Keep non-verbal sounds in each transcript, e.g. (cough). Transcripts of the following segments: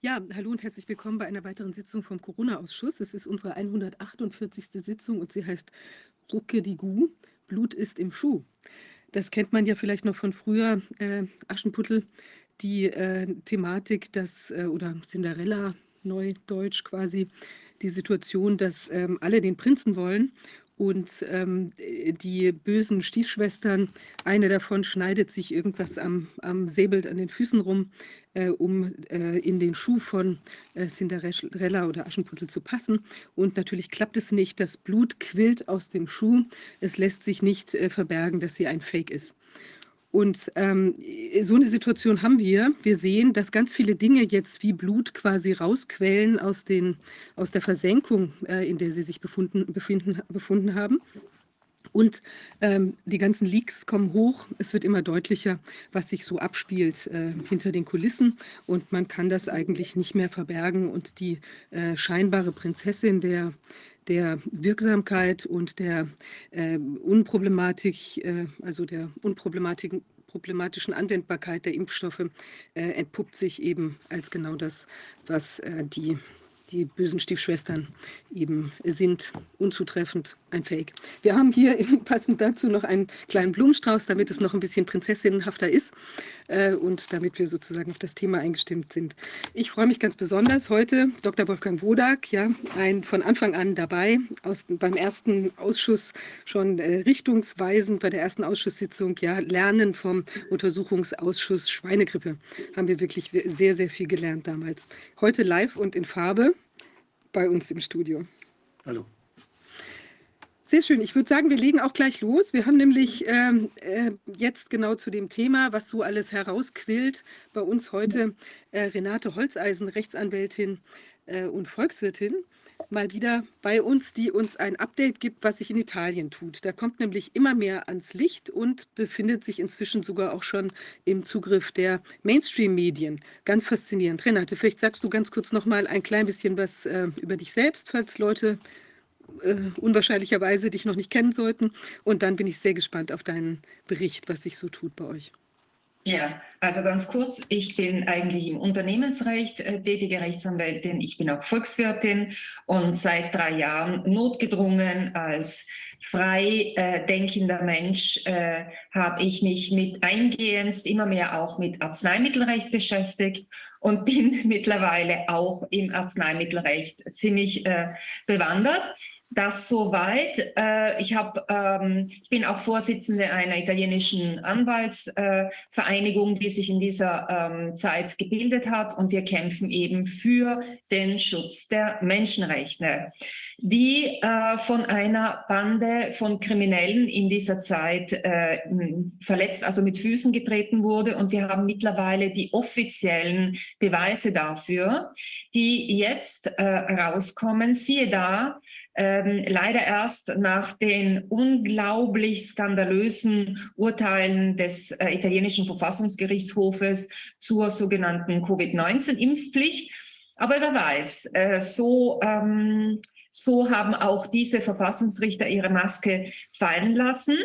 Ja, hallo und herzlich willkommen bei einer weiteren Sitzung vom Corona-Ausschuss. Es ist unsere 148. Sitzung und sie heißt Rucke die Gu, Blut ist im Schuh. Das kennt man ja vielleicht noch von früher, äh, Aschenputtel, die äh, Thematik, dass, äh, oder Cinderella, Neudeutsch quasi, die Situation, dass ähm, alle den Prinzen wollen und ähm, die bösen Stiefschwestern, eine davon schneidet sich irgendwas am, am Säbel an den Füßen rum, äh, um äh, in den Schuh von äh, Cinderella oder Aschenputtel zu passen. Und natürlich klappt es nicht. Das Blut quillt aus dem Schuh. Es lässt sich nicht äh, verbergen, dass sie ein Fake ist. Und ähm, so eine Situation haben wir. Wir sehen, dass ganz viele Dinge jetzt wie Blut quasi rausquellen aus, den, aus der Versenkung, äh, in der sie sich befunden, befinden, befunden haben. Und ähm, die ganzen Leaks kommen hoch. Es wird immer deutlicher, was sich so abspielt äh, hinter den Kulissen. Und man kann das eigentlich nicht mehr verbergen. Und die äh, scheinbare Prinzessin der, der Wirksamkeit und der äh, Unproblematik, äh, also der unproblematischen problematischen Anwendbarkeit der Impfstoffe äh, entpuppt sich eben als genau das, was äh, die die bösen Stiefschwestern eben sind, unzutreffend, ein Fake. Wir haben hier (laughs) passend dazu noch einen kleinen Blumenstrauß, damit es noch ein bisschen prinzessinnenhafter ist äh, und damit wir sozusagen auf das Thema eingestimmt sind. Ich freue mich ganz besonders heute, Dr. Wolfgang Wodak, ja, ein von Anfang an dabei, aus, beim ersten Ausschuss schon äh, richtungsweisend, bei der ersten Ausschusssitzung, ja, Lernen vom Untersuchungsausschuss Schweinegrippe. Haben wir wirklich sehr, sehr viel gelernt damals. Heute live und in Farbe bei uns im Studio. Hallo. Sehr schön. Ich würde sagen, wir legen auch gleich los. Wir haben nämlich ähm, äh, jetzt genau zu dem Thema, was so alles herausquillt, bei uns heute äh, Renate Holzeisen, Rechtsanwältin äh, und Volkswirtin, mal wieder bei uns, die uns ein Update gibt, was sich in Italien tut. Da kommt nämlich immer mehr ans Licht und befindet sich inzwischen sogar auch schon im Zugriff der Mainstream-Medien. Ganz faszinierend. Renate, vielleicht sagst du ganz kurz noch mal ein klein bisschen was äh, über dich selbst, falls Leute äh, unwahrscheinlicherweise dich noch nicht kennen sollten. Und dann bin ich sehr gespannt auf deinen Bericht, was sich so tut bei euch. Ja, also ganz kurz, ich bin eigentlich im Unternehmensrecht äh, tätige Rechtsanwältin, ich bin auch Volkswirtin und seit drei Jahren notgedrungen als frei äh, denkender Mensch äh, habe ich mich mit eingehend immer mehr auch mit Arzneimittelrecht beschäftigt und bin (laughs) mittlerweile auch im Arzneimittelrecht ziemlich äh, bewandert das soweit. Äh, ich, hab, ähm, ich bin auch Vorsitzende einer italienischen Anwaltsvereinigung, die sich in dieser ähm, Zeit gebildet hat. Und wir kämpfen eben für den Schutz der Menschenrechte, die äh, von einer Bande von Kriminellen in dieser Zeit äh, verletzt, also mit Füßen getreten wurde. Und wir haben mittlerweile die offiziellen Beweise dafür, die jetzt rauskommen. Siehe da, ähm, leider erst nach den unglaublich skandalösen Urteilen des äh, italienischen Verfassungsgerichtshofes zur sogenannten Covid-19-Impfpflicht. Aber wer weiß, äh, so, ähm, so haben auch diese Verfassungsrichter ihre Maske fallen lassen.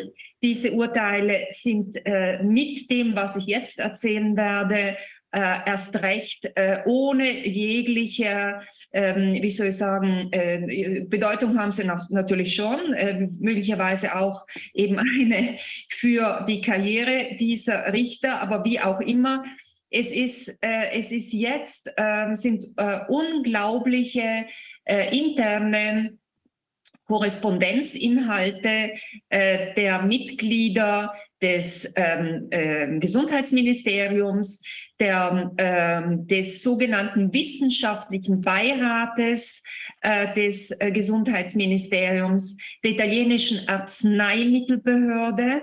Diese Urteile sind äh, mit dem, was ich jetzt erzählen werde, äh, erst recht äh, ohne jegliche, ähm, wie soll ich sagen, äh, Bedeutung haben sie natürlich schon, äh, möglicherweise auch eben eine für die Karriere dieser Richter, aber wie auch immer. Es ist, äh, es ist jetzt, ähm, sind äh, unglaubliche interne Korrespondenzinhalte der Mitglieder des ähm, äh, Gesundheitsministeriums, der, ähm, des sogenannten wissenschaftlichen Beirates äh, des äh, Gesundheitsministeriums, der italienischen Arzneimittelbehörde,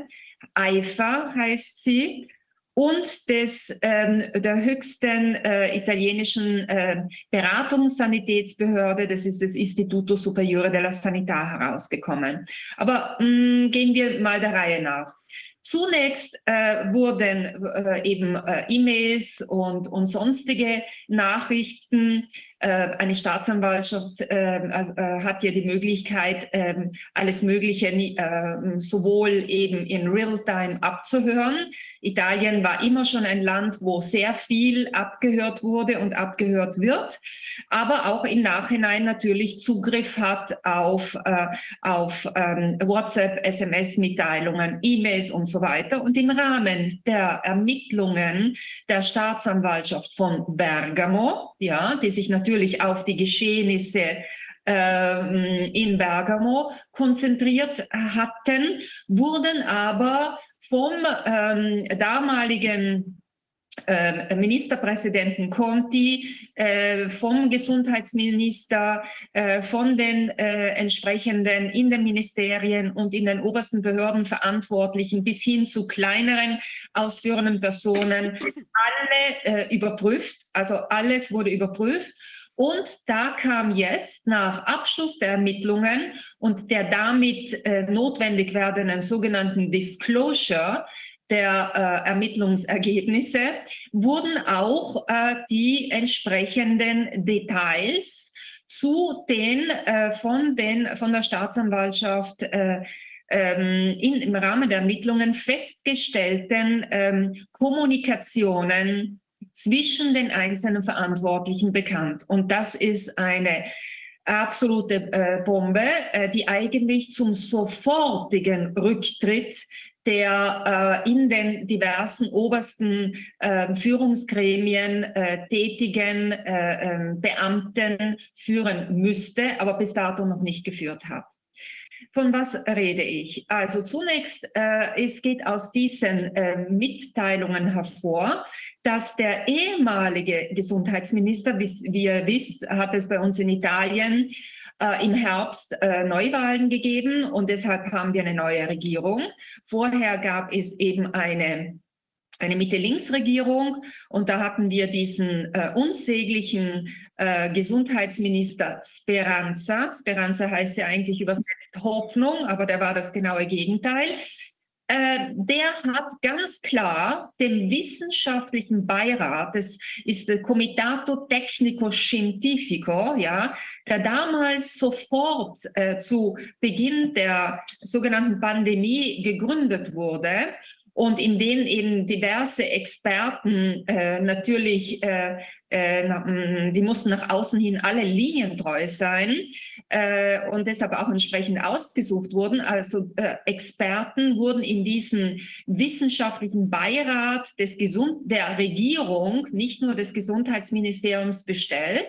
AIFA heißt sie, und des, ähm, der höchsten äh, italienischen äh, Beratungssanitätsbehörde, das ist das Istituto Superiore della Sanità herausgekommen. Aber mh, mm, gehen wir mal der Reihe nach. Zunächst äh, wurden äh, eben äh, E-Mails und, und sonstige Nachrichten eine Staatsanwaltschaft äh, also, äh, hat ja die Möglichkeit, ähm, alles Mögliche äh, sowohl eben in Realtime abzuhören. Italien war immer schon ein Land, wo sehr viel abgehört wurde und abgehört wird, aber auch im Nachhinein natürlich Zugriff hat auf, äh, auf ähm, WhatsApp, SMS-Mitteilungen, E-Mails und so weiter. Und im Rahmen der Ermittlungen der Staatsanwaltschaft von Bergamo, ja, die sich natürlich natürlich auf die Geschehnisse ähm, in Bergamo konzentriert hatten, wurden aber vom ähm, damaligen äh, Ministerpräsidenten Conti, äh, vom Gesundheitsminister, äh, von den äh, entsprechenden in den Ministerien und in den obersten Behörden Verantwortlichen bis hin zu kleineren ausführenden Personen alle äh, überprüft. Also alles wurde überprüft und da kam jetzt nach Abschluss der Ermittlungen und der damit äh, notwendig werdenden sogenannten Disclosure der äh, Ermittlungsergebnisse, wurden auch äh, die entsprechenden Details zu den äh, von, den von der Staatsanwaltschaft äh, ähm, in, im Rahmen der Ermittlungen festgestellten ähm, Kommunikationen zwischen den einzelnen Verantwortlichen bekannt. Und das ist eine absolute äh, Bombe, äh, die eigentlich zum sofortigen Rücktritt der äh, in den diversen obersten äh, Führungsgremien äh, tätigen äh, ähm, Beamten führen müsste, aber bis dato noch nicht geführt hat. Von was rede ich? Also zunächst, äh, es geht aus diesen äh, Mitteilungen hervor, dass der ehemalige Gesundheitsminister, wie, ihr wisst, hat es bei uns in Italien äh, im Herbst äh, Neuwahlen gegeben und deshalb haben wir eine neue Regierung. Vorher gab es eben eine eine Mitte-Links-Regierung und da hatten wir diesen äh, unsäglichen äh, Gesundheitsminister Speranza. Speranza heißt ja eigentlich übersetzt Hoffnung, aber der war das genaue Gegenteil. Äh, der hat ganz klar dem wissenschaftlichen Beirat, das ist der Comitato Tecnico Scientifico, ja, der damals sofort äh, zu Beginn der sogenannten Pandemie gegründet wurde und in denen eben diverse Experten äh, natürlich, äh, äh, mm, die mussten nach außen hin alle linientreu sein äh, und deshalb auch entsprechend ausgesucht wurden. Also äh, Experten wurden in diesen wissenschaftlichen Beirat des Gesund der Regierung, nicht nur des Gesundheitsministeriums bestellt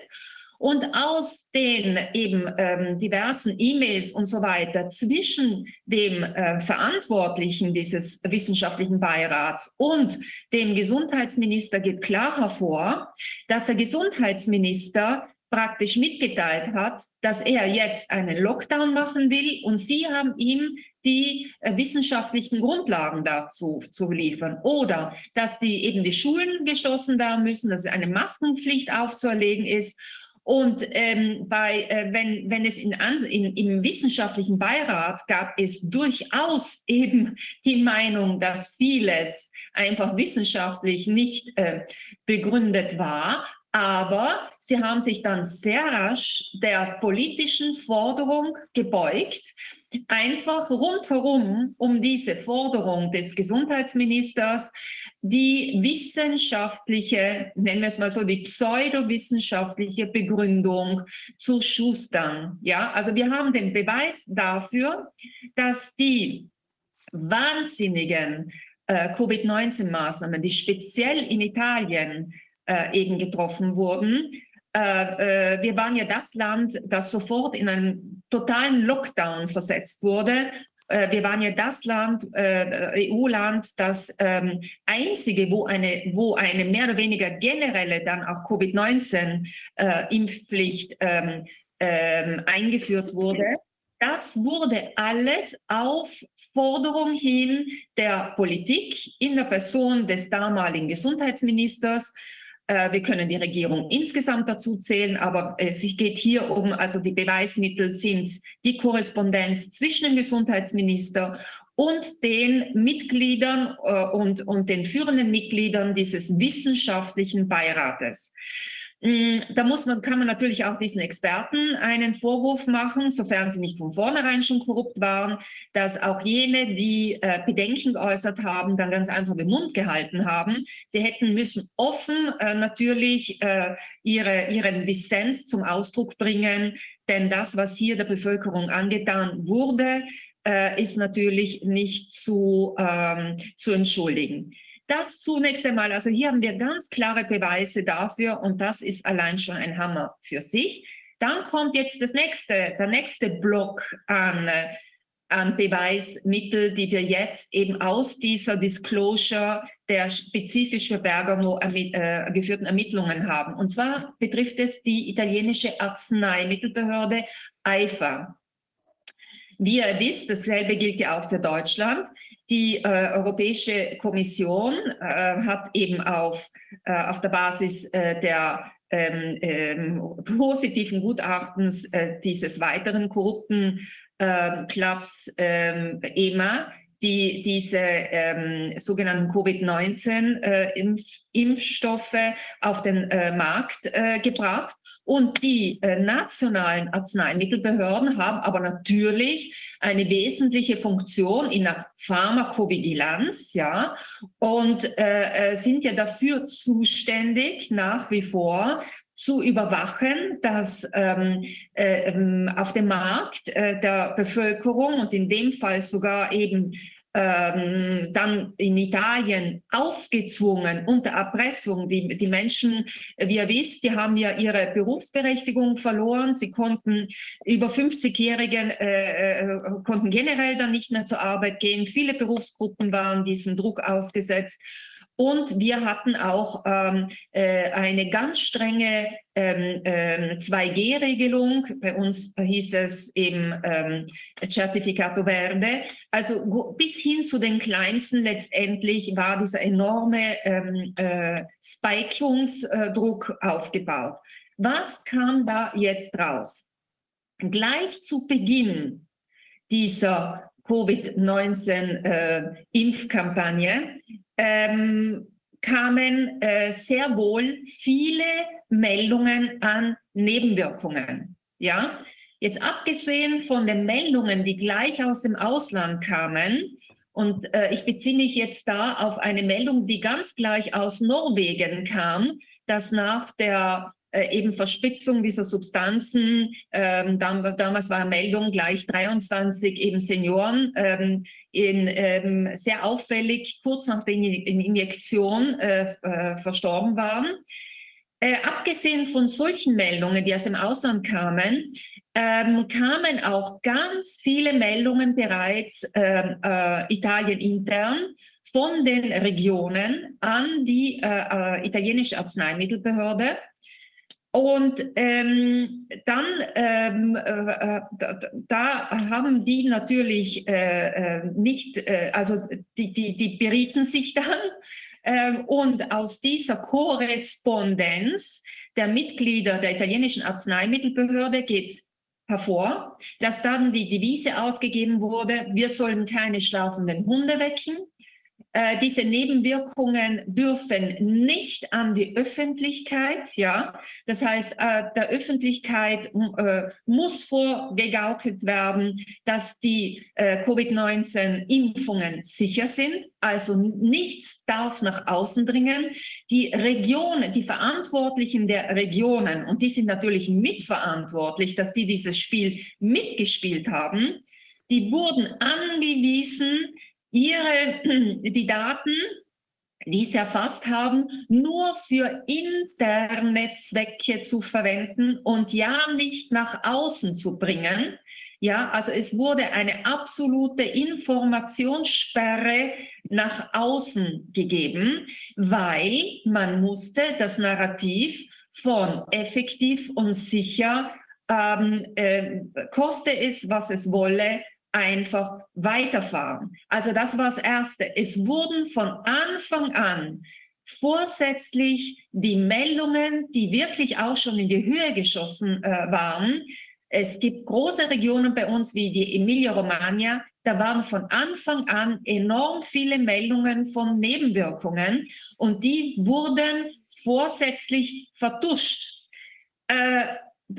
und aus den eben ähm, diversen E-Mails und so weiter zwischen dem äh, Verantwortlichen dieses wissenschaftlichen Beirats und dem Gesundheitsminister geht klar hervor, dass der Gesundheitsminister praktisch mitgeteilt hat, dass er jetzt einen Lockdown machen will und sie haben ihm die äh, wissenschaftlichen Grundlagen dazu zu liefern. Oder dass die eben die Schulen geschlossen werden müssen, dass eine Maskenpflicht aufzuerlegen ist und ähm, bei, äh, wenn, wenn es in, in, im wissenschaftlichen Beirat gab es durchaus eben die Meinung, dass vieles einfach wissenschaftlich nicht äh, begründet war. Aber sie haben sich dann sehr rasch der politischen Forderung gebeugt, einfach rundherum um diese Forderung des Gesundheitsministers die wissenschaftliche, nennen wir es mal so, die pseudowissenschaftliche Begründung zu schustern. Ja, also wir haben den Beweis dafür, dass die wahnsinnigen äh, Covid-19-Maßnahmen, die speziell in Italien äh, eben getroffen wurden, äh, äh, wir waren ja das Land, das sofort in einen totalen Lockdown versetzt wurde wir waren ja das Land, äh, EU-Land, das ähm, einzige, wo eine, wo eine mehr oder weniger generelle dann auch Covid-19-Impfpflicht äh, ähm, ähm, eingeführt wurde. Das wurde alles auf Forderung hin der Politik in der Person des damaligen Gesundheitsministers äh, wir können die Regierung insgesamt dazu zählen, aber es geht hier um, also die Beweismittel sind die Korrespondenz zwischen dem Gesundheitsminister und den Mitgliedern äh, und, und den führenden Mitgliedern dieses wissenschaftlichen Beirates. Mm, da muss man, kann man natürlich auch diesen Experten einen Vorwurf machen, sofern sie nicht von vornherein schon korrupt waren, dass auch jene, die äh, Bedenken geäußert haben, dann ganz einfach den Mund gehalten haben. Sie hätten müssen offen äh, natürlich äh, ihre, ihren Dissens zum Ausdruck bringen, denn das, was hier der Bevölkerung angetan wurde, äh, ist natürlich nicht zu, ähm, zu entschuldigen. Das zunächst einmal, also hier haben wir ganz klare Beweise dafür und das ist allein schon ein Hammer für sich. Dann kommt jetzt das nächste, der nächste Block an, an Beweismittel, die wir jetzt eben aus dieser Disclosure der spezifisch für Bergamo äh, geführten Ermittlungen haben. Und zwar betrifft es die italienische Arzneimittelbehörde AIFA. Wie ihr wisst, dasselbe gilt ja auch für Deutschland. Die äh, Europäische Kommission äh, hat eben auf, äh, auf der Basis äh, der ähm, ähm, positiven Gutachtens äh, dieses weiteren korrupten Clubs ähm, EMA die diese ähm, sogenannten Covid-19-Impfstoffe äh, auf den Markt gebracht. Und die äh, nationalen Arzneimittelbehörden haben aber natürlich eine wesentliche Funktion in der Pharmakovigilanz, ja, und äh, äh, sind ja dafür zuständig nach wie vor zu überwachen, dass ähm, äh, ähm, auf dem Markt äh, der Bevölkerung und in dem Fall sogar eben ähm, dann in Italien aufgezwungen unter Erpressung. Die, die Menschen, wie ihr wisst, die haben ja ihre Berufsberechtigung verloren. Sie konnten über 50-Jährigen äh, äh, konnten generell dann nicht mehr zur Arbeit gehen. Viele Berufsgruppen waren diesem Druck ausgesetzt. Und wir hatten auch ähm, äh, eine ganz strenge ähm, ähm, 2G-Regelung. Bei uns hieß es eben ähm, Certificato Verde. Also bis hin zu den kleinsten letztendlich war dieser enorme ähm, äh, Spikungsdruck aufgebaut. Was kam da jetzt raus? Gleich zu Beginn dieser Covid-19-Impfkampagne ähm, kamen äh, sehr wohl viele Meldungen an Nebenwirkungen. Ja, jetzt abgesehen von den Meldungen, die gleich aus dem Ausland kamen, und äh, ich beziehe mich jetzt da auf eine Meldung, die ganz gleich aus Norwegen kam, dass nach der äh, eben Verspitzung dieser Substanzen. Ähm, dam damals war Meldung gleich 23 eben Senioren ähm, in, ähm, sehr auffällig kurz nach der Injektion äh, äh, verstorben waren. Äh, abgesehen von solchen Meldungen, die aus dem Ausland kamen, ähm, kamen auch ganz viele Meldungen bereits ähm, äh, Italien intern von den Regionen an die äh, italienische Arzneimittelbehörde und ähm, dann, ähm, äh, da, da, haben die natürlich äh, äh, nicht, äh, also die, die, die berieten sich dann. Äh, und aus dieser Korrespondenz der Mitglieder der italienischen Arzneimittelbehörde geht hervor, dass dann die Devise ausgegeben wurde, wir sollen keine schlafenden Hunde wecken, äh, diese Nebenwirkungen dürfen nicht an die Öffentlichkeit, ja. Das heißt, äh, der Öffentlichkeit äh, muss vorgegaukelt werden, dass die äh, Covid-19-Impfungen sicher sind. Also nichts darf nach außen dringen. Die Regionen, die Verantwortlichen der Regionen, und die sind natürlich mitverantwortlich, dass die dieses Spiel mitgespielt haben, die wurden angewiesen, ihre, (clears throat) die Daten, die sie erfasst haben, nur für interne Zwecke zu verwenden und ja nicht nach außen zu bringen. Ja, also es wurde eine absolute Informationssperre nach außen gegeben, weil man musste das Narrativ von effektiv und sicher, ähm, äh, koste es, was es wolle, einfach weiterfahren. Also das war das Erste. Es wurden von Anfang an vorsätzlich die Meldungen, die wirklich auch schon in die Höhe geschossen äh, waren. Es gibt große Regionen bei uns wie die Emilia-Romagna. Da waren von Anfang an enorm viele Meldungen von Nebenwirkungen und die wurden vorsätzlich vertuscht. Äh,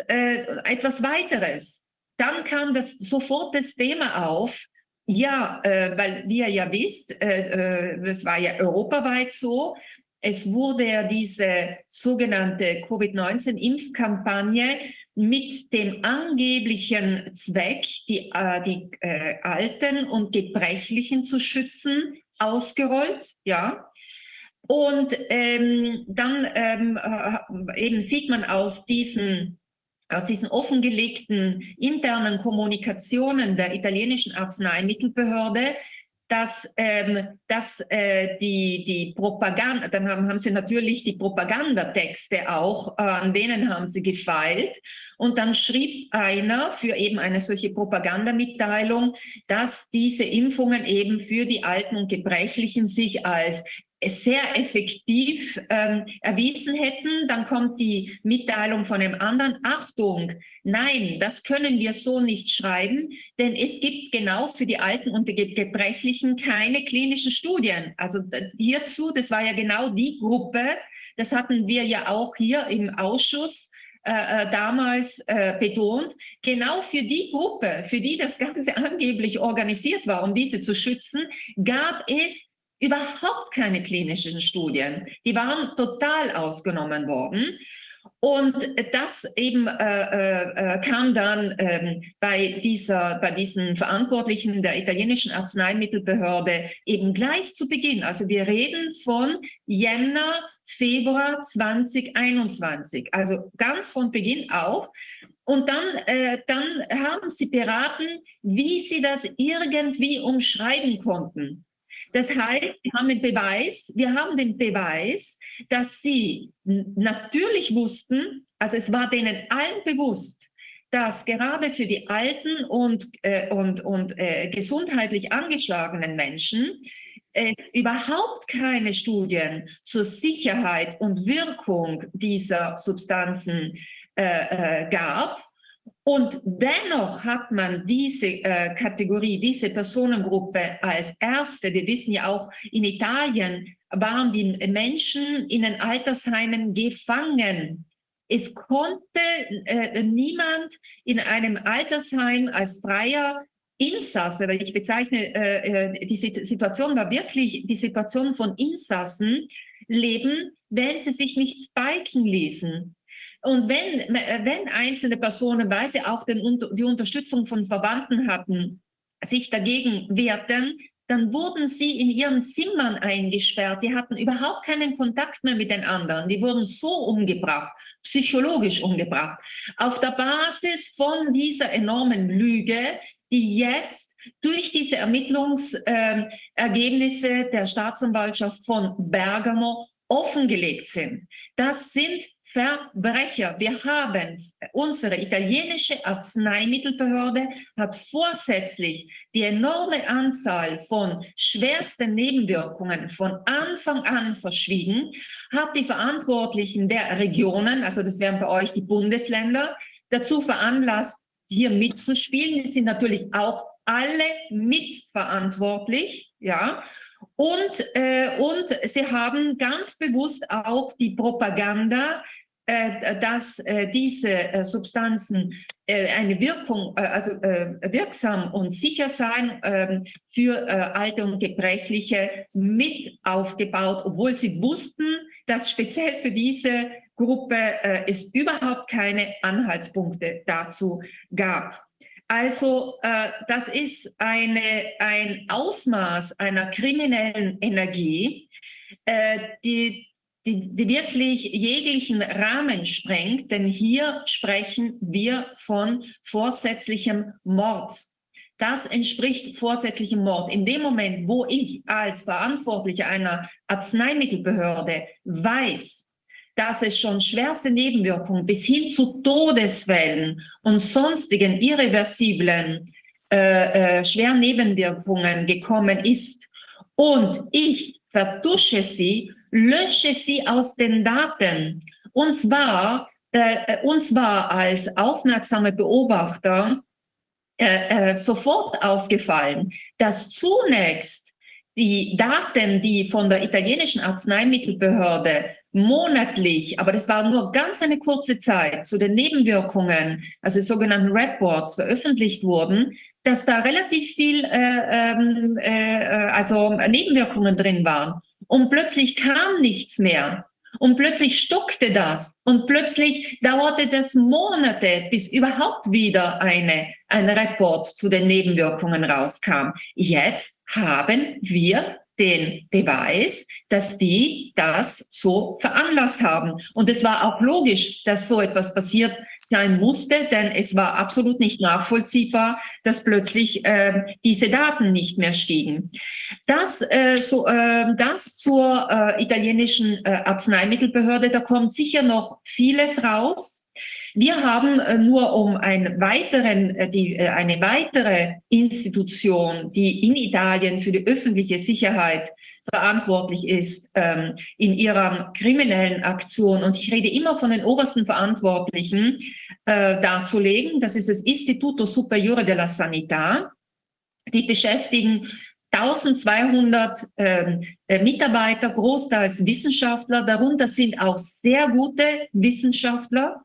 äh, etwas weiteres. Dann kam das sofort das Thema auf, ja, äh, weil wie ihr ja wisst, äh, äh, war ja europaweit so, es wurde ja diese sogenannte Covid-19-Impfkampagne mit dem angeblichen Zweck, die, äh, die äh, Alten und Gebrechlichen zu schützen, ausgerollt, ja. Und ähm, dann ähm, äh, eben sieht man aus diesen aus diesen offengelegten internen Kommunikationen der italienischen Arzneimittelbehörde, dass, ähm, dass äh, die, die Propaganda, dann haben, haben sie natürlich die Propagandatexte auch, äh, an denen haben sie gefeilt. Und dann schrieb einer für eben eine solche Propagandamitteilung, dass diese Impfungen eben für die Alten und Gebrechlichen sich als sehr effektiv ähm, erwiesen hätten. Dann kommt die Mitteilung von einem anderen. Achtung, nein, das können wir so nicht schreiben, denn es gibt genau für die Alten und die Gebrechlichen keine klinischen Studien. Also hierzu, das war ja genau die Gruppe, das hatten wir ja auch hier im Ausschuss äh, äh, damals äh, betont, genau für die Gruppe, für die das Ganze (laughs) angeblich organisiert war, um diese zu schützen, gab es überhaupt keine klinischen Studien. Die waren total ausgenommen worden. Und das eben äh, äh, kam dann ähm, bei, dieser, bei diesen Verantwortlichen der italienischen Arzneimittelbehörde eben gleich zu Beginn. Also wir reden von Jänner, Februar 2021, also ganz von Beginn auf. Und dann, äh, dann haben sie beraten, wie sie das irgendwie umschreiben konnten. Das heißt, wir haben den Beweis, wir haben den Beweis, dass sie natürlich wussten, also es war denen allen bewusst, dass gerade für die alten und, äh, und, und äh, gesundheitlich angeschlagenen Menschen es überhaupt keine Studien zur Sicherheit und Wirkung dieser Substanzen äh, äh gab und dennoch hat man diese äh, Kategorie, diese Personengruppe als erste. Wir wissen ja auch, in Italien waren die Menschen in den Altersheimen gefangen. Es konnte äh, niemand in einem Altersheim als freier Insasse, weil ich bezeichne, äh, äh die Situation war wirklich die Situation von Insassen, leben, wenn sie sich nicht spiken ließen. Und wenn, wenn einzelne Personen, weil sie auch den, die Unterstützung von Verwandten hatten, sich dagegen wehrten, dann wurden sie in ihren Zimmern eingesperrt. Die hatten überhaupt keinen Kontakt mehr mit den anderen. Die wurden so umgebracht, psychologisch umgebracht, auf der Basis von dieser enormen Lüge, die jetzt durch diese Ermittlungsergebnisse äh, der Staatsanwaltschaft von Bergamo offengelegt sind. Das sind Verbrecher. Wir haben, unsere italienische Arzneimittelbehörde hat vorsätzlich die enorme Anzahl von schwersten Nebenwirkungen von Anfang an verschwiegen, hat die Verantwortlichen der Regionen, also das wären bei euch die Bundesländer, dazu veranlasst, hier mitzuspielen. Die sind natürlich auch alle mitverantwortlich, ja. Und, äh, und sie haben ganz bewusst auch die Propaganda dass äh, diese äh, Substanzen eine Wirkung, also wirksam und sicher sein ähm, für Alte und Gebrechliche mit aufgebaut, obwohl sie wussten, dass speziell für diese Gruppe es überhaupt keine Anhaltspunkte dazu gab. Also das ist eine, ein Ausmaß einer kriminellen Energie, die die, die wirklich jeglichen Rahmen sprengt, denn hier sprechen wir von vorsätzlichem Mord. Das entspricht vorsätzlichem Mord. In dem Moment, wo ich als Verantwortlicher einer Arzneimittelbehörde weiß, dass es schon schwerste Nebenwirkungen bis hin zu Todeswellen und sonstigen irreversiblen äh, äh, schweren Nebenwirkungen gekommen ist und ich vertusche sie lösche sie aus den Daten. Und zwar, äh, äh, uns war als aufmerksame Beobachter äh, äh, sofort aufgefallen, dass zunächst die Daten, die von der italienischen Arzneimittelbehörde monatlich, aber das war nur ganz eine kurze Zeit, zu den Nebenwirkungen, also sogenannten Reports, veröffentlicht wurden, dass da relativ viel, äh, ähm, äh, also Nebenwirkungen drin waren. Und plötzlich kam nichts mehr. Und plötzlich stockte das und plötzlich dauerte das Monate, bis überhaupt wieder eine, ein Report zu den Nebenwirkungen rauskam. Jetzt haben wir den Beweis, dass die das so veranlasst haben. Und es war auch logisch, dass so etwas passiert sein musste, denn es war absolut nicht nachvollziehbar, dass plötzlich äh, diese Daten nicht mehr stiegen. Das, äh, so, äh, das zur äh, italienischen äh, Arzneimittelbehörde, da kommt sicher noch vieles raus. Wir haben äh, nur um einen weiteren, äh, die, äh, eine weitere Institution, die in Italien für die öffentliche Sicherheit verantwortlich ist ähm, in ihrer kriminellen Aktion. Und ich rede immer von den obersten Verantwortlichen äh, darzulegen. Das ist das Istituto Superiore della Sanità. Die beschäftigen 1200 ähm, äh, Mitarbeiter, großteils Wissenschaftler. Darunter sind auch sehr gute Wissenschaftler.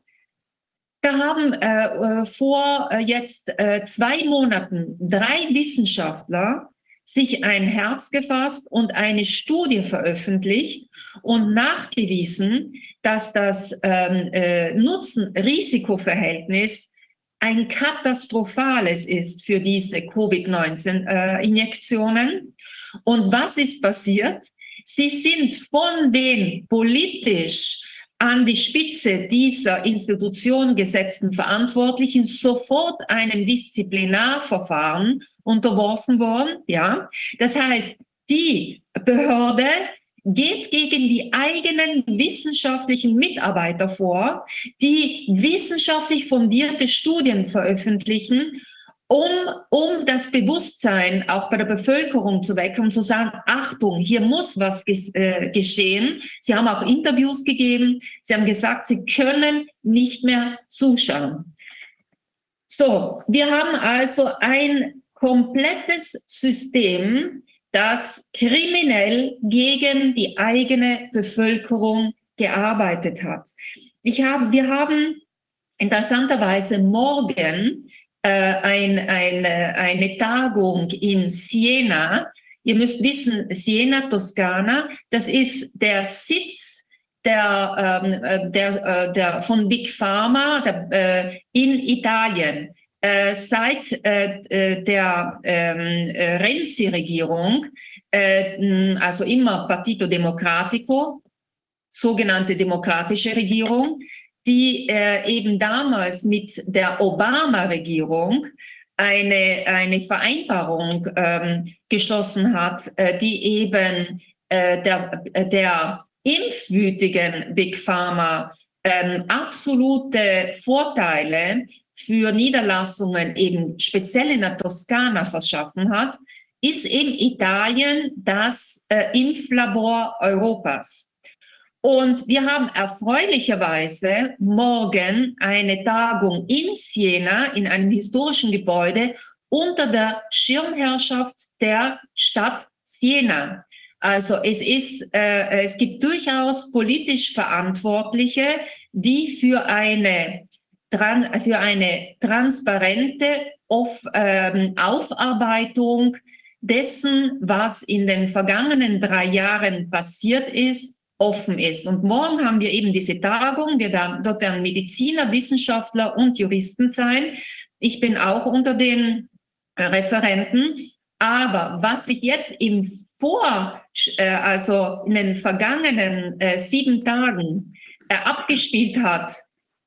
Da haben äh, äh, vor äh, jetzt äh, zwei Monaten drei Wissenschaftler sich ein Herz gefasst und eine Studie veröffentlicht und nachgewiesen, dass das ähm, äh, Nutzen-Risiko-Verhältnis ein katastrophales ist für diese Covid-19-Injektionen. Äh, und was ist passiert? Sie sind von den politisch an die Spitze dieser Institution gesetzten Verantwortlichen sofort einem Disziplinarverfahren unterworfen worden. Ja, das heißt, die Behörde geht gegen die eigenen wissenschaftlichen Mitarbeiter vor, die wissenschaftlich fundierte Studien veröffentlichen um, um das Bewusstsein auch bei der Bevölkerung zu wecken und zu sagen, Achtung, hier muss was ges äh, geschehen. Sie haben auch Interviews gegeben. Sie haben gesagt, Sie können nicht mehr zuschauen. So, wir haben also ein komplettes System, das kriminell gegen die eigene Bevölkerung gearbeitet hat. Ich habe, wir haben interessanterweise morgen äh, ein, eine, eine Tagung in Siena. Ihr müsst wissen, Siena, Toskana, das ist der Sitz der, ähm, äh, der, äh, der, von Big Pharma der, äh, in Italien. Äh, seit äh, der ähm, Renzi-Regierung, also immer Partito Democratico, sogenannte demokratische Regierung, die äh, eben damals mit der Obama-Regierung eine, eine Vereinbarung ähm, geschlossen hat, äh, die eben äh, der, der impfwütigen Big Pharma ähm, absolute Vorteile für Niederlassungen eben speziell in der Toskana verschaffen hat, ist eben Italien das äh, Impflabor Europas. Und wir haben erfreulicherweise morgen eine Tagung in Siena in einem historischen Gebäude unter der Schirmherrschaft der Stadt Siena. Also es ist, äh, es gibt durchaus politisch Verantwortliche, die für eine, für eine transparente Auf, ähm, Aufarbeitung dessen, was in den vergangenen drei Jahren passiert ist, offen ist. Und morgen haben wir eben diese Tagung. Wir werden, dort werden Mediziner, Wissenschaftler und Juristen sein. Ich bin auch unter den Referenten. Aber was sich jetzt im Vor, äh, also in den vergangenen äh, sieben Tagen äh, abgespielt hat,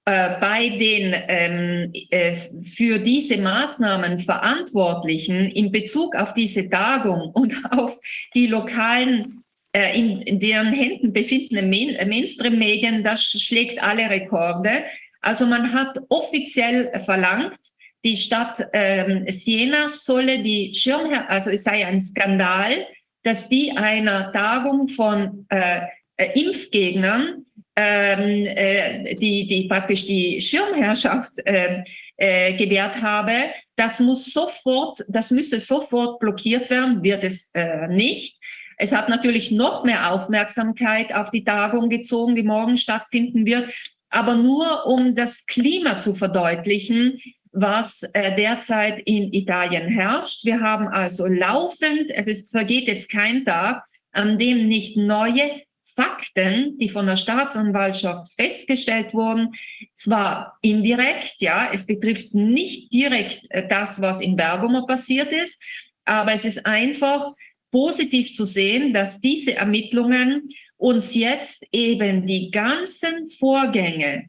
bei den ähm, äh, für diese Maßnahmen Verantwortlichen in Bezug auf diese Tagung (laughs) und auf die lokalen äh, in, in deren Händen befindenden Main äh, Mainstream-Medien, das schlägt alle Rekorde. Also man hat offiziell verlangt, die Stadt ähm, Siena solle die Schirmherr, also es sei ein Skandal, dass die einer Tagung von äh, äh Impfgegnern ähm, äh, die, die praktisch die Schirmherrschaft äh, äh, gewährt habe, das muss sofort, das müsse sofort blockiert werden, wird es äh, nicht. Es hat natürlich noch mehr Aufmerksamkeit auf die Tagung gezogen, die morgen stattfinden wird. Aber nur um das Klima zu verdeutlichen, was äh, derzeit in Italien herrscht. Wir haben also laufend, es ist, vergeht jetzt kein Tag, an dem nicht neue Fakten, die von der Staatsanwaltschaft festgestellt wurden, zwar indirekt, ja, es betrifft nicht direkt äh, das, was in Bergamo passiert ist, aber es ist einfach positiv zu sehen, dass diese Ermittlungen uns jetzt eben die ganzen Vorgänge,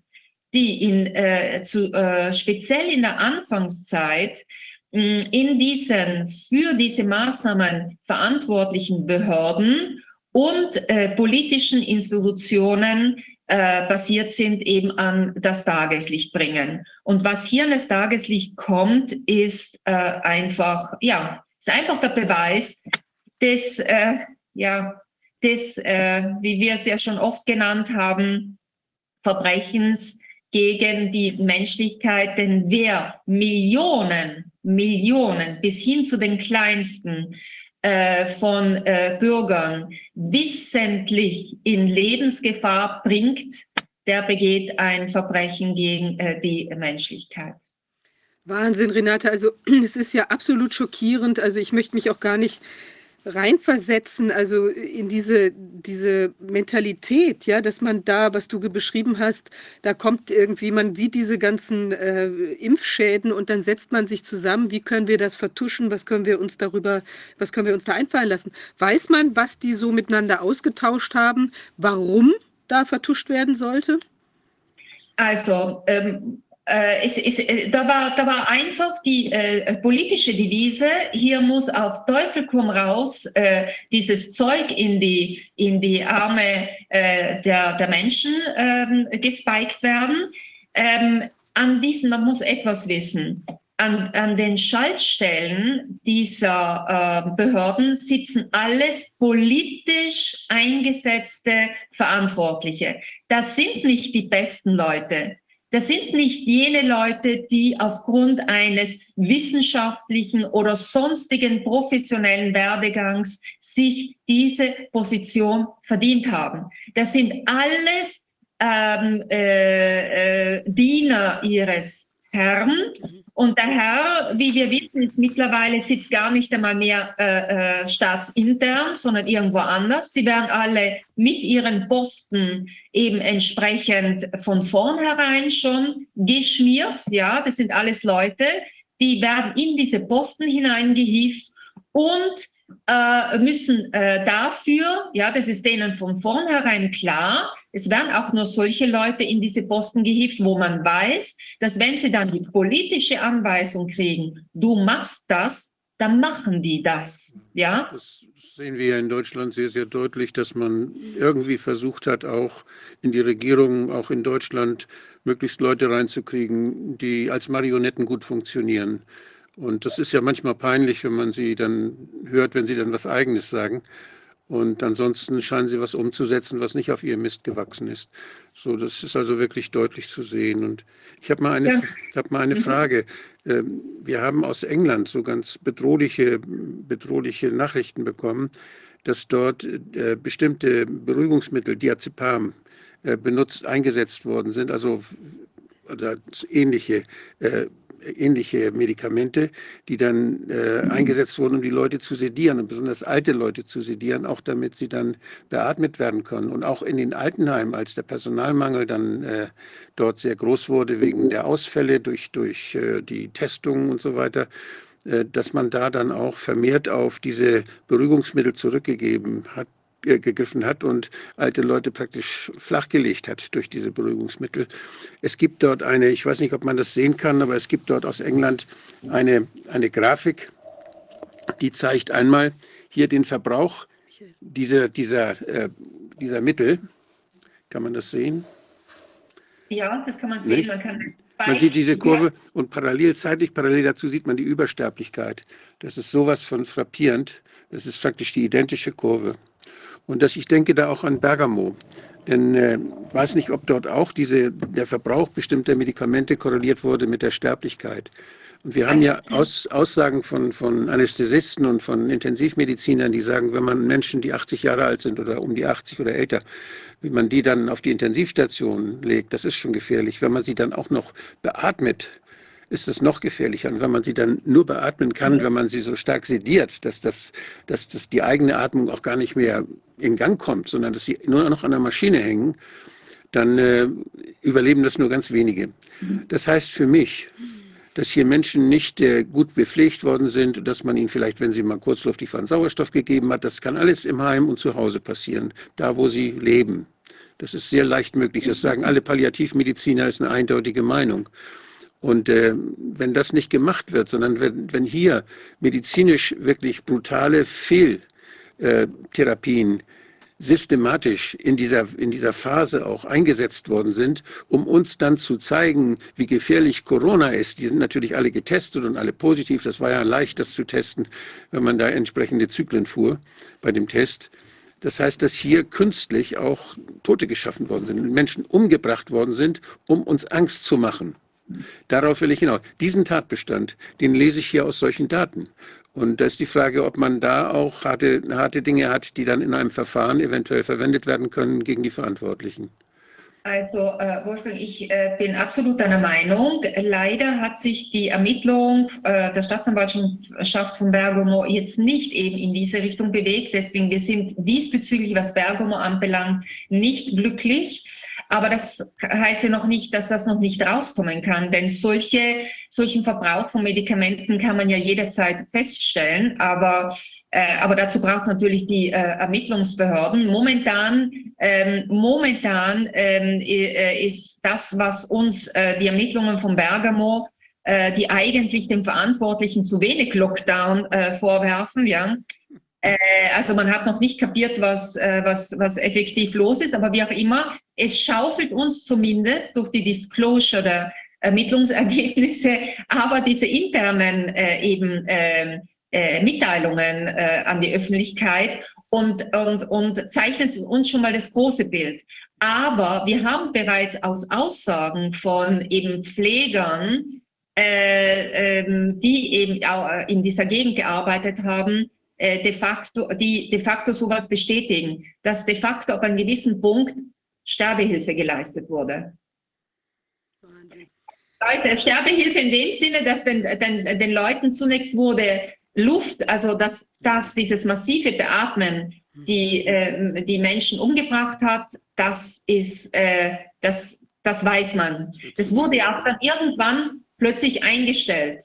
die in, äh, zu, äh, speziell in der Anfangszeit mh, in diesen für diese Maßnahmen verantwortlichen Behörden und äh, politischen Institutionen äh, basiert sind, eben an das Tageslicht bringen. Und was hier an das Tageslicht kommt, ist äh, einfach, ja, ist einfach der Beweis des, äh, ja, des, äh, wie wir es ja schon oft genannt haben, Verbrechens gegen die Menschlichkeit, denn wer Millionen, Millionen bis hin zu den kleinsten äh, von äh, Bürgern wissentlich in Lebensgefahr bringt, der begeht ein Verbrechen gegen äh, die Menschlichkeit. Wahnsinn, Renate. Also (clears throat) es ist ja absolut schockierend. Also ich möchte mich auch gar nicht reinversetzen, also in diese, diese Mentalität, ja, dass man da, was du beschrieben hast, da kommt irgendwie, man sieht diese ganzen äh, Impfschäden und dann setzt man sich zusammen, wie können wir das vertuschen, was können wir uns darüber, was können wir uns da einfallen lassen? Weiß man, was die so miteinander ausgetauscht haben, warum da vertuscht werden sollte? Also ähm, äh, es, es, äh, da, war, da war einfach die äh, politische Devise, hier muss auf Teufel komm raus äh, dieses Zeug in die, in die Arme äh, der, der Menschen ähm, gespiked werden. Ähm, an diesen, man muss etwas wissen. An, an den Schaltstellen dieser äh, Behörden sitzen alles politisch eingesetzte Verantwortliche. Das sind nicht die besten Leute. Das sind nicht jene Leute, die aufgrund eines wissenschaftlichen oder sonstigen professionellen Werdegangs sich diese Position verdient haben. Das sind alles ähm, äh, äh, Diener ihres Herrn. Und der Herr, wie wir wissen, ist mittlerweile sitzt gar nicht einmal mehr äh, äh, staatsintern, sondern irgendwo anders. Die werden alle mit ihren Posten eben entsprechend von vornherein schon geschmiert. Ja, das sind alles Leute, die werden in diese Posten hineingehieft und äh, müssen äh, dafür, ja, das ist denen von vornherein klar, es werden auch nur solche Leute in diese Posten gehievt, wo man weiß, dass wenn sie dann die politische Anweisung kriegen, du machst das, dann machen die das. Ja? Das sehen wir ja in Deutschland sehr, sehr deutlich, dass man irgendwie versucht hat, auch in die Regierung, auch in Deutschland, möglichst Leute reinzukriegen, die als Marionetten gut funktionieren. Und das ist ja manchmal peinlich, wenn man sie dann hört, wenn sie dann was Eigenes sagen. Und ansonsten scheinen sie was umzusetzen, was nicht auf ihr Mist gewachsen ist. So, das ist also wirklich deutlich zu sehen. Und ich habe mal eine, ja. hab mal eine mhm. Frage. Ähm, wir haben aus England so ganz bedrohliche, bedrohliche Nachrichten bekommen, dass dort äh, bestimmte Beruhigungsmittel, Diazepam, äh, benutzt, eingesetzt worden sind, also oder ähnliche äh, ähnliche Medikamente, die dann äh, eingesetzt wurden, um die Leute zu sedieren und besonders alte Leute zu sedieren, auch damit sie dann beatmet werden können. Und auch in den Altenheimen, als der Personalmangel dann äh, dort sehr groß wurde wegen der Ausfälle durch, durch äh, die Testungen und so weiter, äh, dass man da dann auch vermehrt auf diese Beruhigungsmittel zurückgegeben hat, gegriffen hat und alte Leute praktisch flachgelegt hat durch diese Beruhigungsmittel. Es gibt dort eine, ich weiß nicht, ob man das sehen kann, aber es gibt dort aus England eine, eine Grafik, die zeigt einmal hier den Verbrauch dieser, dieser, äh, dieser Mittel. Kann man das sehen? Ja, das kann man sehen. Man, kann man sieht diese Kurve und parallel, zeitlich parallel dazu sieht man die Übersterblichkeit. Das ist sowas von frappierend. Das ist praktisch die identische Kurve. Und dass ich denke da auch an Bergamo. Denn äh, weiß nicht, ob dort auch diese, der Verbrauch bestimmter Medikamente korreliert wurde mit der Sterblichkeit. Und wir haben ja Aus, Aussagen von, von Anästhesisten und von Intensivmedizinern, die sagen, wenn man Menschen, die 80 Jahre alt sind oder um die 80 oder älter, wenn man die dann auf die Intensivstation legt, das ist schon gefährlich. Wenn man sie dann auch noch beatmet, ist es noch gefährlicher. Und wenn man sie dann nur beatmen kann, wenn man sie so stark sediert, dass, das, dass das die eigene Atmung auch gar nicht mehr in Gang kommt, sondern dass sie nur noch an der Maschine hängen, dann äh, überleben das nur ganz wenige. Das heißt für mich, dass hier Menschen nicht äh, gut bepflegt worden sind, dass man ihnen vielleicht, wenn sie mal kurzluftig waren, Sauerstoff gegeben hat, das kann alles im Heim und zu Hause passieren, da wo sie leben. Das ist sehr leicht möglich. Das sagen alle Palliativmediziner, ist eine eindeutige Meinung. Und äh, wenn das nicht gemacht wird, sondern wenn, wenn hier medizinisch wirklich brutale Fehltherapien äh, systematisch in dieser, in dieser Phase auch eingesetzt worden sind, um uns dann zu zeigen, wie gefährlich Corona ist. Die sind natürlich alle getestet und alle positiv. Das war ja leicht, das zu testen, wenn man da entsprechende Zyklen fuhr bei dem Test. Das heißt, dass hier künstlich auch Tote geschaffen worden sind, Menschen umgebracht worden sind, um uns Angst zu machen. Darauf will ich hinaus. Diesen Tatbestand, den lese ich hier aus solchen Daten. Und da ist die Frage, ob man da auch harte, harte Dinge hat, die dann in einem Verfahren eventuell verwendet werden können gegen die Verantwortlichen. Also, äh, Wolfgang, ich äh, bin absolut deiner Meinung. Leider hat sich die Ermittlung äh, der Staatsanwaltschaft von Bergamo jetzt nicht eben in diese Richtung bewegt. Deswegen, wir sind diesbezüglich, was Bergamo anbelangt, nicht glücklich. Aber das heißt ja noch nicht, dass das noch nicht rauskommen kann, denn solche, solchen Verbrauch von Medikamenten kann man ja jederzeit feststellen. Aber, äh, aber dazu braucht es natürlich die äh, Ermittlungsbehörden. Momentan, ähm, momentan ähm, äh, ist das, was uns äh, die Ermittlungen von Bergamo äh, die eigentlich dem Verantwortlichen zu wenig Lockdown äh, vorwerfen, ja, äh, also man hat noch nicht kapiert, was, äh, was, was effektiv los ist, aber wie auch immer, es schaufelt uns zumindest durch die Disclosure der Ermittlungsergebnisse, (laughs) aber diese internen äh, eben äh, äh, Mitteilungen äh, an die Öffentlichkeit und, und, und zeichnet uns schon mal das große Bild. Aber wir haben bereits aus Aussagen von eben Pflegern, äh, ähm, die eben auch in dieser Gegend gearbeitet haben, äh, de facto, die de facto sowas bestätigen, dass de facto ab einem gewissen Punkt Sterbehilfe geleistet wurde. Leute, Sterbehilfe in dem Sinne, dass den, den, den Leuten zunächst wurde Luft, also dass, dass dieses massive Beatmen die, äh, die Menschen umgebracht hat, das ist, äh, das, das weiß man. Das wurde auch dann irgendwann plötzlich eingestellt.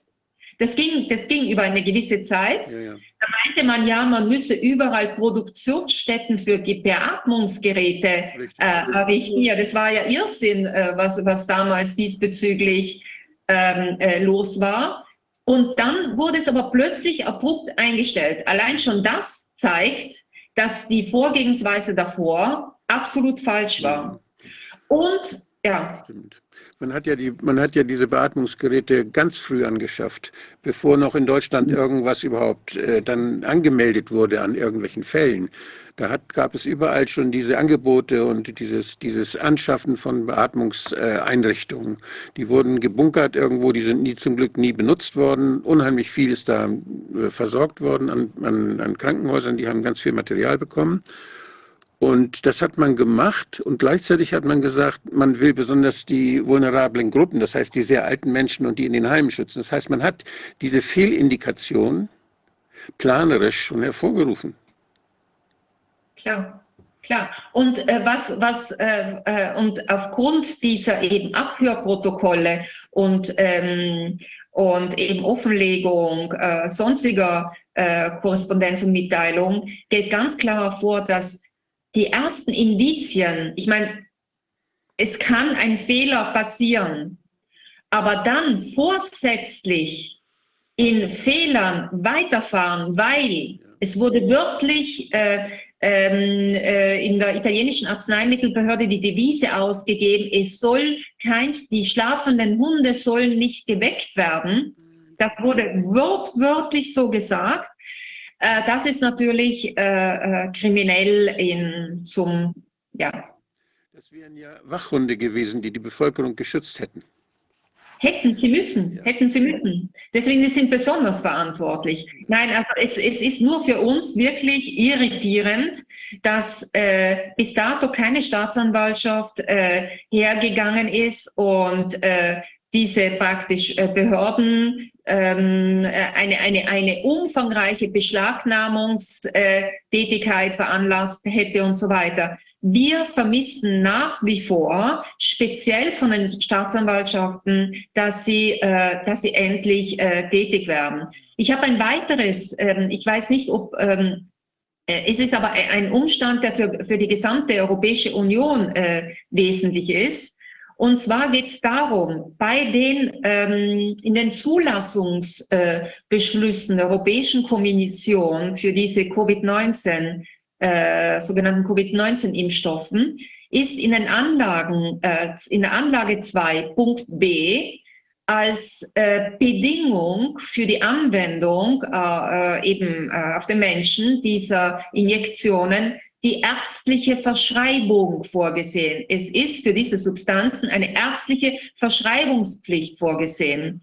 Das ging, das ging über eine gewisse Zeit. Ja, ja. Da meinte man ja, man müsse überall Produktionsstätten für Beatmungsgeräte äh, errichten. Ja, das war ja Irrsinn, äh, was, was damals diesbezüglich ähm, äh, los war. Und dann wurde es aber plötzlich abrupt eingestellt. Allein schon das zeigt, dass die Vorgehensweise davor absolut falsch war. Und ja. Stimmt. Man hat ja, die, man hat ja diese Beatmungsgeräte ganz früh angeschafft, bevor noch in Deutschland irgendwas überhaupt äh, dann angemeldet wurde an irgendwelchen Fällen. Da hat, gab es überall schon diese Angebote und dieses, dieses Anschaffen von Beatmungseinrichtungen. Die wurden gebunkert irgendwo, die sind nie zum Glück nie benutzt worden. Unheimlich viel ist da äh, versorgt worden an, an, an Krankenhäusern, die haben ganz viel Material bekommen. Und das hat man gemacht und gleichzeitig hat man gesagt, man will besonders die vulnerablen Gruppen, das heißt die sehr alten Menschen und die in den Heimen schützen. Das heißt, man hat diese Fehlindikation planerisch schon hervorgerufen. Klar. Klar. Und äh, was, was äh, äh, und aufgrund dieser eben Abhörprotokolle und ähm, und eben Offenlegung äh, sonstiger äh, Korrespondenz und Mitteilung geht ganz klar hervor, dass die ersten Indizien, ich meine, es kann ein Fehler passieren, aber dann vorsätzlich in Fehlern weiterfahren, weil es wurde wirklich äh, ähm, äh, in der italienischen Arzneimittelbehörde die Devise ausgegeben, es soll kein, die schlafenden Hunde sollen nicht geweckt werden. Das wurde wortwörtlich so gesagt. Äh, das ist natürlich äh, äh, kriminell in, zum, ja. Das wären ja Wachhunde gewesen, die die Bevölkerung geschützt hätten. Hätten sie müssen, ja. hätten sie müssen. Deswegen sie sind besonders verantwortlich. Nein, also es, es ist nur für uns wirklich irritierend, dass äh, bis dato keine Staatsanwaltschaft äh, hergegangen ist und äh, diese praktisch äh, Behörden ähm, äh, eine, eine, eine umfangreiche Beschlagnahmungstätigkeit veranlasst hätte und so weiter. Wir vermissen nach wie vor, speziell von den Staatsanwaltschaften, dass sie, äh, dass sie endlich tätig werden. Ich habe ein weiteres, ähm, ich weiß nicht, ob ähm, äh, es ist aber ein Umstand, der für, für die gesamte Europäische Union wesentlich ist. Und zwar geht es darum, bei den ähm, in den Zulassungsbeschlüssen der Europäischen Kommission für diese Covid-19 äh, sogenannten Covid-19-Impfstoffen ist in den Anlagen, äh, in der Anlage 2 Punkt B als äh, Bedingung für die Anwendung äh, äh, eben äh, auf den Menschen dieser Injektionen die ärztliche Verschreibung vorgesehen. Es ist für diese Substanzen eine ärztliche Verschreibungspflicht vorgesehen.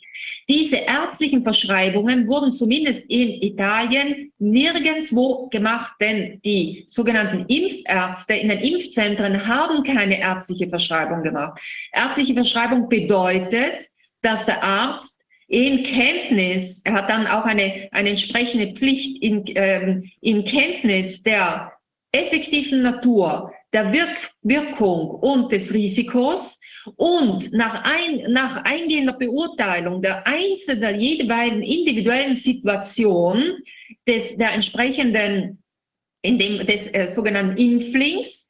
Diese ärztlichen Verschreibungen wurden zumindest in Italien nirgendwo gemacht, denn die sogenannten Impfärzte in den Impfzentren haben keine ärztliche Verschreibung gemacht. Ärztliche Verschreibung bedeutet, dass der Arzt in Kenntnis, er hat dann auch eine, eine entsprechende Pflicht in, ähm, in Kenntnis der effektiven Natur, der Wirk Wirkung und des Risikos und nach, ein, nach eingehender Beurteilung der einzelnen, jeweiligen individuellen Situation des, der entsprechenden, in dem, des äh, sogenannten Impflings,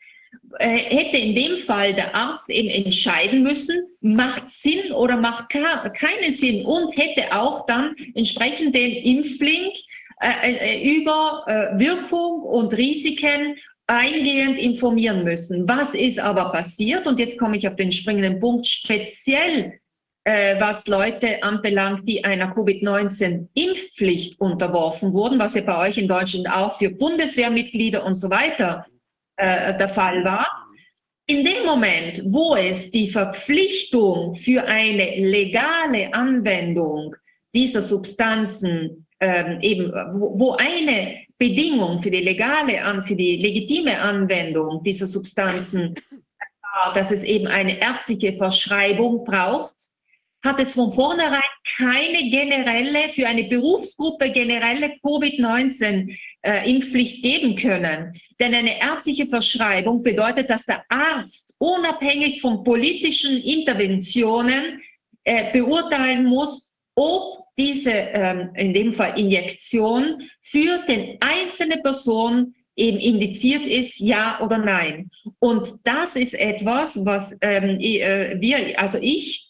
äh, hätte in dem Fall der Arzt eben entscheiden müssen, macht Sinn oder macht keinen Sinn und hätte auch dann entsprechend den Impfling äh, äh, über äh, Wirkung und Risiken eingehend informieren müssen. Was ist aber passiert? Und jetzt komme ich auf den springenden Punkt, speziell äh, was Leute anbelangt, die einer Covid-19-Impfpflicht unterworfen wurden, was ja bei euch in Deutschland auch für Bundeswehrmitglieder und so weiter äh, der Fall war. In dem Moment, wo es die Verpflichtung für eine legale Anwendung dieser Substanzen ähm, eben, wo, wo eine Bedingung für die legale, für die legitime Anwendung dieser Substanzen war, dass es eben eine ärztliche Verschreibung braucht, hat es von vornherein keine generelle, für eine Berufsgruppe generelle Covid-19-Impfpflicht äh, geben können. Denn eine ärztliche Verschreibung bedeutet, dass der Arzt unabhängig von politischen Interventionen äh, beurteilen muss, ob diese, ähm, in dem Fall Injektion, für den einzelne Person eben indiziert ist, ja oder nein. Und das ist etwas, was ähm, äh, wir, also ich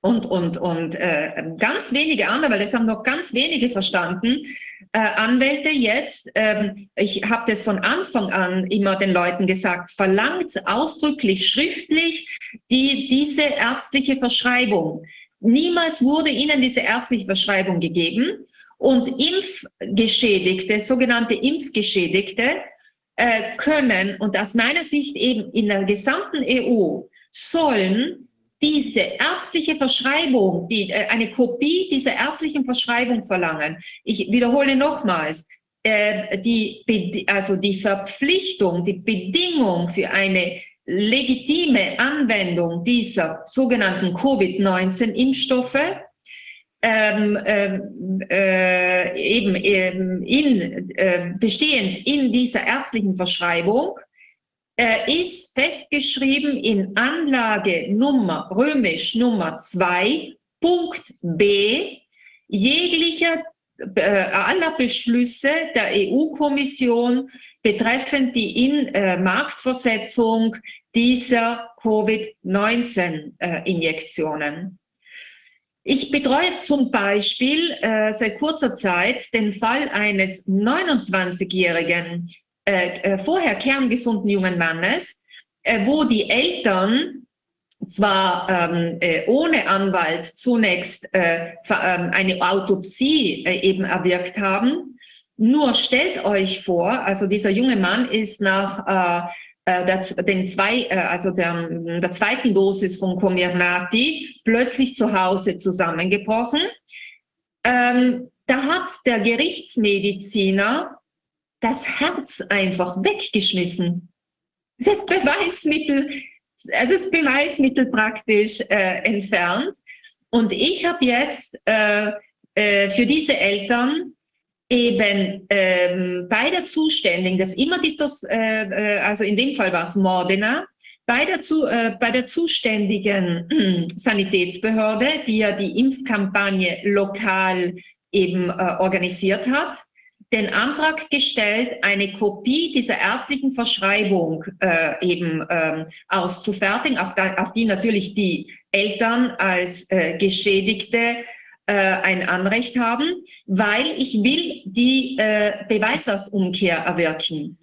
und, und, und äh, ganz wenige andere, weil das haben noch ganz wenige verstanden, äh, Anwälte jetzt, ähm, ich habe das von Anfang an immer den Leuten gesagt, verlangt ausdrücklich schriftlich die, diese ärztliche Verschreibung. Niemals wurde ihnen diese ärztliche Verschreibung gegeben. Und Impfgeschädigte, sogenannte Impfgeschädigte, äh, können, und aus meiner Sicht eben in der gesamten EU, sollen diese ärztliche Verschreibung, die, äh, eine Kopie dieser ärztlichen Verschreibung verlangen. Ich wiederhole nochmals, äh, die, also die Verpflichtung, die Bedingung für eine legitime Anwendung dieser sogenannten Covid-19-Impfstoffe ähm, ähm, äh, eben ähm, in, äh, bestehend in dieser ärztlichen Verschreibung äh, ist festgeschrieben in Anlage Nummer römisch Nummer 2 Punkt B jeglicher äh, aller Beschlüsse der EU-Kommission betreffend die In-Marktversetzung äh, dieser Covid-19-Injektionen. Ich betreue zum Beispiel äh, seit kurzer Zeit den Fall eines 29-jährigen, äh, äh, vorher kerngesunden jungen Mannes, äh, wo die Eltern zwar ähm, äh, ohne Anwalt zunächst äh, ähm, eine Autopsie eben erwirkt haben, nur stellt euch vor, also dieser junge Mann ist nach äh, der, den zwei, äh, also der, der zweiten Dosis von Comirnaty plötzlich zu Hause zusammengebrochen. Ähm, da hat der Gerichtsmediziner das Herz einfach weggeschmissen. Das Beweismittel, das Beweismittel praktisch äh, entfernt. Und ich habe jetzt äh, äh, für diese Eltern eben ähm, bei der Zuständigen, das immer die, äh, äh, also in dem Fall war es Mordena, bei der, zu, äh, bei der zuständigen äh, Sanitätsbehörde, die ja die Impfkampagne lokal eben äh, organisiert hat, den Antrag gestellt, eine Kopie dieser ärztlichen Verschreibung äh, eben ähm, auszufertigen, auf, auf, die natürlich die Eltern als äh, Geschädigte äh, ein Anrecht haben, weil ich will die äh, Beweislastumkehr erwirken.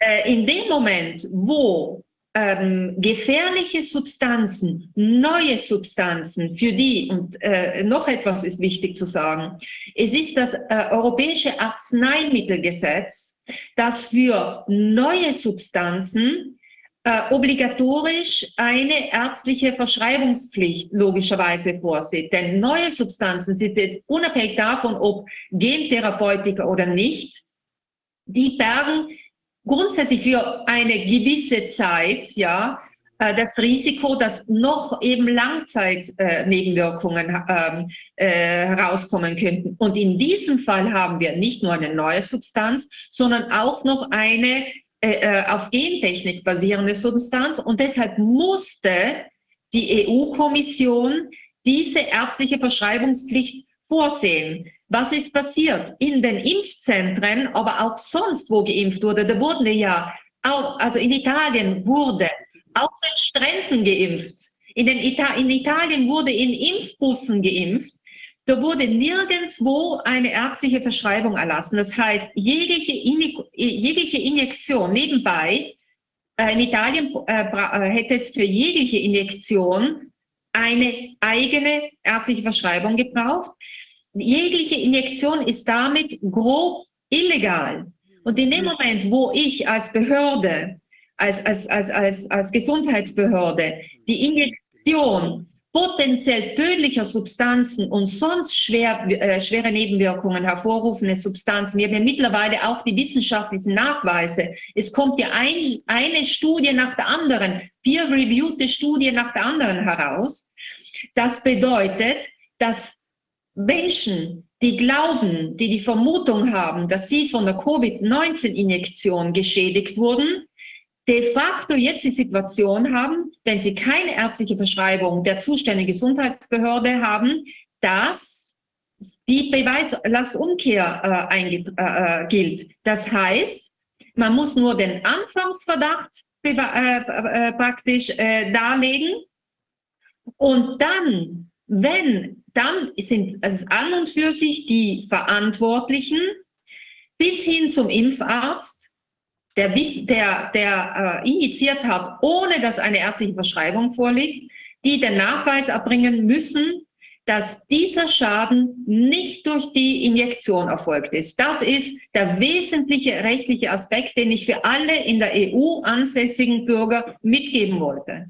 Äh, in dem Moment, wo ähm, gefährliche Substanzen, neue Substanzen, für die, und äh, noch etwas ist wichtig zu sagen, es ist das äh, Europäische Arzneimittelgesetz, das für neue Substanzen äh, obligatorisch eine ärztliche Verschreibungspflicht logischerweise vorsieht. Denn neue Substanzen sind jetzt unabhängig davon, ob Gentherapeutika oder nicht, die bergen grundsätzlich für eine gewisse Zeit, ja, äh, das Risiko, dass noch eben Langzeitnebenwirkungen äh, äh, herauskommen könnten. Und in diesem Fall haben wir nicht nur eine neue Substanz, sondern auch noch eine äh, äh auf Gentechnik basierende Substanz. Und deshalb musste die EU-Kommission diese ärztliche Verschreibungspflicht vorsehen. Was ist passiert? In den Impfzentren, aber auch sonst, wo geimpft wurde, da wurden ja, auch, also in Italien wurde auf den Stränden geimpft. In, Ita in Italien wurde in Impfbussen geimpft. Da wurde nirgendwo eine ärztliche Verschreibung erlassen. Das heißt, jegliche, jegliche Injektion nebenbei, äh, in Italien äh, äh, hätte es für jegliche Injektion eine eigene ärztliche Verschreibung gebraucht jegliche Injektion ist damit grob illegal. Und in dem Moment, wo ich als Behörde, als, als, als, als, als Gesundheitsbehörde die Injektion potenziell tödlicher Substanzen und sonst schwer, äh, schwere Nebenwirkungen hervorrufende Substanzen. Wir haben ja mittlerweile auch die wissenschaftlichen Nachweise. Es kommt ja ein, eine Studie nach der anderen, peer-reviewte Studie nach der anderen heraus. Das bedeutet, dass Menschen, die glauben, die die Vermutung haben, dass sie von der Covid-19-Injektion geschädigt wurden, de facto jetzt die Situation haben, wenn sie keine ärztliche Verschreibung der zuständigen Gesundheitsbehörde haben, dass die Beweislastumkehr äh, äh, gilt. Das heißt, man muss nur den Anfangsverdacht äh, äh, praktisch äh, darlegen und dann, wenn dann sind es an und für sich die Verantwortlichen bis hin zum Impfarzt, der, der, der äh, injiziert hat, ohne dass eine ärztliche Verschreibung vorliegt, die den Nachweis erbringen müssen, dass dieser Schaden nicht durch die Injektion erfolgt ist. Das ist der wesentliche rechtliche Aspekt, den ich für alle in der EU ansässigen Bürger mitgeben wollte.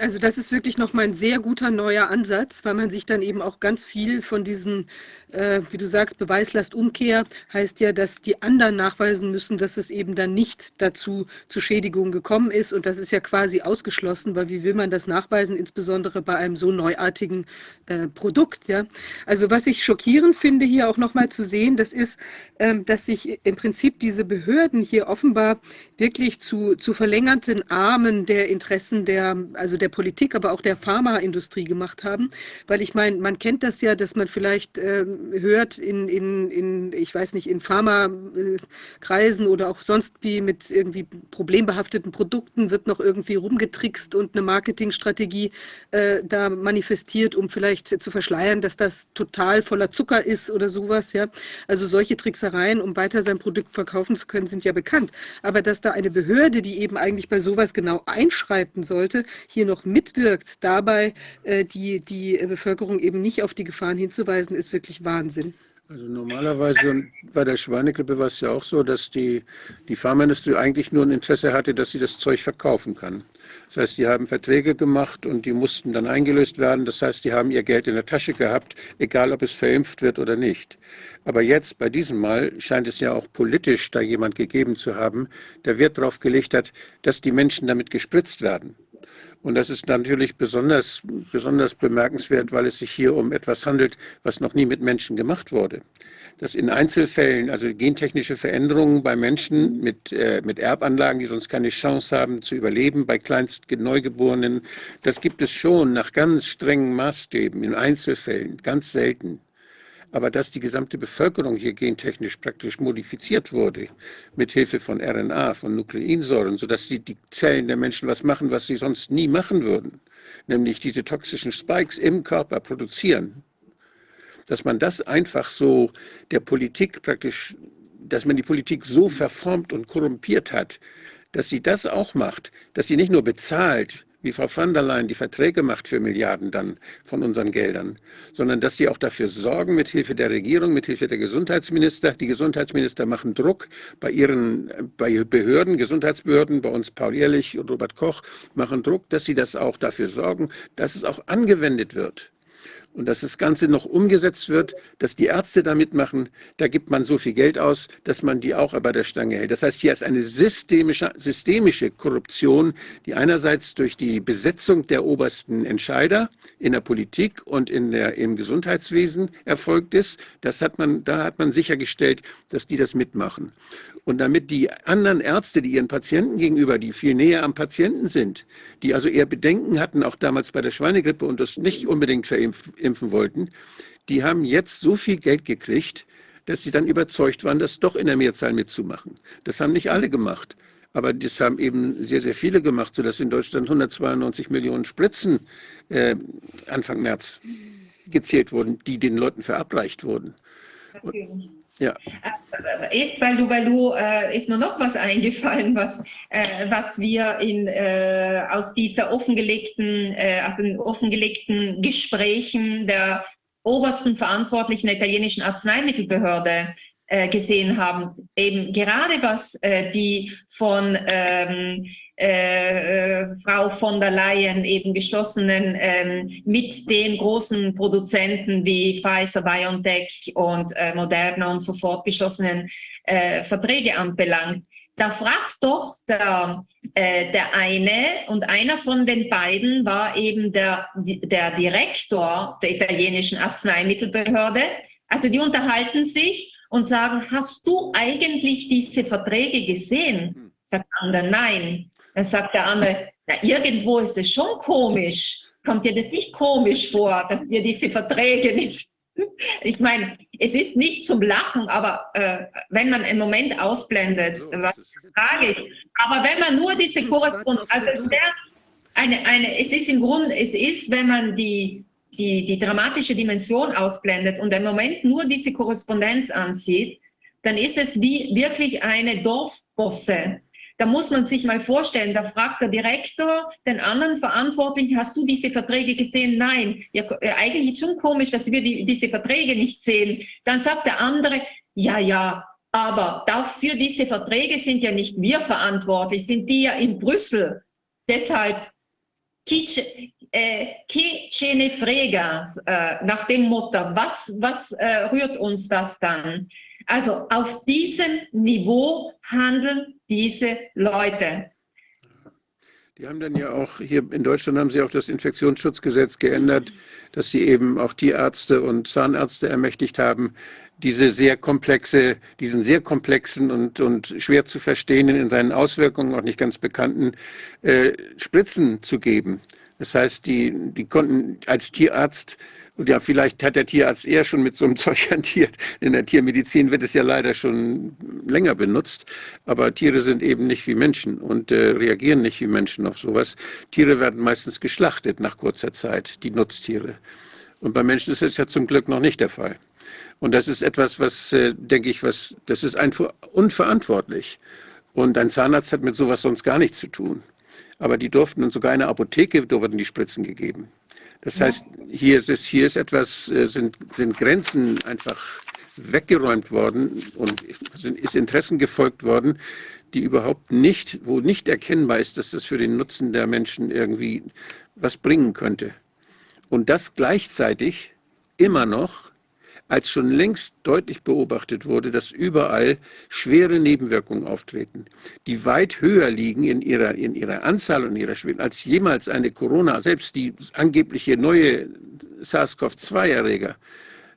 Also das ist wirklich nochmal ein sehr guter neuer Ansatz, weil man sich dann eben auch ganz viel von diesen, äh, wie du sagst, Beweislastumkehr heißt ja, dass die anderen nachweisen müssen, dass es eben dann nicht dazu zu Schädigungen gekommen ist. Und das ist ja quasi ausgeschlossen, weil wie will man das nachweisen, insbesondere bei einem so neuartigen äh, Produkt. Ja? Also was ich schockierend finde, hier auch nochmal zu sehen, das ist, ähm, dass sich im Prinzip diese Behörden hier offenbar wirklich zu, zu verlängerten Armen der Interessen der also der Politik, aber auch der Pharmaindustrie gemacht haben. Weil ich meine, man kennt das ja, dass man vielleicht äh, hört in, in, in, ich weiß nicht, in Pharmakreisen oder auch sonst wie mit irgendwie problembehafteten Produkten wird noch irgendwie rumgetrickst und eine Marketingstrategie äh, da manifestiert, um vielleicht zu verschleiern, dass das total voller Zucker ist oder sowas. Ja? Also solche Tricksereien, um weiter sein Produkt verkaufen zu können, sind ja bekannt. Aber dass da eine Behörde, die eben eigentlich bei sowas genau einschreiten sollte, hier noch mitwirkt, dabei äh, die, die Bevölkerung eben nicht auf die Gefahren hinzuweisen, ist wirklich Wahnsinn. Also normalerweise bei der Schweinegrippe war es ja auch so, dass die, die Pharmaindustrie eigentlich nur ein Interesse hatte, dass sie das Zeug verkaufen kann. Das heißt, die haben Verträge gemacht und die mussten dann eingelöst werden. Das heißt, die haben ihr Geld in der Tasche gehabt, egal ob es verimpft wird oder nicht. Aber jetzt, bei diesem Mal, scheint es ja auch politisch da jemand gegeben zu haben, der Wert darauf gelegt hat, dass die Menschen damit gespritzt werden. Und das ist natürlich besonders, besonders bemerkenswert, weil es sich hier um etwas handelt, was noch nie mit Menschen gemacht wurde. Dass in Einzelfällen, also gentechnische Veränderungen bei Menschen mit, äh, mit Erbanlagen, die sonst keine Chance haben zu überleben, bei kleinst Neugeborenen, das gibt es schon nach ganz strengen Maßstäben in Einzelfällen, ganz selten aber dass die gesamte Bevölkerung hier gentechnisch praktisch modifiziert wurde, mit Hilfe von RNA, von Nukleinsäuren, sodass die, die Zellen der Menschen was machen, was sie sonst nie machen würden, nämlich diese toxischen Spikes im Körper produzieren, dass man das einfach so der Politik praktisch, dass man die Politik so verformt und korrumpiert hat, dass sie das auch macht, dass sie nicht nur bezahlt, wie Frau van der Leyen die Verträge macht für Milliarden dann von unseren Geldern, sondern dass sie auch dafür sorgen, mit Hilfe der Regierung, mit Hilfe der Gesundheitsminister, die Gesundheitsminister machen Druck bei ihren bei Behörden, Gesundheitsbehörden, bei uns Paul Ehrlich und Robert Koch machen Druck, dass sie das auch dafür sorgen, dass es auch angewendet wird und dass das Ganze noch umgesetzt wird, dass die Ärzte da mitmachen, da gibt man so viel Geld aus, dass man die auch bei der Stange hält. Das heißt, hier ist eine systemische, systemische Korruption, die einerseits durch die Besetzung der obersten Entscheider in der Politik und in der, im Gesundheitswesen erfolgt ist. Das hat man, da hat man sichergestellt, dass die das mitmachen. Und damit die anderen Ärzte, die ihren Patienten gegenüber, die viel näher am Patienten sind, die also eher Bedenken hatten, auch damals bei der Schweinegrippe und das nicht unbedingt verimpfen wollten, die haben jetzt so viel Geld gekriegt, dass sie dann überzeugt waren, das doch in der Mehrzahl mitzumachen. Das haben nicht alle gemacht. Aber das haben eben sehr, sehr viele gemacht, sodass in Deutschland 192 Millionen Spritzen äh, Anfang März gezählt wurden, die den Leuten verabreicht wurden. Und, ja. Äh, jetzt, weil du, weil du, äh, ist mir noch was eingefallen, was, äh, was wir in, äh, aus dieser offengelegten, äh, aus den offengelegten Gesprächen der obersten verantwortlichen italienischen Arzneimittelbehörde äh, gesehen haben. Eben gerade was die von ähm, äh, äh, Frau von der Leyen eben geschlossenen ähm, mit den großen Produzenten wie Pfizer, BioNTech und äh, Moderna und so fort geschlossenen äh, Verträge anbelangt. Da fragt doch der, äh, der eine und einer von den beiden war eben der, der Direktor der italienischen Arzneimittelbehörde. Also die unterhalten sich und sagen, hast du eigentlich diese Verträge gesehen? Hm. Sagt der andere, nein. Dann sagt der andere, na, irgendwo ist es schon komisch. Kommt dir das nicht komisch vor, dass wir diese Verträge nicht. (laughs) Ich meine, es ist nicht zum Lachen, aber äh, wenn man einen Moment ausblendet, so, was tragisch. Aber wenn man nur diese Korrespondenz, also es wäre eine, eine, es ist im Grunde, es ist, wenn man die, die, die dramatische Dimension ausblendet und im Moment nur diese Korrespondenz ansieht, dann ist es wie wirklich eine Dorfbosse, da muss man sich mal vorstellen, da fragt der Direktor den anderen Verantwortlichen, hast du diese Verträge gesehen? Nein. Ja, äh, eigentlich ist schon komisch, dass wir die, diese Verträge nicht sehen. Dann sagt der andere, ja, ja, aber dafür diese Verträge sind ja nicht wir verantwortlich, sind die ja in Brüssel. Deshalb chi, äh, ce ne frega, äh, nach dem Motto, was, was äh, rührt uns das dann? Also auf diesem Niveau handeln diese Leute. Die haben dann ja auch, hier in Deutschland haben sie auch das Infektionsschutzgesetz geändert, dass sie eben auch Tierärzte und Zahnärzte ermächtigt haben, diese sehr komplexe, diesen sehr komplexen und, und schwer zu verstehenden, in seinen Auswirkungen auch nicht ganz bekannten äh, Spritzen zu geben. Das heißt, die, die konnten als Tierarzt und ja, vielleicht hat der Tierarzt eher schon mit so einem (laughs) Zeug hantiert. In der Tiermedizin wird es ja leider schon länger benutzt. Aber Tiere sind eben nicht wie Menschen und äh, reagieren nicht wie Menschen auf sowas. Tiere werden meistens geschlachtet nach kurzer Zeit, die Nutztiere. Und bei Menschen ist das ja zum Glück noch nicht der Fall. Und das ist etwas, was, äh, denke ich, was, das ist einfach unverantwortlich. Und ein Zahnarzt hat mit sowas sonst gar nichts zu tun. Aber die durften und sogar in der Apotheke wurden die Spritzen gegeben. Das heißt, hier ist, es, hier ist etwas, äh, sind, sind Grenzen einfach weggeräumt worden und ist Interessen gefolgt worden, die überhaupt nicht, wo nicht erkennbar ist, dass das für den Nutzen der Menschen irgendwie was bringen könnte. Und das gleichzeitig immer noch, als schon längst deutlich beobachtet wurde, dass überall schwere Nebenwirkungen auftreten, die weit höher liegen in ihrer, in ihrer Anzahl und ihrer Schwere als jemals eine Corona, selbst die angebliche neue SARS-CoV-2-Erreger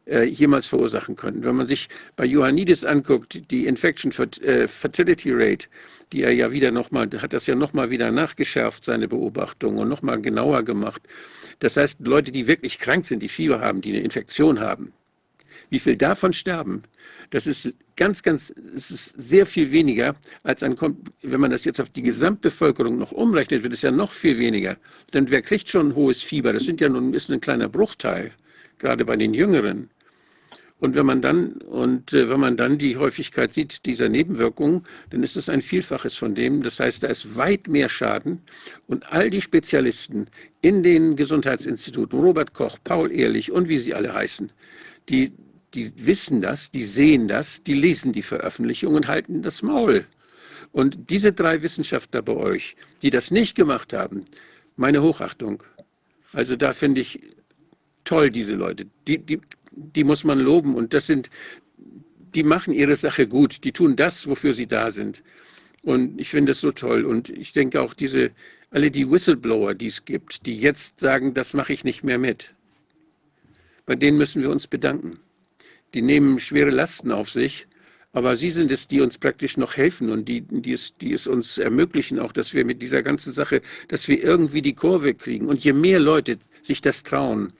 äh, jemals verursachen können. Wenn man sich bei Ioannidis anguckt, die Infection äh, Fertility Rate, die er ja wieder nochmal, hat das ja nochmal wieder nachgeschärft, seine Beobachtung und nochmal genauer gemacht. Das heißt, Leute, die wirklich krank sind, die Fieber haben, die eine Infektion haben, wie viel davon sterben, das ist ganz, ganz, es ist sehr viel weniger, als ein, wenn man das jetzt auf die Gesamtbevölkerung noch umrechnet, wird es ja noch viel weniger. Denn wer kriegt schon ein hohes Fieber? Das sind ja nun, ist ein kleiner Bruchteil, gerade bei den Jüngeren. Und wenn man dann, und äh, wenn man dann die Häufigkeit sieht dieser Nebenwirkungen, dann ist es ein Vielfaches von dem. Das heißt, da ist weit mehr Schaden. Und all die Spezialisten in den Gesundheitsinstituten, Robert Koch, Paul Ehrlich und wie sie alle heißen, die, die wissen das, die sehen das, die lesen die Veröffentlichungen und halten das Maul. Und diese drei Wissenschaftler bei euch, die das nicht gemacht haben, meine Hochachtung. Also da finde ich toll, diese Leute. Die, die die muss man loben und das sind, die machen ihre Sache gut, die tun das, wofür sie da sind. Und ich finde das so toll. Und ich denke auch diese, alle die Whistleblower, die es gibt, die jetzt sagen, das mache ich nicht mehr mit. Bei denen müssen wir uns bedanken. Die nehmen schwere Lasten auf sich, aber sie sind es, die uns praktisch noch helfen und die, die, es, die es uns ermöglichen, auch dass wir mit dieser ganzen Sache, dass wir irgendwie die Kurve kriegen. Und je mehr Leute sich das trauen,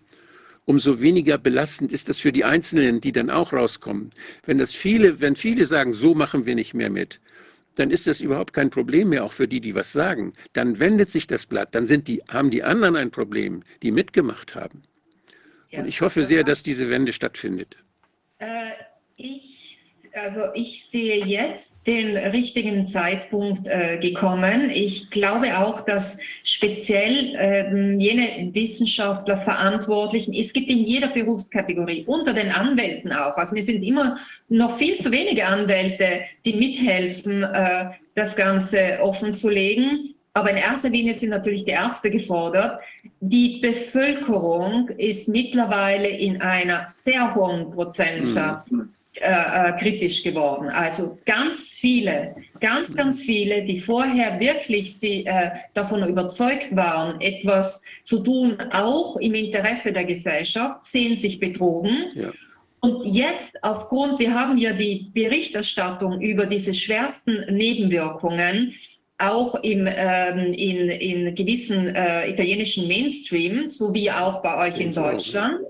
umso weniger belastend ist das für die Einzelnen, die dann auch rauskommen. Wenn das viele, wenn viele sagen, so machen wir nicht mehr mit, dann ist das überhaupt kein Problem mehr, auch für die, die was sagen. Dann wendet sich das Blatt, dann sind die, haben die anderen ein Problem, die mitgemacht haben. Ja, Und ich hoffe sehr, dass diese Wende stattfindet. Äh, ich also ich sehe jetzt den richtigen Zeitpunkt äh, gekommen. Ich glaube auch, dass speziell äh, jene Wissenschaftler Verantwortlichen, es gibt in jeder Berufskategorie, unter den Anwälten auch, also es sind immer noch viel zu wenige Anwälte, die mithelfen, äh, das Ganze offen zu legen. Aber in erster Linie sind natürlich die Ärzte gefordert. Die Bevölkerung ist mittlerweile in einer sehr hohen Prozentsatz. Mhm äh, äh, kritisch geworden. Also ganz viele, ganz, ganz viele, die vorher wirklich sie, äh, davon überzeugt waren, etwas zu tun, auch im Interesse der Gesellschaft, sehen sich betrogen. Ja. Und jetzt aufgrund, wir haben ja die Berichterstattung über diese schwersten Nebenwirkungen, auch im, ähm, in, in gewissen äh, italienischen Mainstream, sowie auch bei euch in Deutschland.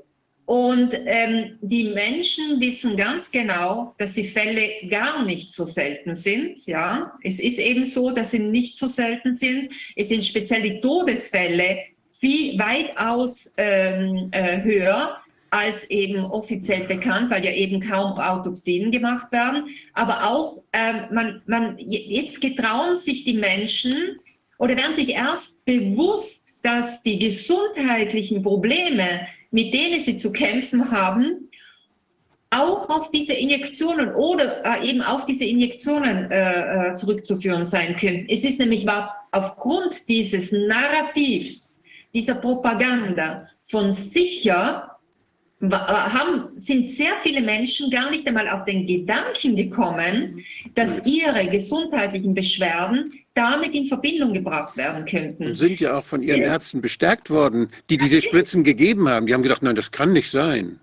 Und ähm, die Menschen wissen ganz genau, dass die Fälle gar nicht so selten sind. Ja, es ist eben so, dass sie nicht so selten sind. Es sind speziell die Todesfälle viel weitaus ähm, äh, höher als eben offiziell bekannt, weil ja eben kaum Autopsien gemacht werden. Aber auch, ähm, man, man, jetzt getrauen sich die Menschen oder werden sich erst bewusst, dass die gesundheitlichen Probleme mit denen sie zu kämpfen haben, auch auf diese Injektionen oder äh, eben auf diese Injektionen äh, äh zurückzuführen sein können. Es ist nämlich wahr, aufgrund dieses Narrativs, dieser Propaganda von sicher, haben, sind sehr viele Menschen gar nicht einmal auf den Gedanken gekommen, dass ihre gesundheitlichen Beschwerden damit in Verbindung gebracht werden könnten. Und sind ja auch von ihren Ärzten bestärkt worden, die diese Spritzen gegeben haben. Die haben gesagt, nein, das kann nicht sein.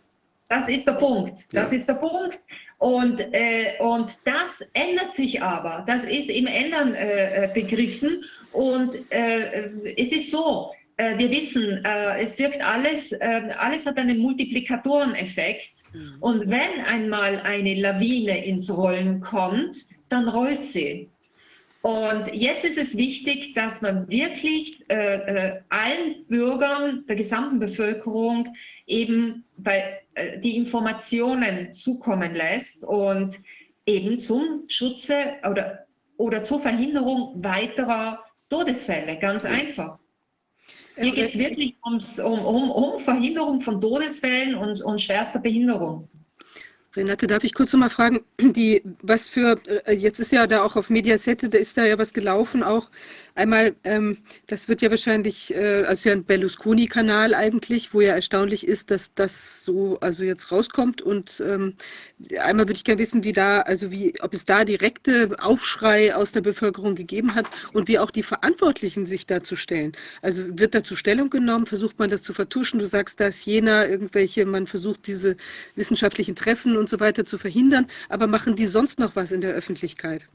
Das ist der Punkt. Das ja. ist der Punkt. Und, äh, und das ändert sich aber. Das ist im Ändern äh, äh begriffen. Und äh, es ist so, äh, wir wissen, äh, es wirkt alles, alles hat einen Multiplikatoreneffekt. Mhm. Und wenn einmal eine Lawine ins Rollen kommt, dann rollt sie. Und jetzt ist es wichtig, dass man wirklich äh, äh, allen Bürgern der gesamten Bevölkerung eben bei, äh, die Informationen zukommen lässt und eben zum Schutze oder, oder zur Verhinderung weiterer Todesfälle. Ganz einfach. Hier geht es wirklich ums, um, um, um Verhinderung von Todesfällen und, und schwerster Behinderung. Renate, darf ich kurz noch mal fragen, (clears throat) die, was für, äh, jetzt ist ja da auch auf Mediaset, da ist da ja was gelaufen, auch einmal, ähm, das wird ja wahrscheinlich, äh, also ja ein Berlusconi-Kanal eigentlich, wo ja erstaunlich ist, dass das so, also jetzt rauskommt und ähm, einmal würde ich gerne wissen, wie da, also wie, ob es da direkte Aufschrei aus der Bevölkerung gegeben hat und wie auch die Verantwortlichen sich dazu stellen. Also wird dazu Stellung genommen, versucht man das zu vertuschen, du sagst, da ist Jena irgendwelche, man versucht diese wissenschaftlichen Treffen und so weiter zu verhindern. Aber machen die sonst noch was in der Öffentlichkeit?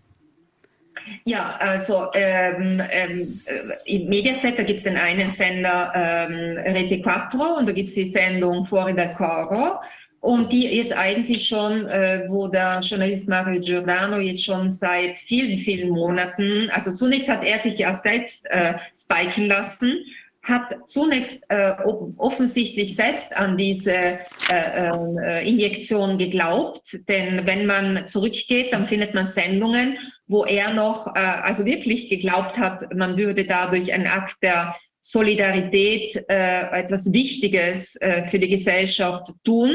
Ja, also ähm, ähm, im Mediaset, da gibt es den einen Sender ähm, Rete Quattro und da gibt es die Sendung Fuori dal Coro. Und die jetzt eigentlich schon, äh, wo der Journalist Mario Giordano jetzt schon seit vielen, vielen Monaten, also zunächst hat er sich ja selbst äh, spiken lassen hat zunächst äh, offensichtlich selbst an diese äh, äh, Injektion geglaubt, denn wenn man zurückgeht, dann findet man Sendungen, wo er noch, äh, also wirklich geglaubt hat, man würde dadurch einen Akt der Solidarität, äh, etwas Wichtiges äh, für die Gesellschaft tun.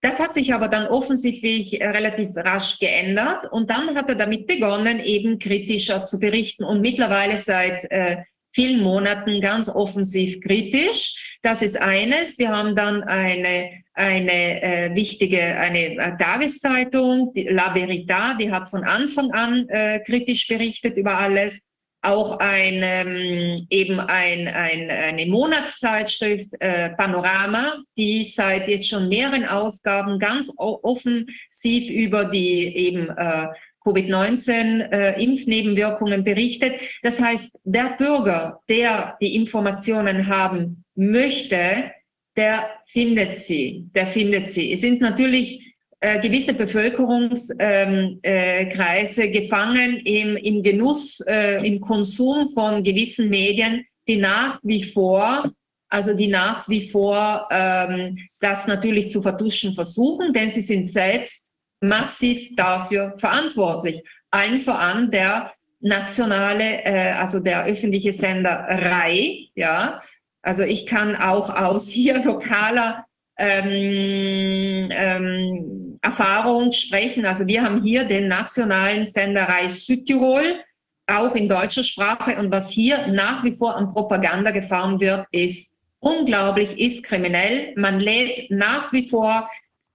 Das hat sich aber dann offensichtlich relativ rasch geändert und dann hat er damit begonnen, eben kritischer zu berichten und mittlerweile seit äh, vielen Monaten ganz offensiv kritisch. Das ist eines. Wir haben dann eine, eine äh, wichtige, eine äh, Tageszeitung, die La Verità, die hat von Anfang an äh, kritisch berichtet über alles. Auch ein, ähm, eben ein, ein, eine Monatszeitschrift, äh, Panorama, die seit jetzt schon mehreren Ausgaben ganz offensiv über die eben äh, Covid-19-Impfnebenwirkungen äh, berichtet. Das heißt, der Bürger, der die Informationen haben möchte, der findet sie, der findet sie. Es sind natürlich äh, gewisse Bevölkerungskreise ähm, äh, gefangen im, im Genuss, äh, im Konsum von gewissen Medien, die nach wie vor also die nach wie vor ähm, das natürlich zu vertuschen versuchen, denn sie sind selbst massiv dafür verantwortlich. Allen voran der nationale, äh, also der öffentliche Sender RAI, ja. Also ich kann auch aus hier (laughs) lokaler ähm, ähm, Erfahrung sprechen. Also wir haben hier den nationalen Sender RAI Südtirol, auch in deutscher Sprache. Und was hier nach wie vor an Propaganda gefahren wird, ist unglaublich, ist kriminell. Man lädt nach wie vor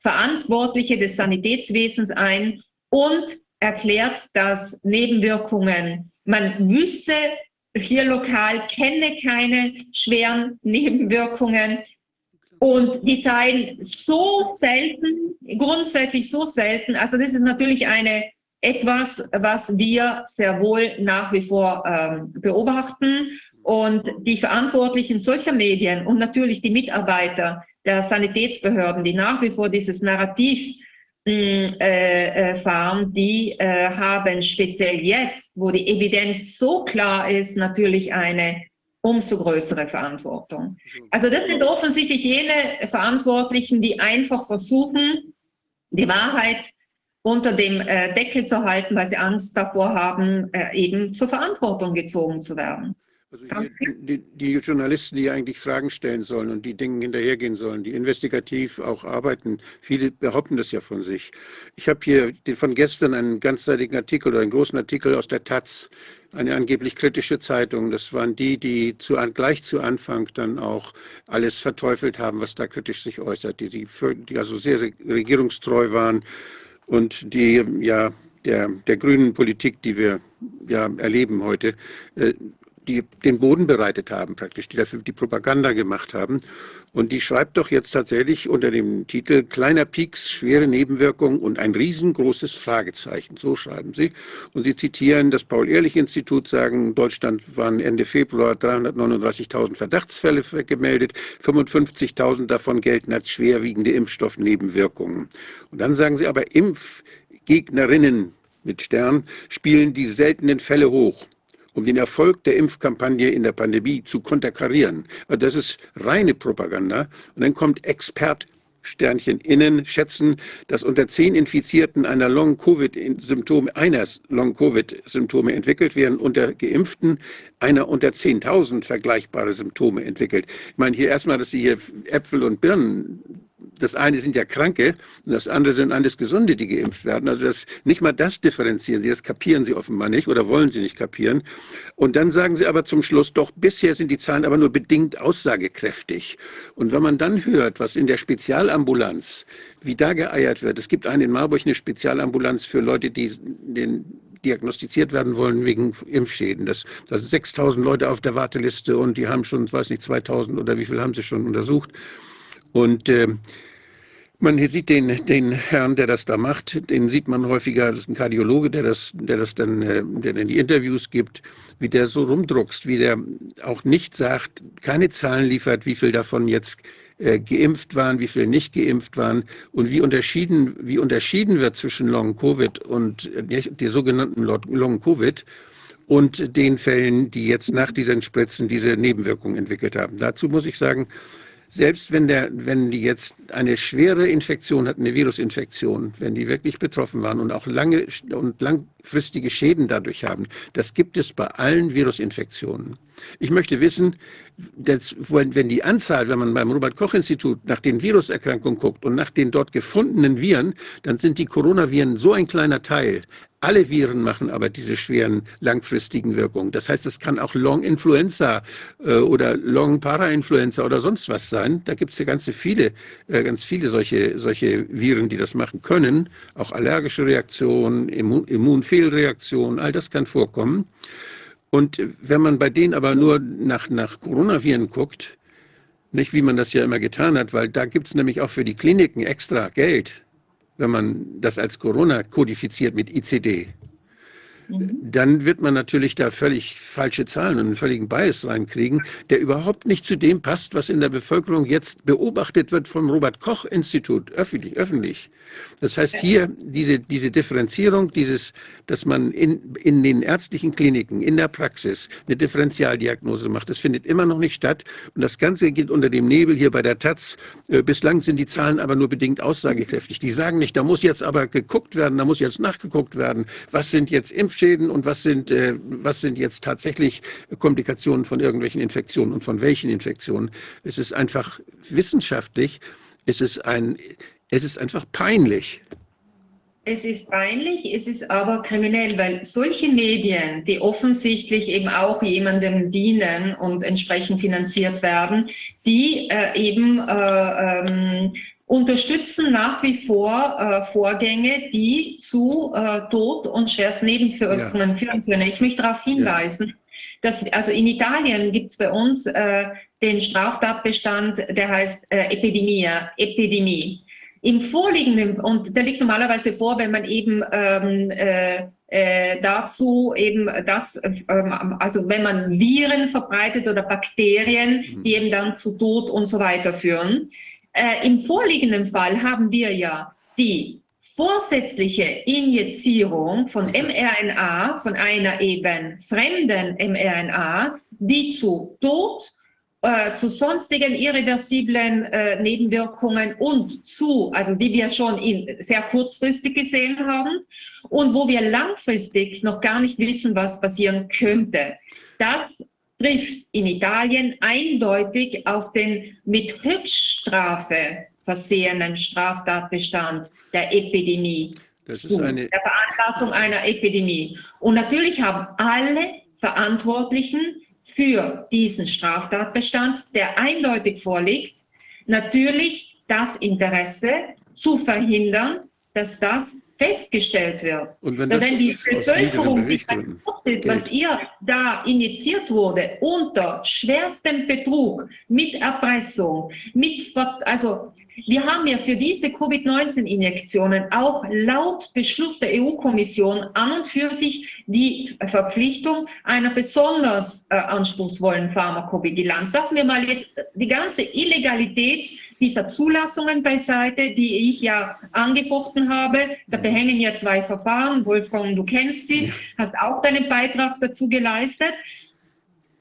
Verantwortliche des Sanitätswesens ein und erklärt, dass Nebenwirkungen, man wüsste hier lokal, kenne keine schweren Nebenwirkungen und die seien so selten, grundsätzlich so selten. Also das ist natürlich eine etwas, was wir sehr wohl nach wie vor ähm, beobachten. Und die Verantwortlichen solcher Medien und natürlich die Mitarbeiter der Sanitätsbehörden, die nach wie vor dieses Narrativ mm, äh, äh, fahren, die äh, haben speziell jetzt, wo die Evidenz so klar ist, natürlich eine umso größere Verantwortung. Also das sind offensichtlich jene Verantwortlichen, die einfach versuchen, die Wahrheit unter dem Deckel zu halten, weil sie Angst davor haben, eben zur Verantwortung gezogen zu werden. Also die, die, Journalisten, die eigentlich Fragen stellen sollen und die Dingen hinterhergehen sollen, die investigativ auch arbeiten, viele behaupten das ja von sich. Ich habe hier von gestern einen ganzseitigen Artikel oder einen großen Artikel aus der Taz, eine angeblich kritische Zeitung. Das waren die, die zu, gleich zu Anfang dann auch alles verteufelt haben, was da kritisch sich äußert, die, die, die also sehr regierungstreu waren und die ja der, der grünen Politik, die wir ja erleben heute, äh, die den Boden bereitet haben, praktisch, die dafür die Propaganda gemacht haben. Und die schreibt doch jetzt tatsächlich unter dem Titel Kleiner Pieks, schwere Nebenwirkung und ein riesengroßes Fragezeichen. So schreiben sie. Und sie zitieren das Paul-Ehrlich-Institut, sagen, Deutschland waren Ende Februar 339.000 Verdachtsfälle gemeldet, 55.000 davon gelten als schwerwiegende Impfstoffnebenwirkungen. Und dann sagen sie aber, Impfgegnerinnen mit Stern spielen die seltenen Fälle hoch um den Erfolg der Impfkampagne in der Pandemie zu konterkarieren. Das ist reine Propaganda. Und dann kommt Expert Sternchen innen schätzen, dass unter zehn Infizierten einer Long-Covid-Symptome, einer Long-Covid-Symptome entwickelt werden, unter Geimpften einer unter 10.000 vergleichbare Symptome entwickelt. Ich meine hier erstmal, dass Sie hier Äpfel und Birnen das eine sind ja Kranke und das andere sind alles Gesunde, die geimpft werden. Also das, nicht mal das differenzieren sie, das kapieren sie offenbar nicht oder wollen sie nicht kapieren. Und dann sagen sie aber zum Schluss, doch bisher sind die Zahlen aber nur bedingt aussagekräftig. Und wenn man dann hört, was in der Spezialambulanz, wie da geeiert wird, es gibt eine in Marburg eine Spezialambulanz für Leute, die den diagnostiziert werden wollen wegen Impfschäden. Das, da sind 6000 Leute auf der Warteliste und die haben schon, weiß nicht, 2000 oder wie viel haben sie schon untersucht. Und äh, man sieht den, den Herrn, der das da macht, den sieht man häufiger, das ist ein Kardiologe, der das, der das dann, äh, der dann die Interviews gibt, wie der so rumdruckst, wie der auch nicht sagt, keine Zahlen liefert, wie viel davon jetzt äh, geimpft waren, wie viele nicht geimpft waren und wie unterschieden, wie unterschieden wird zwischen Long-Covid und der, sogenannten Long-Covid und den Fällen, die jetzt nach diesen Spritzen diese Nebenwirkungen entwickelt haben. Dazu muss ich sagen, selbst wenn, der, wenn die jetzt eine schwere Infektion hatten, eine Virusinfektion, wenn die wirklich betroffen waren und auch lange und langfristige Schäden dadurch haben, das gibt es bei allen Virusinfektionen. Ich möchte wissen, dass, wenn die Anzahl, wenn man beim Robert-Koch-Institut nach den Viruserkrankungen guckt und nach den dort gefundenen Viren, dann sind die Coronaviren so ein kleiner Teil. Alle Viren machen aber diese schweren langfristigen Wirkungen. Das heißt, es kann auch Long-Influenza äh, oder Long-Para-Influenza oder sonst was sein. Da gibt es ja ganz viele, äh, ganz viele solche, solche Viren, die das machen können. Auch allergische Reaktionen, Immun Immunfehlreaktionen, all das kann vorkommen. Und wenn man bei denen aber nur nach, nach Coronaviren guckt, nicht wie man das ja immer getan hat, weil da gibt es nämlich auch für die Kliniken extra Geld wenn man das als Corona kodifiziert mit ICD, Mhm. dann wird man natürlich da völlig falsche Zahlen und einen völligen Bias reinkriegen, der überhaupt nicht zu dem passt, was in der Bevölkerung jetzt beobachtet wird vom Robert Koch Institut, öffentlich, öffentlich. Das heißt hier diese, diese Differenzierung, dieses, dass man in, in den ärztlichen Kliniken, in der Praxis eine Differentialdiagnose macht, das findet immer noch nicht statt. Und das Ganze geht unter dem Nebel hier bei der Taz. Äh, bislang sind die Zahlen aber nur bedingt aussagekräftig. Die sagen nicht, da muss jetzt aber geguckt werden, da muss jetzt nachgeguckt werden, was sind jetzt Impf Impfschäden und was sind, äh, was sind jetzt tatsächlich Komplikationen von irgendwelchen Infektionen und von welchen Infektionen. Es ist einfach wissenschaftlich, es ist, ein, es ist einfach peinlich. Es ist peinlich, es ist aber kriminell, weil solche Medien, die offensichtlich eben auch jemandem dienen und entsprechend finanziert werden, die äh, eben äh, ähm, unterstützen nach wie vor äh, Vorgänge, die zu äh, Tod und Schwerstnebenwirkungen ja. führen können. Ich möchte darauf hinweisen, ja. dass also in Italien gibt es bei uns äh, den Straftatbestand, der heißt äh, Epidemia, Epidemie. Im vorliegenden, und der liegt normalerweise vor, wenn man eben ähm, äh, äh, dazu eben das, ähm, also wenn man Viren verbreitet oder Bakterien, mhm. die eben dann zu Tod und so weiter führen. Äh, Im vorliegenden Fall haben wir ja die vorsätzliche Injizierung von mRNA, von einer eben fremden mRNA, die zu Tod, äh, zu sonstigen irreversiblen äh, Nebenwirkungen und zu, also die wir schon in, sehr kurzfristig gesehen haben und wo wir langfristig noch gar nicht wissen, was passieren könnte. Das trifft in Italien eindeutig auf den mit Höchststrafe versehenen Straftatbestand der Epidemie. Das ist eine der Veranlassung einer Epidemie. Und natürlich haben alle Verantwortlichen für diesen Straftatbestand, der eindeutig vorliegt, natürlich das Interesse zu verhindern, dass das festgestellt wird. Und wenn, wenn die Bevölkerung sich bewusst ist, was ihr da initiiert wurde, unter schwerstem Betrug, mit Erpressung, mit, also wir haben ja für diese Covid-19-Injektionen auch laut Beschluss der EU-Kommission an und für sich die Verpflichtung einer besonders äh, anspruchsvollen Pharmakovigilanz. Lassen wir mal jetzt die ganze Illegalität dieser Zulassungen beiseite, die ich ja angefochten habe. Da behängen ja zwei Verfahren. Wolfgang, du kennst sie, hast auch deinen Beitrag dazu geleistet.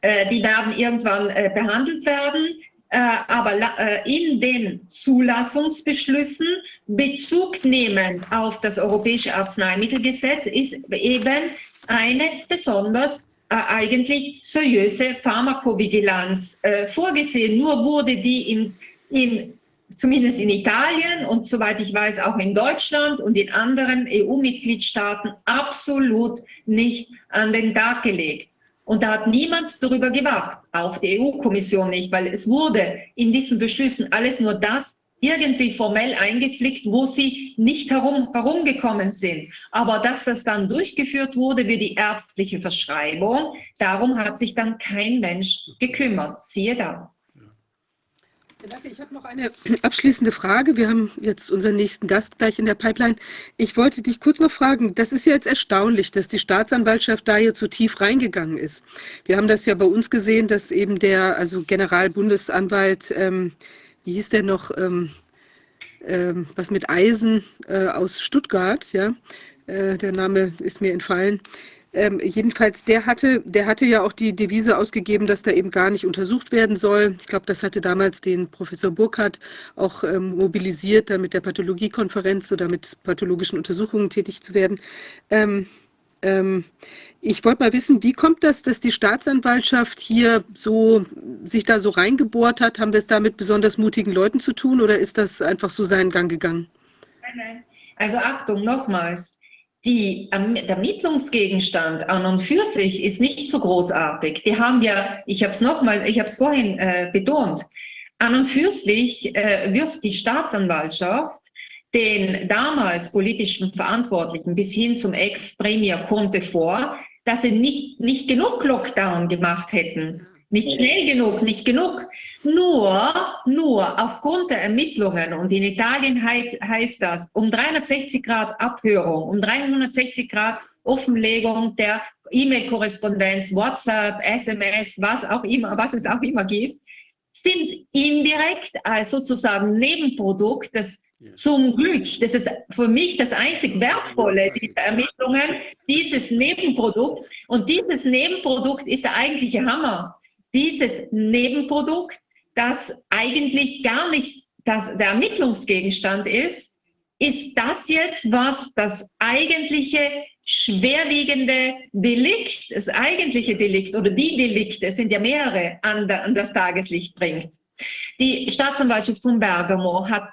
Äh, die werden irgendwann äh, behandelt werden. Äh, aber in den Zulassungsbeschlüssen Bezug nehmen auf das Europäische Arzneimittelgesetz ist eben eine besonders eigentlich seriöse Pharmakovigilanz vorgesehen. Nur wurde die in in zumindest in Italien und soweit ich weiß auch in Deutschland und in anderen EU-Mitgliedstaaten absolut nicht an den Tag gelegt. Und da hat niemand darüber gewacht, auch die EU-Kommission nicht, weil es wurde in diesen Beschlüssen alles nur das irgendwie formell eingeflickt, wo sie nicht herum, herumgekommen sind. Aber dass das dann durchgeführt wurde wie die ärztliche Verschreibung, darum hat sich dann kein Mensch gekümmert. Siehe da. Ich habe noch eine abschließende Frage. Wir haben jetzt unseren nächsten Gast gleich in der Pipeline. Ich wollte dich kurz noch fragen, das ist ja jetzt erstaunlich, dass die Staatsanwaltschaft da jetzt so tief reingegangen ist. Wir haben das ja bei uns gesehen, dass eben der, also Generalbundesanwalt, ähm, wie hieß der noch, ähm, ähm, was mit Eisen äh, aus Stuttgart, ja, äh, der Name ist mir entfallen, ähm, jedenfalls, der hatte, der hatte ja auch die Devise ausgegeben, dass da eben gar nicht untersucht werden soll. Ich glaube, das hatte damals den Professor Burkhardt auch ähm, mobilisiert, dann mit der Pathologiekonferenz oder mit pathologischen Untersuchungen tätig zu werden. Ähm, ähm ich wollte mal wissen, wie kommt das, dass die Staatsanwaltschaft hier so sich da so reingebohrt hat? Haben wir es da mit besonders mutigen Leuten zu tun oder ist das einfach so seinen Gang gegangen? Nein, nein. Also Achtung, nochmals die, der Ermittlungsgegenstand an und für sich ist nicht so großartig. Die haben ja, ich habe es nochmal, ich habe es vorhin äh, betont, an und für sich äh, wirft die Staatsanwaltschaft den damals politischen Verantwortlichen bis hin zum Ex-Premier Conte vor, dass sie nicht, nicht genug Lockdown gemacht hätten. Nicht schnell genug, nicht genug. Nur, nur aufgrund der Ermittlungen, und in Italien heißt, heißt das, um 360 Grad Abhörung, um 360 Grad Offenlegung der E-Mail-Korrespondenz, WhatsApp, SMS, was auch immer, was es auch immer gibt, sind indirekt als sozusagen Nebenprodukt des zum Glück, das ist für mich das einzig Wertvolle dieser Ermittlungen, dieses Nebenprodukt. Und dieses Nebenprodukt ist der eigentliche Hammer dieses Nebenprodukt, das eigentlich gar nicht das, der Ermittlungsgegenstand ist, ist das jetzt, was das eigentliche schwerwiegende Delikt, das eigentliche Delikt oder die Delikte, es sind ja mehrere, an, der, an das Tageslicht bringt. Die Staatsanwaltschaft von Bergamo hat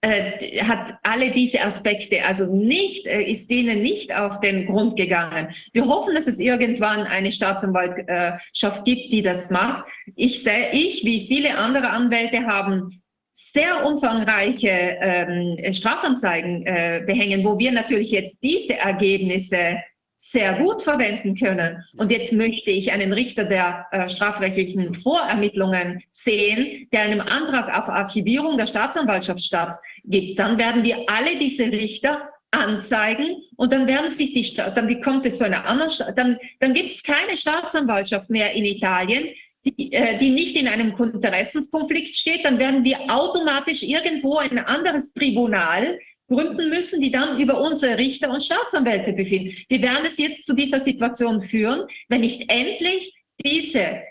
äh, hat alle diese Aspekte, also nicht, äh, ist denen nicht auf den Grund gegangen. Wir hoffen, dass es irgendwann eine Staatsanwaltschaft gibt, die das macht. Ich, sehe, ich wie viele andere Anwälte haben sehr umfangreiche ähm, Strafanzeigen äh, behängen, wo wir natürlich jetzt diese Ergebnisse sehr gut verwenden können. Und jetzt möchte ich einen Richter der äh, strafrechtlichen Vorermittlungen sehen, der einem Antrag auf Archivierung der Staatsanwaltschaft stattgibt. Dann werden wir alle diese Richter anzeigen und dann werden sich die, dann kommt es zu einer anderen, dann, dann gibt es keine Staatsanwaltschaft mehr in Italien, die, äh, die nicht in einem Interessenskonflikt steht, dann werden wir automatisch irgendwo ein anderes Tribunal gründen müssen, die dann über unsere Richter und Staatsanwälte befinden. Wir werden es jetzt zu dieser Situation führen, wenn nicht endlich diese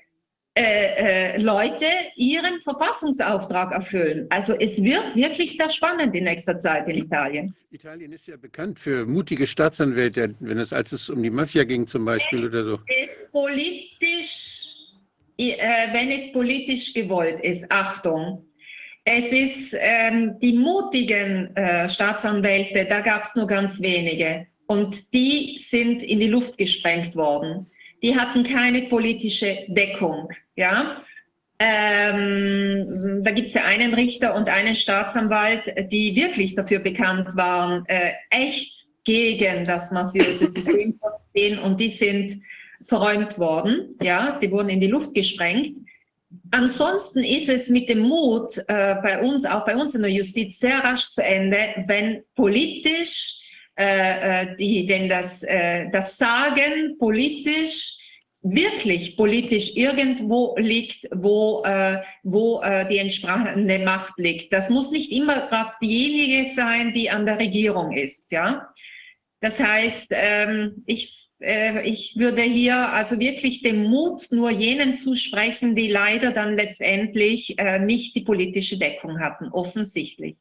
äh, äh, Leute ihren Verfassungsauftrag erfüllen. Also es wird wirklich sehr spannend in nächster Zeit in Italien. Italien ist ja bekannt für mutige Staatsanwälte, wenn es als es um die Mafia ging zum Beispiel oder so. Politisch, äh, wenn es politisch gewollt ist, Achtung, es ist ähm, die mutigen äh, Staatsanwälte, da gab es nur ganz wenige. Und die sind in die Luft gesprengt worden. Die hatten keine politische Deckung. Ja? Ähm, da gibt es ja einen Richter und einen Staatsanwalt, die wirklich dafür bekannt waren, äh, echt gegen das mafiöse (laughs) System zu stehen und die sind verräumt worden. Ja? Die wurden in die Luft gesprengt. Ansonsten ist es mit dem Mut äh, bei uns, auch bei uns in der Justiz, sehr rasch zu Ende, wenn politisch, äh, äh die, denn das, äh, das Sagen politisch, wirklich politisch irgendwo liegt, wo, äh, wo äh, die entsprechende Macht liegt. Das muss nicht immer gerade diejenige sein, die an der Regierung ist. Ja? Das heißt, ähm, ich äh, ich würde hier also wirklich den Mut nur jenen zusprechen, die leider dann letztendlich äh, nicht die politische Deckung hatten, offensichtlich.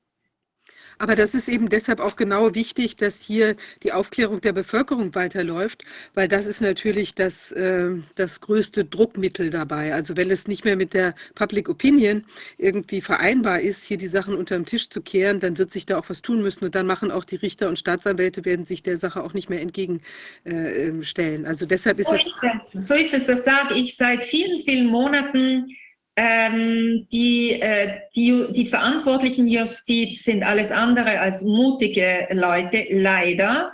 Aber das ist eben deshalb auch genau wichtig, dass hier die Aufklärung der Bevölkerung weiterläuft, weil das ist natürlich das, äh, das größte Druckmittel dabei. Also wenn es nicht mehr mit der Public Opinion irgendwie vereinbar ist, hier die Sachen unter den Tisch zu kehren, dann wird sich da auch was tun müssen und dann machen auch die Richter und Staatsanwälte werden sich der Sache auch nicht mehr entgegenstellen. Äh, also deshalb ist so es. Ist es. So ist es, das sage ich seit vielen, vielen Monaten ähm, die, äh, die, die verantwortlichen Justiz sind alles andere als mutige Leute, leider.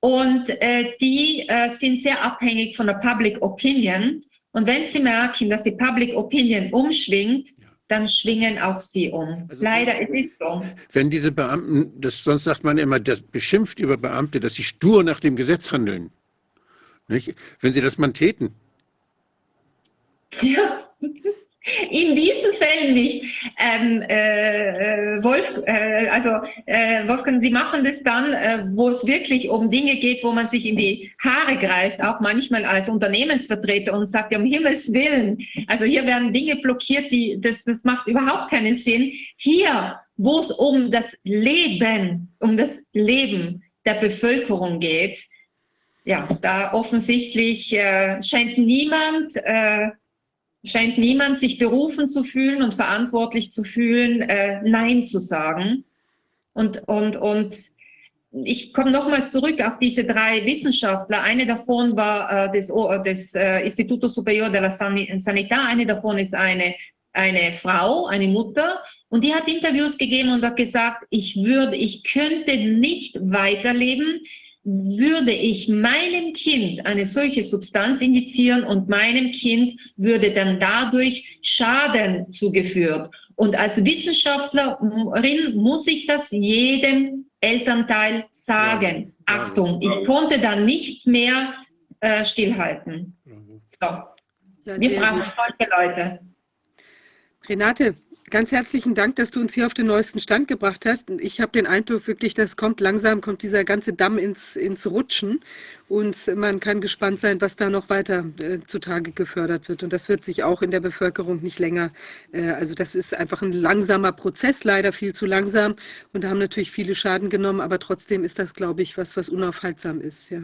Und äh, die äh, sind sehr abhängig von der Public Opinion. Und wenn sie merken, dass die Public Opinion umschwingt, dann schwingen auch sie um. Also, Leider ist es so. Wenn diese Beamten, das, sonst sagt man immer, das beschimpft über Beamte, dass sie stur nach dem Gesetz handeln. Nicht? Wenn sie das mal täten. Ja. In diesen Fällen nicht. Ähm, äh, Wolf, äh, also äh, Wolfgang, Sie machen das dann, äh, wo es wirklich um Dinge geht, wo man sich in die Haare greift, auch manchmal als Unternehmensvertreter und sagt, um Himmels Willen, also hier werden Dinge blockiert, die, das, das macht überhaupt keinen Sinn. Hier, wo es um das Leben, um das Leben der Bevölkerung geht, ja, da offensichtlich äh, scheint niemand äh, scheint niemand sich berufen zu fühlen und verantwortlich zu fühlen, äh, Nein zu sagen. Und, und, und ich komme nochmals zurück auf diese drei Wissenschaftler. Eine davon war äh, des, des äh, Instituto Superior de la Sanità, eine davon ist eine, eine Frau, eine Mutter. Und die hat Interviews gegeben und hat gesagt, ich würde, ich könnte nicht weiterleben, würde ich meinem Kind eine solche Substanz injizieren und meinem Kind würde dann dadurch Schaden zugeführt. Und als Wissenschaftlerin muss ich das jedem Elternteil sagen. Ja. Achtung, ich konnte dann nicht mehr äh, stillhalten. So. Ja, Wir brauchen solche Leute. Renate, Ganz herzlichen Dank, dass du uns hier auf den neuesten Stand gebracht hast. Ich habe den Eindruck wirklich, das kommt langsam, kommt dieser ganze Damm ins, ins Rutschen und man kann gespannt sein, was da noch weiter äh, zutage gefördert wird. Und das wird sich auch in der Bevölkerung nicht länger, äh, also das ist einfach ein langsamer Prozess, leider viel zu langsam. Und da haben natürlich viele Schaden genommen, aber trotzdem ist das, glaube ich, was, was unaufhaltsam ist. Ja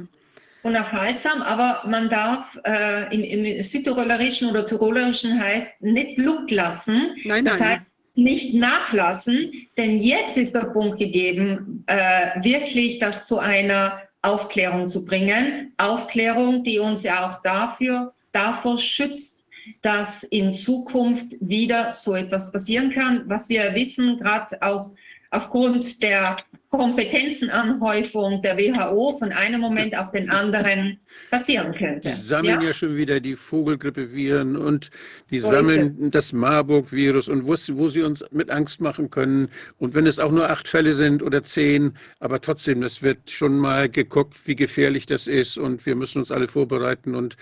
unaufhaltsam, aber man darf äh, im, im Südtirolerischen oder Tirolerischen heißt nicht Blut lassen. Nein, das nein. heißt nicht nachlassen, denn jetzt ist der Punkt gegeben, äh, wirklich das zu einer Aufklärung zu bringen. Aufklärung, die uns ja auch dafür, davor schützt, dass in Zukunft wieder so etwas passieren kann. Was wir wissen, gerade auch aufgrund der Kompetenzenanhäufung der WHO von einem Moment auf den anderen passieren könnte. Die sammeln ja, ja schon wieder die Vogelgrippeviren und die so sammeln das Marburg-Virus und wo, wo, sie uns mit Angst machen können. Und wenn es auch nur acht Fälle sind oder zehn, aber trotzdem, das wird schon mal geguckt, wie gefährlich das ist und wir müssen uns alle vorbereiten und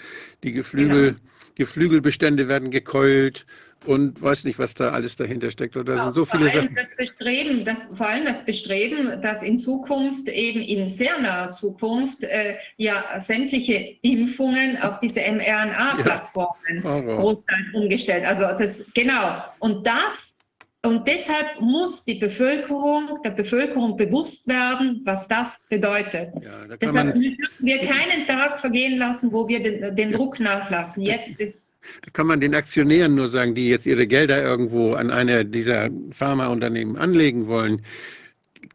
die Geflügel, genau. Geflügelbestände werden gekeult und weiß nicht, was da alles dahinter steckt. Oder ja, sind so viele Sachen. Das Bestreben, das, vor allem das Bestreben, dass in Zukunft, eben in sehr naher Zukunft, äh, ja sämtliche Impfungen auf diese mRNA-Plattformen ja. umgestellt. Also das genau. Und das und deshalb muss die Bevölkerung, der Bevölkerung bewusst werden, was das bedeutet. Ja, da deshalb dürfen wir keinen Tag vergehen lassen, wo wir den, den Druck nachlassen. Jetzt ist da kann man den Aktionären nur sagen, die jetzt ihre Gelder irgendwo an einer dieser Pharmaunternehmen anlegen wollen.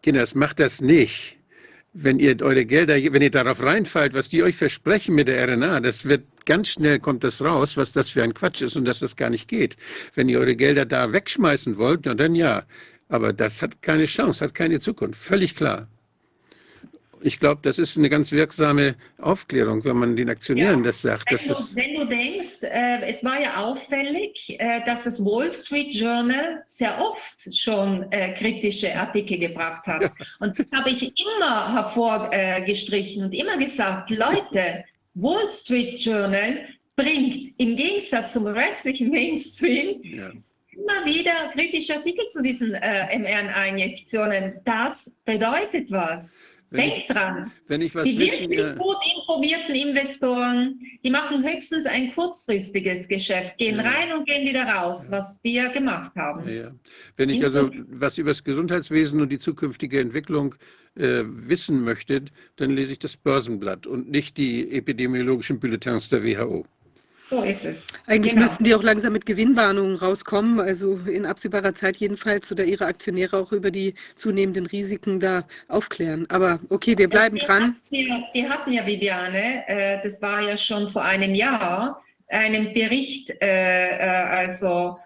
Kinders, macht das nicht. Wenn ihr eure Gelder, wenn ihr darauf reinfallt, was die euch versprechen mit der RNA, das wird ganz schnell kommt das raus, was das für ein Quatsch ist und dass das gar nicht geht. Wenn ihr eure Gelder da wegschmeißen wollt, dann ja. Aber das hat keine Chance, hat keine Zukunft. Völlig klar. Ich glaube, das ist eine ganz wirksame Aufklärung, wenn man den Aktionären ja. das sagt. Wenn du, wenn du denkst, äh, es war ja auffällig, äh, dass das Wall Street Journal sehr oft schon äh, kritische Artikel gebracht hat. Ja. Und das habe ich immer hervorgestrichen und immer gesagt, Leute, Wall Street Journal bringt im Gegensatz zum restlichen Mainstream ja. immer wieder kritische Artikel zu diesen äh, mRNA-Injektionen. Das bedeutet was. Wenn Denk ich, dran. Wenn ich was die wissen, wirklich gut informierten Investoren, die machen höchstens ein kurzfristiges Geschäft, gehen ja. rein und gehen wieder raus, was die ja gemacht haben. Ja, Wenn ich also was über das Gesundheitswesen und die zukünftige Entwicklung äh, wissen möchte, dann lese ich das Börsenblatt und nicht die epidemiologischen Bulletins der WHO. So ist es. Eigentlich genau. müssten die auch langsam mit Gewinnwarnungen rauskommen, also in absehbarer Zeit jedenfalls, oder ihre Aktionäre auch über die zunehmenden Risiken da aufklären. Aber okay, wir bleiben die dran. Ja, wir hatten ja, Viviane, äh, das war ja schon vor einem Jahr, einen Bericht, äh, äh, also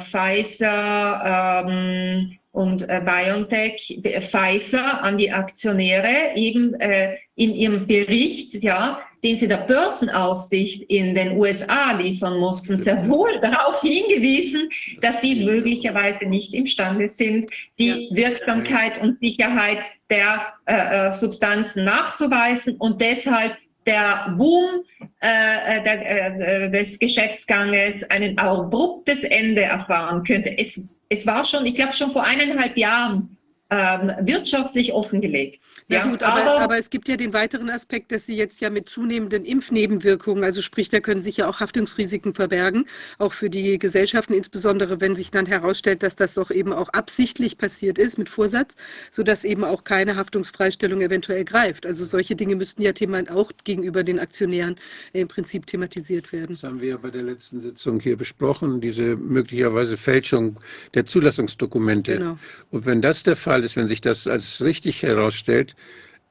Pfizer, ähm, und äh, BioNTech, Pfizer an die Aktionäre eben äh, in ihrem Bericht, ja, den sie der Börsenaufsicht in den USA liefern mussten, sehr wohl darauf hingewiesen, dass sie möglicherweise nicht imstande sind, die. Wirksamkeit und Sicherheit der äh, äh Substanzen nachzuweisen und deshalb der Boom äh, äh der, äh, des Geschäftsganges ein abruptes Ende erfahren könnte. Es es war schon, ich glaube schon vor eineinhalb Jahren ähm, wirtschaftlich offengelegt. Ja, ja gut, aber, aber, aber, es gibt ja den weiteren Aspekt, dass Sie jetzt ja mit zunehmenden Impfnebenwirkungen, also sprich, da können sich ja auch Haftungsrisiken verbergen, auch für die Gesellschaften, insbesondere wenn sich dann herausstellt, dass das doch eben auch absichtlich passiert ist mit Vorsatz, sodass eben auch keine Haftungsfreistellung eventuell greift. Also solche Dinge müssten ja Thema auch gegenüber den Aktionären im Prinzip thematisiert werden. Das haben wir ja bei der letzten Sitzung hier besprochen, diese möglicherweise Fälschung der Zulassungsdokumente. Genau. Und wenn das der Fall Fall ist, wenn sich das als richtig herausstellt,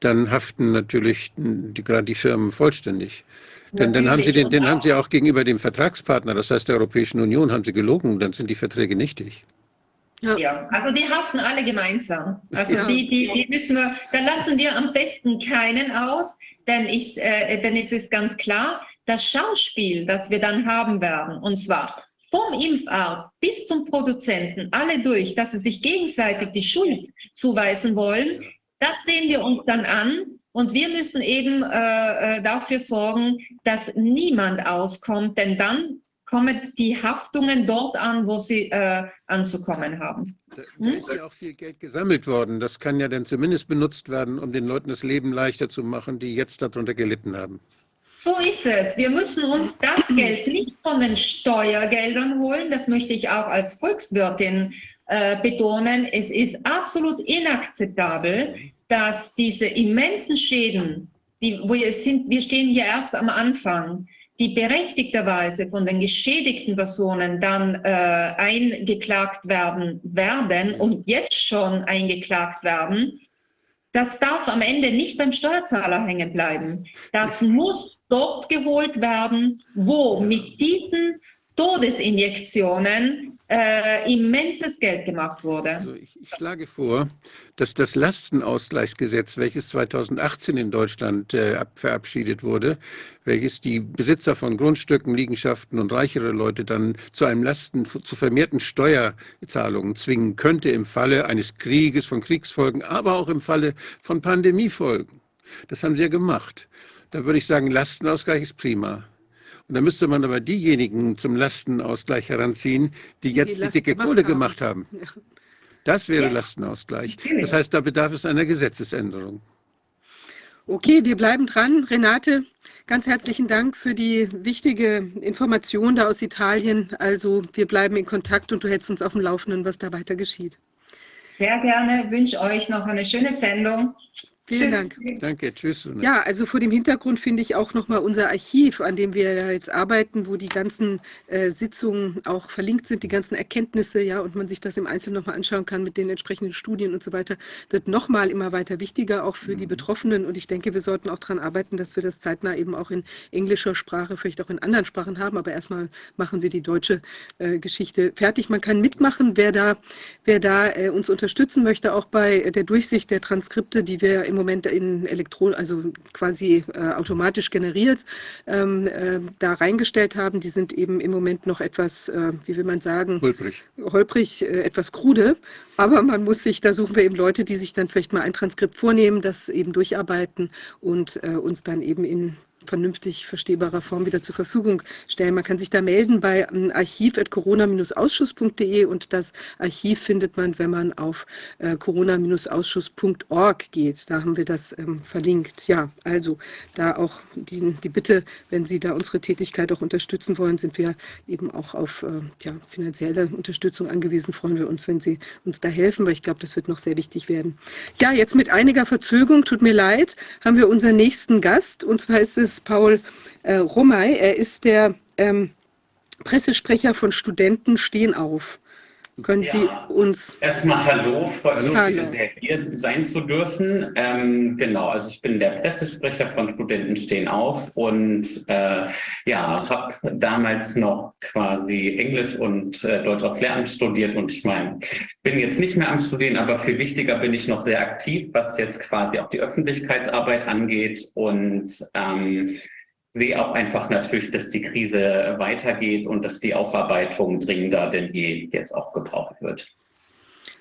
dann haften natürlich die, gerade die Firmen vollständig. Denn dann haben sie den, den haben sie auch gegenüber dem Vertragspartner, das heißt der Europäischen Union, haben sie gelogen, dann sind die Verträge nichtig. Ja. ja. also die haften alle gemeinsam. Also ja. die, die, die müssen wir, da lassen wir am besten keinen aus, denn, ich, äh, denn es ist ganz klar, das Schauspiel, das wir dann haben werden, und zwar vom Impfarzt bis zum Produzenten, alle durch, dass sie sich gegenseitig die Schuld zuweisen wollen, das sehen wir uns dann an. Und wir müssen eben äh, äh, dafür sorgen, dass niemand auskommt, denn dann kommen die Haftungen dort an, wo sie äh, anzukommen haben. Da, da ist ja auch viel Geld gesammelt worden. Das kann ja dann zumindest benutzt werden, um den Leuten das Leben leichter zu machen, die jetzt darunter gelitten haben. So ist es. Wir müssen uns das (clears throat) Geld nicht von den Steuergeldern holen. Das möchte ich auch als Volkswirtin äh, betonen. Es ist absolut inakzeptabel, dass diese immensen Schäden, die, wir, sind, wir stehen hier erst am Anfang, die berechtigterweise von den geschädigten Personen dann äh, eingeklagt werden werden und jetzt schon eingeklagt werden, das darf am Ende nicht beim Steuerzahler hängen bleiben. Das muss dort geholt werden, wo mit diesen Todesinjektionen äh, immenses Geld gemacht wurde. Also ich, ich, schlage vor, dass das Lastenausgleichsgesetz, welches 2018 in Deutschland äh, verabschiedet wurde, welches die Besitzer von Grundstücken, Liegenschaften und reichere Leute dann zu einem Lasten, zu vermehrten Steuerzahlungen zwingen könnte im Falle eines Krieges, von Kriegsfolgen, aber auch im Falle von Pandemiefolgen. Das haben sie ja gemacht. Da würde ich sagen, Lastenausgleich ist prima. Und da müsste man aber diejenigen zum Lastenausgleich heranziehen, die jetzt die, die dicke gemacht Kohle haben. gemacht haben. Ja. Das wäre ja. Lastenausgleich. Das heißt, da bedarf es einer Gesetzesänderung. Okay, wir bleiben dran. Renate, ganz herzlichen Dank für die wichtige Information da aus Italien. Also wir bleiben in Kontakt und du hältst uns auf dem Laufenden, was da weiter geschieht. Sehr gerne. Ich wünsche euch noch eine schöne Sendung. Vielen Dank. Danke, tschüss. Ja, also vor dem Hintergrund finde ich auch nochmal unser Archiv, an dem wir jetzt arbeiten, wo die ganzen äh, Sitzungen auch verlinkt sind, die ganzen Erkenntnisse, ja, und man sich das im Einzelnen nochmal anschauen kann mit den entsprechenden Studien und so weiter, wird nochmal immer weiter wichtiger, auch für mhm. die Betroffenen. Und ich denke, wir sollten auch daran arbeiten, dass wir das zeitnah eben auch in englischer Sprache, vielleicht auch in anderen Sprachen haben. Aber erstmal machen wir die deutsche äh, Geschichte fertig. Man kann mitmachen, wer da, wer da äh, uns unterstützen möchte, auch bei der Durchsicht der Transkripte, die wir im Moment in Elektron, also quasi äh, automatisch generiert, ähm, äh, da reingestellt haben. Die sind eben im Moment noch etwas, äh, wie will man sagen, holprig, holprig äh, etwas krude. Aber man muss sich, da suchen wir eben Leute, die sich dann vielleicht mal ein Transkript vornehmen, das eben durcharbeiten und äh, uns dann eben in vernünftig verstehbarer Form wieder zur Verfügung stellen. Man kann sich da melden bei ähm, archiv.corona-ausschuss.de und das Archiv findet man, wenn man auf äh, corona-ausschuss.org geht. Da haben wir das ähm, verlinkt. Ja, also da auch die, die Bitte, wenn Sie da unsere Tätigkeit auch unterstützen wollen, sind wir eben auch auf äh, ja, finanzielle Unterstützung angewiesen. Freuen wir uns, wenn Sie uns da helfen, weil ich glaube, das wird noch sehr wichtig werden. Ja, jetzt mit einiger Verzögerung, tut mir leid, haben wir unseren nächsten Gast und zwar ist es Paul äh, Romay. Er ist der ähm, Pressesprecher von Studenten stehen auf. Können ja. Sie uns. Erstmal Hallo, freut mich sehr hier sein zu dürfen. Ähm, genau, also ich bin der Pressesprecher von Studenten stehen auf und äh, ja, habe damals noch quasi Englisch und äh, Deutsch auf Lehramt studiert und ich meine, bin jetzt nicht mehr am Studieren, aber viel wichtiger bin ich noch sehr aktiv, was jetzt quasi auch die Öffentlichkeitsarbeit angeht und ähm, sehe auch einfach natürlich, dass die Krise weitergeht und dass die Aufarbeitung dringender denn je jetzt auch gebraucht wird.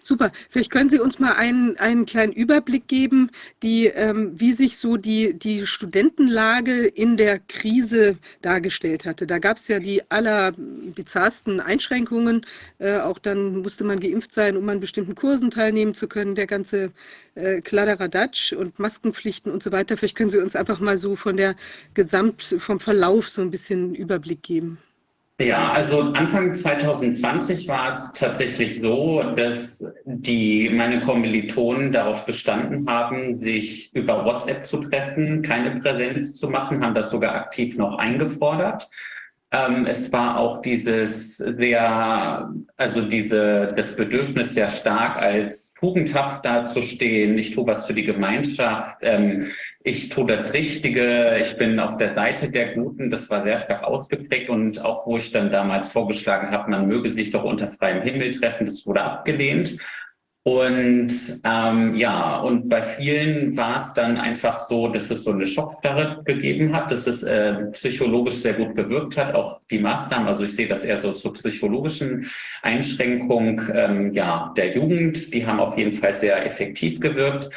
Super. Vielleicht können Sie uns mal einen, einen kleinen Überblick geben, die, ähm, wie sich so die, die Studentenlage in der Krise dargestellt hatte. Da gab es ja die allerbizarrsten Einschränkungen. Äh, auch dann musste man geimpft sein, um an bestimmten Kursen teilnehmen zu können. Der ganze äh, Kladderadatsch und Maskenpflichten und so weiter. Vielleicht können Sie uns einfach mal so von der Gesamt, vom Verlauf so ein bisschen Überblick geben. Ja, also Anfang 2020 war es tatsächlich so, dass die meine Kommilitonen darauf bestanden haben, sich über WhatsApp zu treffen, keine Präsenz zu machen, haben das sogar aktiv noch eingefordert. Ähm, es war auch dieses sehr, also diese, das Bedürfnis sehr stark als tugendhaft dazustehen. Ich tue was für die Gemeinschaft. Ähm, ich tue das Richtige, ich bin auf der Seite der Guten, das war sehr stark ausgeprägt und auch wo ich dann damals vorgeschlagen habe, man möge sich doch unter freiem Himmel treffen, das wurde abgelehnt. Und ähm, ja, und bei vielen war es dann einfach so, dass es so eine Schockstarre gegeben hat, dass es äh, psychologisch sehr gut gewirkt hat, auch die Maßnahmen. Also ich sehe das eher so zur psychologischen Einschränkung ähm, ja, der Jugend. Die haben auf jeden Fall sehr effektiv gewirkt.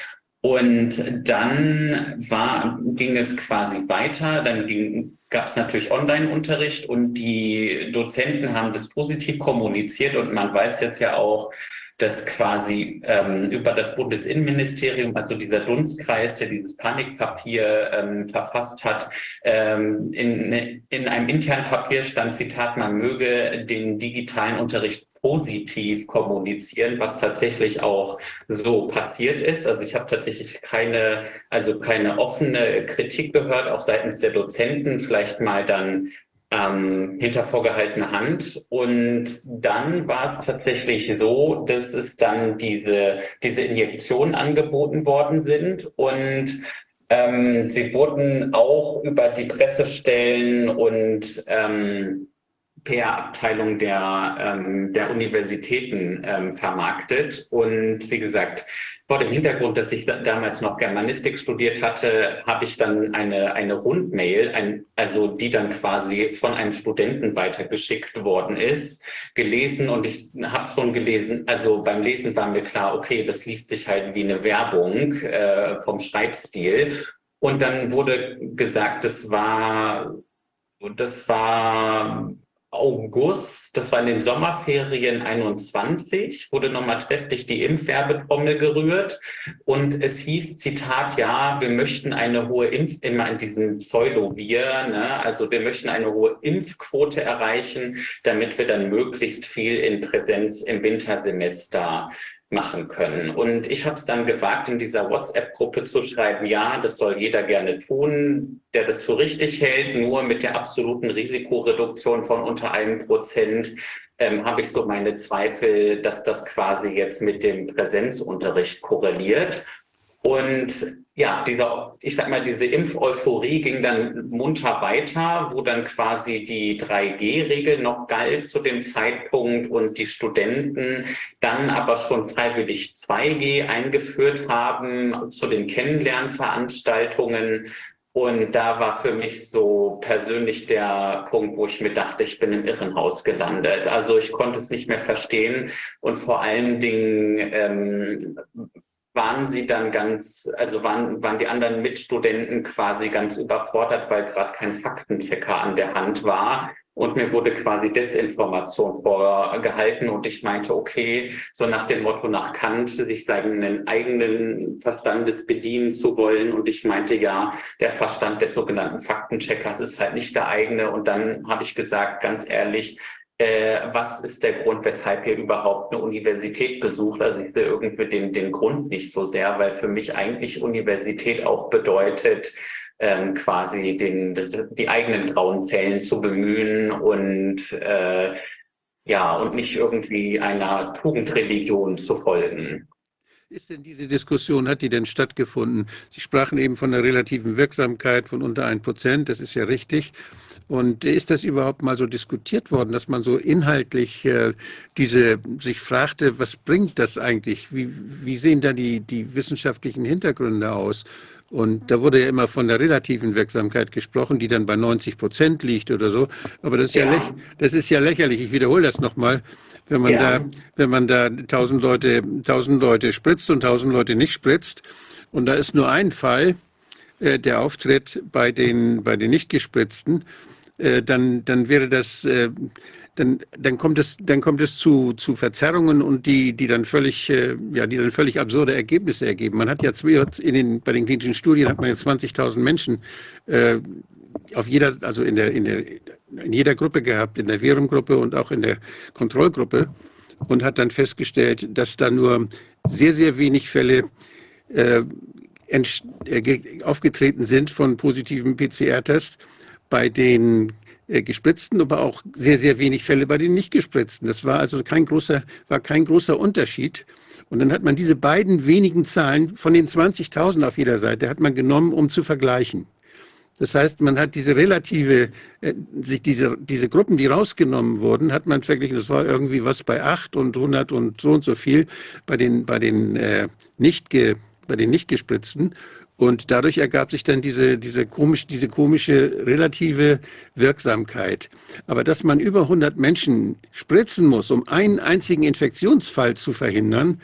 Und dann war, ging es quasi weiter. Dann gab es natürlich Online-Unterricht und die Dozenten haben das positiv kommuniziert. Und man weiß jetzt ja auch, dass quasi ähm, über das Bundesinnenministerium, also dieser Dunstkreis, der dieses Panikpapier ähm, verfasst hat, ähm, in, in einem internen Papier stand, Zitat, man möge den digitalen Unterricht positiv kommunizieren, was tatsächlich auch so passiert ist. Also ich habe tatsächlich keine, also keine offene Kritik gehört, auch seitens der Dozenten, vielleicht mal dann ähm, hinter vorgehaltener Hand. Und dann war es tatsächlich so, dass es dann diese, diese Injektionen angeboten worden sind und ähm, sie wurden auch über die Pressestellen und ähm, PR-Abteilung der, ähm, der Universitäten ähm, vermarktet. Und wie gesagt, vor dem Hintergrund, dass ich damals noch Germanistik studiert hatte, habe ich dann eine, eine Rundmail, ein, also die dann quasi von einem Studenten weitergeschickt worden ist, gelesen und ich habe schon gelesen, also beim Lesen war mir klar, okay, das liest sich halt wie eine Werbung äh, vom Schreibstil. Und dann wurde gesagt, das war, das war August, das war in den Sommerferien 21, wurde nochmal trefflich die Impfwerbetrommel gerührt und es hieß, Zitat, ja, wir möchten eine hohe Impf, immer in diesem Pseudo-Wir, ne? also wir möchten eine hohe Impfquote erreichen, damit wir dann möglichst viel in Präsenz im Wintersemester machen können. Und ich habe es dann gewagt, in dieser WhatsApp-Gruppe zu schreiben, ja, das soll jeder gerne tun, der das für richtig hält, nur mit der absoluten Risikoreduktion von unter einem Prozent ähm, habe ich so meine Zweifel, dass das quasi jetzt mit dem Präsenzunterricht korreliert. Und ja, dieser, ich sag mal, diese Impfeuphorie ging dann munter weiter, wo dann quasi die 3G-Regel noch galt zu dem Zeitpunkt und die Studenten dann aber schon freiwillig 2G eingeführt haben zu den Kennenlernveranstaltungen. Und da war für mich so persönlich der Punkt, wo ich mir dachte, ich bin im Irrenhaus gelandet. Also ich konnte es nicht mehr verstehen und vor allen Dingen ähm, waren sie dann ganz, also waren, waren die anderen Mitstudenten quasi ganz überfordert, weil gerade kein Faktenchecker an der Hand war. Und mir wurde quasi Desinformation vorgehalten und ich meinte, okay, so nach dem Motto nach Kant, sich seinen eigenen Verstandes bedienen zu wollen. Und ich meinte, ja, der Verstand des sogenannten Faktencheckers ist halt nicht der eigene. Und dann habe ich gesagt, ganz ehrlich, was ist der Grund, weshalb ihr überhaupt eine Universität besucht? Also ich sehe irgendwie den, den Grund nicht so sehr, weil für mich eigentlich Universität auch bedeutet, ähm, quasi den, die eigenen grauen Zellen zu bemühen und äh, ja, und nicht irgendwie einer Tugendreligion zu folgen. Ist denn diese Diskussion, hat die denn stattgefunden? Sie sprachen eben von der relativen Wirksamkeit von unter ein Prozent, das ist ja richtig. Und ist das überhaupt mal so diskutiert worden, dass man so inhaltlich äh, diese sich fragte, was bringt das eigentlich? Wie, wie sehen da die, die wissenschaftlichen Hintergründe aus? Und da wurde ja immer von der relativen Wirksamkeit gesprochen, die dann bei 90 Prozent liegt oder so. Aber das ist ja, ja das ist ja lächerlich. Ich wiederhole das nochmal. Wenn man ja. da, wenn man da tausend Leute, tausend Leute spritzt und tausend Leute nicht spritzt, und da ist nur ein Fall, äh, der auftritt bei den, bei den nicht gespritzten, äh, dann, dann wäre das, äh, dann, dann kommt es, dann kommt es zu, zu Verzerrungen und die, die dann völlig, äh, ja, die dann völlig absurde Ergebnisse ergeben. Man hat ja in den, bei den klinischen Studien hat man jetzt 20.000 Menschen auf jeder, also in der, in der, in jeder Gruppe gehabt, in der Virumgruppe und auch in der Kontrollgruppe und hat dann festgestellt, dass da nur sehr, sehr wenig Fälle aufgetreten sind von positiven PCR-Tests bei den äh, gespritzten, aber auch sehr, sehr wenig Fälle bei den nicht gespritzten. Das war also kein großer, war kein großer Unterschied. Und dann hat man diese beiden wenigen Zahlen von den 20.000 auf jeder Seite hat man genommen, um zu vergleichen. Das heißt, man hat diese relative, äh, sich diese, diese Gruppen, die rausgenommen wurden, hat man verglichen, das war irgendwie was bei 8 und 100 und so und so viel bei den, bei den, äh, nicht, ge, bei den nicht gespritzten. Und dadurch ergab sich dann diese, diese, komisch, diese komische relative Wirksamkeit. Aber dass man über 100 Menschen spritzen muss, um einen einzigen Infektionsfall zu verhindern,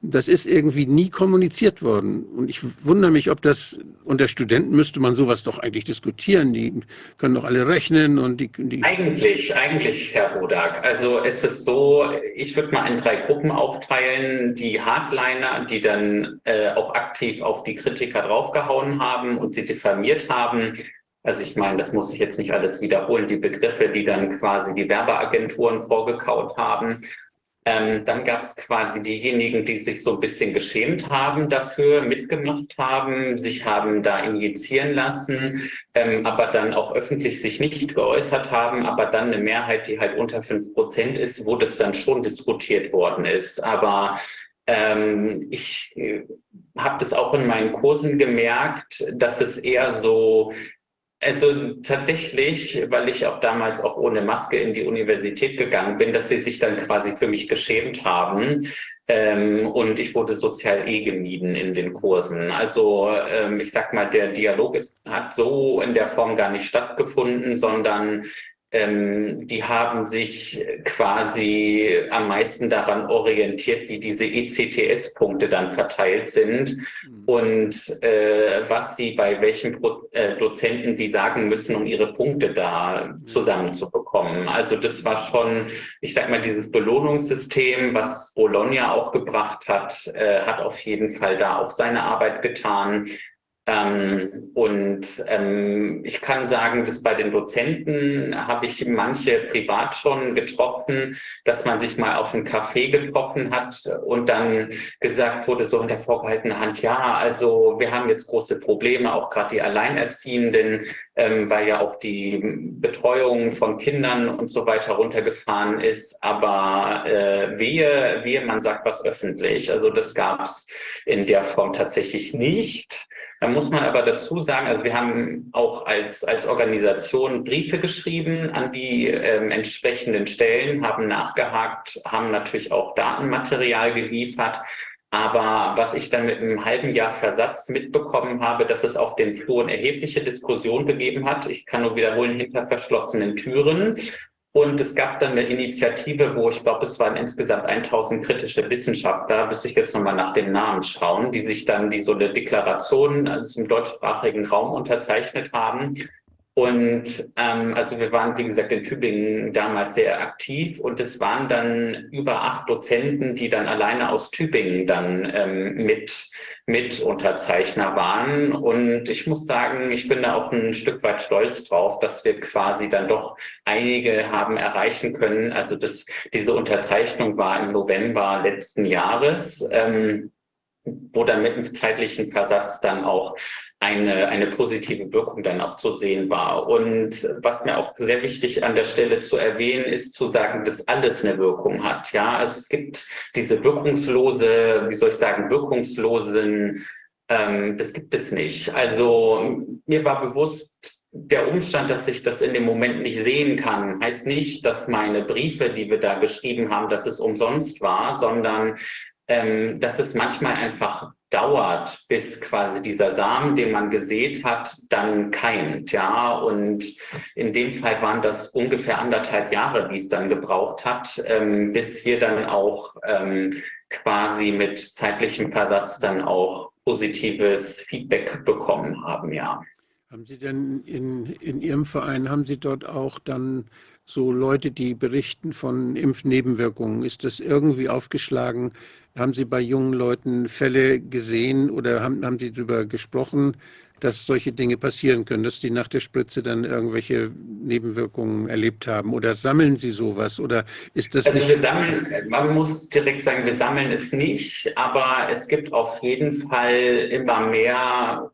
das ist irgendwie nie kommuniziert worden. Und ich wundere mich, ob das unter Studenten müsste man sowas doch eigentlich diskutieren. Die können doch alle rechnen und die. die eigentlich, eigentlich, Herr Rodak. Also es ist so, ich würde mal in drei Gruppen aufteilen. Die Hardliner, die dann äh, auch aktiv auf die Kritiker draufgehauen haben und sie diffamiert haben. Also ich meine, das muss ich jetzt nicht alles wiederholen, die Begriffe, die dann quasi die Werbeagenturen vorgekaut haben. Ähm, dann gab es quasi diejenigen, die sich so ein bisschen geschämt haben dafür, mitgemacht haben, sich haben da injizieren lassen, ähm, aber dann auch öffentlich sich nicht geäußert haben, aber dann eine Mehrheit, die halt unter fünf Prozent ist, wo das dann schon diskutiert worden ist. Aber ähm, ich äh, habe das auch in meinen Kursen gemerkt, dass es eher so also tatsächlich, weil ich auch damals auch ohne Maske in die Universität gegangen bin, dass sie sich dann quasi für mich geschämt haben. Ähm, und ich wurde sozial eh gemieden in den Kursen. Also ähm, ich sag mal, der Dialog ist, hat so in der Form gar nicht stattgefunden, sondern ähm, die haben sich quasi am meisten daran orientiert, wie diese ECTS-Punkte dann verteilt sind mhm. und äh, was sie bei welchen Pro äh, Dozenten die sagen müssen, um ihre Punkte da mhm. zusammenzubekommen. Also das war schon, ich sag mal, dieses Belohnungssystem, was Bologna auch gebracht hat, äh, hat auf jeden Fall da auch seine Arbeit getan. Ähm, und ähm, ich kann sagen, dass bei den Dozenten habe ich manche privat schon getroffen, dass man sich mal auf einen Café getroffen hat und dann gesagt wurde, so in der vorgehaltenen Hand, ja, also wir haben jetzt große Probleme, auch gerade die Alleinerziehenden, ähm, weil ja auch die Betreuung von Kindern und so weiter runtergefahren ist. Aber äh, wehe, wehe, man sagt was öffentlich. Also das gab es in der Form tatsächlich nicht. Da muss man aber dazu sagen, also wir haben auch als, als Organisation Briefe geschrieben an die ähm, entsprechenden Stellen, haben nachgehakt, haben natürlich auch Datenmaterial geliefert. Aber was ich dann mit einem halben Jahr Versatz mitbekommen habe, dass es auf den Fluren erhebliche Diskussionen gegeben hat. Ich kann nur wiederholen, hinter verschlossenen Türen. Und es gab dann eine Initiative, wo ich glaube, es waren insgesamt 1000 kritische Wissenschaftler, müsste ich jetzt nochmal nach den Namen schauen, die sich dann die so eine Deklaration also im deutschsprachigen Raum unterzeichnet haben. Und ähm, also wir waren, wie gesagt, in Tübingen damals sehr aktiv und es waren dann über acht Dozenten, die dann alleine aus Tübingen dann ähm, mit Mitunterzeichner waren. Und ich muss sagen, ich bin da auch ein Stück weit stolz drauf, dass wir quasi dann doch einige haben erreichen können. Also das, diese Unterzeichnung war im November letzten Jahres. Ähm, wo dann mit einem zeitlichen Versatz dann auch eine, eine positive Wirkung dann auch zu sehen war. Und was mir auch sehr wichtig an der Stelle zu erwähnen ist, zu sagen, dass alles eine Wirkung hat. Ja, also es gibt diese wirkungslose, wie soll ich sagen, wirkungslosen, ähm, das gibt es nicht. Also mir war bewusst, der Umstand, dass ich das in dem Moment nicht sehen kann, heißt nicht, dass meine Briefe, die wir da geschrieben haben, dass es umsonst war, sondern ähm, dass es manchmal einfach dauert, bis quasi dieser Samen, den man gesät hat, dann keimt. Ja, und in dem Fall waren das ungefähr anderthalb Jahre, die es dann gebraucht hat, ähm, bis wir dann auch ähm, quasi mit zeitlichem Versatz dann auch positives Feedback bekommen haben. Ja. Haben Sie denn in, in Ihrem Verein, haben Sie dort auch dann so Leute, die berichten von Impfnebenwirkungen? Ist das irgendwie aufgeschlagen? Haben Sie bei jungen Leuten Fälle gesehen oder haben, haben Sie darüber gesprochen, dass solche Dinge passieren können, dass die nach der Spritze dann irgendwelche Nebenwirkungen erlebt haben? Oder sammeln Sie sowas? Oder ist das also wir sammeln, man muss direkt sagen, wir sammeln es nicht, aber es gibt auf jeden Fall immer mehr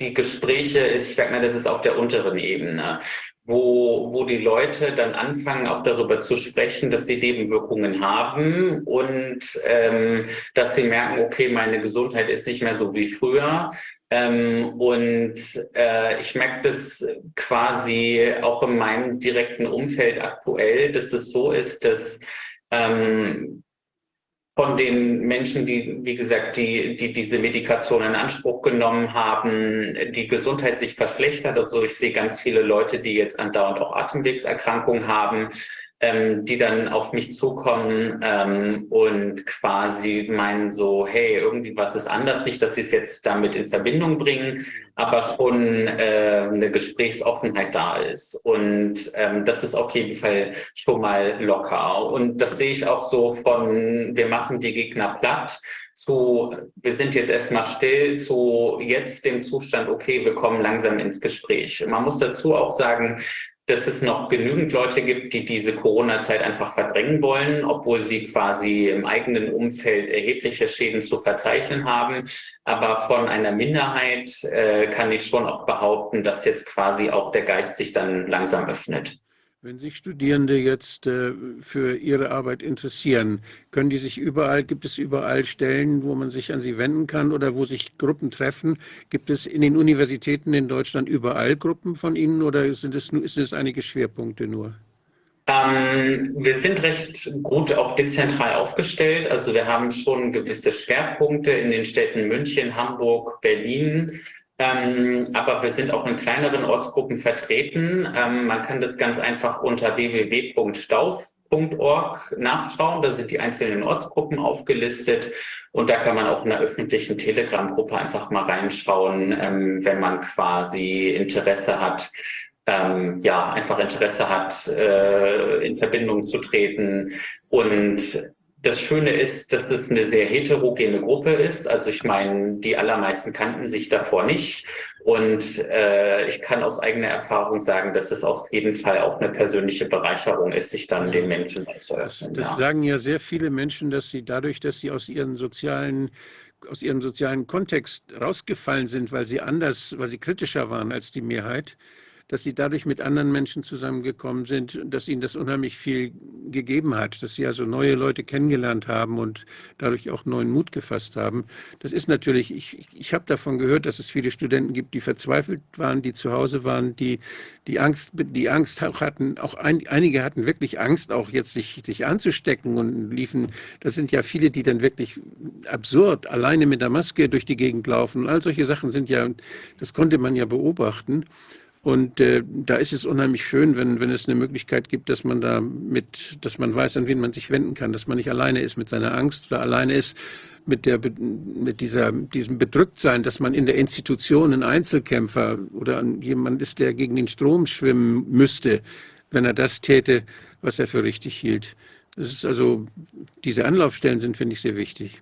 die Gespräche, ich sag mal, das ist auf der unteren Ebene wo, wo die Leute dann anfangen, auch darüber zu sprechen, dass sie Nebenwirkungen haben und ähm, dass sie merken, okay, meine Gesundheit ist nicht mehr so wie früher. Ähm, und äh, ich merke das quasi auch in meinem direkten Umfeld aktuell, dass es so ist, dass ähm, von den Menschen, die, wie gesagt, die, die diese Medikation in Anspruch genommen haben, die Gesundheit sich verschlechtert. Also ich sehe ganz viele Leute, die jetzt andauernd auch Atemwegserkrankungen haben, ähm, die dann auf mich zukommen ähm, und quasi meinen so, hey, irgendwie was ist anders, nicht, dass sie es jetzt damit in Verbindung bringen, aber schon äh, eine Gesprächsoffenheit da ist. Und ähm, das ist auf jeden Fall schon mal locker. Und das sehe ich auch so von, wir machen die Gegner platt zu, wir sind jetzt erstmal still, zu jetzt dem Zustand, okay, wir kommen langsam ins Gespräch. Man muss dazu auch sagen, dass es noch genügend Leute gibt, die diese Corona-Zeit einfach verdrängen wollen, obwohl sie quasi im eigenen Umfeld erhebliche Schäden zu verzeichnen haben. Aber von einer Minderheit äh, kann ich schon auch behaupten, dass jetzt quasi auch der Geist sich dann langsam öffnet. Wenn sich Studierende jetzt äh, für ihre Arbeit interessieren, können die sich überall, gibt es überall Stellen, wo man sich an sie wenden kann oder wo sich Gruppen treffen? Gibt es in den Universitäten in Deutschland überall Gruppen von Ihnen oder sind es, sind es einige Schwerpunkte nur? Ähm, wir sind recht gut auch dezentral aufgestellt. Also wir haben schon gewisse Schwerpunkte in den Städten München, Hamburg, Berlin. Ähm, aber wir sind auch in kleineren Ortsgruppen vertreten. Ähm, man kann das ganz einfach unter www.stauf.org nachschauen. Da sind die einzelnen Ortsgruppen aufgelistet. Und da kann man auch in der öffentlichen Telegram-Gruppe einfach mal reinschauen, ähm, wenn man quasi Interesse hat, ähm, ja, einfach Interesse hat, äh, in Verbindung zu treten. Und das Schöne ist, dass es eine sehr heterogene Gruppe ist. Also ich meine, die allermeisten kannten sich davor nicht. Und äh, ich kann aus eigener Erfahrung sagen, dass es auf jeden Fall auch eine persönliche Bereicherung ist, sich dann den Menschen zu öffnen. Das, das ja. sagen ja sehr viele Menschen, dass sie dadurch, dass sie aus ihren sozialen aus ihrem sozialen Kontext rausgefallen sind, weil sie anders, weil sie kritischer waren als die Mehrheit, dass sie dadurch mit anderen Menschen zusammengekommen sind, dass ihnen das unheimlich viel gegeben hat, dass sie also neue Leute kennengelernt haben und dadurch auch neuen Mut gefasst haben. Das ist natürlich, ich, ich habe davon gehört, dass es viele Studenten gibt, die verzweifelt waren, die zu Hause waren, die die Angst, die Angst auch hatten, auch ein, einige hatten wirklich Angst, auch jetzt sich, sich anzustecken und liefen, das sind ja viele, die dann wirklich absurd alleine mit der Maske durch die Gegend laufen. Und all solche Sachen sind ja, das konnte man ja beobachten. Und äh, da ist es unheimlich schön, wenn, wenn es eine Möglichkeit gibt, dass man da mit, dass man weiß, an wen man sich wenden kann, dass man nicht alleine ist mit seiner Angst oder alleine ist mit der, mit dieser, diesem Bedrücktsein, dass man in der Institution ein Einzelkämpfer oder jemand ist, der gegen den Strom schwimmen müsste, wenn er das täte, was er für richtig hielt. Das ist also, diese Anlaufstellen sind, finde ich, sehr wichtig.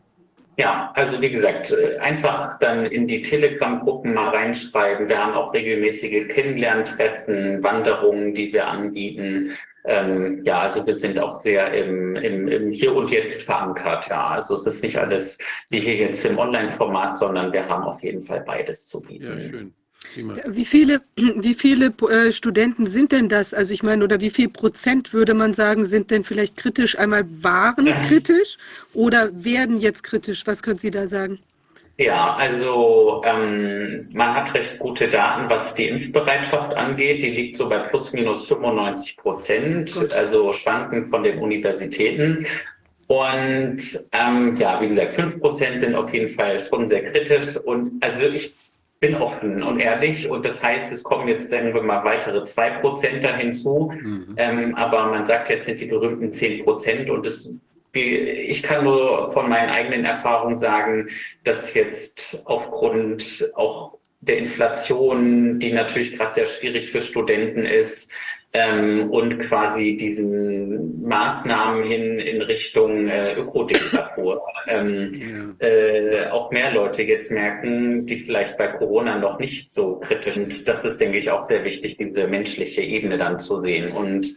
Ja, also wie gesagt, äh, einfach dann in die Telegram-Gruppen mal reinschreiben. Wir haben auch regelmäßige Kennenlerntreffen, Wanderungen, die wir anbieten. Ähm, ja, also wir sind auch sehr im, im, im Hier und Jetzt verankert. Ja, also es ist nicht alles wie hier jetzt im Online-Format, sondern wir haben auf jeden Fall beides zu bieten. Ja, schön. Wie viele, (clears throat) wie viele äh, Studenten sind denn das? Also ich meine, oder wie viel Prozent würde man sagen, sind denn vielleicht kritisch? Einmal waren kritisch oder werden jetzt kritisch? Was können Sie da sagen? Ja, also ähm, man hat recht gute Daten, was die Impfbereitschaft angeht. Die liegt so bei plus minus 95 Prozent, also schwanken von den Universitäten. Und ähm, ja, wie gesagt, 5 Prozent sind auf jeden Fall schon sehr kritisch. Und also wirklich bin offen und ehrlich und das heißt, es kommen jetzt, sagen wir mal, weitere zwei Prozent da hinzu. Mhm. Ähm, aber man sagt jetzt sind die berühmten zehn Prozent und das, ich kann nur von meinen eigenen Erfahrungen sagen, dass jetzt aufgrund auch der Inflation, die natürlich gerade sehr schwierig für Studenten ist, ähm, und quasi diesen Maßnahmen hin in Richtung äh, Ökodiktatur ähm, ja. äh, auch mehr Leute jetzt merken, die vielleicht bei Corona noch nicht so kritisch sind. Das ist, denke ich, auch sehr wichtig, diese menschliche Ebene dann zu sehen. Und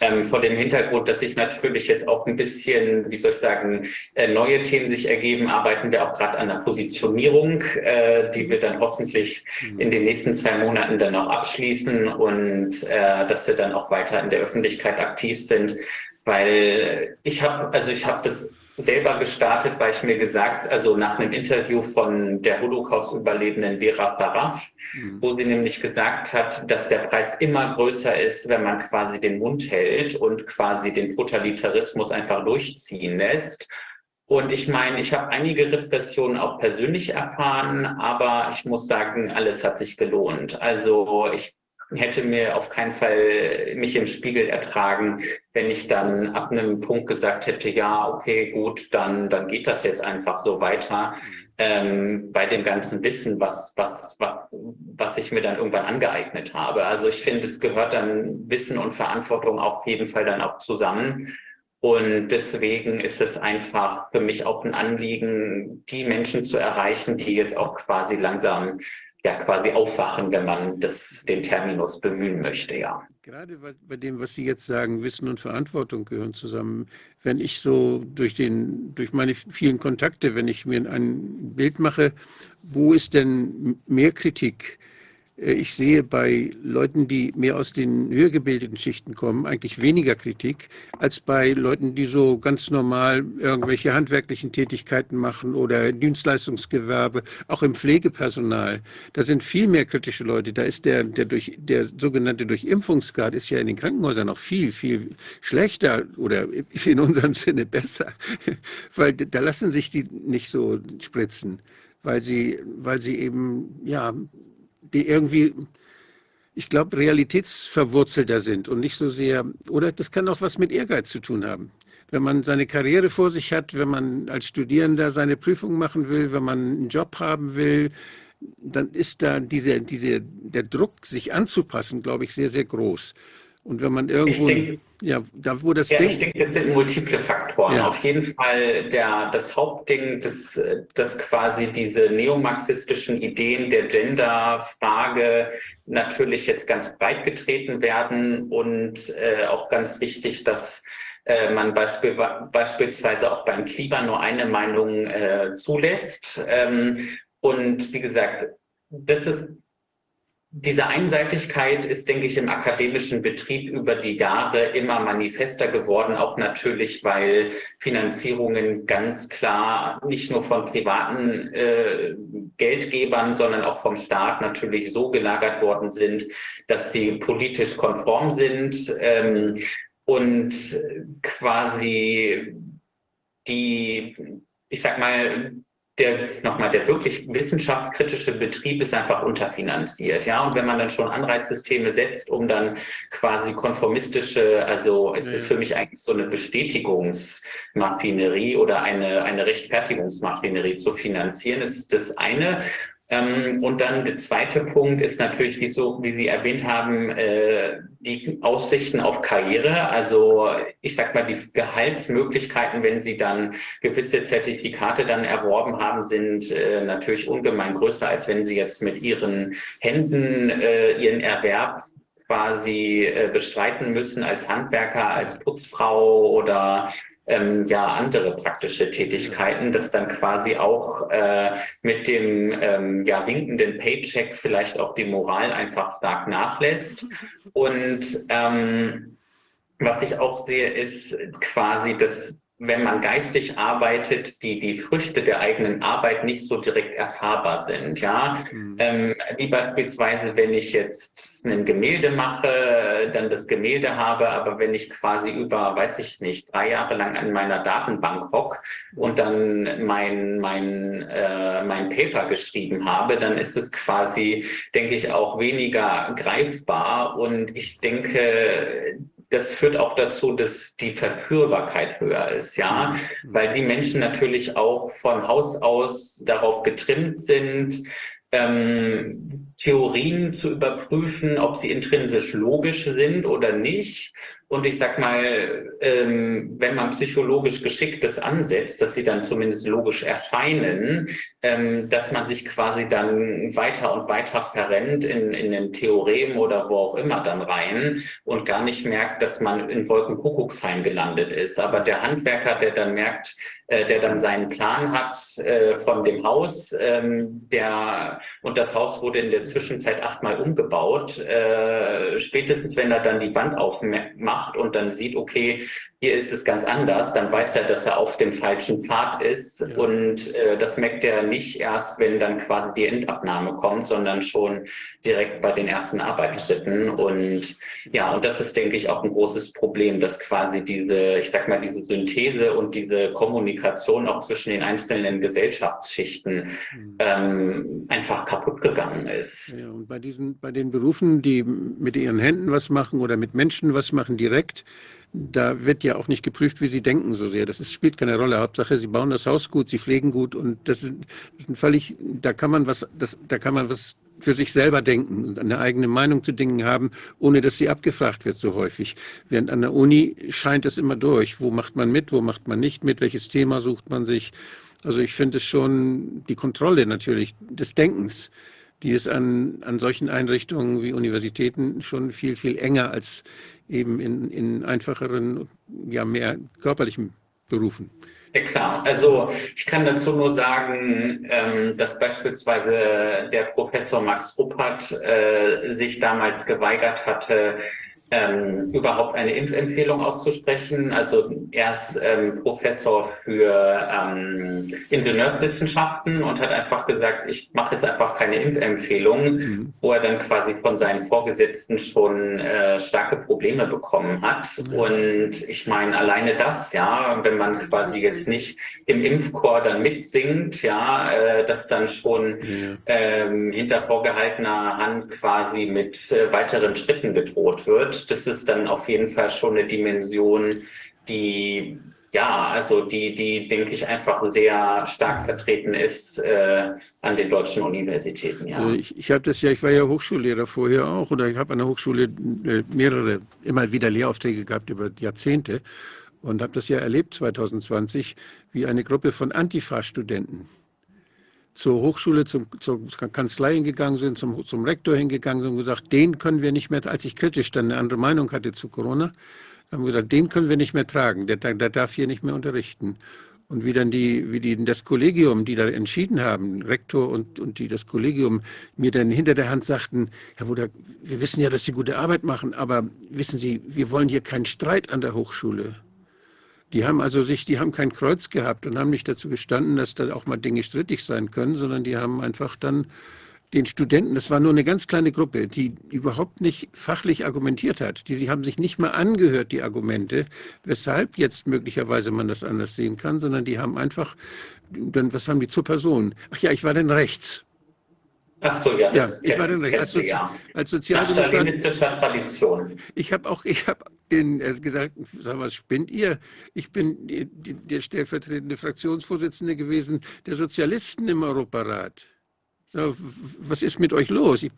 ähm, vor dem Hintergrund, dass sich natürlich jetzt auch ein bisschen, wie soll ich sagen, äh, neue Themen sich ergeben, arbeiten wir auch gerade an der Positionierung, äh, die wir dann hoffentlich mhm. in den nächsten zwei Monaten dann auch abschließen und äh, dass wir dann auch weiter in der Öffentlichkeit aktiv sind, weil ich habe, also ich habe das selber gestartet, weil ich mir gesagt, also nach einem Interview von der Holocaust-Überlebenden Vera Faraf, mhm. wo sie nämlich gesagt hat, dass der Preis immer größer ist, wenn man quasi den Mund hält und quasi den Totalitarismus einfach durchziehen lässt. Und ich meine, ich habe einige Repressionen auch persönlich erfahren, aber ich muss sagen, alles hat sich gelohnt. Also ich hätte mir auf keinen Fall mich im Spiegel ertragen, wenn ich dann ab einem Punkt gesagt hätte, ja, okay, gut, dann, dann geht das jetzt einfach so weiter. Ähm, bei dem ganzen Wissen, was, was, was, was ich mir dann irgendwann angeeignet habe. Also ich finde, es gehört dann Wissen und Verantwortung auf jeden Fall dann auch zusammen. Und deswegen ist es einfach für mich auch ein Anliegen, die Menschen zu erreichen, die jetzt auch quasi langsam ja quasi aufwachen, wenn man das, den Terminus bemühen möchte, ja. Gerade bei dem, was Sie jetzt sagen, Wissen und Verantwortung gehören zusammen. Wenn ich so durch, den, durch meine vielen Kontakte, wenn ich mir ein Bild mache, wo ist denn mehr Kritik? Äh, ich sehe bei Leuten, die mehr aus den höher gebildeten Schichten kommen, eigentlich weniger Kritik als bei Leuten, die so ganz normal irgendwelche handwerklichen Tätigkeiten machen oder Dienstleistungsgewerbe, auch im Pflegepersonal. Da sind viel mehr kritische Leute. Da ist der, der, durch, der sogenannte Durchimpfungsgrad ist ja in den Krankenhäusern noch viel, viel schlechter oder in unserem Sinne besser, (laughs) weil da lassen sich die nicht so spritzen weil sie, weil sie eben ja die irgendwie, ich glaube, realitätsverwurzelter sind und nicht so sehr, oder das kann auch was mit Ehrgeiz zu tun haben. Wenn man seine Karriere vor sich hat, wenn man als Studierender seine Prüfung machen will, wenn man einen Job haben will, dann ist da diese, diese, der Druck, sich anzupassen, glaube ich, sehr, sehr groß. Und wenn man irgendwo, denke, ja, da wo das ja, Ding. Ich denke, das sind multiple Faktoren. Ja. Auf jeden Fall der, das Hauptding, dass, dass quasi diese neomarxistischen Ideen der Gender-Frage natürlich jetzt ganz breit getreten werden und äh, auch ganz wichtig, dass äh, man beispiel, beispielsweise auch beim Klima nur eine Meinung äh, zulässt. Ähm, und wie gesagt, das ist diese Einseitigkeit ist, denke ich, im akademischen Betrieb über die Jahre immer manifester geworden, auch natürlich, weil Finanzierungen ganz klar nicht nur von privaten äh, Geldgebern, sondern auch vom Staat natürlich so gelagert worden sind, dass sie politisch konform sind ähm, und quasi die, ich sag mal, der nochmal der wirklich wissenschaftskritische Betrieb ist einfach unterfinanziert, ja. Und wenn man dann schon Anreizsysteme setzt, um dann quasi konformistische, also es ja. ist für mich eigentlich so eine Bestätigungsmaschinerie oder eine eine Rechtfertigungsmaschinerie zu finanzieren, ist das eine. Ähm, und dann der zweite Punkt ist natürlich, wie, so, wie Sie erwähnt haben, äh, die Aussichten auf Karriere. Also ich sag mal, die Gehaltsmöglichkeiten, wenn Sie dann gewisse Zertifikate dann erworben haben, sind äh, natürlich ungemein größer, als wenn Sie jetzt mit Ihren Händen äh, Ihren Erwerb quasi bestreiten müssen als Handwerker, als Putzfrau oder ähm, ja andere praktische Tätigkeiten, das dann quasi auch äh, mit dem ähm, ja winkenden Paycheck vielleicht auch die Moral einfach stark nachlässt. Und ähm, was ich auch sehe, ist quasi das wenn man geistig arbeitet, die, die Früchte der eigenen Arbeit nicht so direkt erfahrbar sind. Ja, mhm. ähm, wie beispielsweise, wenn ich jetzt ein Gemälde mache, dann das Gemälde habe, aber wenn ich quasi über, weiß ich nicht, drei Jahre lang an meiner Datenbank hock und dann mein, mein, äh, mein Paper geschrieben habe, dann ist es quasi, denke ich, auch weniger greifbar. Und ich denke, das führt auch dazu, dass die Verführbarkeit höher ist, ja, mhm. weil die Menschen natürlich auch von Haus aus darauf getrimmt sind, ähm, Theorien zu überprüfen, ob sie intrinsisch logisch sind oder nicht und ich sag mal, ähm, wenn man psychologisch Geschicktes ansetzt, dass sie dann zumindest logisch erscheinen, dass man sich quasi dann weiter und weiter verrennt in, in den Theorem oder wo auch immer dann rein und gar nicht merkt, dass man in Wolkenkuckucksheim gelandet ist. Aber der Handwerker, der dann merkt, äh, der dann seinen Plan hat äh, von dem Haus. Ähm, der, und das Haus wurde in der Zwischenzeit achtmal umgebaut. Äh, spätestens, wenn er dann die Wand aufmacht und dann sieht, okay, hier ist es ganz anders, dann weiß er, dass er auf dem falschen Pfad ist. Ja. Und äh, das merkt er nicht erst, wenn dann quasi die Endabnahme kommt, sondern schon direkt bei den ersten Arbeitsschritten. Und ja, und das ist, denke ich, auch ein großes Problem, dass quasi diese, ich sag mal, diese Synthese und diese Kommunikation auch zwischen den einzelnen Gesellschaftsschichten mhm. ähm, einfach kaputt gegangen ist. Ja, und bei diesen, bei den Berufen, die mit ihren Händen was machen oder mit Menschen was machen direkt, da wird ja auch nicht geprüft, wie sie denken so sehr. Das ist, spielt keine Rolle. Hauptsache, sie bauen das Haus gut, sie pflegen gut und das ist, das ist völlig, da kann man was, das, da kann man was für sich selber denken und eine eigene Meinung zu Dingen haben, ohne dass sie abgefragt wird so häufig. Während an der Uni scheint es immer durch. Wo macht man mit, wo macht man nicht mit, welches Thema sucht man sich. Also ich finde es schon die Kontrolle natürlich des Denkens die ist an, an solchen Einrichtungen wie Universitäten schon viel, viel enger als eben in, in einfacheren, ja mehr körperlichen Berufen. Ja klar, also ich kann dazu nur sagen, ähm, dass beispielsweise der Professor Max Ruppert äh, sich damals geweigert hatte, ähm, überhaupt eine Impfempfehlung auszusprechen. Also er ist ähm, Professor für ähm, Ingenieurswissenschaften und hat einfach gesagt, ich mache jetzt einfach keine Impfempfehlung, mhm. wo er dann quasi von seinen Vorgesetzten schon äh, starke Probleme bekommen hat. Mhm. Und ich meine, alleine das, ja, wenn man quasi jetzt nicht im Impfchor dann mitsingt, ja, äh, dass dann schon mhm. ähm, hinter vorgehaltener Hand quasi mit äh, weiteren Schritten gedroht wird das ist dann auf jeden Fall schon eine Dimension, die ja, also die, die, denke ich, einfach sehr stark vertreten ist äh, an den deutschen Universitäten. Ja. Also ich, ich habe das ja, ich war ja Hochschullehrer vorher auch oder ich habe an der Hochschule äh, mehrere, immer wieder Lehraufträge gehabt über Jahrzehnte und habe das ja erlebt 2020, wie eine Gruppe von Antifa-Studenten zur Hochschule, zum, zur Kanzlei hingegangen sind, zum, zum Rektor hingegangen sind und gesagt, den können wir nicht mehr, als ich kritisch dann eine andere Meinung hatte zu Corona, haben wir gesagt, den können wir nicht mehr tragen, der, der darf hier nicht mehr unterrichten. Und wie dann die, wie die, das Kollegium, die da entschieden haben, Rektor und, und die, das Kollegium, mir dann hinter der Hand sagten, Herr Wuder, wir wissen ja, dass Sie gute Arbeit machen, aber wissen Sie, wir wollen hier keinen Streit an der Hochschule. Die haben also sich, die haben kein Kreuz gehabt und haben nicht dazu gestanden, dass da auch mal Dinge strittig sein können, sondern die haben einfach dann den Studenten, das war nur eine ganz kleine Gruppe, die überhaupt nicht fachlich argumentiert hat. Die, die haben sich nicht mal angehört, die Argumente, weshalb jetzt möglicherweise man das anders sehen kann, sondern die haben einfach, dann, was haben die zur Person? Ach ja, ich war denn rechts. Ach so, ja. Ja, ich war dann recht. Als, Sozi ja. als Sozialdemokrat. stalinistischer Tradition. Ich habe auch, ich habe in, er hat gesagt, sag mal, spinnt ihr? Ich bin der stellvertretende Fraktionsvorsitzende gewesen der Sozialisten im Europarat. So, was ist mit euch los? Ich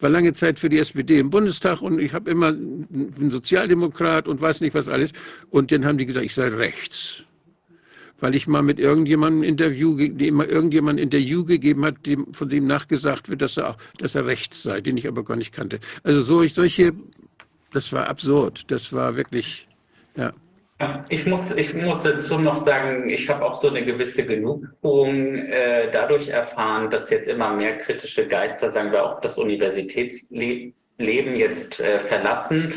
war lange Zeit für die SPD im Bundestag und ich habe immer einen Sozialdemokrat und weiß nicht was alles. Und dann haben die gesagt, ich sei rechts. Weil ich mal mit irgendjemandem ein Interview, dem mal irgendjemand Interview gegeben hat, dem, von dem nachgesagt wird, dass er, dass er rechts sei, den ich aber gar nicht kannte. Also so, solche, das war absurd. Das war wirklich, ja. Ja, Ich muss, ich muss dazu noch sagen, ich habe auch so eine gewisse Genugtuung äh, dadurch erfahren, dass jetzt immer mehr kritische Geister, sagen wir auch, das Universitätsleben jetzt äh, verlassen.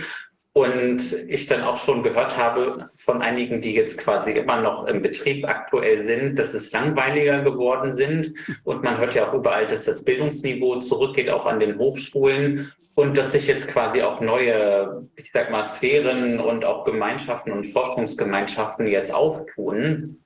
Und ich dann auch schon gehört habe von einigen, die jetzt quasi immer noch im Betrieb aktuell sind, dass es langweiliger geworden sind. Und man hört ja auch überall, dass das Bildungsniveau zurückgeht, auch an den Hochschulen. Und dass sich jetzt quasi auch neue, ich sag mal, Sphären und auch Gemeinschaften und Forschungsgemeinschaften jetzt auftun.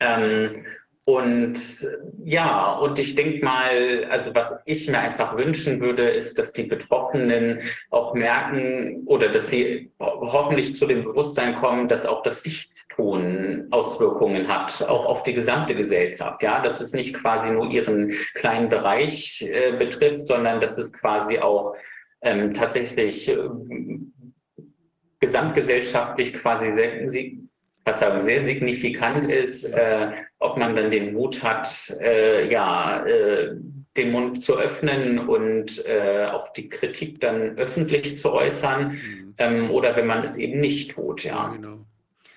Ähm, und ja, und ich denke mal, also was ich mir einfach wünschen würde, ist, dass die Betroffenen auch merken oder dass sie hoffentlich zu dem Bewusstsein kommen, dass auch das Nichttun Auswirkungen hat, auch auf die gesamte Gesellschaft. Ja, dass es nicht quasi nur ihren kleinen Bereich äh, betrifft, sondern dass es quasi auch ähm, tatsächlich äh, gesamtgesellschaftlich quasi sehr, sehr signifikant ist, äh, ob man dann den Mut hat, äh, ja, äh, den Mund zu öffnen und äh, auch die Kritik dann öffentlich zu äußern Mhm. ähm, oder wenn man es eben nicht tut, ja. Genau.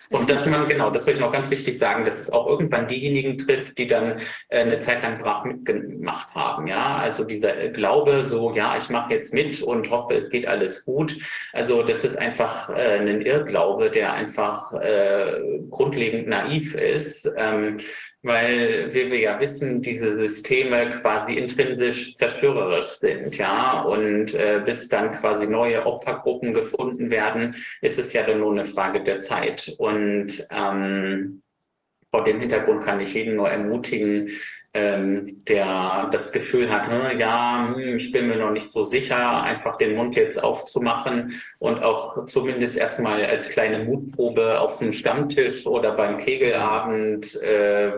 Und dass man, genau, das will ich noch ganz wichtig sagen, dass es auch irgendwann diejenigen trifft, die dann äh, eine Zeit lang brav mitgemacht haben. Ja, also dieser äh, Glaube, so, ja, ich mache jetzt mit und hoffe, es geht alles gut. Also das ist einfach äh, ein Irrglaube, der einfach äh, grundlegend naiv ist. Ähm, weil wie wir ja wissen, diese Systeme quasi intrinsisch zerstörerisch sind, ja. Und äh, bis dann quasi neue Opfergruppen gefunden werden, ist es ja dann nur eine Frage der Zeit. Und ähm, vor dem Hintergrund kann ich jeden nur ermutigen, ähm, der das Gefühl hat, hm, ja, hm, ich bin mir noch nicht so sicher, einfach den Mund jetzt aufzumachen und auch zumindest erstmal als kleine Mutprobe auf dem Stammtisch oder beim Kegelabend äh,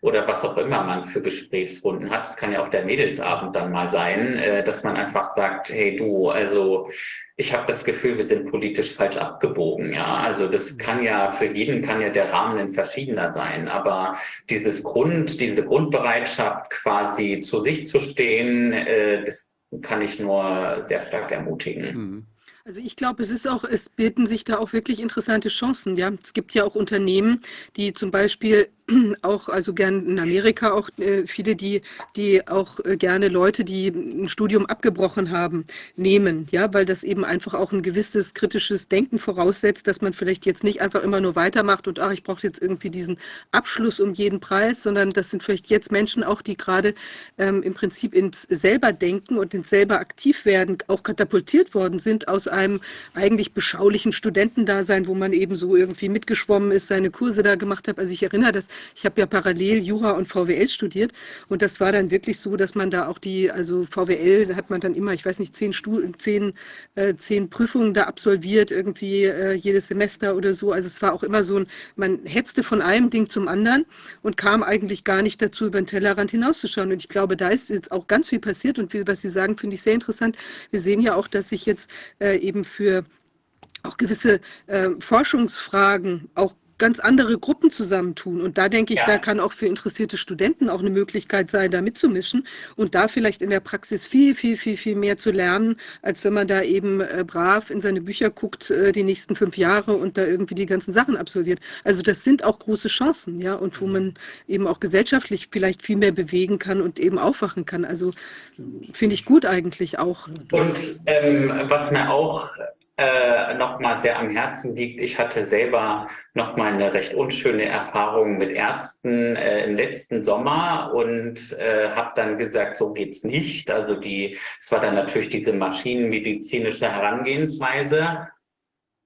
oder was auch immer man für Gesprächsrunden hat. Es kann ja auch der Mädelsabend dann mal sein, äh, dass man einfach sagt, hey du, also ich habe das Gefühl, wir sind politisch falsch abgebogen. Ja, also das kann ja für jeden kann ja der Rahmen ein verschiedener sein, aber dieses Grund, diese Grundbereitschaft quasi zu sich zu stehen, äh, das kann ich nur sehr stark ermutigen. Mhm. Also ich glaube, es ist auch, es bilden sich da auch wirklich interessante Chancen. Ja, es gibt ja auch Unternehmen, die zum Beispiel (clears throat) auch, also gern in Amerika auch äh, viele, die, die auch äh, gerne Leute, die ein Studium abgebrochen haben, nehmen. Ja, weil das eben einfach auch ein gewisses kritisches Denken voraussetzt, dass man vielleicht jetzt nicht einfach immer nur weitermacht und ach, ich brauche jetzt irgendwie diesen Abschluss um jeden Preis, sondern das sind vielleicht jetzt Menschen auch, die gerade ähm, im Prinzip ins selber denken und ins selber aktiv werden, auch katapultiert worden sind aus einem eigentlich beschaulichen Studentendasein, wo man eben so irgendwie mitgeschwommen ist, seine Kurse da gemacht hat. Also ich erinnere das, ich habe ja parallel Jura und VWL studiert und das war dann wirklich so, dass man da auch die, also VWL hat man dann immer, ich weiß nicht, zehn, Stu zehn, äh, zehn Prüfungen da absolviert, irgendwie äh, jedes Semester oder so. Also es war auch immer so ein, man hetzte von einem Ding zum anderen und kam eigentlich gar nicht dazu, über den Tellerrand hinauszuschauen. Und ich glaube, da ist jetzt auch ganz viel passiert und was Sie sagen, finde ich sehr interessant. Wir sehen ja auch, dass sich jetzt äh, eben für auch gewisse äh, Forschungsfragen auch ganz andere Gruppen zusammentun. Und da denke ich, Ja. da kann auch für interessierte Studenten auch eine Möglichkeit sein, da mitzumischen und da vielleicht in der Praxis viel, viel, viel, viel mehr zu lernen, als wenn man da eben äh, brav in seine Bücher guckt, äh, die nächsten fünf Jahre und da irgendwie die ganzen Sachen absolviert. Also das sind auch große Chancen, ja, und wo man eben auch gesellschaftlich vielleicht viel mehr bewegen kann und eben aufwachen kann. Also finde ich gut eigentlich auch. Und ähm, was mir auch äh, nochmal sehr am Herzen liegt. Ich hatte selber nochmal eine recht unschöne Erfahrung mit Ärzten äh, im letzten Sommer und äh, habe dann gesagt, so geht's nicht. Also die, es war dann natürlich diese maschinenmedizinische Herangehensweise.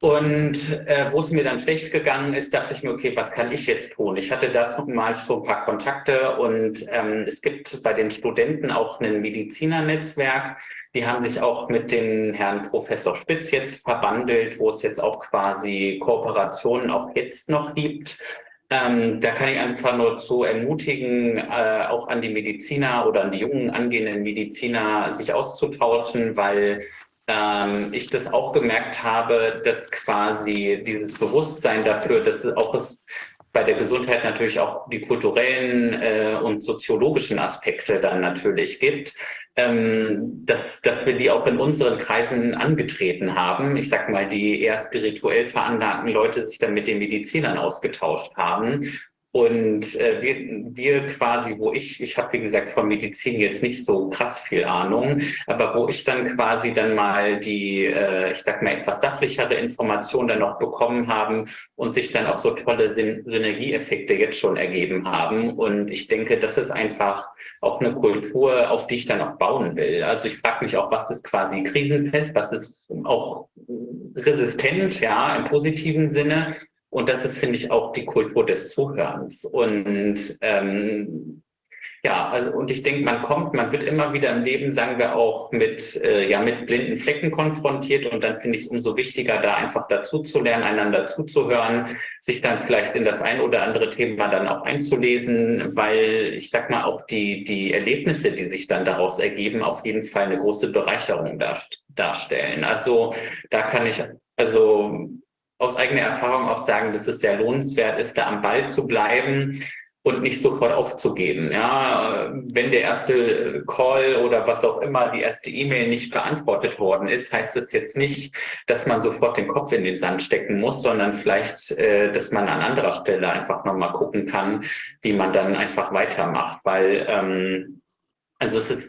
Und äh, wo es mir dann schlecht gegangen ist, dachte ich mir, okay, was kann ich jetzt tun? Ich hatte da mal schon ein paar Kontakte und ähm, es gibt bei den Studenten auch ein Medizinernetzwerk, die haben sich auch mit dem Herrn Professor Spitz jetzt verbandelt, wo es jetzt auch quasi Kooperationen auch jetzt noch gibt. Ähm, da kann ich einfach nur zu ermutigen, äh, auch an die Mediziner oder an die jungen angehenden Mediziner sich auszutauschen, weil ähm, ich das auch gemerkt habe, dass quasi dieses Bewusstsein dafür, dass auch es bei der Gesundheit natürlich auch die kulturellen äh, und soziologischen Aspekte dann natürlich gibt, ähm, dass, dass wir die auch in unseren Kreisen angetreten haben. Ich sag mal, die eher spirituell veranlagten Leute sich dann mit den Medizinern ausgetauscht haben und äh, wir, wir quasi, wo ich, ich habe wie gesagt von Medizin jetzt nicht so krass viel Ahnung, aber wo ich dann quasi dann mal die, äh, ich sag mal, etwas sachlichere Informationen dann noch bekommen haben und sich dann auch so tolle Syn Synergieeffekte jetzt schon ergeben haben. Und ich denke, das ist einfach auch eine Kultur, auf die ich dann auch bauen will. Also ich frage mich auch, was ist quasi krisenfest, was ist auch resistent, ja, im positiven Sinne und das ist, finde ich, auch die Kultur des Zuhörens. Und ähm, ja, also und ich denke, man kommt, man wird immer wieder im Leben, sagen wir auch, mit, äh, ja, mit blinden Flecken konfrontiert. Und dann finde ich es umso wichtiger, da einfach dazu zu lernen, einander zuzuhören, sich dann vielleicht in das ein oder andere Thema dann auch einzulesen, weil ich sag mal, auch die, die Erlebnisse, die sich dann daraus ergeben, auf jeden Fall eine große Bereicherung dar, darstellen. Also da kann ich, also aus eigener Erfahrung auch sagen, dass es sehr lohnenswert ist, da am Ball zu bleiben und nicht sofort aufzugeben. Ja, wenn der erste Call oder was auch immer, die erste E-Mail nicht beantwortet worden ist, heißt das jetzt nicht, dass man sofort den Kopf in den Sand stecken muss, sondern vielleicht, äh, dass man an anderer Stelle einfach nochmal gucken kann, wie man dann einfach weitermacht, weil ähm, also es ist,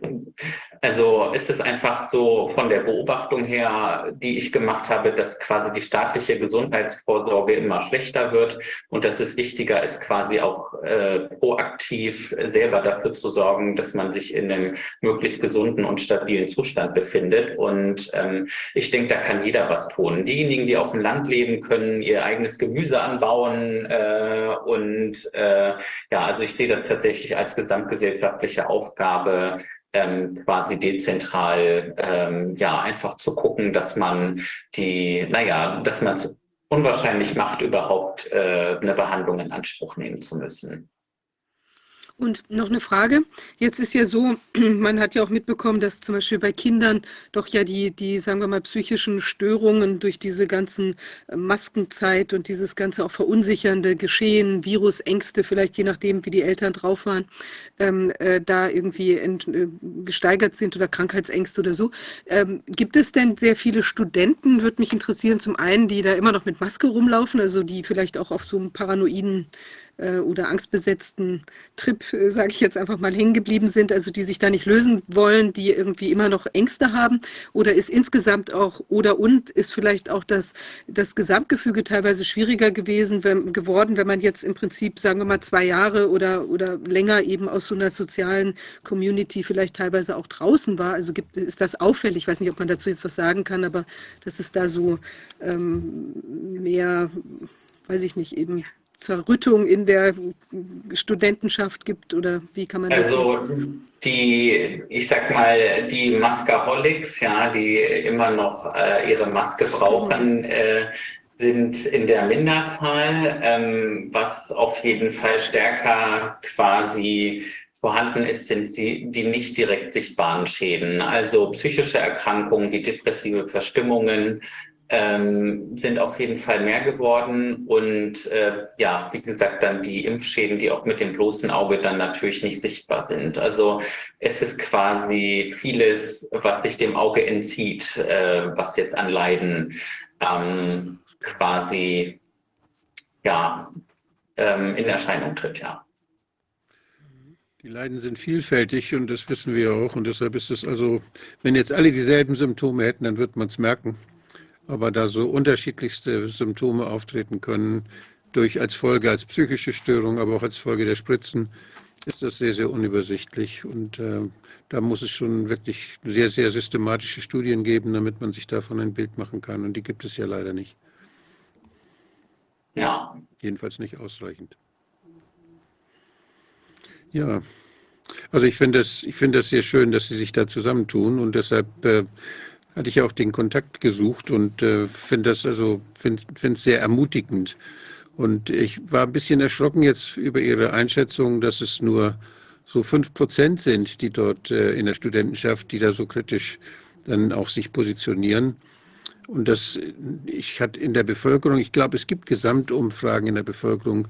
also ist es einfach so von der Beobachtung her, die ich gemacht habe, dass quasi die staatliche Gesundheitsvorsorge immer schlechter wird und dass es wichtiger ist, quasi auch äh, proaktiv selber dafür zu sorgen, dass man sich in einem möglichst gesunden und stabilen Zustand befindet. Und ähm, ich denke, da kann jeder was tun. Diejenigen, die auf dem Land leben, können ihr eigenes Gemüse anbauen äh, und äh, ja, also ich sehe das tatsächlich als gesamtgesellschaftliche Aufgabe ähm, quasi dezentral ähm, ja einfach zu gucken, dass man die, naja, dass man es unwahrscheinlich macht, überhaupt äh, eine Behandlung in Anspruch nehmen zu müssen. Und noch eine Frage. Jetzt ist ja so, (clears throat) man hat ja auch mitbekommen, dass zum Beispiel bei Kindern doch ja die, die, sagen wir mal, psychischen Störungen durch diese ganzen äh, Maskenzeit und dieses ganze auch verunsichernde Geschehen, Virusängste, vielleicht je nachdem, wie die Eltern drauf waren, ähm, äh, da irgendwie ent, äh, gesteigert sind oder Krankheitsängste oder so. Ähm, gibt es denn sehr viele Studenten, würde mich interessieren, zum einen, die da immer noch mit Maske rumlaufen, also die vielleicht auch auf so einem paranoiden äh, oder angstbesetzten Trip, äh, sage ich jetzt einfach mal, hängen geblieben sind, also die sich da nicht lösen wollen, die irgendwie immer noch Ängste haben? Oder ist insgesamt auch, oder und ist vielleicht auch das, das Gesamtgefüge teilweise schwieriger gewesen, wenn, geworden, wenn man jetzt im Prinzip, sagen wir mal, zwei Jahre oder, oder länger eben aus so einer sozialen Community vielleicht teilweise auch draußen war? Also gibt, ist das auffällig? Ich weiß nicht, ob man dazu jetzt was sagen kann, aber dass es da so ähm, mehr, weiß ich nicht, eben Zerrüttung in der Studentenschaft gibt oder wie kann man das? Also die, ich sag mal, die Maskaholics, ja, die immer noch äh, ihre Maske brauchen, äh, sind in der Minderzahl, ähm, was auf jeden Fall stärker quasi vorhanden ist, sind sie die nicht direkt sichtbaren Schäden, also psychische Erkrankungen wie depressive Verstimmungen, ähm, sind auf jeden Fall mehr geworden. Und äh, ja, wie gesagt, dann die Impfschäden, die auch mit dem bloßen Auge dann natürlich nicht sichtbar sind. Also es ist quasi vieles, was sich dem Auge entzieht, äh, was jetzt an Leiden ähm, quasi ja, ähm, in Erscheinung tritt, ja. Die Leiden sind vielfältig und das wissen wir auch. Und deshalb ist es also, wenn jetzt alle dieselben Symptome hätten, dann wird man es merken. Aber da so unterschiedlichste Symptome auftreten können, durch als Folge als psychische Störung, aber auch als Folge der Spritzen, ist das sehr, sehr unübersichtlich. Und äh, da muss es schon wirklich sehr, sehr systematische Studien geben, damit man sich davon ein Bild machen kann. Und die gibt es ja leider nicht. Ja. Jedenfalls nicht ausreichend. Ja, also ich finde das, ich das sehr schön, dass Sie sich da zusammentun und deshalb äh, hatte ich auch den Kontakt gesucht und äh, finde das also finde es sehr ermutigend. Und ich war ein bisschen erschrocken jetzt über Ihre Einschätzung, dass es nur so fünf Prozent sind, die dort äh, in der Studentenschaft, die da so kritisch dann auch sich positionieren. Und das, ich hatte in der Bevölkerung, ich glaube, es gibt Gesamtumfragen in der Bevölkerung,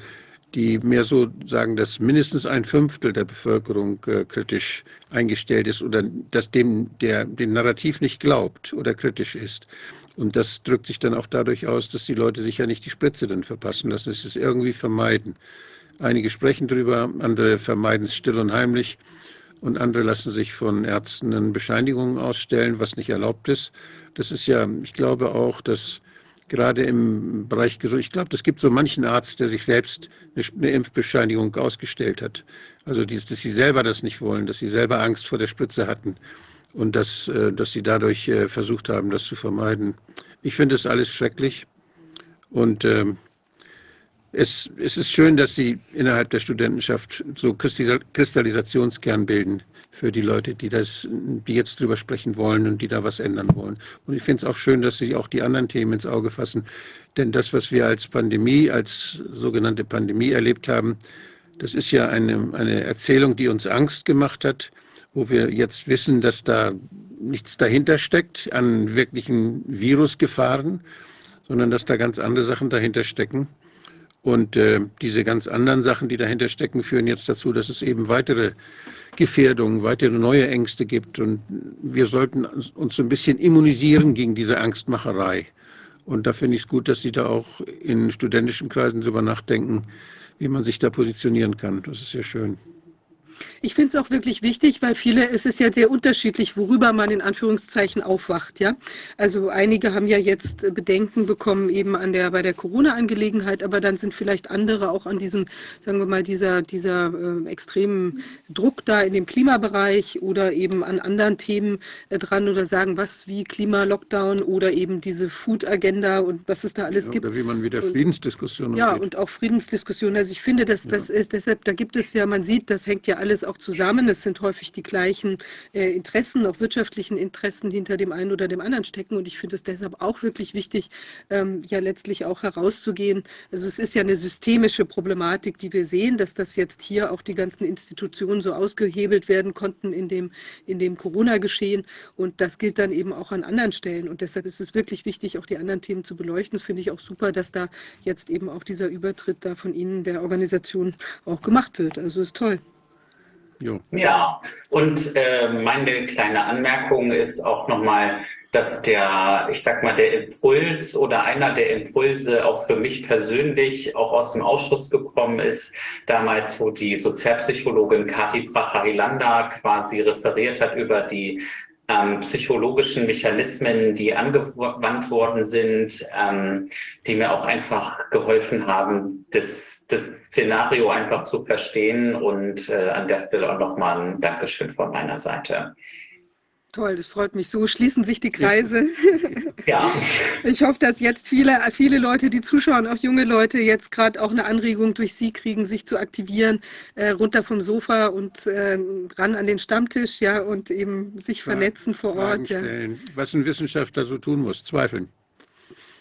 die mehr so sagen, dass mindestens ein Fünftel der Bevölkerung äh, kritisch eingestellt ist oder dass dem der den Narrativ nicht glaubt oder kritisch ist. Und das drückt sich dann auch dadurch aus, dass die Leute sich ja nicht die Spritze dann verpassen lassen, dass sie es irgendwie vermeiden. Einige sprechen darüber, andere vermeiden es still und heimlich und andere lassen sich von Ärzten Bescheinigungen ausstellen, was nicht erlaubt ist. Das ist ja, ich glaube auch, dass gerade im Bereich Gesundheit, ich glaube, es gibt so manchen Arzt, der sich selbst eine, Impfbescheinigung ausgestellt hat. Also, dass sie selber das nicht wollen, dass sie selber Angst vor der Spritze hatten und dass, äh, dass sie dadurch äh, versucht haben, das zu vermeiden. Ich finde das alles schrecklich und ähm, es, es ist schön, dass Sie innerhalb der Studentenschaft so Kristallisationskern bilden für die Leute, die das, die jetzt drüber sprechen wollen und die da was ändern wollen. Und ich finde es auch schön, dass Sie auch die anderen Themen ins Auge fassen. Denn das, was wir als Pandemie, als sogenannte Pandemie erlebt haben, das ist ja eine, eine Erzählung, die uns Angst gemacht hat, wo wir jetzt wissen, dass da nichts dahinter steckt an wirklichen Virusgefahren, sondern dass da ganz andere Sachen dahinter stecken. Und äh, diese ganz anderen Sachen, die dahinter stecken, führen jetzt dazu, dass es eben weitere Gefährdungen, weitere neue Ängste gibt. Und wir sollten uns so ein bisschen immunisieren gegen diese Angstmacherei. Und da finde ich es gut, dass Sie da auch in studentischen Kreisen darüber nachdenken, wie man sich da positionieren kann. Das ist sehr schön. Ich finde es auch wirklich wichtig, weil viele, es ist ja sehr unterschiedlich, worüber man in Anführungszeichen aufwacht, ja. Also einige haben ja jetzt Bedenken bekommen eben an der, bei der Corona-Angelegenheit, aber dann sind vielleicht andere auch an diesem, sagen wir mal, dieser, dieser äh, extremen Druck da in dem Klimabereich oder eben an anderen Themen äh, dran oder sagen, was wie Klima-Lockdown oder eben diese Food-Agenda und was es da alles ja, gibt. Oder wie man wieder Friedensdiskussionen Ja, und auch Friedensdiskussionen. Also ich finde, dass das ja. ist deshalb, da gibt es ja, man sieht, das hängt ja alles auch zusammen. Es sind häufig die gleichen äh, Interessen, auch wirtschaftlichen Interessen hinter dem einen oder dem anderen stecken. Und ich finde es deshalb auch wirklich wichtig, ähm, ja letztlich auch herauszugehen. Also es ist ja eine systemische Problematik, die wir sehen, dass das jetzt hier auch die ganzen Institutionen so ausgehebelt werden konnten in dem, in dem Corona-Geschehen. Und das gilt dann eben auch an anderen Stellen. Und deshalb ist es wirklich wichtig, auch die anderen Themen zu beleuchten. Das finde ich auch super, dass da jetzt eben auch dieser Übertritt da von Ihnen der Organisation auch gemacht wird. Also ist toll. Jo. Ja, und äh, meine kleine Anmerkung ist auch nochmal, dass der, ich sag mal, der Impuls oder einer der Impulse auch für mich persönlich auch aus dem Ausschuss gekommen ist, damals, wo die Sozialpsychologin Kati Bracher-Hilanda quasi referiert hat über die ähm, psychologischen Mechanismen, die angewandt worden sind, ähm, die mir auch einfach geholfen haben, das, das Szenario einfach zu verstehen. Und äh, an der Stelle auch nochmal ein Dankeschön von meiner Seite. Toll, das freut mich. So schließen sich die Kreise. (laughs) Ja. Ich hoffe, dass jetzt viele, viele Leute, die zuschauen, auch junge Leute, jetzt gerade auch eine Anregung durch Sie kriegen, sich zu aktivieren, äh, runter vom Sofa und äh, ran an den Stammtisch, ja, und eben sich Fragen, vernetzen vor Ort. Ja. Was ein Wissenschaftler so tun muss, zweifeln.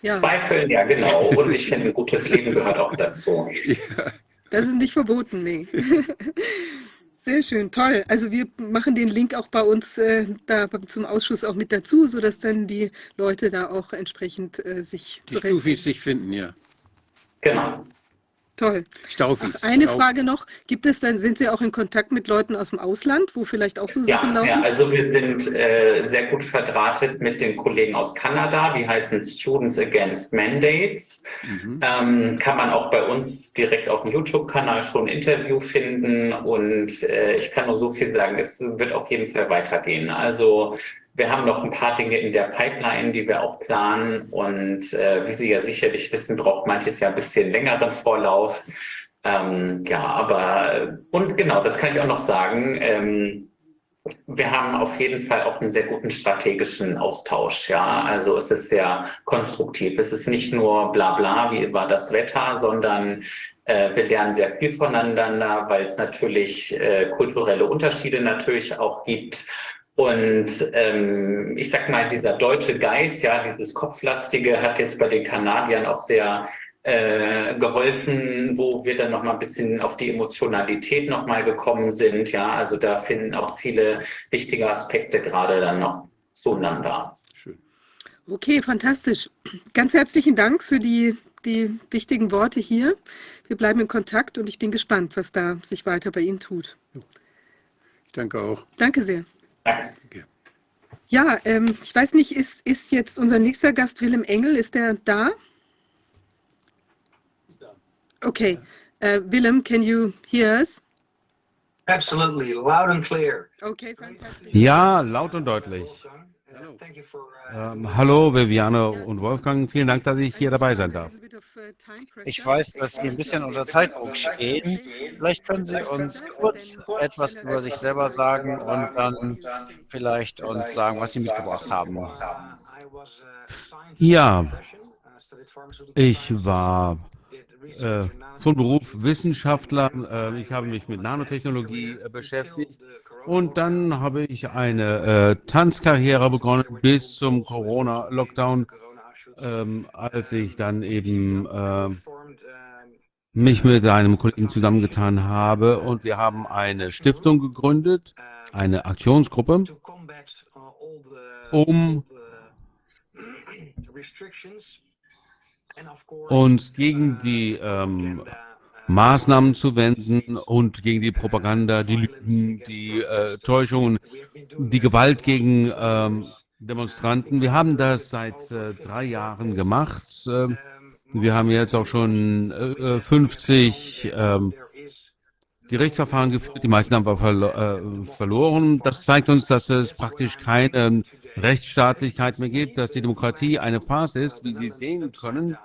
Ja. Zweifeln, ja, genau. Und ich finde, ein gutes Leben gehört auch dazu. (laughs) Ja. Das ist nicht verboten, nee. (laughs) Sehr schön, toll. Also wir machen den Link auch bei uns äh, da zum Ausschuss auch mit dazu, sodass dann die Leute da auch entsprechend äh, sich Die Stufis sich finden, ja. Genau. Toll. Staufis. Ach, eine Frage noch. Gibt es dann, sind Sie auch in Kontakt mit Leuten aus dem Ausland, wo vielleicht auch so Sachen laufen? Ja, also wir sind äh, sehr gut verdrahtet mit den Kollegen aus Kanada. Die heißen Students Against Mandates. Mhm. Ähm, kann man auch bei uns direkt auf dem YouTube-Kanal schon ein Interview finden. Und äh, ich kann nur so viel sagen, es wird auf jeden Fall weitergehen. Also wir haben noch ein paar Dinge in der Pipeline, die wir auch planen. Und äh, wie Sie ja sicherlich wissen, braucht manches ja ein bisschen längeren Vorlauf. Ähm, ja, aber und genau, das kann ich auch noch sagen. Ähm, wir haben auf jeden Fall auch einen sehr guten strategischen Austausch. Ja, also es ist sehr konstruktiv. Es ist nicht nur bla bla, wie war das Wetter, sondern äh, wir lernen sehr viel voneinander, weil es natürlich äh, kulturelle Unterschiede natürlich auch gibt. Und ähm, ich sag mal, dieser deutsche Geist, ja, dieses Kopflastige hat jetzt bei den Kanadiern auch sehr äh, geholfen, wo wir dann noch mal ein bisschen auf die Emotionalität noch mal gekommen sind. Ja, also da finden auch viele wichtige Aspekte gerade dann noch zueinander. Schön. Okay, fantastisch. Ganz herzlichen Dank für die, die wichtigen Worte hier. Wir bleiben in Kontakt und ich bin gespannt, was da sich weiter bei Ihnen tut. Ich danke auch. Danke sehr. Danke. Ja, ähm, ich weiß nicht, ist, ist jetzt unser nächster Gast Willem Engel, ist der da? Okay. Uh, Willem, can you hear us? Absolutely, loud and clear. Okay, fantastic. Ja, laut und deutlich. Ähm, hallo Viviane und Wolfgang, vielen Dank, dass ich hier dabei sein darf. Ich weiß, dass Sie ein bisschen unter Zeitdruck stehen. Vielleicht können Sie uns kurz etwas über sich selber sagen und dann vielleicht uns sagen, was Sie mitgebracht haben. Ja, ich war äh, von Beruf Wissenschaftler. Äh, ich habe mich mit Nanotechnologie äh, beschäftigt und dann habe ich eine äh, Tanzkarriere begonnen bis zum Corona-Lockdown, ähm, als ich dann eben äh, mich mit einem Kollegen zusammengetan habe. Und wir haben eine Stiftung gegründet, eine Aktionsgruppe, um uns gegen die ähm, Maßnahmen zu wenden und gegen die Propaganda, die Lügen, die äh, Täuschungen, die Gewalt gegen ähm, Demonstranten. Wir haben das seit äh, drei Jahren gemacht. Äh, wir haben jetzt auch schon 50 äh, ähm, Gerichtsverfahren geführt. Die meisten haben wir verlo äh, verloren. Das zeigt uns, dass es praktisch keine Rechtsstaatlichkeit mehr gibt, dass die Demokratie eine Farce ist, wie Sie sehen können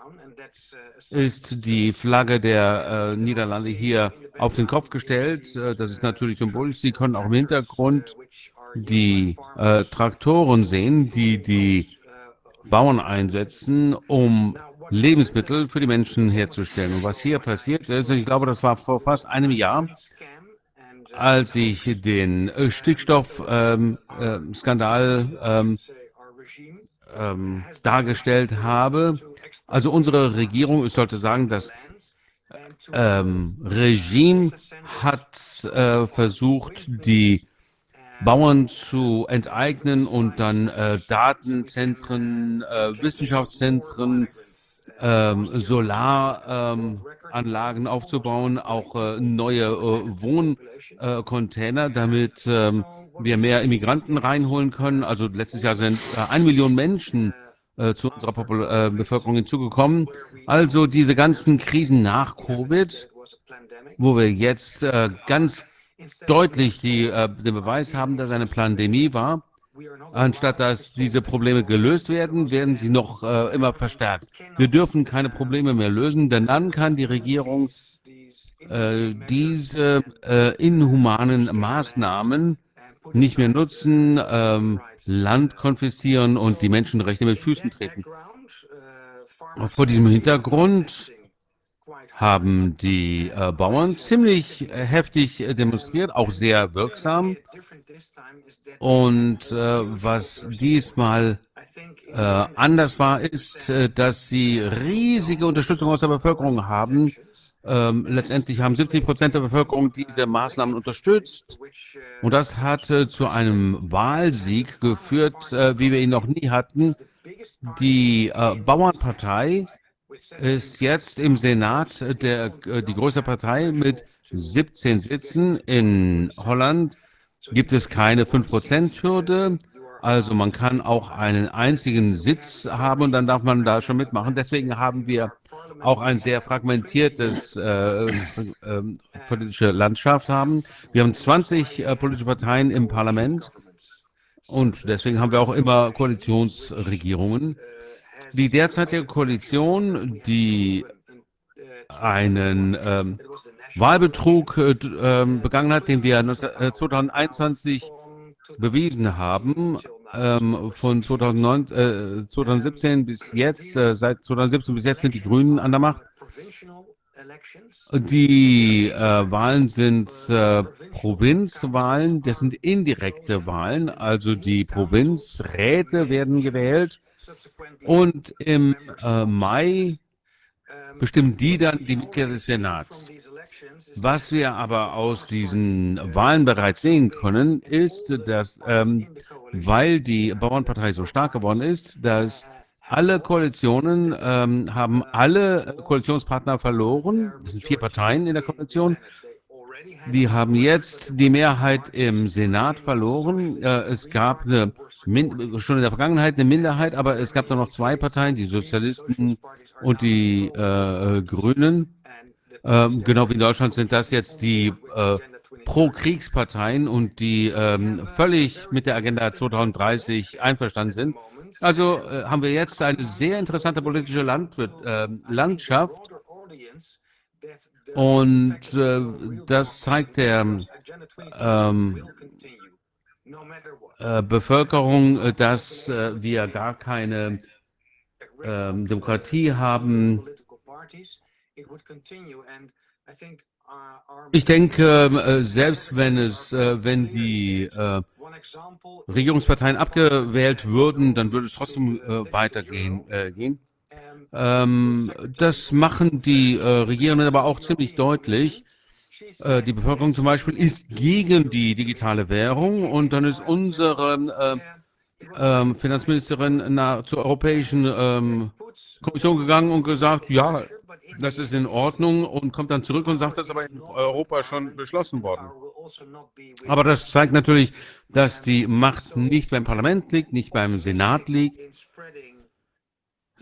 ist die Flagge der äh, Niederlande hier auf den Kopf gestellt. Äh, das ist natürlich symbolisch. Sie können auch im Hintergrund die äh, Traktoren sehen, die die Bauern einsetzen, um Lebensmittel für die Menschen herzustellen. Und was hier passiert ist, ich glaube, das war vor fast einem Jahr, als ich den Stickstoffskandal ähm, äh, ähm, ähm, dargestellt habe, also unsere Regierung, ich sollte sagen, das ähm, Regime hat äh, versucht, die Bauern zu enteignen und dann äh, Datenzentren, äh, Wissenschaftszentren, ähm, Solaranlagen ähm, aufzubauen, auch äh, neue äh, Wohncontainer, damit ähm, wir mehr Immigranten reinholen können. Also letztes Jahr sind äh, eine Million Menschen äh, zu unserer Popul äh, Bevölkerung hinzugekommen. Also diese ganzen Krisen nach Covid, wo wir jetzt äh, ganz deutlich die, äh, den Beweis haben, dass eine Pandemie war. Anstatt dass diese Probleme gelöst werden, werden sie noch äh, immer verstärkt. Wir dürfen keine Probleme mehr lösen, denn dann kann die Regierung äh, diese inhumanen Maßnahmen nicht mehr nutzen, ähm, Land konfiszieren und die Menschenrechte mit Füßen treten. Vor diesem Hintergrund haben die äh, Bauern ziemlich äh, heftig äh, demonstriert, auch sehr wirksam. Und äh, was diesmal äh, anders war, ist, dass sie riesige Unterstützung aus der Bevölkerung haben ähm, letztendlich haben 70 Prozent der Bevölkerung diese Maßnahmen unterstützt. Und das hat äh, zu einem Wahlsieg geführt, äh, wie wir ihn noch nie hatten. Die äh, Bauernpartei ist jetzt im Senat der, äh, die größte Partei mit 17 Sitzen. In Holland gibt es keine 5%-Hürde. Also man kann auch einen einzigen Sitz haben und dann darf man da schon mitmachen. Deswegen haben wir auch ein sehr fragmentiertes äh, äh, politische Landschaft haben. Wir haben 20 äh, politische Parteien im Parlament Und deswegen haben wir auch immer Koalitionsregierungen. Die derzeitige Koalition, die einen ähm, Wahlbetrug äh, ähm, begangen hat, den wir 2021 äh, bewiesen haben, ähm, von 2009, äh, 2017 bis jetzt, äh, seit 2017 bis jetzt sind die Grünen an der Macht. Die äh, Wahlen sind äh, Provinzwahlen, das sind indirekte Wahlen, also die Provinzräte werden gewählt und im äh, Mai bestimmen die dann die Mitglieder des Senats. Was wir aber aus diesen Wahlen bereits sehen können, ist, dass, ähm, weil die Bauernpartei so stark geworden ist, dass alle Koalitionen ähm, haben alle Koalitionspartner verloren. Es sind vier Parteien in der Koalition. Die haben jetzt die Mehrheit im Senat verloren. Äh, es gab eine, schon in der Vergangenheit eine Minderheit, aber es gab da noch zwei Parteien, die Sozialisten und die äh, Grünen. Ähm, genau wie in Deutschland sind das jetzt die äh, Pro-Kriegsparteien und die ähm, völlig mit der Agenda 2030 einverstanden sind. Also äh, haben wir jetzt eine sehr interessante politische Landwirt, äh, Landschaft und äh, das zeigt der ähm, äh, Bevölkerung, äh, dass äh, wir gar keine ähm, Demokratie haben. Ich denke, selbst wenn es, wenn die Regierungsparteien abgewählt würden, dann würde es trotzdem weitergehen. gehen. Ähm, das machen die äh, Regierenden aber auch ziemlich deutlich. Äh, die Bevölkerung zum Beispiel ist gegen die digitale Währung und dann ist unsere äh, Finanzministerin na, zur Europäischen ähm, Kommission gegangen und gesagt, ja, das ist in Ordnung und kommt dann zurück und sagt, das ist aber in Europa schon beschlossen worden. Aber das zeigt natürlich, dass die Macht nicht beim Parlament liegt, nicht beim Senat liegt,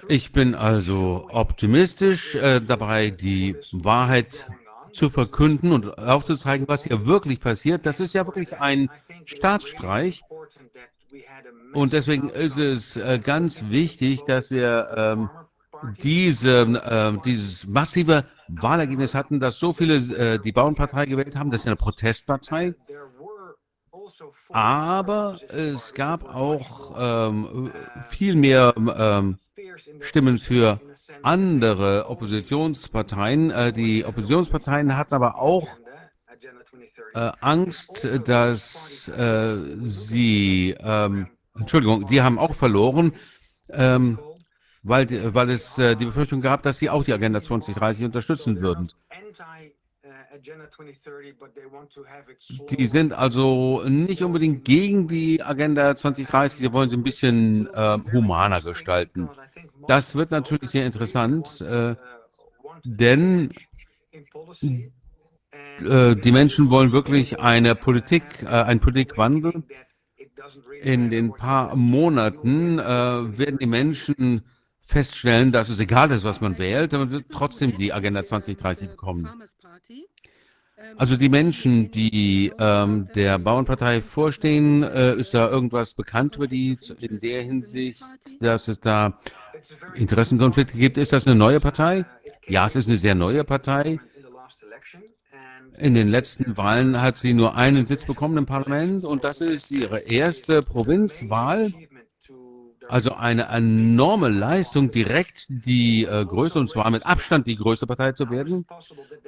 ich bin also optimistisch äh, dabei, die Wahrheit zu verkünden und aufzuzeigen, was hier wirklich passiert. Das ist ja wirklich ein Staatsstreich. Und deswegen ist es äh, ganz wichtig, dass wir ähm, diese, äh, dieses massive Wahlergebnis hatten, dass so viele äh, die Bauernpartei gewählt haben. Das ist eine Protestpartei. Aber es gab auch ähm, viel mehr ähm, Stimmen für andere Oppositionsparteien. Äh, die Oppositionsparteien hatten aber auch äh, Angst, dass äh, sie, ähm, Entschuldigung, die haben auch verloren, ähm, weil, weil es äh, die Befürchtung gab, dass sie auch die Agenda 2030 unterstützen würden. Die sind also nicht unbedingt gegen die Agenda 2030, sie wollen sie ein bisschen äh, humaner gestalten. Das wird natürlich sehr interessant, äh, denn äh, die Menschen wollen wirklich eine Politik, äh, einen Politikwandel. In den paar Monaten äh, werden die Menschen feststellen, dass es egal ist, was man wählt, man wird trotzdem die Agenda 2030 bekommen. Also die Menschen, die ähm, der Bauernpartei vorstehen, äh, ist da irgendwas bekannt über die in der Hinsicht, dass es da Interessenkonflikte gibt? Ist das eine neue Partei? Ja, es ist eine sehr neue Partei. In den letzten Wahlen hat sie nur einen Sitz bekommen im Parlament und das ist ihre erste Provinzwahl. Also eine enorme Leistung, direkt die äh, größte, und zwar mit Abstand die größte Partei zu werden.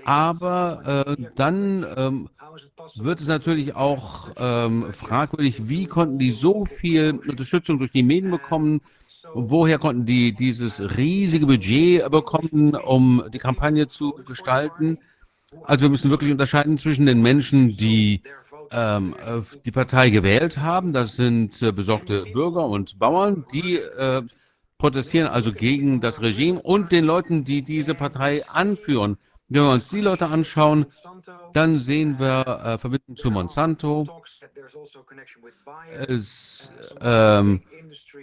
Aber äh, dann ähm, wird es natürlich auch ähm, fragwürdig, wie konnten die so viel Unterstützung durch die Medien bekommen? Woher konnten die dieses riesige Budget bekommen, um die Kampagne zu gestalten? Also wir müssen wirklich unterscheiden zwischen den Menschen, die ähm, äh, die Partei gewählt haben. Das sind äh, besorgte Bürger und Bauern, die äh, protestieren also gegen das Regime und den Leuten, die diese Partei anführen. Wenn wir uns die Leute anschauen, dann sehen wir äh, Verbindungen zu Monsanto. Es ähm,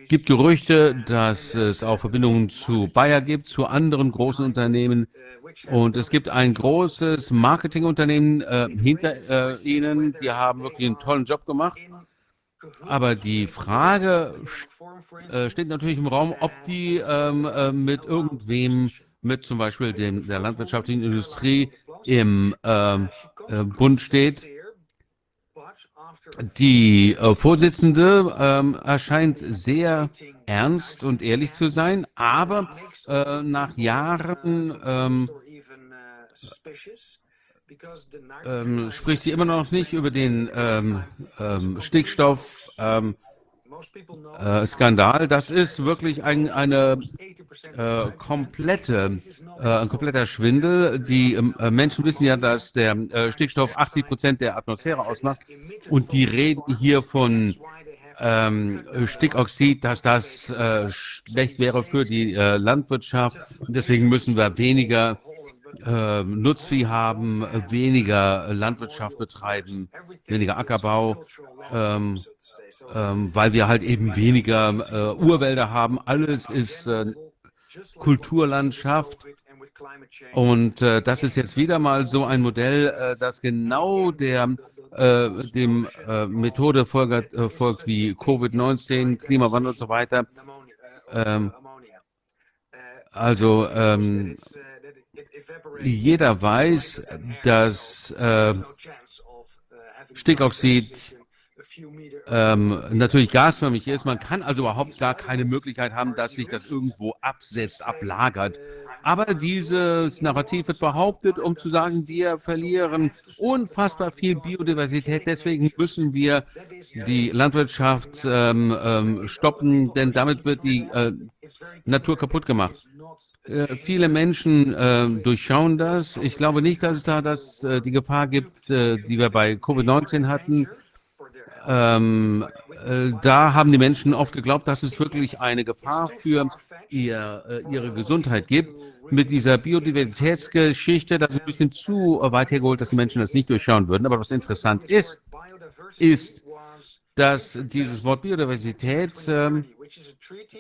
gibt Gerüchte, dass es auch Verbindungen zu Bayer gibt, zu anderen großen Unternehmen. Und es gibt ein großes Marketingunternehmen äh, hinter äh, ihnen. Die haben wirklich einen tollen Job gemacht. Aber die Frage äh, steht natürlich im Raum, ob die ähm, äh, mit irgendwem, mit zum Beispiel dem, der landwirtschaftlichen Industrie im ähm, äh, Bund steht. Die äh, Vorsitzende ähm, erscheint sehr ernst und ehrlich zu sein, aber äh, nach Jahren ähm, ähm, spricht sie immer noch nicht über den ähm, äh, das ist wirklich ein, eine äh, komplette, äh, ein kompletter Schwindel. Die ähm, äh, Menschen wissen ja, dass der äh, Stickstoff 80 Prozent der Atmosphäre ausmacht und die reden hier von ähm, Stickoxid, dass das äh, schlecht wäre für die Landwirtschaft. Deswegen müssen wir weniger Nutzvieh haben, weniger Landwirtschaft betreiben, weniger Ackerbau, ähm, ähm, weil wir halt eben weniger äh, Urwälder haben. Alles ist äh, Kulturlandschaft. Und äh, das ist jetzt wieder mal so ein Modell, äh, das genau der äh, dem äh, Methode folgt, folgt wie Covid-19, Klimawandel und so weiter. Ähm, also ähm, jeder weiß, dass Stickoxid ähm, natürlich gasförmig ist. Man kann also überhaupt gar keine Möglichkeit haben, dass sich das irgendwo absetzt, ablagert. Aber dieses Narrativ wird behauptet, um zu sagen, wir verlieren unfassbar viel Biodiversität. Deswegen müssen wir die Landwirtschaft ähm, ähm, stoppen, denn damit wird die äh, Natur kaputt gemacht. Äh, viele Menschen äh, durchschauen das. Ich glaube nicht, dass es da das, äh, die Gefahr gibt, äh, die wir bei Covid-19 hatten. Ähm, äh, da haben die Menschen oft geglaubt, dass es wirklich eine Gefahr für ihr, äh, ihre Gesundheit gibt. Mit dieser Biodiversitätsgeschichte, das ist ein bisschen zu weit hergeholt, dass die Menschen das nicht durchschauen würden. Aber was interessant ist, ist, dass dieses Wort Biodiversität ähm,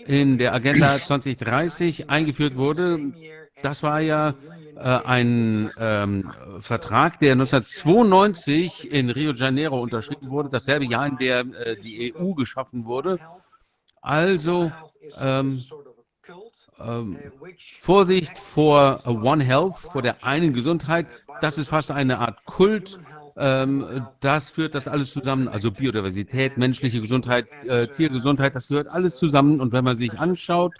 in der Agenda 2030 eingeführt wurde. Das war ja äh, ein ähm, Vertrag, der 1992 in Rio de Janeiro unterschrieben wurde, dasselbe Jahr, in dem äh, die EU geschaffen wurde. Also ähm, ähm, Vorsicht vor One Health, vor der einen Gesundheit, das ist fast eine Art Kult ähm, das führt das alles zusammen, also Biodiversität, menschliche Gesundheit, äh, Tiergesundheit, das gehört alles zusammen. Und wenn man sich anschaut,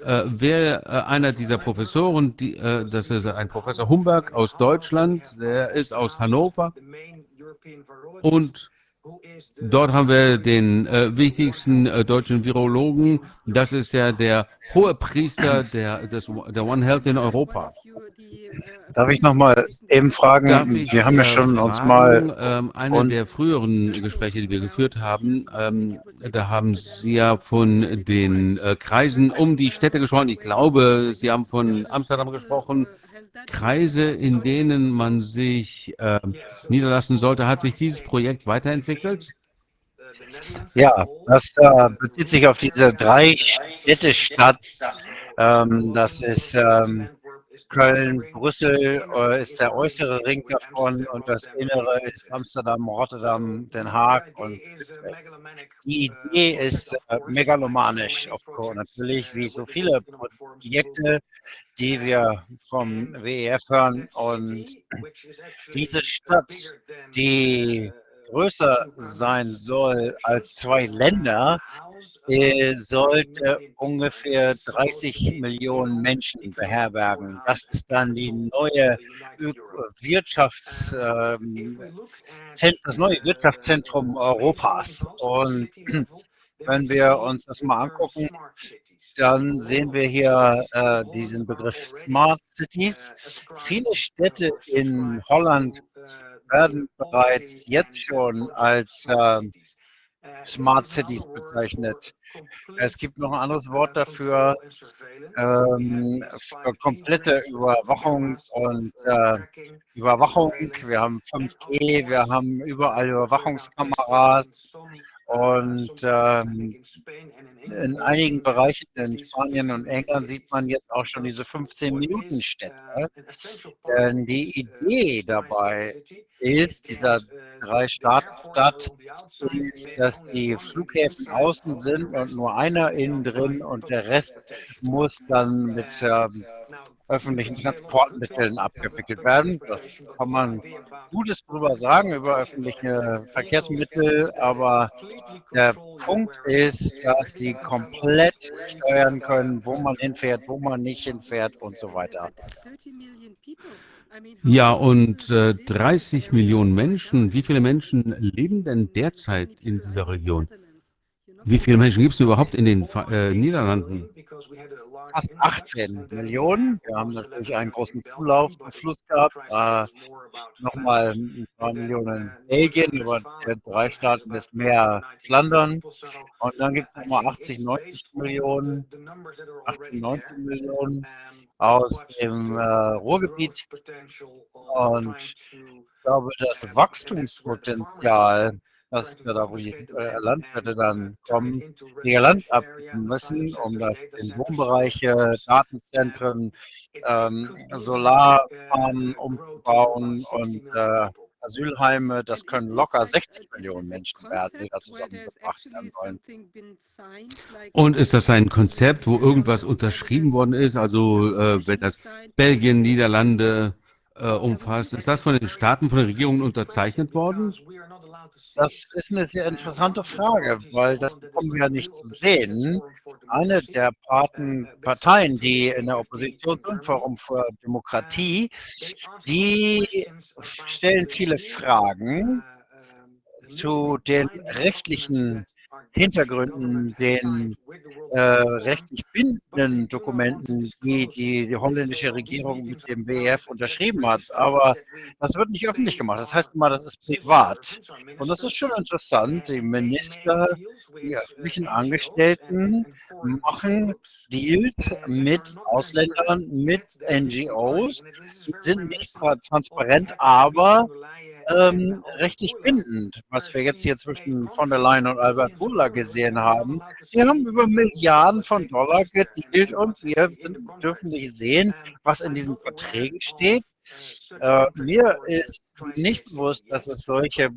äh, wer äh, einer dieser Professoren, die, äh, das ist ein Professor Humberg aus Deutschland, der ist aus Hannover und Dort haben wir den äh, wichtigsten äh, deutschen Virologen. Das ist ja der hohe Priester der, des, der One Health in Europa. Darf ich noch mal eben fragen? Ich, wir haben ja schon fragen, uns mal ähm, eine der früheren Gespräche, die wir geführt haben, ähm, da haben Sie ja von den äh, Kreisen um die Städte gesprochen. Ich glaube, Sie haben von Amsterdam gesprochen. Kreise, in denen man sich äh, niederlassen sollte. Hat sich dieses Projekt weiterentwickelt? Ja, das äh, bezieht sich auf diese drei Städte-Stadt. Ähm, das ist ähm, Köln, Brüssel äh, ist der äußere Ring davon und das innere ist Amsterdam, Rotterdam, Den Haag. Und die Idee ist äh, megalomanisch, natürlich, wie so viele Projekte, die wir vom WEF hören. Und diese Stadt, die größer sein soll als zwei Länder, äh, sollte ungefähr 30 Millionen Menschen beherbergen. Das ist dann die neue Wirtschafts, äh, das neue Wirtschaftszentrum Europas. Und (clears throat) wenn wir uns das mal angucken, dann sehen wir hier äh, diesen Begriff Smart Cities. Viele Städte in Holland werden bereits jetzt schon als äh, Smart Cities bezeichnet. Es gibt noch ein anderes Wort dafür, ähm, für komplette Überwachung und äh, Überwachung. Wir haben 5G, wir haben überall Überwachungskameras und ähm, in einigen Bereichen in Spanien und England sieht man jetzt auch schon diese 15-Minuten-Städte. Denn die Idee dabei ist, dieser Drei-Stadt-Stadt ist, dass die Flughäfen außen sind und nur einer innen drin und der Rest muss dann mit ähm, öffentlichen Transportmitteln abgewickelt werden. Das kann man Gutes drüber sagen über öffentliche Verkehrsmittel, aber der Punkt ist, dass sie komplett steuern können, wo man hinfährt, wo man nicht hinfährt und so weiter. Ja, und äh, 30 Millionen Menschen, wie viele Menschen leben denn derzeit in dieser Region? Wie viele Menschen gibt es überhaupt in den äh, Niederlanden? Fast 18 Millionen. Wir haben natürlich einen großen Zulauf im Fluss gehabt. Äh, Nochmal ein paar Millionen Belgien, aber drei Staaten ist mehr Flandern. Und dann gibt es nochmal 80, 90 Millionen, 18, 19 Millionen aus dem äh, Ruhrgebiet. Und ich glaube, das Wachstumspotenzial dass wir da, wo die äh, Landwirte dann kommen, ihr Land abgeben müssen, um das in Wohnbereiche, Datenzentren, ähm, Solarfarmen umzubauen und äh, Asylheime, das können locker 60 Millionen Menschen werden, die da zusammengebracht werden sollen. Und ist das ein Konzept, wo irgendwas unterschrieben worden ist? Also äh, wenn das Belgien, Niederlande äh, umfasst, ist das von den Staaten, von den Regierungen unterzeichnet worden? Das ist eine sehr interessante Frage, weil das bekommen wir ja nicht zu sehen. Eine der Parteien, die in der Opposition sind, Forum für Demokratie, die stellen viele Fragen zu den rechtlichen Hintergründen, den äh, rechtlich bindenden Dokumenten, die die holländische Regierung mit dem WEF unterschrieben hat. Aber das wird nicht öffentlich gemacht. Das heißt immer, das ist privat. Und das ist schon interessant. Die Minister, die öffentlichen Angestellten machen Deals mit Ausländern, mit NGOs. Die sind nicht transparent, aber ähm, rechtlich bindend, was wir jetzt hier zwischen von der Leyen und Albert Bulla gesehen haben. Wir haben über Milliarden von Dollar gedealt und wir dürfen nicht sehen, was in diesen Verträgen steht. Äh, mir ist nicht bewusst, dass es solche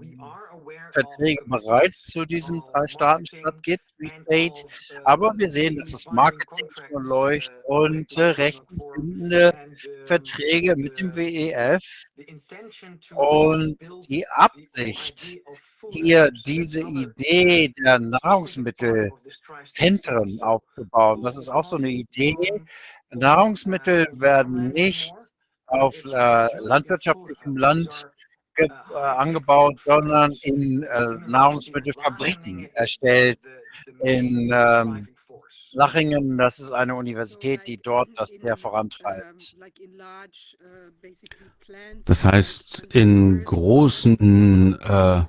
Verträge bereits zu diesem Drei-Staaten-Staat gibt, State, aber wir sehen, dass das Marketing läuft und äh, rechtlich bindende Verträge mit dem WEF und die Absicht, hier diese Idee der Nahrungsmittelzentren aufzubauen, das ist auch so eine Idee. Nahrungsmittel werden nicht auf äh, landwirtschaftlichem Land äh, angebaut, sondern in äh, Nahrungsmittelfabriken erstellt. In ähm, Lachingen, das ist eine Universität, die dort das sehr vorantreibt. Das heißt, in großen äh,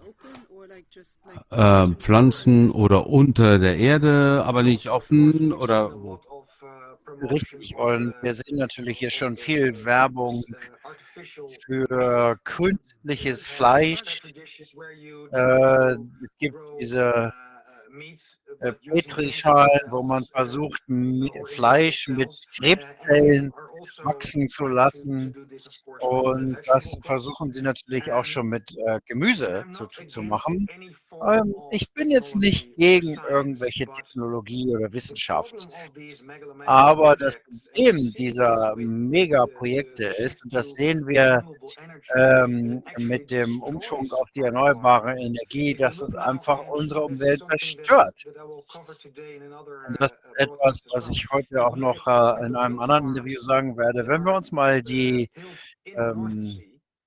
äh, Pflanzen oder unter der Erde, aber nicht offen oder Richtig, und wir sehen natürlich hier schon viel Werbung für künstliches Fleisch. Äh, es gibt diese Petrischalen, wo man versucht, Fleisch mit Krebszellen wachsen zu lassen. Und das versuchen sie natürlich auch schon mit äh, Gemüse zu, zu machen. Ähm, ich bin jetzt nicht gegen irgendwelche Technologie oder Wissenschaft. Aber das Problem dieser Megaprojekte ist, und das sehen wir ähm, mit dem Umschwung auf die erneuerbare Energie, dass es einfach unsere Umwelt zerstört. Das ist etwas, was ich heute auch noch äh, in einem anderen Interview sagen werde. Wenn wir uns mal die ähm,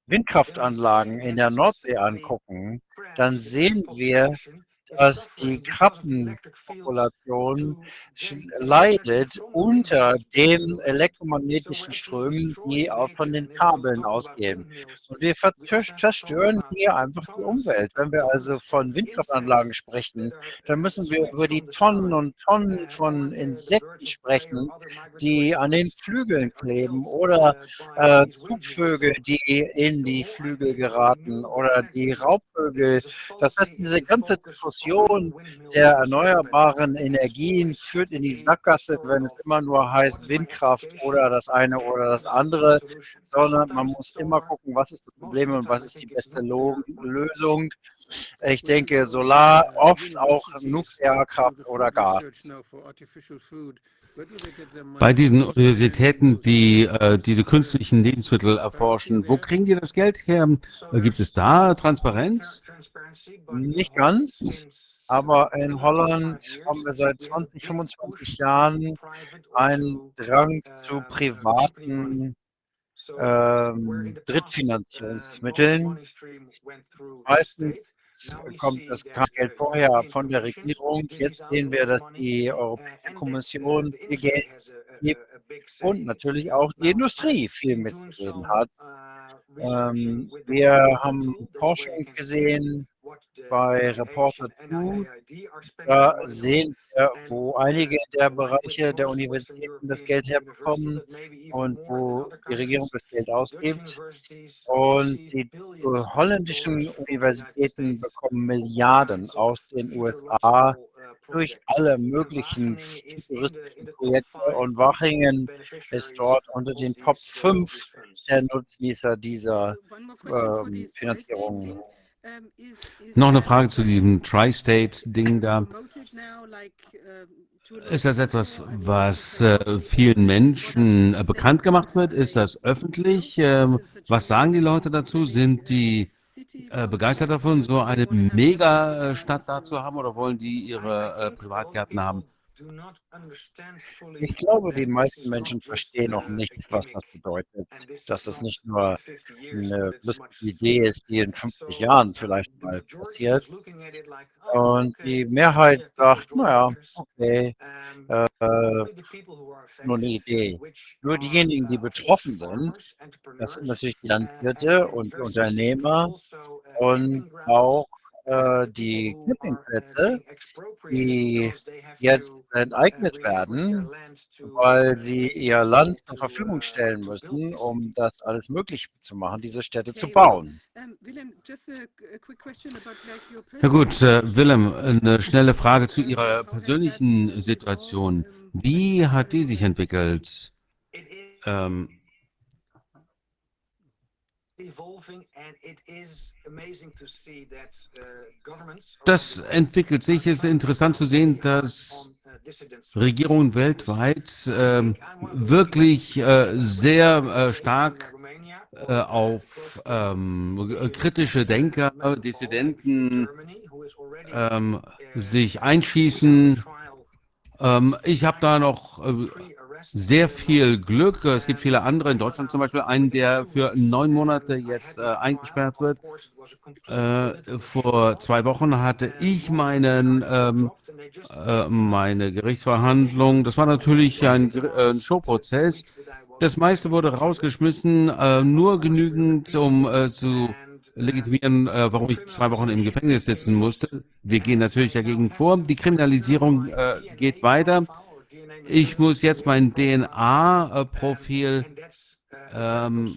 Windkraftanlagen in der Nordsee angucken, dann sehen wir, dass die Krabbenpopulation leidet unter den elektromagnetischen Strömen, die auch von den Kabeln ausgehen. Und wir zerstören hier einfach die Umwelt. Wenn wir also von Windkraftanlagen sprechen, dann müssen wir über die Tonnen und Tonnen von Insekten sprechen, die an den Flügeln kleben oder äh, Zugvögel, die in die Flügel geraten oder die Raubvögel. Das heißt, diese ganze Diskussion Diskussion der erneuerbaren Energien führt in die Sackgasse, wenn es immer nur heißt Windkraft oder das eine oder das andere, sondern man muss immer gucken, was ist das Problem und was ist die beste Lösung. Ich denke, Solar, oft auch Nuklearkraft oder Gas. Bei diesen Universitäten, die äh, diese künstlichen Lebensmittel erforschen, wo kriegen die das Geld her? Gibt es da Transparenz? Nicht ganz, aber in Holland haben wir seit 20, 25 Jahren einen Drang zu privaten ähm, Drittfinanzierungsmitteln. Meistens kommt das Geld vorher von der Regierung. Jetzt sehen wir, dass die Europäische Kommission viel Geld gibt und natürlich auch die Industrie viel mitzureden hat. Ähm, wir haben Forschung gesehen bei Reporter 2. Da sehen wir, wo einige der Bereiche der Universitäten das Geld herbekommen und wo die Regierung das Geld ausgibt. Und die holländischen Universitäten bekommen Milliarden aus den USA durch alle möglichen touristischen Projekte und Wachingen ist dort unter den Top 5 der Nutznießer dieser äh, Finanzierung. Noch eine Frage zu diesem Tri-State-Ding da. Ist das etwas, was äh, vielen Menschen äh, bekannt gemacht wird? Ist das öffentlich? Ähm, was sagen die Leute dazu? Sind die äh, begeistert davon, so eine Megastadt da zu haben oder wollen die ihre äh, Privatgärten haben? Ich glaube, die meisten Menschen verstehen noch nicht, was das bedeutet, dass das nicht nur eine lustige Idee ist, die in 50 Jahren vielleicht mal passiert. Und die Mehrheit sagt, naja, okay, äh, nur eine Idee. Nur diejenigen, die betroffen sind, das sind natürlich die Landwirte und Unternehmer und auch äh, die Campingplätze, die jetzt enteignet werden, weil sie ihr Land zur Verfügung stellen müssen, um das alles möglich zu machen, diese Städte zu bauen. Ja gut, äh, Willem, eine schnelle Frage zu Ihrer persönlichen Situation. Wie hat die sich entwickelt? Ähm, das entwickelt sich. Es ist interessant zu sehen, dass Regierungen weltweit äh, wirklich äh, sehr äh, stark äh, auf ähm, kritische Denker, Dissidenten ähm, sich einschießen. Ähm, ich habe da noch äh, sehr viel Glück. Es gibt viele andere, in Deutschland zum Beispiel einen, der für neun Monate jetzt äh, eingesperrt wird. Äh, vor zwei Wochen hatte ich meinen, ähm, äh, meine Gerichtsverhandlung. Das war natürlich ein, äh, ein Showprozess. Das meiste wurde rausgeschmissen, äh, nur genügend, um äh, zu legitimieren, äh, warum ich zwei Wochen im Gefängnis sitzen musste. Wir gehen natürlich dagegen vor. Die Kriminalisierung äh, geht weiter ich muss jetzt mein DNA-Profil ähm,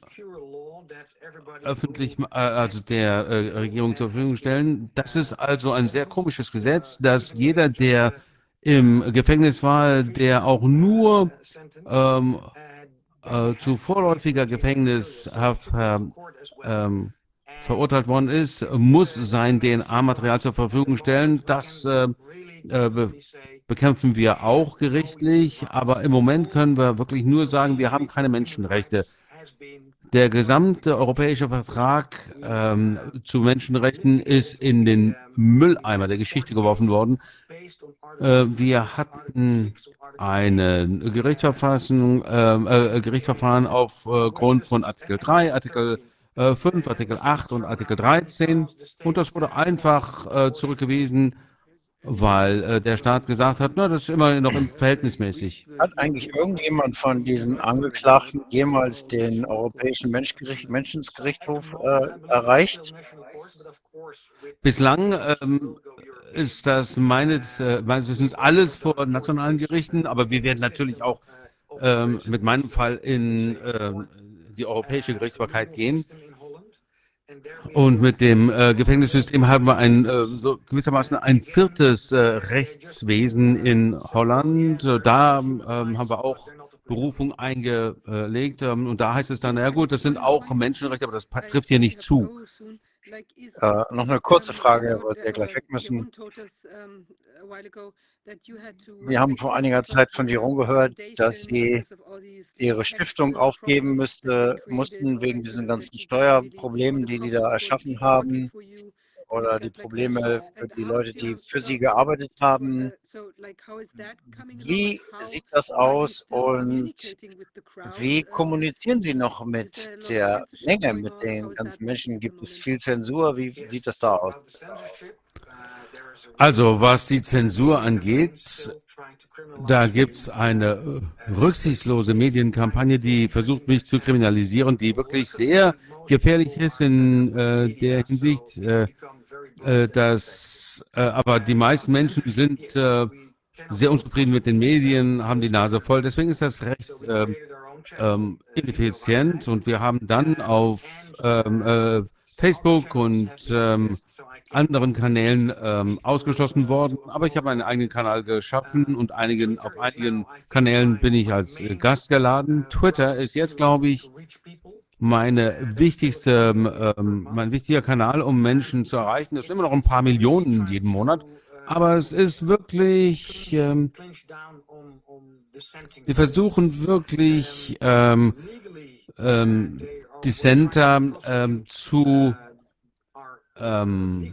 öffentlich, äh, also der äh, Regierung zur Verfügung stellen. Das ist also ein sehr komisches Gesetz, dass jeder, der im Gefängnis war, der auch nur ähm, äh, zu vorläufiger Gefängnishaft ähm, verurteilt worden ist, muss sein DNA-Material zur Verfügung stellen. Das äh, äh, bekämpfen wir auch gerichtlich, aber im Moment können wir wirklich nur sagen, wir haben keine Menschenrechte. Der gesamte europäische Vertrag ähm, zu Menschenrechten ist in den Mülleimer der Geschichte geworfen worden. Äh, wir hatten ein Gerichtsverfahren, äh, äh, Gerichtsverfahren aufgrund von Artikel 3, Artikel 5, äh, Artikel 8 und Artikel 13 und das wurde einfach äh, zurückgewiesen weil äh, der Staat gesagt hat, na, das ist immer noch verhältnismäßig. Hat eigentlich irgendjemand von diesen Angeklagten jemals den Europäischen Menschengerichtshof äh, erreicht? Bislang ähm, ist das meines, äh, meines Wissens alles vor nationalen Gerichten, aber wir werden natürlich auch ähm, mit meinem Fall in ähm, die europäische Gerichtsbarkeit gehen. Und mit dem äh, Gefängnissystem haben wir ein äh, so gewissermaßen ein viertes äh, Rechtswesen in Holland. Äh, Da ähm, haben wir auch Berufung eingelegt. Ähm, und da heißt es dann, na gut, das sind auch Menschenrechte, aber das trifft hier nicht zu. Äh, noch eine kurze Frage, weil wir gleich weg müssen. Wir haben vor einiger Zeit von Jeroen gehört, dass Sie Ihre Stiftung aufgeben müsste, mussten wegen diesen ganzen Steuerproblemen, die die da erschaffen haben oder die Probleme für die Leute, die für Sie gearbeitet haben. Wie sieht das aus und wie kommunizieren Sie noch mit der Menge, mit den ganzen Menschen? Gibt es viel Zensur? Wie sieht das da aus? Also, was die Zensur angeht, da gibt es eine rücksichtslose Medienkampagne, die versucht, mich zu kriminalisieren, die wirklich sehr gefährlich ist in äh, der Hinsicht, äh, äh, dass äh, aber die meisten Menschen sind äh, sehr unzufrieden mit den Medien, haben die Nase voll. Deswegen ist das recht ähm, ähm, ineffizient und wir haben dann auf ähm, äh, Facebook und anderen Kanälen ähm, ausgeschlossen worden. Aber ich habe einen eigenen Kanal geschaffen und einigen, auf einigen Kanälen bin ich als äh, Gast geladen. Twitter ist jetzt, glaube ich, meine wichtigste, ähm, mein wichtiger Kanal, um Menschen zu erreichen. Es sind immer noch ein paar Millionen jeden Monat. Aber es ist wirklich, ähm, wir versuchen wirklich, ähm, ähm, Dissenter ähm, zu ähm,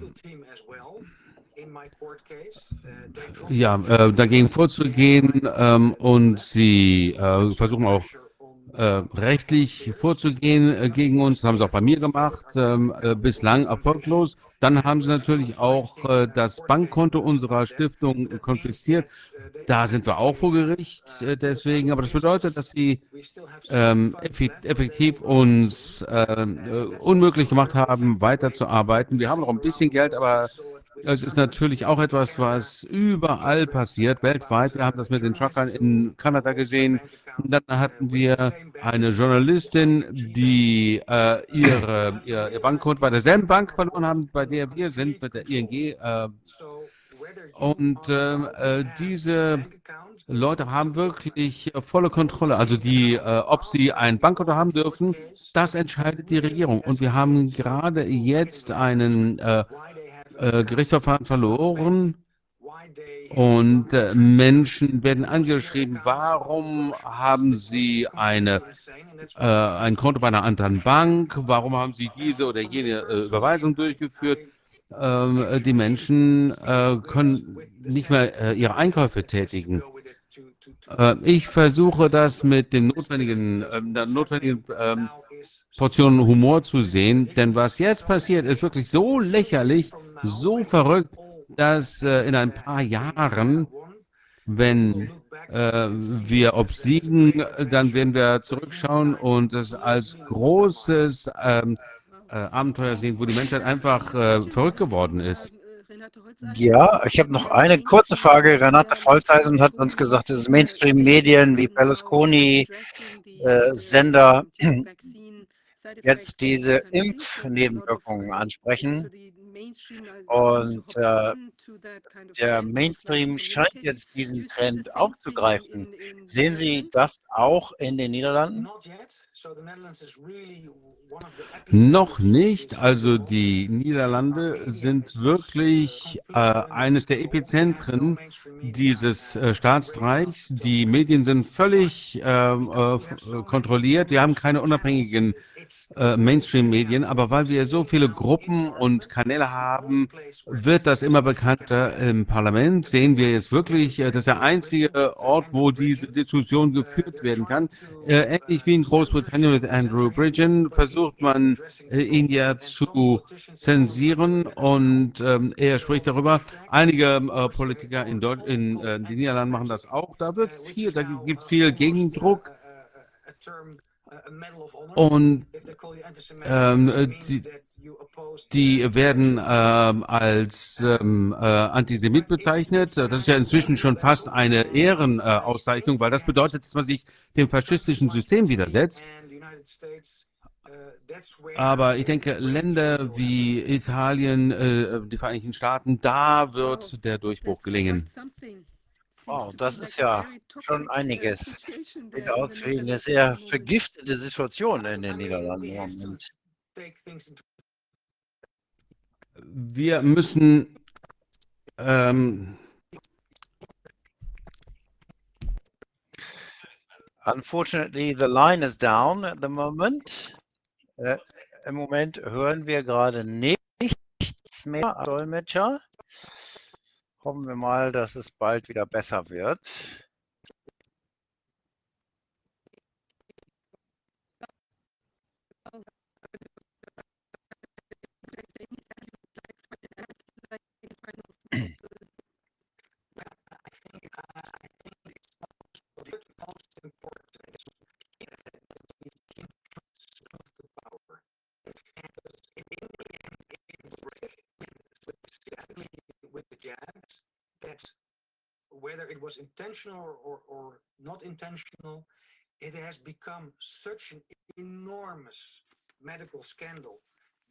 ja, äh, dagegen vorzugehen ähm, und sie äh, versuchen auch äh, rechtlich vorzugehen äh, gegen uns. Das haben sie auch bei mir gemacht, ähm, äh, bislang erfolglos. Dann haben sie natürlich auch äh, das Bankkonto unserer Stiftung konfisziert. Da sind wir auch vor Gericht äh, deswegen. Aber das bedeutet, dass sie ähm, effektiv uns äh, unmöglich gemacht haben, weiterzuarbeiten. Wir haben noch ein bisschen Geld, aber es ist natürlich auch etwas, was überall passiert, weltweit. Wir haben das mit den Truckern in Kanada gesehen. Und dann hatten wir eine Journalistin, die äh, ihre, ihr, ihr Bankkonto bei derselben Bank verloren haben, bei der wir sind, mit der ING. Äh, und ähm, äh, diese Leute haben wirklich äh, volle Kontrolle. Also die, äh, ob sie ein Bankkonto haben dürfen, das entscheidet die Regierung. Und wir haben gerade jetzt einen äh, äh, Gerichtsverfahren verloren und äh, Menschen werden angeschrieben, warum haben sie eine, äh, ein Konto bei einer anderen Bank, warum haben sie diese oder jene äh, Überweisung durchgeführt. Ähm, äh, die Menschen können nicht mehr ihre Einkäufe tätigen. Ich versuche das mit dem notwendigen, ähm, der notwendigen ähm, Portion Humor zu sehen, denn was jetzt passiert, ist wirklich so lächerlich, so verrückt, dass äh, in ein paar Jahren, wenn äh, wir obsiegen, dann werden wir zurückschauen und es als großes ähm, äh, Abenteuer sehen, wo die Menschheit einfach äh, verrückt geworden ist. Ja, ich habe noch eine kurze Frage. Renate Volzheisen hat uns gesagt, dass Mainstream-Medien wie Berlusconi, äh, Sender (clears throat) jetzt diese Impfnebenwirkungen ansprechen. Und äh, der Mainstream scheint jetzt diesen Trend aufzugreifen. Sehen Sie das auch in den Niederlanden? Noch nicht. Also die Niederlande sind wirklich äh, eines der Epizentren dieses äh, Staatsstreichs. Die Medien sind völlig ähm, äh, kontrolliert. Wir haben keine unabhängigen äh, Mainstream-Medien, aber weil wir so viele Gruppen und Kanäle haben, wird das immer bekannter. Im Parlament sehen wir jetzt wirklich, äh, das ist der einzige Ort, wo diese Diskussion geführt werden kann. Äh, ähnlich wie in Großbritannien mit Andrew Bridgen versucht man, äh, ihn ja zu zensieren und ähm, er spricht darüber. Einige äh, Politiker in, Deutsch, in äh, den Niederlanden machen das auch. Da wird viel, da gibt viel Gegendruck. Und ähm, äh, die, die werden ähm, als ähm, äh, Antisemit bezeichnet. Das ist ja inzwischen schon fast eine Ehrenauszeichnung, weil das bedeutet, dass man sich dem faschistischen System widersetzt. Aber ich denke, Länder wie Italien, äh, die Vereinigten Staaten, da wird der Durchbruch gelingen. Wow, das ist ja schon einiges. Sieht aus wie eine sehr vergiftete Situation in den Niederlanden. Wir müssen ähm, Unfortunately, the line is down at the moment. Äh, Im Moment hören wir gerade nichts mehr, Dolmetscher. Hoffen wir mal, dass es bald wieder besser wird. That whether it was intentional or, or, or not intentional, it has become such an enormous medical scandal.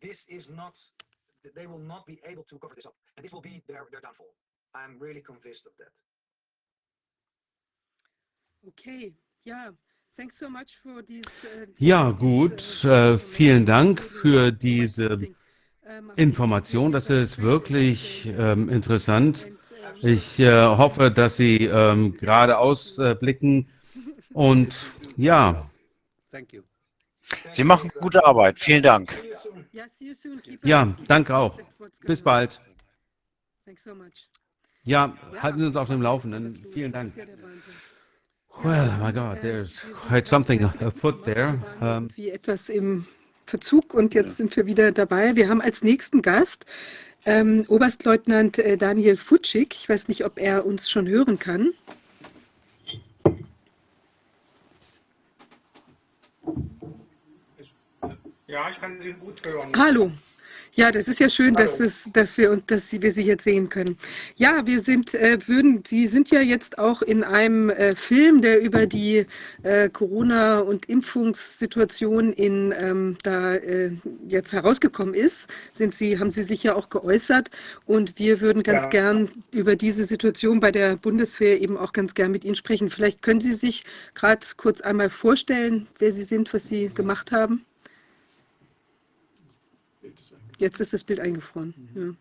This is not, they will not be able to cover this up. And this will be their, their downfall. I'm really convinced of that. Okay, ja. Thanks so much for these, uh, Ja, these, gut. uh, Äh, vielen Dank information. für diese Ähm, Information. Das ist wirklich ähm, interessant. Ich äh, hoffe, dass Sie ähm, geradeaus äh, blicken. Und ja, Thank you. Sie machen gute Arbeit. Vielen Dank. Ja, danke auch. bis bald. Thanks so much. Ja, halten Sie uns auf dem Laufenden. Vielen Dank. Well, my God, there's quite something afoot there. Um, Wie etwas im Verzug und jetzt sind wir wieder dabei. Wir haben als nächsten Gast ähm, Oberstleutnant äh, Daniel Futschig. Ich weiß nicht, ob er uns schon hören kann. Ja, ich kann Sie gut hören. Hallo. Ja, das ist ja schön, dass, es, dass wir und dass Sie- wir Sie jetzt sehen können. Ja, wir sind, äh, würden, Sie sind ja jetzt auch in einem äh, Film, der über die äh, Corona- und Impfungssituation in ähm, da äh, jetzt herausgekommen ist, sind Sie, haben Sie sich ja auch geäußert und wir würden ganz Ja. gern über diese Situation bei der Bundeswehr eben auch ganz gern mit Ihnen sprechen. Vielleicht können Sie sich gerade kurz einmal vorstellen, wer Sie sind, was Sie gemacht haben. Jetzt ist das Bild eingefroren. Ja.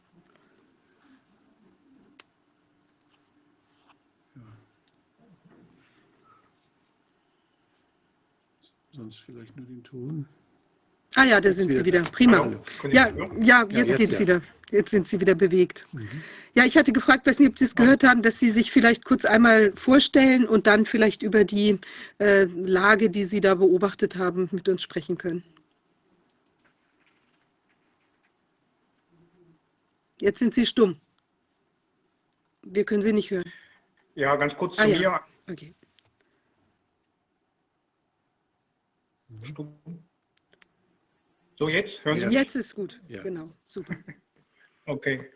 Sonst vielleicht nur den Ton. Ah ja, da Jetzt sind Sie wieder. wieder. Prima. Ja, mich hören? ja, jetzt jetzt geht's ja. wieder. Jetzt sind Sie wieder bewegt. Ja, ich hatte gefragt, weiß nicht, ob Sie es gehört haben, dass Sie sich vielleicht kurz einmal vorstellen und dann vielleicht über die äh, Lage, die Sie da beobachtet haben, mit uns sprechen können. Jetzt sind Sie stumm. Wir können Sie nicht hören. Ja, ganz kurz Ah, zu ja. mir. Okay. Stumm. So, jetzt hören Sie mich? Jetzt ist gut. Ja. Genau. Super. (laughs) Okay.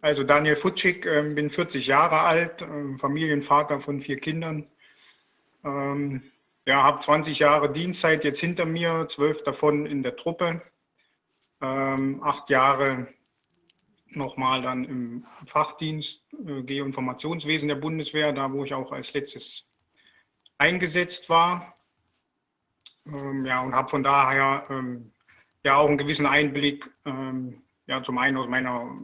Also Daniel Futschig, ähm, bin 40 Jahre alt, ähm, Familienvater von vier Kindern. Ähm, ja, habe 20 Jahre Dienstzeit jetzt hinter mir, zwölf davon in der Truppe. Ähm, acht Jahre nochmal dann im Fachdienst äh, Geoinformationswesen der Bundeswehr, da wo ich auch als letztes eingesetzt war. Ähm, ja, und habe von daher ähm, ja auch einen gewissen Einblick, ähm, ja, zum einen aus meiner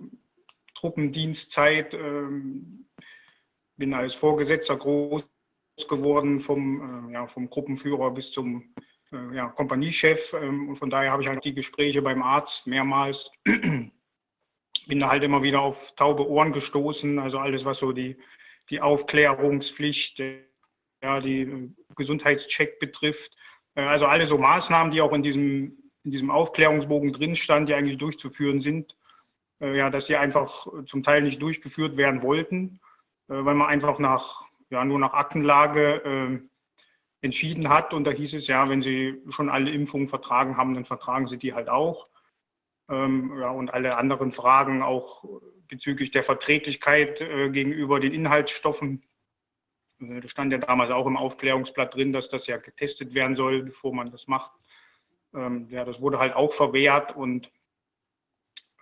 Truppendienstzeit, ähm, bin als Vorgesetzter groß geworden, vom, äh, ja, vom Gruppenführer bis zum äh, ja, Kompaniechef. Ähm, und von daher habe ich halt die Gespräche beim Arzt mehrmals. Bin da halt immer wieder auf taube Ohren gestoßen, also alles, was so die, die Aufklärungspflicht, äh, ja, die äh, Gesundheitscheck betrifft. Äh, also alle so Maßnahmen, die auch in diesem, in diesem Aufklärungsbogen drin stand, die eigentlich durchzuführen sind, ja, dass die einfach zum Teil nicht durchgeführt werden wollten, weil man einfach nach, ja, nur nach Aktenlage entschieden hat. Und da hieß es ja, wenn Sie schon alle Impfungen vertragen haben, dann vertragen Sie die halt auch. Ähm, ja, und alle anderen Fragen auch bezüglich der Verträglichkeit äh, gegenüber den Inhaltsstoffen. Äh, Das stand ja damals auch im Aufklärungsblatt drin, dass das ja getestet werden soll, bevor man das macht. ähm, ja, das wurde halt auch verwehrt und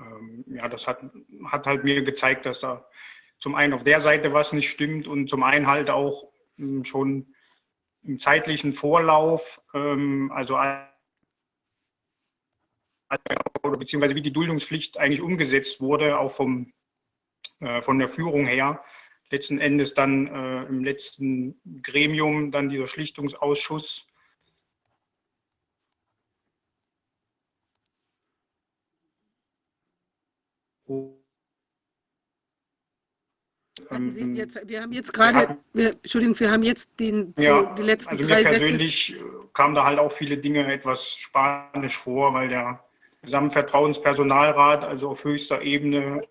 ähm, ja, das hat, hat halt mir gezeigt, dass da zum einen auf der Seite was nicht stimmt und zum einen halt auch ähm, schon im zeitlichen Vorlauf, ähm, also oder beziehungsweise wie die Duldungspflicht eigentlich umgesetzt wurde, auch vom, äh, von der Führung her. Letzten Endes dann äh, im letzten Gremium dann dieser Schlichtungsausschuss. Sie Ähm, jetzt, wir haben jetzt gerade, wir, Entschuldigung, wir haben jetzt den, Ja, die letzten also drei Sätze. persönlich äh, kamen da halt auch viele Dinge etwas spanisch vor, weil der Gesamtvertrauenspersonalrat, also auf höchster Ebene.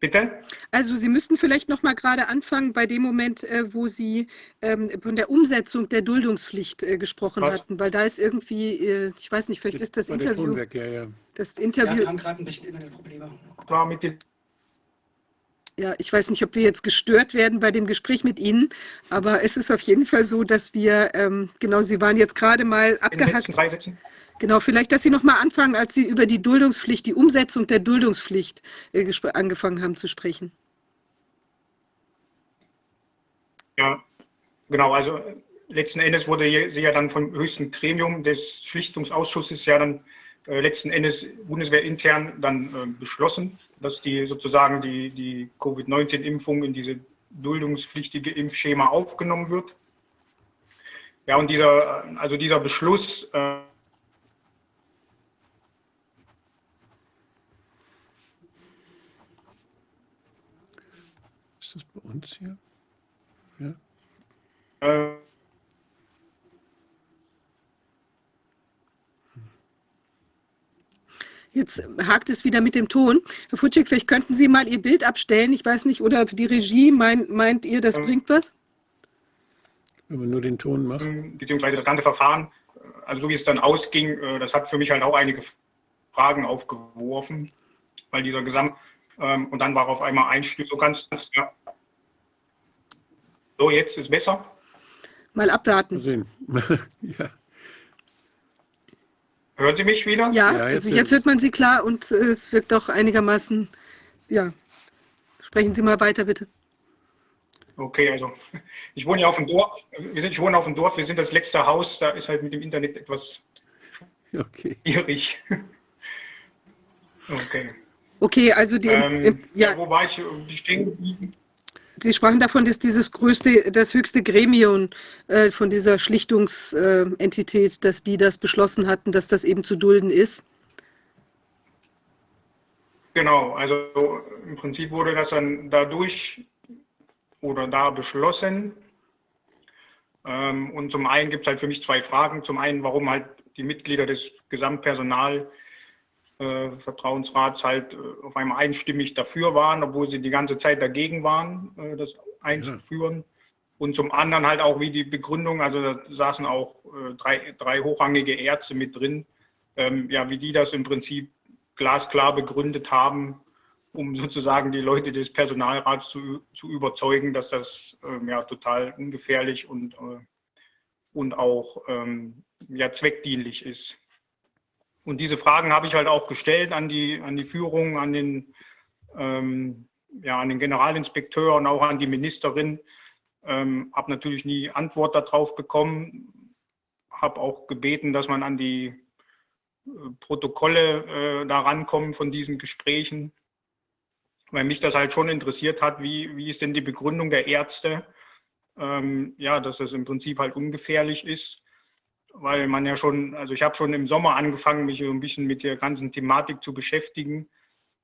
Bitte? Also Sie müssten vielleicht noch mal gerade anfangen bei dem Moment, äh, wo Sie ähm, von der Umsetzung der Duldungspflicht äh, gesprochen Was? hatten, weil da ist irgendwie, äh, ich weiß nicht, vielleicht ist das Interview, weg, ja, ja. das Ja, Interview, wir haben gerade ein bisschen Internetprobleme. War mit den ja, ich weiß nicht, ob wir jetzt gestört werden bei dem Gespräch mit Ihnen, aber es ist auf jeden Fall so, dass wir, ähm, genau, Sie waren jetzt gerade mal abgehackt. Genau, vielleicht, dass Sie noch mal anfangen, als Sie über die Duldungspflicht, die Umsetzung der Duldungspflicht äh, angefangen haben zu sprechen. Ja, genau. Also äh, letzten Endes wurde sie ja dann vom höchsten Gremium des Schlichtungsausschusses ja dann letzten Endes bundeswehrintern dann äh, beschlossen, dass die sozusagen die, die Covid-19-Impfung in diese duldungspflichtige Impfschema aufgenommen wird. Ja, und dieser, äh, also dieser Beschluss, äh, Ist das bei uns hier? Ja. äh, Jetzt hakt es wieder mit dem Ton. Herr Futschik, vielleicht könnten Sie mal Ihr Bild abstellen. Ich weiß nicht, oder die Regie meint, meint ihr, das Ähm. bringt was? Wenn man nur den Ton macht. beziehungsweise das ganze Verfahren, äh, also so wie es dann ausging, äh, das hat für mich halt auch einige Fragen aufgeworfen, weil dieser Gesamt, ähm, und dann war auf einmal Einstieg so ganz, ja. So, jetzt ist besser. Mal Mal abwarten. sehen. (laughs) ja. Hören Sie mich wieder? Ja, Ja, jetzt also jetzt hört man Sie klar und äh, es wirkt doch einigermaßen, ja. Sprechen Sie mal weiter, bitte. Okay, also (laughs) ich wohne ja auf dem Dorf. Wir sind, ich wohne auf dem Dorf, wir sind das letzte Haus, da ist halt mit dem Internet etwas (laughs) Okay. schwierig. (laughs) Okay. Okay, also die, Ähm, ja. ja, wo war ich äh, stehen geblieben? Sie sprachen davon, dass dieses größte, das höchste Gremium äh, von dieser Schlichtungsentität, dass die das beschlossen hatten, dass das eben zu dulden ist. Genau, also im Prinzip wurde das dann dadurch oder da beschlossen. Ähm, Und zum einen gibt es halt für mich zwei Fragen. Zum einen, warum halt die Mitglieder des Gesamtpersonal äh, Vertrauensrats halt äh, auf einmal einstimmig dafür waren, obwohl sie die ganze Zeit dagegen waren, äh, das einzuführen. Und zum anderen halt auch wie die Begründung, also da saßen auch äh, drei, drei hochrangige Ärzte mit drin, ähm, ja, wie die das im Prinzip glasklar begründet haben, um sozusagen die Leute des Personalrats zu, zu überzeugen, dass das ähm, ja total ungefährlich und, äh, und auch ähm, ja, zweckdienlich ist. Und diese Fragen habe ich halt auch gestellt an die, an die Führung, an den, ähm, ja, an den Generalinspekteur und auch an die Ministerin. Ähm, habe natürlich nie Antwort darauf bekommen. Habe auch gebeten, dass man an die äh, Protokolle äh, da rankommen von diesen Gesprächen, weil mich das halt schon interessiert hat, wie, wie ist denn die Begründung der Ärzte, ähm, ja, dass das im Prinzip halt ungefährlich ist weil man ja schon, also ich habe schon im Sommer angefangen, mich ein bisschen mit der ganzen Thematik zu beschäftigen.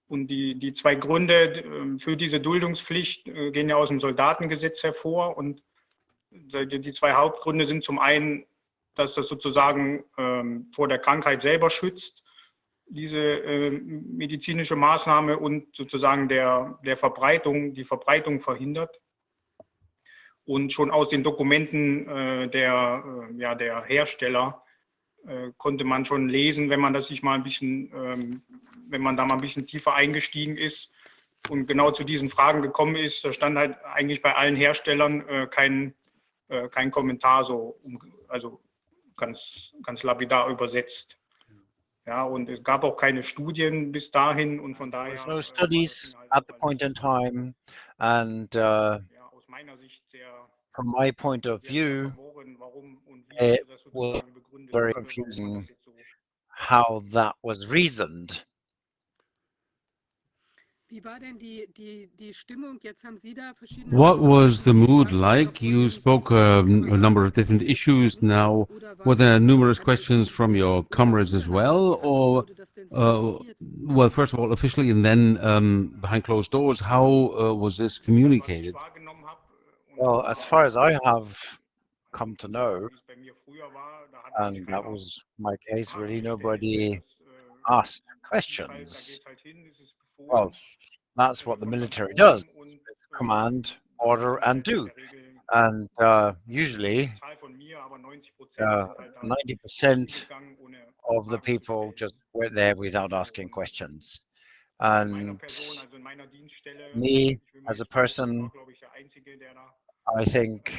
Und die, die zwei Gründe äh, für diese Duldungspflicht äh, gehen ja aus dem Soldatengesetz hervor. Und die zwei Hauptgründe sind zum einen, dass das sozusagen ähm, vor der Krankheit selber schützt, diese äh, medizinische Maßnahme und sozusagen der, der Verbreitung, die Verbreitung verhindert. Und schon aus den Dokumenten äh, der, äh, ja, der Hersteller äh, konnte man schon lesen, wenn man das sich mal ein bisschen, ähm, wenn man da mal ein bisschen tiefer eingestiegen ist und genau zu diesen Fragen gekommen ist, da stand halt eigentlich bei allen Herstellern äh, kein, äh, kein Kommentar so, um, also ganz, ganz lapidar übersetzt. Ja, und es gab auch keine Studien bis dahin und von daher. No studies at the point in time, and uh, from my point of sehr view, verworren, warum und wie it das was sozusagen begründet very wurde, warum man confusing. das jetzt so how that was reasoned. Wie war denn die, die, die Stimmung? Jetzt haben Sie da verschiedene. What was the mood Fragen like? You davon, spoke um, a number of different issues now. oder war Were there das numerous alles questions from your offiziell comrades as oder well, wie or wurde das denn so uh, diskutiert? well, first of all, officially, and then um, behind closed doors? How uh, was this was ich communicated? Well, as far as I have come to know, and that was my case, really nobody asked questions. Well, that's what the military does command, order, and do. And uh, usually, 90% uh, of the people just went there without asking questions. And me, as a person, I think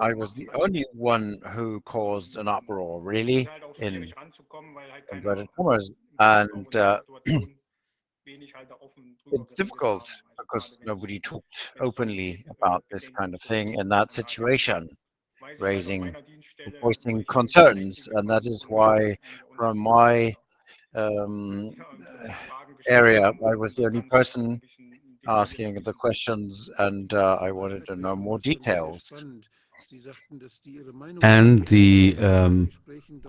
I was the only one who caused an uproar, really, in inverted commas. And uh, (clears throat) it's difficult because nobody talked openly about this kind of thing in that situation, raising, voicing concerns. And that is why, from my um, uh, area, I was the only person asking the questions, and uh, I wanted to know more das fand ich sehr details. spannend. Sie sagten, dass die ihre Meinung And the um,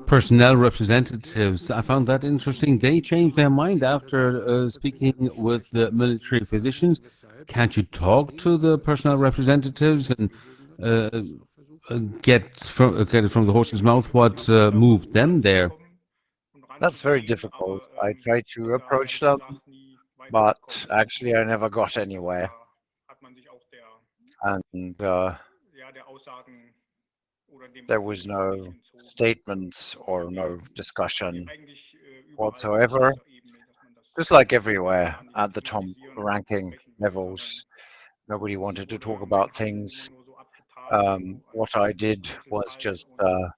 personnel representatives, I found that interesting. They changed their mind after uh, speaking with the military physicians. Can't you talk to the personnel representatives and uh, get from get it from the horse's mouth what uh, moved them there? That's very difficult. I tried to approach them, but actually I never got anywhere. And uh, there was no statements or no discussion whatsoever. Just like everywhere at the top ranking levels, nobody wanted to talk about things. Um, what I did was just uh,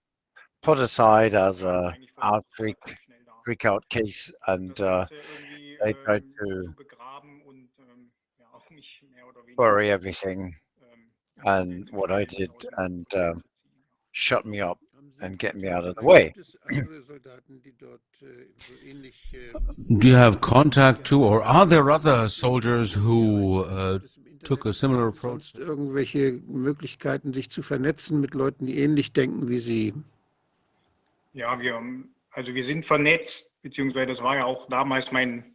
put aside as a out freak, freak out case, and uh, they tried to bury everything and what I did and um, shut me up and get me out of the way. Äh, so ähnlich äh, Do you have contact to, or are there other soldiers who uh, took a similar approach? irgendwelche Möglichkeiten, sich zu vernetzen mit Leuten, die ähnlich denken wie Sie? Ja, wir, also wir sind vernetzt, beziehungsweise das war ja auch damals mein,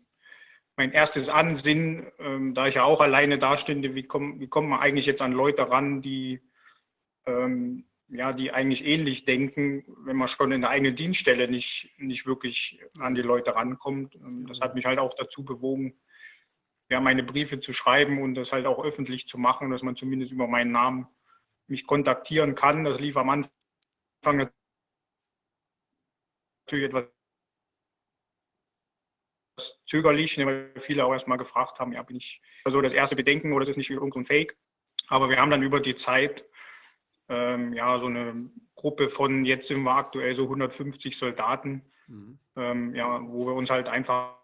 mein erstes Ansinnen, ähm, da ich ja auch alleine dastünde, wie, komm, wie kommt man eigentlich jetzt an Leute ran, die, ähm, ja, die eigentlich ähnlich denken, wenn man schon in der eigenen Dienststelle nicht, nicht wirklich an die Leute rankommt. Ähm, das hat mich halt auch dazu bewogen, ja, meine Briefe zu schreiben und das halt auch öffentlich zu machen, dass man zumindest über meinen Namen mich kontaktieren kann. Das lief am Anfang natürlich etwas zögerlich, ne, weil viele auch erstmal gefragt haben, ja, bin ich also das erste Bedenken oder ist es nicht irgendein Fake? Aber wir haben dann über die Zeit ähm, ja so eine Gruppe von, jetzt sind wir aktuell so 150 Soldaten, Mhm. ähm, ja, wo wir uns halt einfach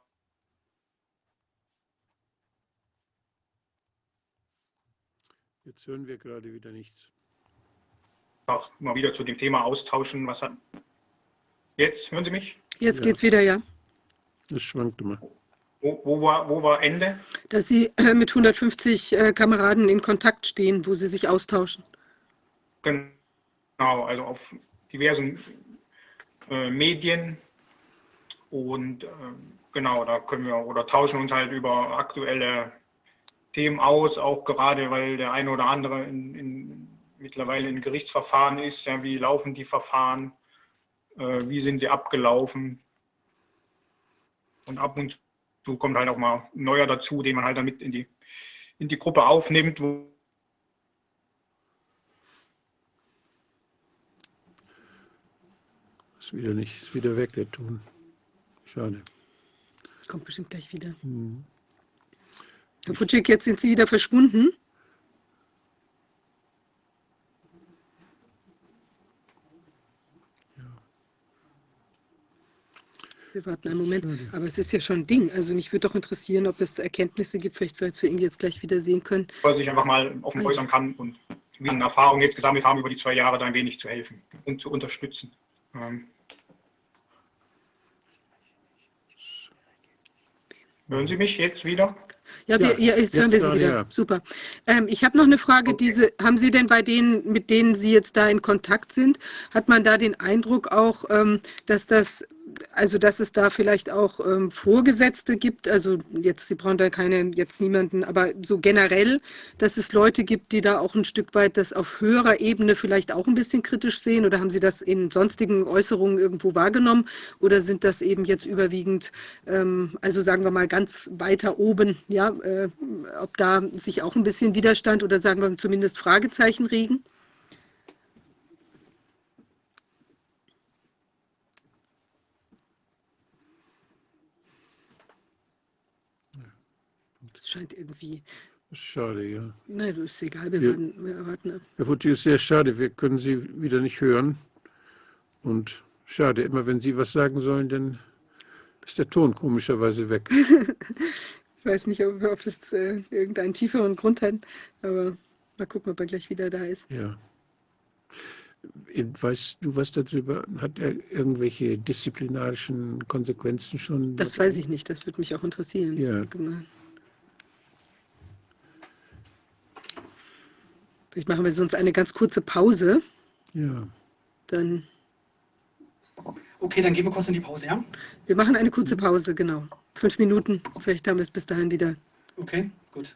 Jetzt hören wir gerade wieder nichts. mal wieder zu dem Thema austauschen. Was hat jetzt hören Sie mich? Jetzt Ja. geht's wieder, ja. Das schwankt immer. Wo, wo, war, wo war Ende? Dass Sie äh, (clears throat) mit 150 äh, Kameraden in Kontakt stehen, wo Sie sich austauschen. Genau, also auf diversen äh, Medien. Und ähm, genau, da können wir oder tauschen uns halt über aktuelle Themen aus, auch gerade weil der eine oder andere in, in, mittlerweile in Gerichtsverfahren ist. Ja, wie laufen die Verfahren? Äh, wie sind sie abgelaufen? Und ab und zu kommt halt auch mal ein neuer dazu, den man halt damit in die, in die Gruppe aufnimmt, wo Ist wieder nicht, ist wieder weg, der Ton. Schade. Kommt bestimmt gleich wieder. Mhm. Herr Futschik, jetzt sind Sie wieder verschwunden. Wir warten einen Moment. Aber es ist ja schon ein Ding. Also mich würde doch interessieren, ob es Erkenntnisse gibt, vielleicht, weil wir ihn jetzt gleich wieder sehen können. Weil sich einfach mal offen äußern kann und wie eine Erfahrung jetzt gesammelt haben über die zwei Jahre, da ein wenig zu helfen und zu unterstützen. Ähm, Hören Sie mich jetzt wieder? Ja, wir, ja, jetzt hören wir jetzt Sie wieder. ja. Super. Ähm, ich habe noch eine Frage. Okay. Diese, haben Sie denn bei denen, mit denen Sie jetzt da in Kontakt sind, hat man da den Eindruck auch, ähm, dass das, also dass es da vielleicht auch ähm, Vorgesetzte gibt? Also jetzt, Sie brauchen da keine, jetzt niemanden, aber so generell, dass es Leute gibt, die da auch ein Stück weit das auf höherer Ebene vielleicht auch ein bisschen kritisch sehen? Oder haben Sie das in sonstigen Äußerungen irgendwo wahrgenommen? Oder sind das eben jetzt überwiegend, ähm, also sagen wir mal ganz weiter oben, ja, äh, ob da sich auch ein bisschen Widerstand oder sagen wir zumindest Fragezeichen regen? Scheint irgendwie, Schade, ja. nein, das ist egal, wir, Ja. warten, wir erwarten ab. Herr Fucci, ist sehr schade. Wir können Sie wieder nicht hören. Und schade, immer wenn Sie was sagen sollen, dann ist der Ton komischerweise weg. (laughs) Ich weiß nicht, ob, ob das äh, irgendeinen tieferen Grund hat, aber mal gucken, ob er gleich wieder da ist. Ja. Weißt du was darüber? Hat er irgendwelche disziplinarischen Konsequenzen schon? Das weiß ich nicht, das würde mich auch interessieren. Ja. Vielleicht machen wir sonst eine ganz kurze Pause. Ja. Dann, Okay, dann gehen wir kurz in die Pause, ja? wir machen eine kurze Pause, genau. Fünf Minuten. Vielleicht haben wir es bis dahin wieder. Okay, gut.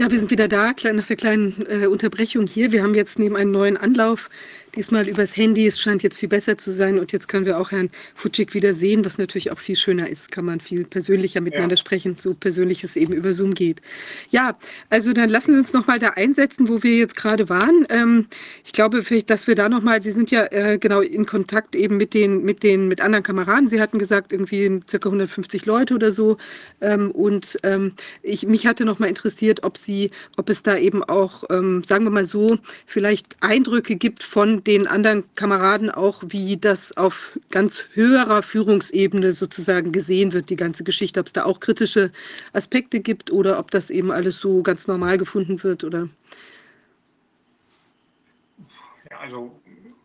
Ja, wir sind wieder da, nach der kleinen äh, Unterbrechung hier. Wir haben jetzt neben einem neuen Anlauf Diesmal übers Handy. Es scheint jetzt viel besser zu sein. Und jetzt können wir auch Herrn Futschik wieder sehen, was natürlich auch viel schöner ist. Kann man viel persönlicher miteinander ja. sprechen, so persönlich es eben über Zoom geht. Ja, also dann lassen Sie uns noch mal da einsetzen, wo wir jetzt gerade waren. Ähm, ich glaube, dass wir da noch mal, Sie sind ja äh, genau in Kontakt eben mit den, mit den, mit anderen Kameraden. Sie hatten gesagt, irgendwie circa 150 Leute oder so. Ähm, und ähm, ich, mich hatte noch mal interessiert, ob Sie, ob es da eben auch, ähm, sagen wir mal so, vielleicht Eindrücke gibt von den anderen Kameraden auch, wie das auf ganz höherer Führungsebene sozusagen gesehen wird, die ganze Geschichte, ob es da auch kritische Aspekte gibt oder ob das eben alles so ganz normal gefunden wird oder? Ja, also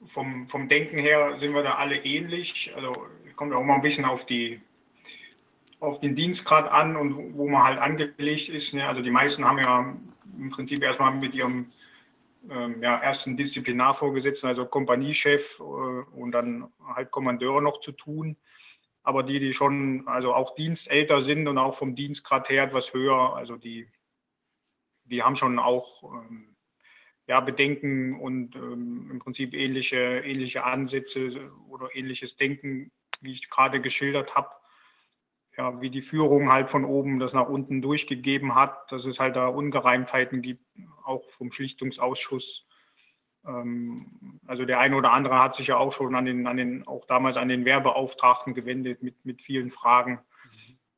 vom, vom Denken her sind wir da alle ähnlich. Also kommt auch mal ein bisschen auf die auf den Dienstgrad an und wo man halt angelegt ist. Ne? Also die meisten haben ja im Prinzip erstmal mit ihrem ähm, ja, erst Disziplinarvorgesetzten, also Kompaniechef äh, und dann halt Kommandeure noch zu tun. Aber die, die schon, also auch dienstälter sind und auch vom Dienstgrad her etwas höher, also die, die haben schon auch ähm, ja, Bedenken und ähm, im Prinzip ähnliche, ähnliche Ansätze oder ähnliches Denken, wie ich gerade geschildert habe ja, wie die Führung halt von oben das nach unten durchgegeben hat, dass es halt da Ungereimtheiten gibt, auch vom Schlichtungsausschuss. Ähm, also der eine oder andere hat sich ja auch schon an den, an den, auch damals an den Wehrbeauftragten gewendet mit, mit vielen Fragen.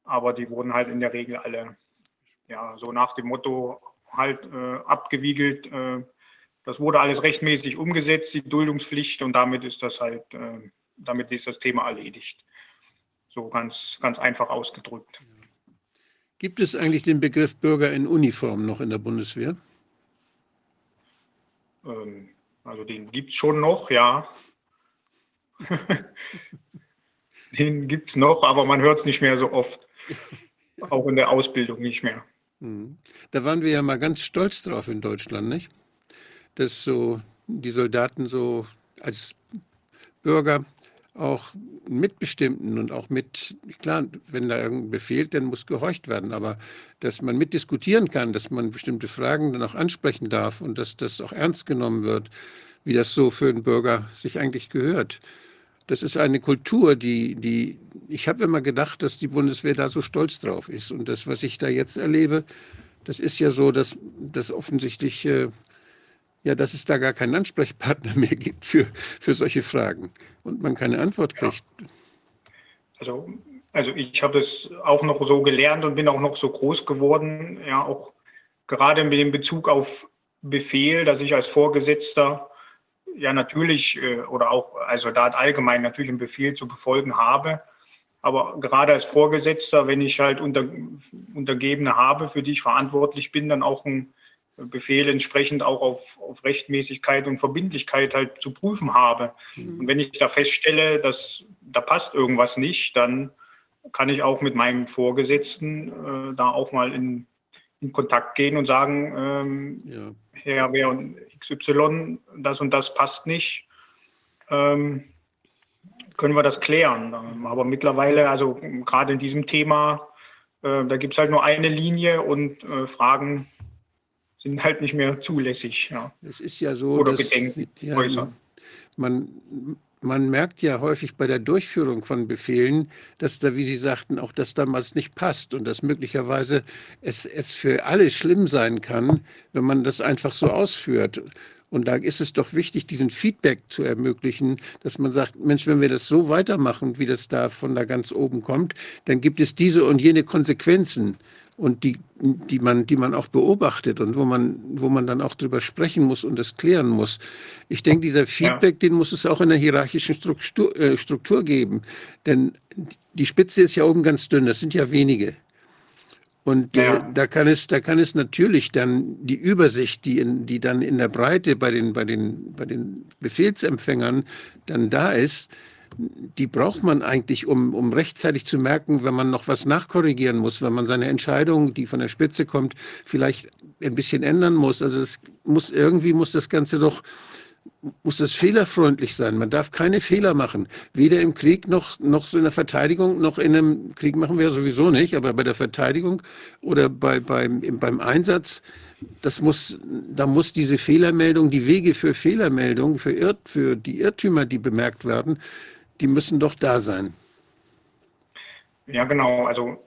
Aber die wurden halt in der Regel alle ja, so nach dem Motto halt äh, abgewiegelt. Äh, das wurde alles rechtmäßig umgesetzt, die Duldungspflicht, und damit ist das halt, äh, damit ist das Thema erledigt. So ganz, ganz einfach ausgedrückt. Gibt es eigentlich den Begriff Bürger in Uniform noch in der Bundeswehr? Ähm, also den gibt es schon noch, ja. (laughs) den gibt es noch, aber man hört es nicht mehr so oft. Auch in der Ausbildung nicht mehr. Hm. Da waren wir ja mal ganz stolz drauf in Deutschland, nicht? Dass so die Soldaten so als Bürger auch mitbestimmten und auch mit, klar, wenn da irgendein Befehl, dann muss gehorcht werden, aber dass man mitdiskutieren kann, dass man bestimmte Fragen dann auch ansprechen darf und dass das auch ernst genommen wird, wie das so für einen Bürger sich eigentlich gehört. Das ist eine Kultur, die, die ich habe immer gedacht, dass die Bundeswehr da so stolz drauf ist. Und das, was ich da jetzt erlebe, das ist ja so, dass, dass offensichtlich äh, ja, dass es da gar keinen Ansprechpartner (laughs) mehr gibt für, für solche Fragen und man keine Antwort kriegt. Ja. Also, also ich habe es auch noch so gelernt und bin auch noch so groß geworden, ja, auch gerade mit dem Bezug auf Befehl, dass ich als Vorgesetzter ja natürlich äh, oder auch als Soldat allgemein natürlich einen Befehl zu befolgen habe. Aber gerade als Vorgesetzter, wenn ich halt unter, Untergebene habe, für die ich verantwortlich bin, dann auch ein Befehl entsprechend auch auf, auf Rechtmäßigkeit und Verbindlichkeit halt zu prüfen habe. Mhm. Und wenn ich da feststelle, dass da passt irgendwas nicht, dann kann ich auch mit meinem Vorgesetzten äh, da auch mal in, in Kontakt gehen und sagen, ähm, ja. Herr Wer XY, das und das passt nicht. Ähm, können wir das klären. Aber mittlerweile, also gerade in diesem Thema, äh, da gibt es halt nur eine Linie und äh, Fragen sind halt nicht mehr zulässig. Ja. Es ist ja so, Oder dass, ja. Man, man merkt ja häufig bei der Durchführung von Befehlen, dass da, wie Sie sagten, auch das damals nicht passt und dass möglicherweise es, es für alle schlimm sein kann, wenn man das einfach so ausführt. Und da ist es doch wichtig, diesen Feedback zu ermöglichen, dass man sagt, Mensch, wenn wir das so weitermachen, wie das da von da ganz oben kommt, dann gibt es diese und jene Konsequenzen und die, die, man, die man auch beobachtet und wo man, wo man dann auch drüber sprechen muss und das klären muss. Ich denke, dieser Feedback, ja. den muss es auch in der hierarchischen Struktur, äh, Struktur geben. Denn die Spitze ist ja oben ganz dünn, das sind ja wenige. Und ja. äh, da, kann es, da kann es natürlich dann die Übersicht, die, in, die dann in der Breite bei den, bei, den, bei den Befehlsempfängern dann da ist, die braucht man eigentlich, um, um rechtzeitig zu merken, wenn man noch was nachkorrigieren muss, wenn man seine Entscheidung, die von der Spitze kommt, vielleicht ein bisschen ändern muss. Also es muss irgendwie muss das Ganze doch muss das fehlerfreundlich sein. Man darf keine Fehler machen. Weder im Krieg noch, noch so in der Verteidigung, noch in einem Krieg machen wir sowieso nicht, aber bei der Verteidigung oder bei, beim, beim Einsatz das muss, da muss diese Fehlermeldung, die Wege für Fehlermeldungen, für, Irr, für die Irrtümer, die bemerkt werden, die müssen doch da sein. Ja, genau. Also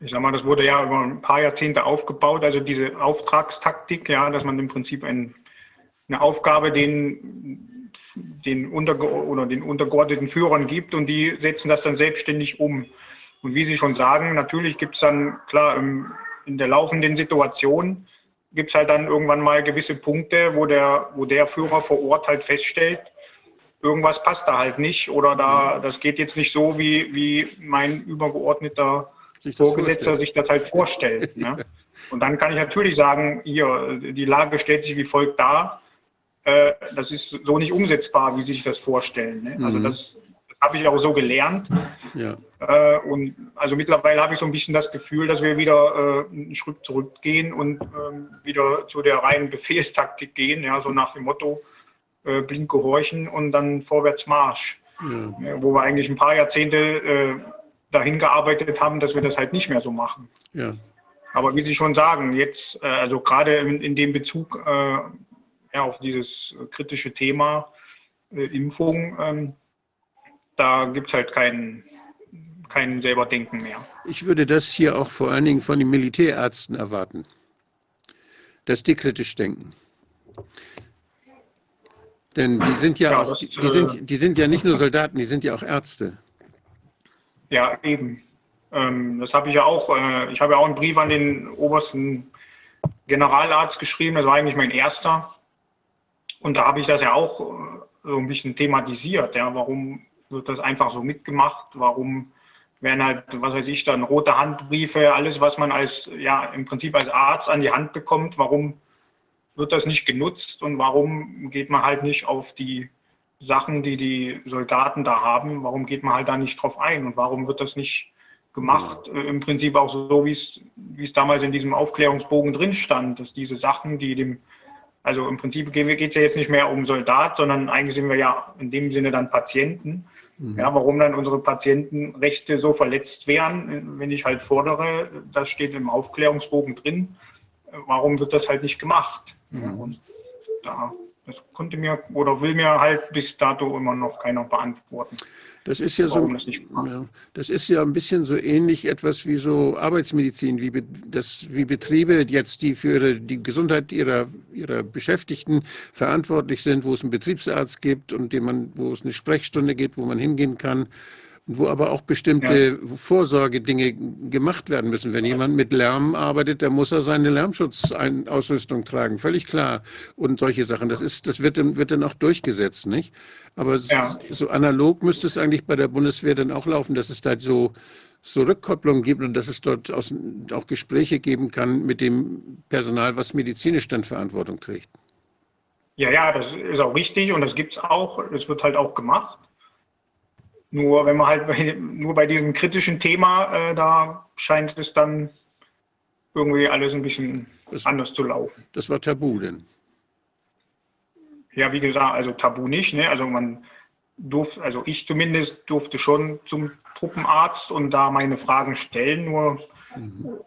ich sag mal, das wurde ja über ein paar Jahrzehnte aufgebaut, also diese Auftragstaktik, ja, dass man im Prinzip ein, eine Aufgabe den, den, unterge oder den untergeordneten Führern gibt und die setzen das dann selbstständig um. Und wie Sie schon sagen, natürlich gibt es dann, klar, im, in der laufenden Situation gibt es halt dann irgendwann mal gewisse Punkte, wo der, wo der Führer vor Ort halt feststellt, irgendwas passt da halt nicht oder da, das geht jetzt nicht so, wie, wie mein übergeordneter sich Vorgesetzter vorstellt. sich das halt vorstellt. (laughs) ne? Und dann kann ich natürlich sagen, hier, die Lage stellt sich wie folgt dar. Äh, das ist so nicht umsetzbar, wie Sie sich das vorstellen. Ne? Also mhm. das, das habe ich auch so gelernt. Ja. Äh, und also mittlerweile habe ich so ein bisschen das Gefühl, dass wir wieder äh, einen Schritt zurückgehen und ähm, wieder zu der reinen Befehlstaktik gehen, ja, so nach dem Motto, äh, blind gehorchen und dann vorwärts Marsch. Ja. Wo wir eigentlich ein paar Jahrzehnte äh, dahin gearbeitet haben, dass wir das halt nicht mehr so machen. Ja. Aber wie Sie schon sagen, jetzt, also gerade in, in dem Bezug ja, auf dieses kritische Thema äh, Impfung, ähm, da gibt es halt keinen kein selber Denken mehr. Ich würde das hier auch vor allen Dingen von den Militärärzten erwarten, dass die kritisch denken. Denn die sind ja, ja auch, das, die, die, sind, äh, die sind ja nicht nur Soldaten, die sind ja auch Ärzte. Ja, eben. Ähm, das habe ich ja auch. Äh, ich habe ja auch einen Brief an den obersten Generalarzt geschrieben. Das war eigentlich mein erster. Und da habe ich das ja auch äh, so ein bisschen thematisiert. Ja, warum wird das einfach so mitgemacht? Warum werden halt, was weiß ich, dann rote Handbriefe, alles, was man als, ja, im Prinzip als Arzt an die Hand bekommt, warum wird das nicht genutzt und warum geht man halt nicht auf die Sachen, die die Soldaten da haben, warum geht man halt da nicht drauf ein und warum wird das nicht gemacht? Äh, Im Prinzip auch so, wie es, wie es damals in diesem Aufklärungsbogen drin stand, dass diese Sachen, die dem, also im Prinzip geht es ja jetzt nicht mehr um Soldat, sondern eigentlich sind wir ja in dem Sinne dann Patienten. Mhm. Ja, warum dann unsere Patientenrechte so verletzt werden, wenn ich halt fordere, das steht im Aufklärungsbogen drin, warum wird das halt nicht gemacht? Mhm. Und da das konnte mir oder will mir halt bis dato immer noch keiner beantworten. Das ist ja so, das, ja, das, ist ja ein bisschen so ähnlich etwas wie so Arbeitsmedizin, wie, das, wie Betriebe jetzt, die für ihre, die Gesundheit ihrer, ihrer Beschäftigten verantwortlich sind, wo es einen Betriebsarzt gibt und dem man, wo es eine Sprechstunde gibt, wo man hingehen kann wo aber auch bestimmte ja. Vorsorgedinge gemacht werden müssen. Wenn jemand mit Lärm arbeitet, dann muss er seine Lärmschutzausrüstung tragen, völlig klar. Und solche Sachen, das, ist, das wird, dann, wird dann auch durchgesetzt, nicht? Aber ja. so analog müsste es eigentlich bei der Bundeswehr dann auch laufen, dass es da so, so Rückkopplung gibt und dass es dort aus, auch Gespräche geben kann mit dem Personal, was medizinisch dann Verantwortung trägt. Ja, ja, das ist auch richtig und das gibt es auch. Das wird halt auch gemacht. Nur wenn man halt bei, nur bei diesem kritischen Thema, äh, da scheint es dann irgendwie alles ein bisschen das, anders zu laufen. Das war tabu denn? Ja, wie gesagt, also tabu nicht. Ne? Also man durfte, also ich zumindest durfte schon zum Truppenarzt und da meine Fragen stellen, nur mhm.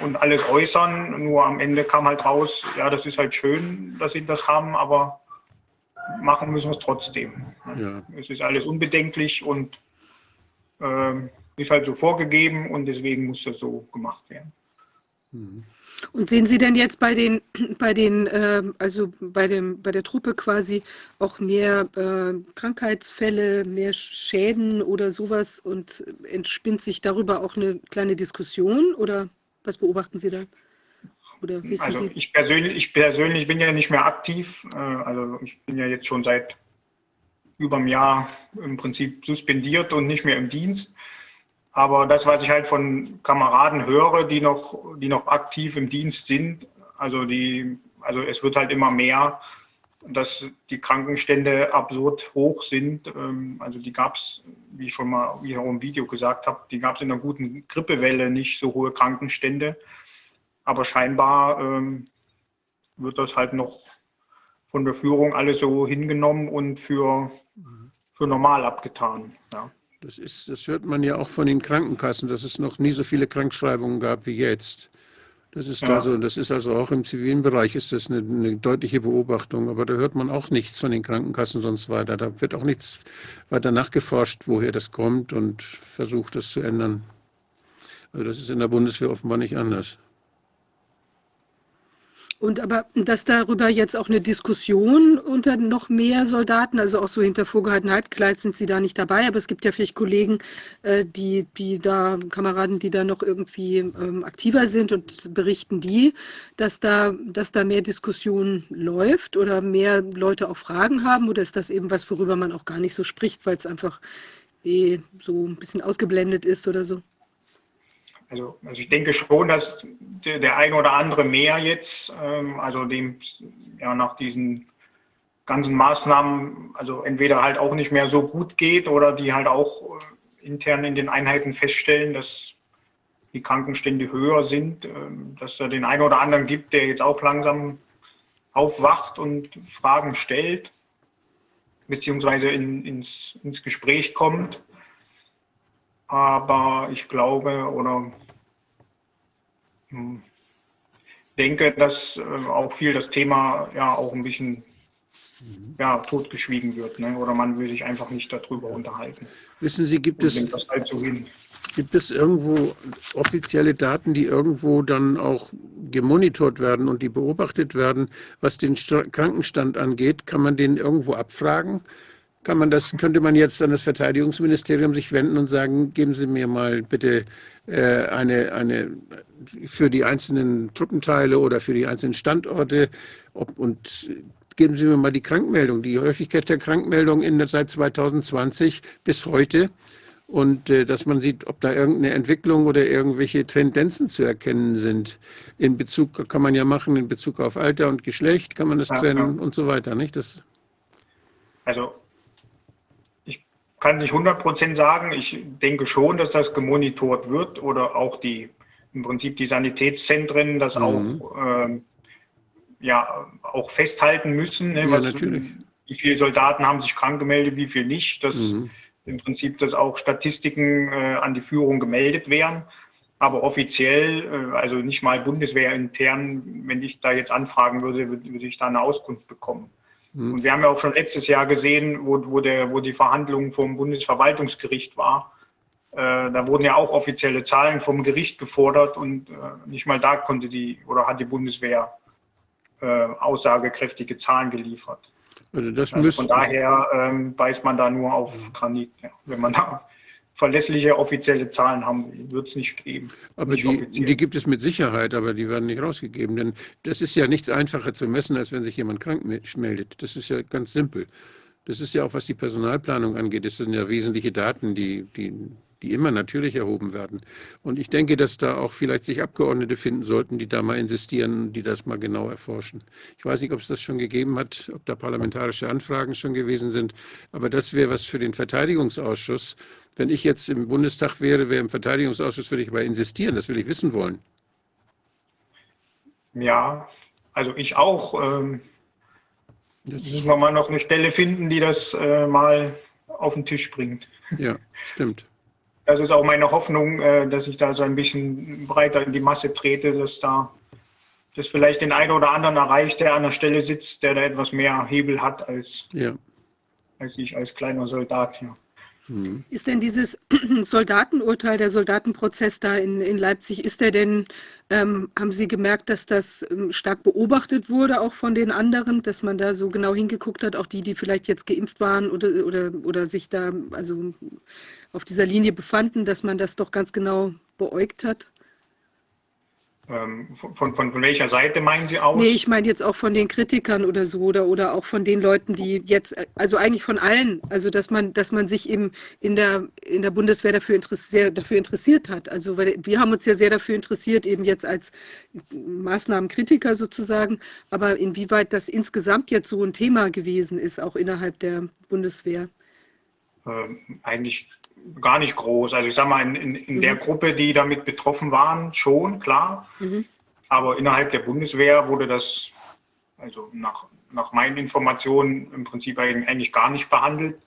und alles äußern. Nur am Ende kam halt raus, ja, das ist halt schön, dass sie das haben, aber machen müssen wir es trotzdem. Ja. Es ist alles unbedenklich und äh, ist halt so vorgegeben und deswegen muss das so gemacht werden. Mhm. Und sehen Sie denn jetzt bei den, (clears throat) bei den, äh, also bei dem, bei der Truppe quasi auch mehr äh, Krankheitsfälle, mehr Schäden oder sowas und entspinnt sich darüber auch eine kleine Diskussion oder was beobachten Sie da? Oder wissen also Sie? Ich persönlich, ich persönlich bin ja nicht mehr aktiv. Äh, also ich bin ja jetzt schon seit über einem Jahr im Prinzip suspendiert und nicht mehr im Dienst. Aber das, was ich halt von Kameraden höre, die noch, die noch aktiv im Dienst sind, also die, also es wird halt immer mehr, dass die Krankenstände absurd hoch sind. Ähm, also die gab es, wie ich schon mal wie ich auch im Video gesagt habe, die gab es in der guten Grippewelle nicht so hohe Krankenstände. Aber scheinbar ähm, wird das halt noch von der Führung alles so hingenommen und für, für normal abgetan. Ja. Das, ist, das hört man ja auch von den Krankenkassen, dass es noch nie so viele Krankschreibungen gab wie jetzt. Das ist ja. also, das ist also auch im zivilen Bereich ist das eine, eine, deutliche Beobachtung, aber da hört man auch nichts von den Krankenkassen sonst weiter. Da wird auch nichts weiter nachgeforscht, woher das kommt und versucht, das zu ändern. Also das ist in der Bundeswehr offenbar nicht anders. Und aber, dass darüber jetzt auch eine Diskussion unter noch mehr Soldaten, also auch so hinter vorgehaltener Halbkleid sind Sie da nicht dabei, aber es gibt ja vielleicht Kollegen, äh, die, die da, Kameraden, die da noch irgendwie ähm, aktiver sind und berichten die, dass da, dass da mehr Diskussion läuft oder mehr Leute auch Fragen haben oder ist das eben was, worüber man auch gar nicht so spricht, weil es einfach eh so ein bisschen ausgeblendet ist oder so? Also, also ich denke schon, dass der, der ein oder andere mehr jetzt, ähm, also dem ja nach diesen ganzen Maßnahmen, also entweder halt auch nicht mehr so gut geht oder die halt auch äh, intern in den Einheiten feststellen, dass die Krankenstände höher sind, äh, dass da den einen oder anderen gibt, der jetzt auch langsam aufwacht und Fragen stellt, beziehungsweise in, ins, ins Gespräch kommt. Aber ich glaube oder hm, denke, dass äh, auch viel das Thema ja auch ein bisschen ja, totgeschwiegen wird. Ne? Oder man will sich einfach nicht darüber unterhalten. Wissen Sie, gibt es, halt so gibt es irgendwo offizielle Daten, die irgendwo dann auch gemonitort werden und die beobachtet werden, was den Krankenstand angeht? Kann man den irgendwo abfragen? Kann man das, könnte man jetzt an das Verteidigungsministerium sich wenden und sagen, geben Sie mir mal bitte äh, eine, eine für die einzelnen Truppenteile oder für die einzelnen Standorte ob, und geben Sie mir mal die Krankmeldung, die Häufigkeit der Krankmeldung in der, seit 2020 bis heute und äh, dass man sieht, ob da irgendeine Entwicklung oder irgendwelche Tendenzen zu erkennen sind. In Bezug kann man ja machen, in Bezug auf Alter und Geschlecht kann man das ja, trennen ja. und so weiter, nicht? Das also kann nicht 100% sagen. Ich denke schon, dass das gemonitort wird oder auch die, im Prinzip die Sanitätszentren das mhm. auch, ähm, ja, auch festhalten müssen. Ne, ja, was, natürlich. Wie viele Soldaten haben sich krank gemeldet, wie viele nicht. Dass mhm. im Prinzip, dass auch Statistiken äh, an die Führung gemeldet werden. Aber offiziell, äh, also nicht mal Bundeswehr intern, wenn ich da jetzt anfragen würde, würde, würde ich da eine Auskunft bekommen. Mhm. Und wir haben ja auch schon letztes Jahr gesehen, wo, wo, der, wo die Verhandlung vom Bundesverwaltungsgericht war. Äh, da wurden ja auch offizielle Zahlen vom Gericht gefordert und äh, nicht mal da konnte die oder hat die Bundeswehr äh, aussagekräftige Zahlen geliefert. Also das also von daher ähm, beißt man da nur auf Granit, ja, wenn man da verlässliche offizielle Zahlen haben, wird es nicht geben. Aber nicht die, die, gibt es mit Sicherheit, aber die werden nicht rausgegeben. Denn das ist ja nichts einfacher zu messen, als wenn sich jemand krank meldet. Das ist ja ganz simpel. Das ist ja auch, was die Personalplanung angeht. Das sind ja wesentliche Daten, die, die, die immer natürlich erhoben werden. Und ich denke, dass da auch vielleicht sich Abgeordnete finden sollten, die da mal insistieren, die das mal genau erforschen. Ich weiß nicht, ob es das schon gegeben hat, ob da parlamentarische Anfragen schon gewesen sind, aber das wäre was für den Verteidigungsausschuss. Wenn ich jetzt im Bundestag wäre, wäre im Verteidigungsausschuss, würde ich aber insistieren, das will ich wissen wollen. Ja, also ich auch. Ähm, müssen wir mal noch eine Stelle finden, die das äh, mal auf den Tisch bringt. Ja, stimmt das ist auch meine Hoffnung, äh, dass ich da so ein bisschen breiter in die Masse trete, dass da das vielleicht den einen oder anderen erreicht, der an der Stelle sitzt, der da etwas mehr Hebel hat als, ja. als ich als kleiner Soldat hier. Mhm. Ist denn dieses (clears throat) Soldatenurteil, der Soldatenprozess da in, in Leipzig, ist der denn, ähm, haben Sie gemerkt, dass das ähm, stark beobachtet wurde, auch von den anderen, dass man da so genau hingeguckt hat, auch die, die vielleicht jetzt geimpft waren oder, oder, oder sich da also auf dieser Linie befanden, dass man das doch ganz genau beäugt hat? Ähm, von, von, von, welcher Seite meinen Sie aus? Nee, ich meine jetzt auch von den Kritikern oder so oder, oder auch von den Leuten, die jetzt, also eigentlich von allen, also dass man, dass man sich eben in der, in der Bundeswehr dafür, interessiert, dafür interessiert hat. Also weil wir haben uns ja sehr dafür interessiert, eben jetzt als Maßnahmenkritiker sozusagen, aber inwieweit das insgesamt jetzt so ein Thema gewesen ist, auch innerhalb der Bundeswehr. Ähm, eigentlich gar nicht groß. Also ich sage mal, in, in, in mhm. der Gruppe, die damit betroffen waren, schon, klar. Mhm. Aber innerhalb der Bundeswehr wurde das, also nach, nach meinen Informationen, im Prinzip eigentlich gar nicht behandelt.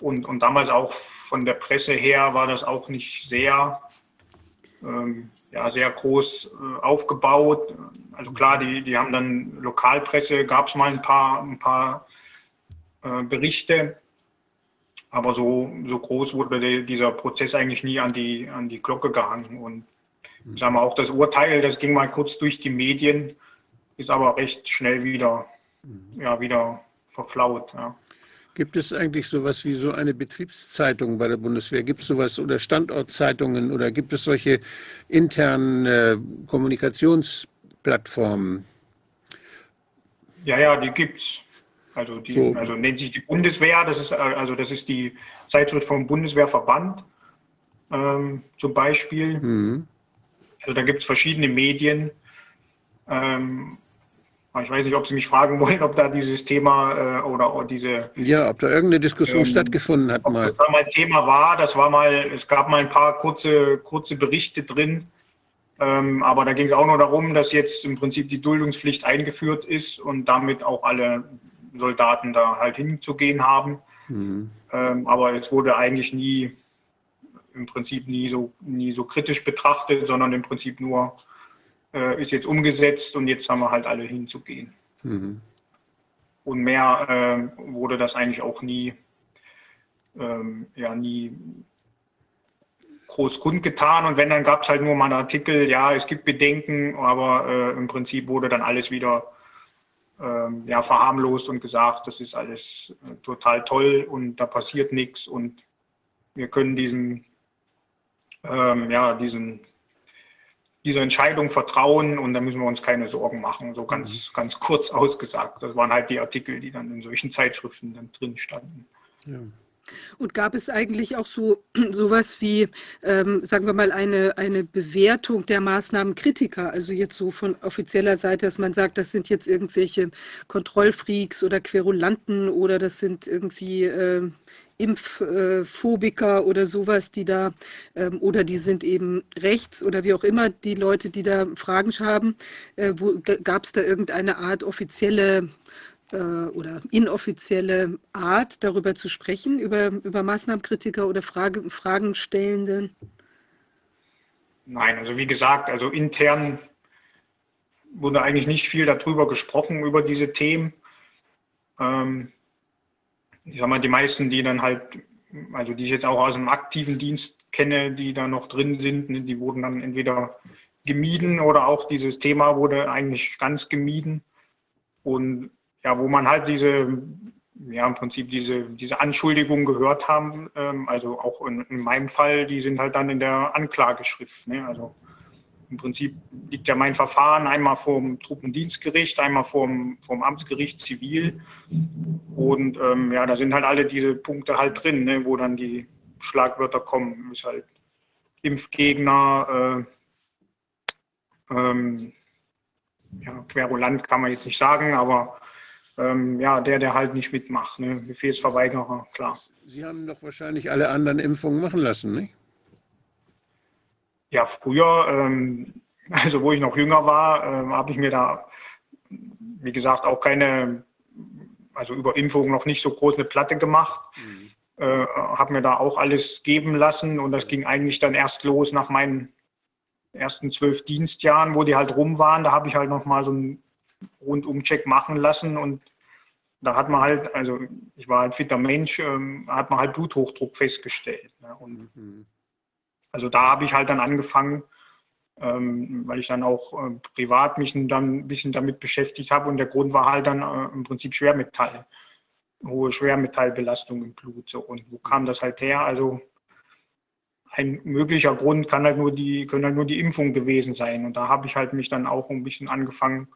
Und, und damals auch von der Presse her war das auch nicht sehr, ähm, ja, sehr groß äh, aufgebaut. Also klar, die, die haben dann Lokalpresse, gab es mal ein paar, ein paar äh, Berichte, aber so, so groß wurde dieser Prozess eigentlich nie an die, an die Glocke gehangen. Und mhm. sagen wir auch das Urteil, das ging mal kurz durch die Medien, ist aber recht schnell wieder, mhm. ja, wieder verflaut. Ja. Gibt es eigentlich sowas wie so eine Betriebszeitung bei der Bundeswehr? Gibt es sowas oder Standortzeitungen oder gibt es solche internen äh, Kommunikationsplattformen? Ja, ja, die gibt es. Also, die, so. also nennt sich die Bundeswehr, das ist, also das ist die Zeitschrift vom Bundeswehrverband ähm, zum Beispiel. Mhm. Also da gibt es verschiedene Medien. Ähm, ich weiß nicht, ob Sie mich fragen wollen, ob da dieses Thema äh, oder, diese. Ja, ob da irgendeine Diskussion ähm, stattgefunden hat ob mal. Das da mal Thema war, das war mal, es gab mal ein paar kurze, kurze Berichte drin. Ähm, aber da ging es auch nur darum, dass jetzt im Prinzip die Duldungspflicht eingeführt ist und damit auch alle Soldaten da halt hinzugehen haben. Mhm. Ähm, aber es wurde eigentlich nie, im Prinzip nie so, nie so kritisch betrachtet, sondern im Prinzip nur äh, ist jetzt umgesetzt und jetzt haben wir halt alle hinzugehen. Mhm. Und mehr äh, wurde das eigentlich auch nie, ähm, ja, nie groß kundgetan. Und wenn, dann gab es halt nur mal einen Artikel, ja, es gibt Bedenken, aber äh, im Prinzip wurde dann alles wieder ähm, ja, verharmlost und gesagt, das ist alles äh, total toll und da passiert nichts und wir können diesem, ähm, ja, diesen, dieser Entscheidung vertrauen und da müssen wir uns keine Sorgen machen, so ganz, mhm. ganz kurz (laughs) ausgesagt. Das waren halt die Artikel, die dann in solchen Zeitschriften dann drin standen. Ja. Und gab es eigentlich auch so (clears throat) sowas wie, ähm, sagen wir mal, eine, eine Bewertung der Maßnahmen Kritiker? Also jetzt so von offizieller Seite, dass man sagt, das sind jetzt irgendwelche Kontrollfreaks oder Querulanten oder das sind irgendwie äh, Impfphobiker oder sowas, die da, ähm, oder die sind eben rechts oder wie auch immer, die Leute, die da Fragen haben. Äh, Gab es da irgendeine Art offizielle äh, oder inoffizielle Art, darüber zu sprechen, über, über Maßnahmenkritiker oder Frage, Fragenstellende? Nein, also wie gesagt, also intern wurde eigentlich nicht viel darüber gesprochen, über diese Themen. Ähm, ich sag mal, die meisten, die dann halt, also die ich jetzt auch aus dem aktiven Dienst kenne, die da noch drin sind, ne, die wurden dann entweder gemieden oder auch dieses Thema wurde eigentlich ganz gemieden. Und ja, wo man halt diese, ja, im Prinzip diese, diese Anschuldigungen gehört haben, ähm, also auch in, in, meinem Fall, die sind halt dann in der Anklageschrift. Ne? Also im Prinzip liegt ja mein Verfahren einmal vom Truppendienstgericht, einmal vom, vom Amtsgericht zivil. Und ähm, ja, da sind halt alle diese Punkte halt drin, ne, wo dann die Schlagwörter kommen. Ist halt Impfgegner, äh, ähm, ja, Querulant kann man jetzt nicht sagen, aber ähm, ja, der, der halt nicht mitmacht, ne? Befehlsverweigerer, klar. Sie haben doch wahrscheinlich alle anderen Impfungen machen lassen, nicht? Ja, früher, ähm, (laughs) also wo ich noch jünger war, ähm, habe ich mir da, wie gesagt, auch keine, also über Impfungen noch nicht so groß eine Platte gemacht. Mhm. Äh, habe mir da auch alles geben lassen und das ging eigentlich dann erst los nach meinen ersten zwölf Dienstjahren, wo die halt rum waren. Da habe ich halt noch mal so einen Rundumcheck machen lassen und da hat man halt, also ich war ein fitter Mensch, ähm, hat man halt Bluthochdruck festgestellt. Ne? Und mhm. also da habe ich halt dann angefangen, ähm, weil ich dann auch äh, privat mich dann ein bisschen damit beschäftigt habe und der Grund war halt dann äh, im Prinzip Schwermetall, hohe Schwermetallbelastung im Blut. So. Und wo kam das halt her? Also ein möglicher Grund kann halt nur die, können halt nur die Impfung gewesen sein. Und da habe ich halt mich dann auch ein bisschen angefangen,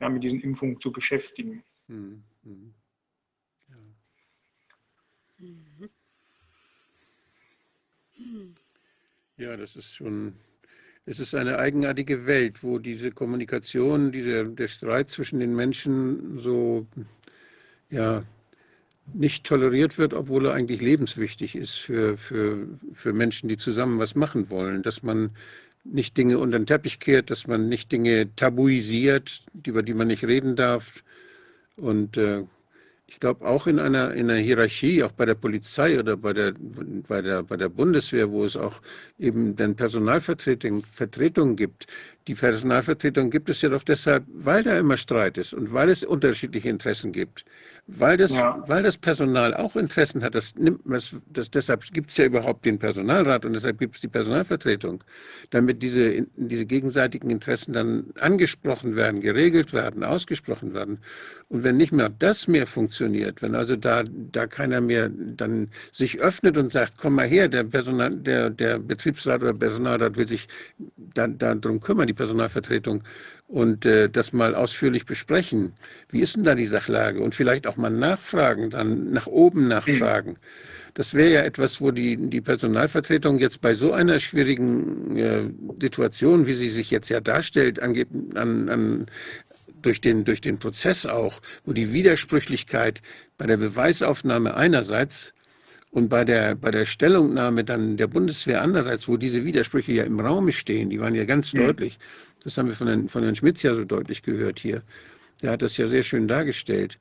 ja, mit diesen Impfungen zu beschäftigen. Mhm. Ja. ja, das ist schon, es ist eine eigenartige Welt, wo diese Kommunikation, dieser, der Streit zwischen den Menschen so, ja, nicht toleriert wird, obwohl er eigentlich lebenswichtig ist für, für, für Menschen, die zusammen was machen wollen. Dass man nicht Dinge unter den Teppich kehrt, dass man nicht Dinge tabuisiert, über die man nicht reden darf. Und äh, ich glaube, auch in einer, in einer Hierarchie, auch bei der Polizei oder bei der, bei, der, bei der Bundeswehr, wo es auch eben dann Personalvertretungen Vertretungen gibt. Die Personalvertretungen gibt es ja doch deshalb, weil da immer Streit ist und weil es unterschiedliche Interessen gibt. Weil das, ja. weil das Personal auch Interessen hat, das nimmt das, das deshalb gibt es ja überhaupt den Personalrat und deshalb gibt es die Personalvertretung, damit diese, diese gegenseitigen Interessen dann angesprochen werden, geregelt werden, ausgesprochen werden. Und wenn nicht mehr das mehr funktioniert, wenn also da, da keiner mehr dann sich öffnet und sagt, komm mal her, der, Personal, der, der Betriebsrat oder Personalrat will sich da, darum kümmern, die Personalvertretung, und äh, das mal ausführlich besprechen. Wie ist denn da die Sachlage? Und vielleicht auch mal nachfragen, dann nach oben nachfragen. Das wäre ja etwas, wo die, die Personalvertretung jetzt bei so einer schwierigen äh, Situation, wie sie sich jetzt ja darstellt, an, an, durch, den, durch den Prozess auch, wo die Widersprüchlichkeit bei der Beweisaufnahme einerseits und bei der, bei der Stellungnahme dann der Bundeswehr andererseits, wo diese Widersprüche ja im Raum stehen, die waren ja ganz ja. deutlich. Das haben wir von Herrn, von Herrn Schmitz ja so deutlich gehört hier. Der hat das ja sehr schön dargestellt.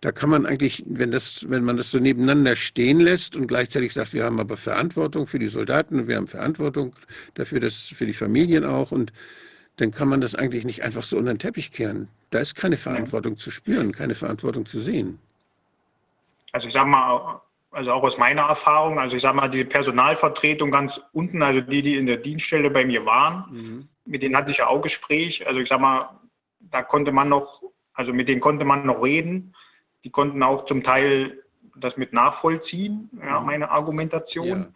Da kann man eigentlich, wenn, das, wenn man das so nebeneinander stehen lässt und gleichzeitig sagt, wir haben aber Verantwortung für die Soldaten und wir haben Verantwortung dafür, dass, für die Familien auch und dann kann man das eigentlich nicht einfach so unter den Teppich kehren. Da ist keine Verantwortung zu spüren, keine Verantwortung zu sehen. Also ich sage mal, also auch aus meiner Erfahrung, also ich sage mal, die Personalvertretung ganz unten, also die, die in der Dienststelle bei mir waren, mhm. mit denen hatte ich ja auch Gespräch. Also ich sage mal, da konnte man noch, also mit denen konnte man noch reden. Die konnten auch zum Teil das mit nachvollziehen, ja, mhm. meine Argumentation. Ja.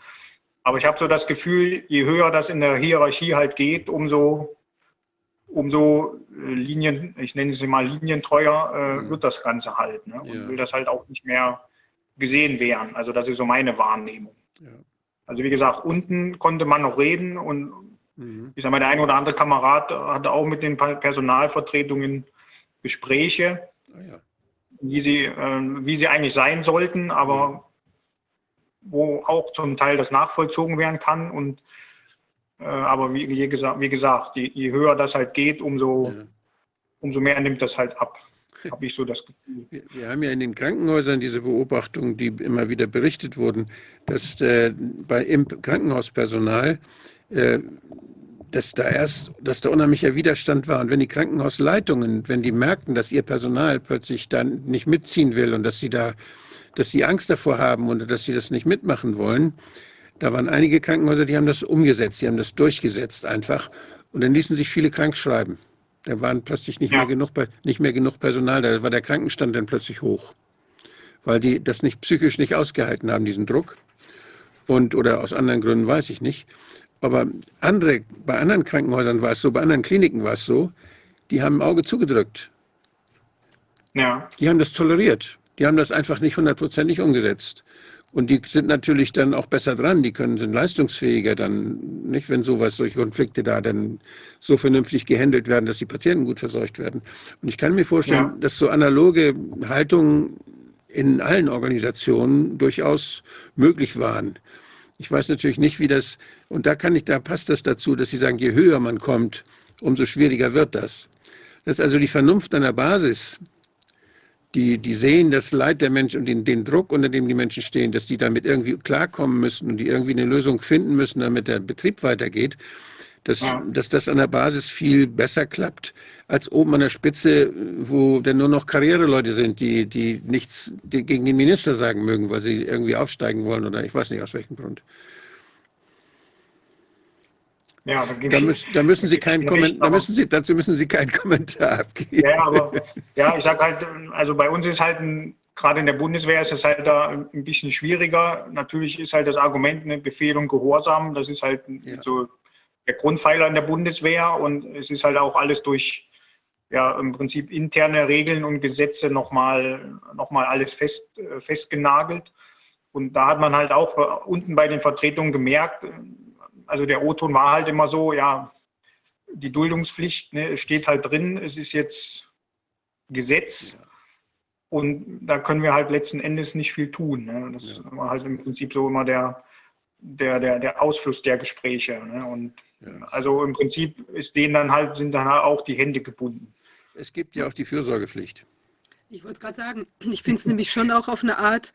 Aber ich habe so das Gefühl, je höher das in der Hierarchie halt geht, umso umso äh, Linien, ich nenne sie mal linientreuer, äh, mhm. wird das Ganze halt. Ne? Und ja. will das halt auch nicht mehr gesehen werden. Also das ist so meine Wahrnehmung. Ja. Also wie gesagt, unten konnte man noch reden und mhm. ich sage mal, der eine oder andere Kamerad hatte auch mit den Personalvertretungen Gespräche, ah, ja. wie, sie, äh, wie sie eigentlich sein sollten, aber mhm. wo auch zum Teil das nachvollzogen werden kann und äh, aber wie, wie, gesagt, wie gesagt je, je, höher das halt geht, umso, ja. umso mehr nimmt das halt ab. Habe ich so das Gefühl. Wir, haben ja in den Krankenhäusern diese Beobachtung, die immer wieder berichtet wurden, dass äh, bei im Krankenhauspersonal äh, dass da erst, dass da unheimlicher Widerstand war. Und wenn die Krankenhausleitungen, wenn die merkten, dass ihr Personal plötzlich dann nicht mitziehen will und dass sie da, dass sie Angst davor haben und dass sie das nicht mitmachen wollen, da waren einige Krankenhäuser, die haben das umgesetzt, die haben das durchgesetzt einfach. Und dann ließen sich viele krank schreiben. Da waren plötzlich nicht, ja. mehr genug, nicht mehr genug Personal, da war der Krankenstand dann plötzlich hoch. Weil die das nicht psychisch nicht ausgehalten haben, diesen Druck. Und, oder aus anderen Gründen weiß ich nicht. Aber andere, bei anderen Krankenhäusern war es so, bei anderen Kliniken war es so, die haben ein Auge zugedrückt. Ja. Die haben das toleriert. Die haben das einfach nicht hundertprozentig umgesetzt. Und die sind natürlich dann auch besser dran, die können, sind leistungsfähiger dann, nicht, wenn sowas, solche Konflikte da dann so vernünftig gehandelt werden, dass die Patienten gut versorgt werden. Und ich kann mir vorstellen, ja. dass so analoge Haltungen in allen Organisationen durchaus möglich waren. Ich weiß natürlich nicht, wie das, und da kann ich, da passt das dazu, dass Sie sagen, je höher man kommt, umso schwieriger wird das. Dass also die Vernunft an der Basis die, die sehen das Leid der Menschen und den, den Druck, unter dem die Menschen stehen, dass die damit irgendwie klarkommen müssen und die irgendwie eine Lösung finden müssen, damit der Betrieb weitergeht, dass, ja. dass das an der Basis viel besser klappt als oben an der Spitze, wo dann nur noch Karriereleute sind, die, die nichts gegen den Minister sagen mögen, weil sie irgendwie aufsteigen wollen oder ich weiß nicht aus welchem Grund. Ja, da, da, müssen, da müssen Sie keinen Kommentar, da müssen Sie, dazu müssen Sie keinen (laughs) Kommentar abgeben. Ja, aber ja, ich sage halt, also bei uns ist halt ein, gerade in der Bundeswehr ist es halt da ein bisschen schwieriger. Natürlich ist halt das Argument eine Befehl und Gehorsam, das ist halt ja. so der Grundpfeiler in der Bundeswehr und es ist halt auch alles durch ja im Prinzip interne Regeln und Gesetze nochmal noch mal alles fest, festgenagelt. Und da hat man halt auch unten bei den Vertretungen gemerkt, also der O-Ton war halt immer so, ja, die Duldungspflicht ne, steht halt drin, es ist jetzt Gesetz und da können wir halt letzten Endes nicht viel tun. Ne? Das ja. war halt im Prinzip so immer der, der, der, der Ausfluss der Gespräche. Ne? Und ja. also im Prinzip ist denen dann halt, sind dann halt auch die Hände gebunden. Es gibt ja auch die Fürsorgepflicht. Ich wollte es gerade sagen, ich finde es nämlich schon auch auf eine Art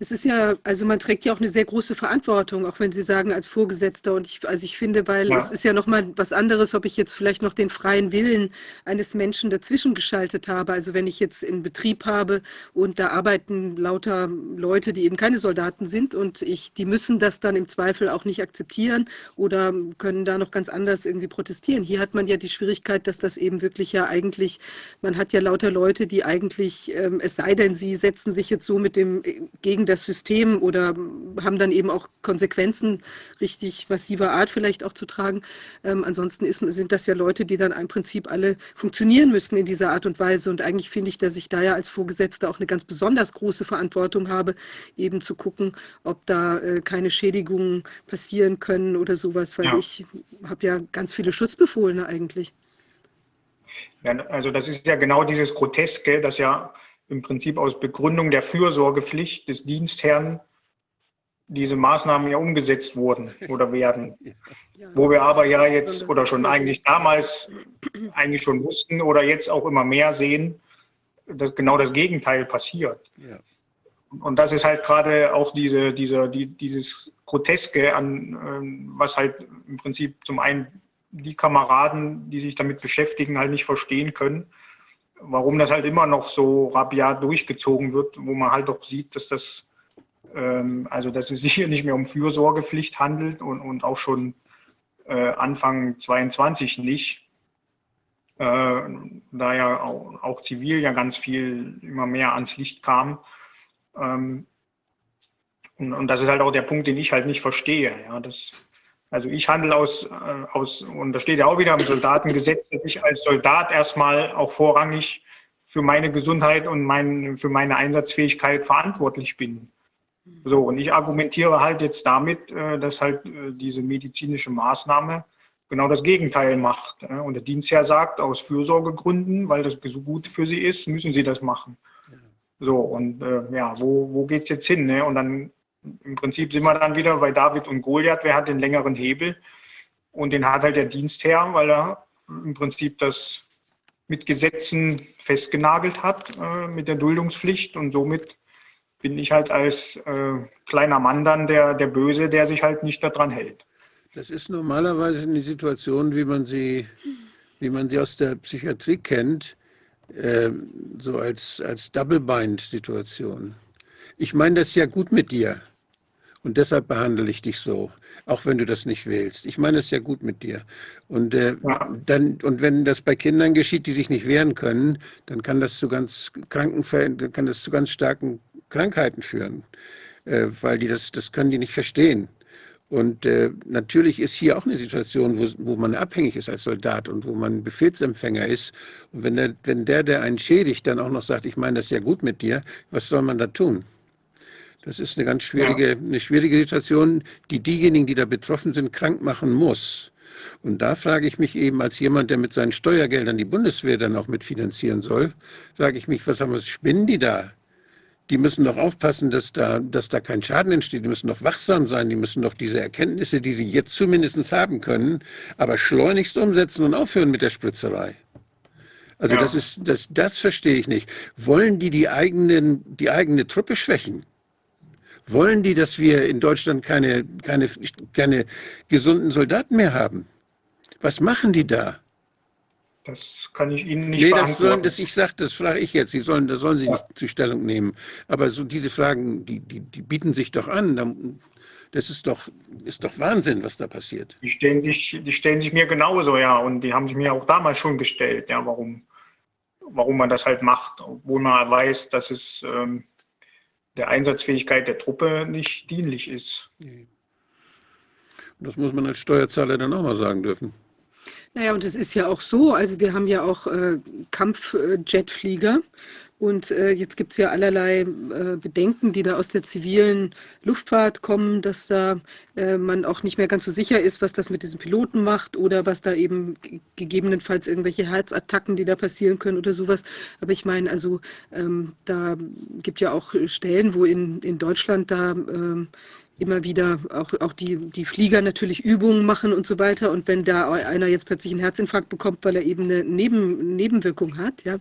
es ist ja, also man trägt ja auch eine sehr große Verantwortung, auch wenn Sie sagen als Vorgesetzter. Und ich, also ich finde, weil Ja. es ist ja nochmal was anderes, ob ich jetzt vielleicht noch den freien Willen eines Menschen dazwischen geschaltet habe. Also wenn ich jetzt einen Betrieb habe und da arbeiten lauter Leute, die eben keine Soldaten sind und ich, die müssen das dann im Zweifel auch nicht akzeptieren oder können da noch ganz anders irgendwie protestieren. Hier hat man ja die Schwierigkeit, dass das eben wirklich ja eigentlich, man hat ja lauter Leute, die eigentlich, ähm, es sei denn, sie setzen sich jetzt so mit dem äh, gegen das System oder haben dann eben auch Konsequenzen richtig massiver Art vielleicht auch zu tragen. Ähm, ansonsten ist, sind das ja Leute, die dann im Prinzip alle funktionieren müssen in dieser Art und Weise. Und eigentlich finde ich, dass ich da ja als Vorgesetzter auch eine ganz besonders große Verantwortung habe, eben zu gucken, ob da äh, keine Schädigungen passieren können oder sowas, weil Ja. ich habe ja ganz viele Schutzbefohlene eigentlich. Ja, also das ist ja genau dieses Groteske, dass ja im Prinzip aus Begründung der Fürsorgepflicht des Dienstherrn diese Maßnahmen ja umgesetzt wurden oder (laughs) werden. Ja, Wo wir aber ja jetzt oder schon eigentlich damals eigentlich schon wussten oder jetzt auch immer mehr sehen, dass genau das Gegenteil passiert. Ja. Und das ist halt gerade auch diese, diese, die, dieses Groteske an, ähm, was halt im Prinzip zum einen die Kameraden, die sich damit beschäftigen, halt nicht verstehen können, warum das halt immer noch so rabiat durchgezogen wird, wo man halt auch sieht, dass das, ähm, also dass es sich hier nicht mehr um Fürsorgepflicht handelt und, und auch schon äh, Anfang 22 nicht. Äh, da ja auch, auch zivil ja ganz viel immer mehr ans Licht kam. Ähm, und, und das ist halt auch der Punkt, den ich halt nicht verstehe. Ja, das, also ich handle aus, äh, aus, und da steht ja auch wieder im Soldatengesetz, dass ich als Soldat erstmal auch vorrangig für meine Gesundheit und mein, für meine Einsatzfähigkeit verantwortlich bin. So, und ich argumentiere halt jetzt damit, äh, dass halt äh, diese medizinische Maßnahme genau das Gegenteil macht. Und der Dienstherr sagt, aus Fürsorgegründen, weil das so gut für sie ist, müssen sie das machen. So, und ja, wo, wo geht es jetzt hin? Ne? Und dann im Prinzip sind wir dann wieder bei David und Goliath, wer hat den längeren Hebel? Und den hat halt der Dienstherr, weil er im Prinzip das mit Gesetzen festgenagelt hat, äh, mit der Duldungspflicht. Und somit bin ich halt als äh, kleiner Mann dann der, der Böse, der sich halt nicht daran hält. Das ist normalerweise eine Situation, wie man sie, wie man sie aus der Psychiatrie kennt, äh, so als, als Double-Bind-Situation. Ich meine das ja gut mit dir und deshalb behandle ich dich so, auch wenn du das nicht willst. Ich meine es ja gut mit dir. Und, äh, Ja. dann, und wenn das bei Kindern geschieht, die sich nicht wehren können, dann kann das zu ganz kranken kann das zu ganz starken Krankheiten führen, äh, weil die das, das können die nicht verstehen. Und äh, natürlich ist hier auch eine Situation, wo, wo man abhängig ist als Soldat und wo man Befehlsempfänger ist. Und wenn der, wenn der, der einen schädigt, dann auch noch sagt, ich meine das ja gut mit dir, was soll man da tun? Das ist eine ganz schwierige, eine schwierige Situation, die diejenigen, die da betroffen sind, krank machen muss. Und da frage ich mich eben als jemand, der mit seinen Steuergeldern die Bundeswehr dann auch mitfinanzieren soll, frage ich mich, was haben wir, spinnen die da? Die müssen doch aufpassen, dass da, dass da kein Schaden entsteht. Die müssen doch wachsam sein. Die müssen doch diese Erkenntnisse, die sie jetzt zumindest haben können, aber schleunigst umsetzen und aufhören mit der Spritzerei. Also Ja. das ist, das, das verstehe ich nicht. Wollen die die, eigenen, die eigene Truppe schwächen? Wollen die, dass wir in Deutschland keine, keine, keine gesunden Soldaten mehr haben? Was machen die da? Das kann ich Ihnen nicht Nee, das beantworten. sollen, das ich sage, das frage ich jetzt. Sie sollen, da sollen Sie nicht zur Stellung nehmen. Aber so diese Fragen, die, die, die bieten sich doch an. Da- Das ist doch, ist doch Wahnsinn, was da passiert. Die stellen sich, die stellen sich mir genauso, ja, und die haben sich mir auch damals schon gestellt, ja, warum, warum man das halt macht, obwohl man weiß, dass es ähm, der Einsatzfähigkeit der Truppe nicht dienlich ist. Und das muss man als Steuerzahler dann auch mal sagen dürfen. Naja, und es ist ja auch so, also wir haben ja auch äh, Kampfjetflieger und äh, jetzt gibt es ja allerlei äh, Bedenken, die da aus der zivilen Luftfahrt kommen, dass da äh, man auch nicht mehr ganz so sicher ist, was das mit diesen Piloten macht oder was da eben ge- gegebenenfalls irgendwelche Herzattacken, die da passieren können oder sowas. Aber ich meine, also ähm, da gibt ja auch Stellen, wo in, in Deutschland da ähm, immer wieder auch, auch die, die Flieger natürlich Übungen machen und so weiter. Und wenn da einer jetzt plötzlich einen Herzinfarkt bekommt, weil er eben eine Neben, Nebenwirkung hat, ja,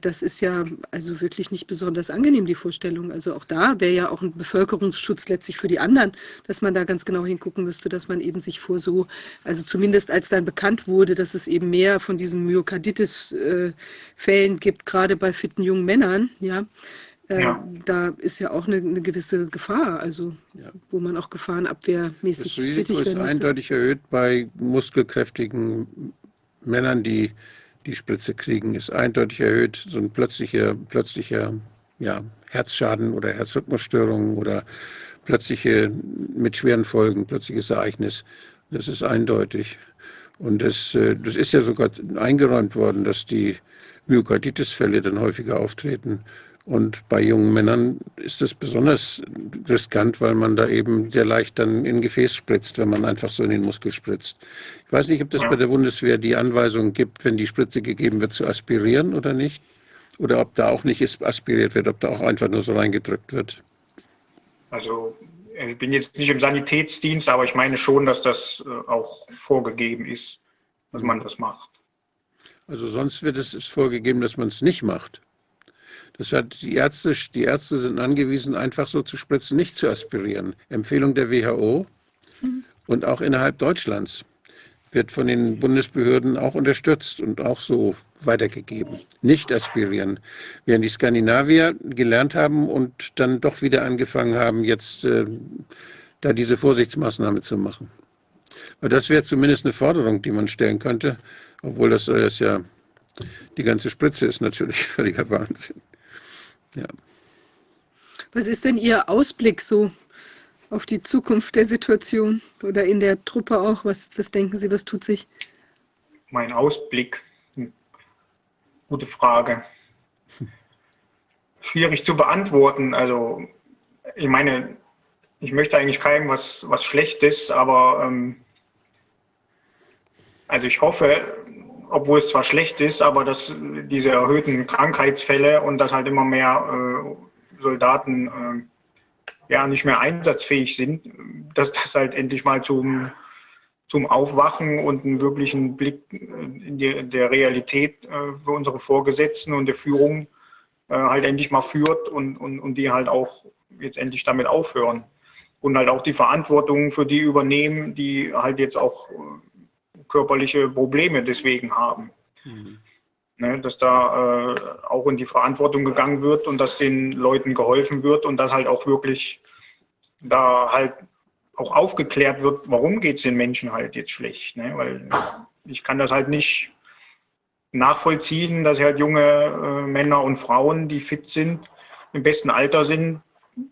das ist ja also wirklich nicht besonders angenehm, die Vorstellung. Also auch da wäre ja auch ein Bevölkerungsschutz letztlich für die anderen, dass man da ganz genau hingucken müsste, dass man eben sich vor so, also zumindest als dann bekannt wurde, dass es eben mehr von diesen Myokarditis-Fällen gibt, gerade bei fitten jungen Männern, ja, äh, ja. Da ist ja auch eine, eine gewisse Gefahr, also ja. wo man auch gefahrenabwehrmäßig das Risiko ist eindeutig erhöht bei muskelkräftigen Männern, die die Spritze kriegen, ist eindeutig erhöht. So ein plötzlicher, plötzlicher ja, Herzschaden oder Herzrhythmusstörungen oder plötzliche mit schweren Folgen, plötzliches Ereignis. Das ist eindeutig. Und das, äh, das ist ja sogar eingeräumt worden, dass die Myokarditis-Fälle dann häufiger auftreten und bei jungen Männern ist es besonders riskant, weil man da eben sehr leicht dann in Gefäß spritzt, wenn man einfach so in den Muskel spritzt. Ich weiß nicht, ob das bei der Bundeswehr die Anweisung gibt, wenn die Spritze gegeben wird, zu aspirieren oder nicht. Oder ob da auch nicht aspiriert wird, ob da auch einfach nur so reingedrückt wird. Also ich bin jetzt nicht im Sanitätsdienst, aber ich meine schon, dass das äh, auch vorgegeben ist, dass man das macht. Also sonst wird es vorgegeben, dass man es nicht macht. Das hat die Ärzte, die Ärzte sind angewiesen, einfach so zu spritzen, nicht zu aspirieren. Empfehlung der WHO mhm. und auch innerhalb Deutschlands wird von den Bundesbehörden auch unterstützt und auch so weitergegeben. Nicht aspirieren. Während die Skandinavier gelernt haben und dann doch wieder angefangen haben, jetzt äh, da diese Vorsichtsmaßnahme zu machen. Aber das wäre zumindest eine Forderung, die man stellen könnte, obwohl das, das ja die ganze Spritze ist natürlich (laughs) völliger Wahnsinn. Ja. Was ist denn Ihr Ausblick so auf die Zukunft der Situation oder in der Truppe auch? Was, was denken Sie, was tut sich? Mein Ausblick, hm. gute Frage. (laughs) Schwierig zu beantworten. Also, ich meine, ich möchte eigentlich keinem was, was Schlechtes, aber ähm, also ich hoffe, obwohl es zwar schlecht ist, aber dass diese erhöhten Krankheitsfälle und dass halt immer mehr äh, Soldaten äh, ja nicht mehr einsatzfähig sind, dass das halt endlich mal zum, zum Aufwachen und einen wirklichen Blick in die, der Realität äh, für unsere Vorgesetzten und der Führung äh, halt endlich mal führt und, und, und die halt auch jetzt endlich damit aufhören und halt auch die Verantwortung für die übernehmen, die halt jetzt auch körperliche Probleme deswegen haben. Mhm. Ne, dass da äh, auch in die Verantwortung gegangen wird und dass den Leuten geholfen wird und dass halt auch wirklich da halt auch aufgeklärt wird, warum geht es den Menschen halt jetzt schlecht. Ne? Weil ich kann das halt nicht nachvollziehen, dass halt junge äh, Männer und Frauen, die fit sind, im besten Alter sind,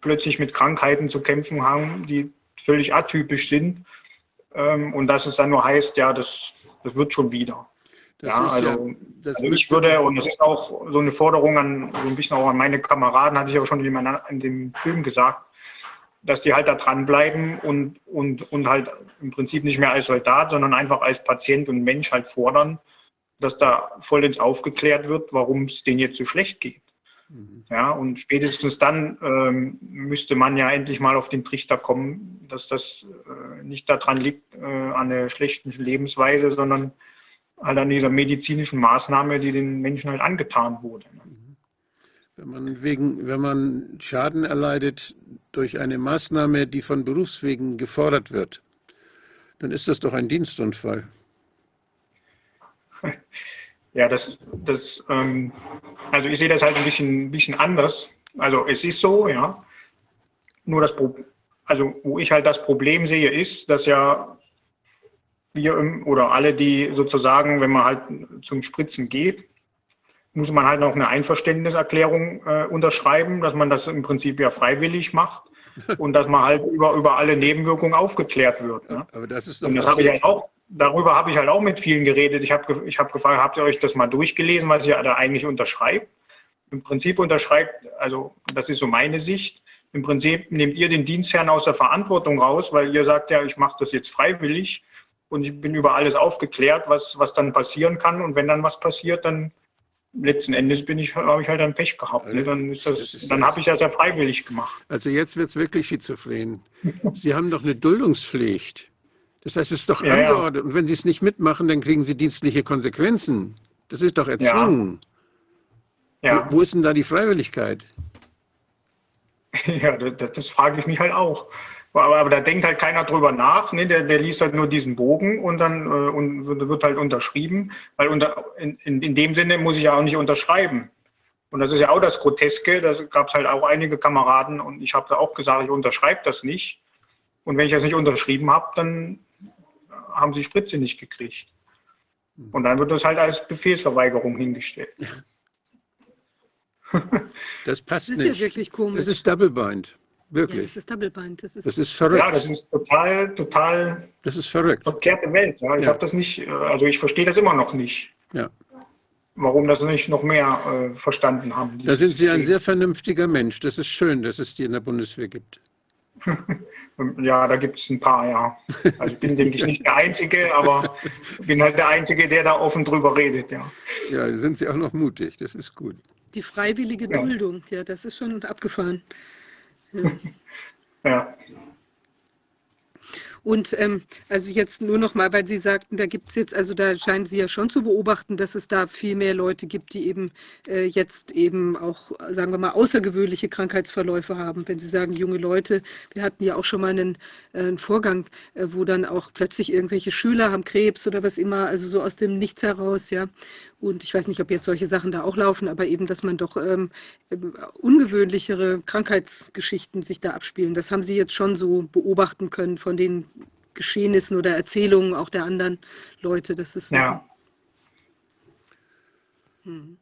plötzlich mit Krankheiten zu kämpfen haben, die völlig atypisch sind ähm, und dass es dann nur heißt, ja, das, das wird schon wieder. Das ja, also, ja, also ich würde, und das ist auch so eine Forderung an, so ein bisschen auch an meine Kameraden, hatte ich auch schon in, meiner, in dem Film gesagt, dass die halt da dranbleiben und, und, und halt im Prinzip nicht mehr als Soldat, sondern einfach als Patient und Mensch halt fordern, dass da vollends aufgeklärt wird, warum es denen jetzt so schlecht geht. Mhm. Ja, und spätestens dann ähm, müsste man ja endlich mal auf den Trichter kommen, dass das äh, nicht daran liegt, äh, an der schlechten Lebensweise, sondern halt an dieser medizinischen Maßnahme, die den Menschen halt angetan wurde. Ne? Mhm. Wenn man, wegen, wenn man Schaden erleidet durch eine Maßnahme, die von Berufswegen gefordert wird, dann ist das doch ein Dienstunfall. (laughs) Ja, das, das ähm, also ich sehe das halt ein bisschen, bisschen anders. Also es ist so, ja. Nur das Problem, also wo ich halt das Problem sehe, ist, dass ja wir im, oder alle, die sozusagen, wenn man halt zum Spritzen geht, muss man halt noch eine Einverständniserklärung äh, unterschreiben, dass man das im Prinzip ja freiwillig macht und dass man halt über, über alle Nebenwirkungen aufgeklärt wird. Ne? Aber das ist doch und das habe ich halt auch darüber habe ich halt auch mit vielen geredet. Ich habe ich hab gefragt, habt ihr euch das mal durchgelesen, was ihr da eigentlich unterschreibt? Im Prinzip unterschreibt, also das ist so meine Sicht, im Prinzip nehmt ihr den Dienstherrn aus der Verantwortung raus, weil ihr sagt ja, ich mache das jetzt freiwillig und ich bin über alles aufgeklärt, was, was dann passieren kann. Und wenn dann was passiert, dann letzten Endes bin ich, habe ich halt ein Pech gehabt. Ne? Dann, ist das, das dann habe ich das ja freiwillig gemacht. Also jetzt wird es wirklich schizophren. (laughs) Sie haben doch eine Duldungspflicht. Das heißt, es ist doch ja, angeordnet. Ja. Und wenn Sie es nicht mitmachen, dann kriegen Sie dienstliche Konsequenzen. Das ist doch erzwungen. Ja, Wo, wo ist denn da die Freiwilligkeit? (laughs) ja das, das frage ich mich halt auch. Aber, aber da denkt halt keiner drüber nach, ne? der, der liest halt nur diesen Bogen und dann äh, und wird, wird halt unterschrieben, weil unter, in, in, in dem Sinne muss ich ja auch nicht unterschreiben. Und das ist ja auch das Groteske, da gab es halt auch einige Kameraden und ich habe da auch gesagt, ich unterschreibe das nicht. Und wenn ich das nicht unterschrieben habe, dann haben sie Spritze nicht gekriegt. Und dann wird das halt als Befehlsverweigerung hingestellt. Das passt Das ist nicht. ja wirklich komisch. Das ist Double Bind. Ja, Wirklich. das ist Double Bind. Das ist, Das ist Ja, verrückt. das ist total, total Das ist verrückt. verkehrte Welt. Ja. Ich Ja. habe das nicht, äh, also ich verstehe das immer noch nicht. Ja. Warum das nicht noch mehr äh, verstanden haben. Da sind Sie ein sehr vernünftiger Mensch. Das ist schön, dass es die in der Bundeswehr gibt. System. (laughs) Ja, da gibt es ein paar, ja. Also ich bin, denke ich, nicht der Einzige, aber bin halt der Einzige, der da offen drüber redet, ja. Ja, sind Sie auch noch mutig. Das ist gut. die freiwillige Ja. Duldung. Ja, das ist schon abgefahren. (laughs) Ja, Und ähm, also jetzt nur noch mal, weil Sie sagten, da gibt es jetzt, also da scheinen Sie ja schon zu beobachten, dass es da viel mehr Leute gibt, die eben äh, jetzt eben auch, sagen wir mal, außergewöhnliche Krankheitsverläufe haben. Wenn Sie sagen, junge Leute, wir hatten ja auch schon mal einen, äh, einen Vorgang, äh, wo dann auch plötzlich irgendwelche Schüler haben Krebs oder was immer, also so aus dem Nichts heraus, ja. Und ich weiß nicht, ob jetzt solche Sachen da auch laufen, aber eben, dass man doch ähm, ähm, ungewöhnlichere Krankheitsgeschichten sich da abspielen. Das haben Sie jetzt schon so beobachten können von den Geschehnissen oder Erzählungen auch der anderen Leute. Das ist ja,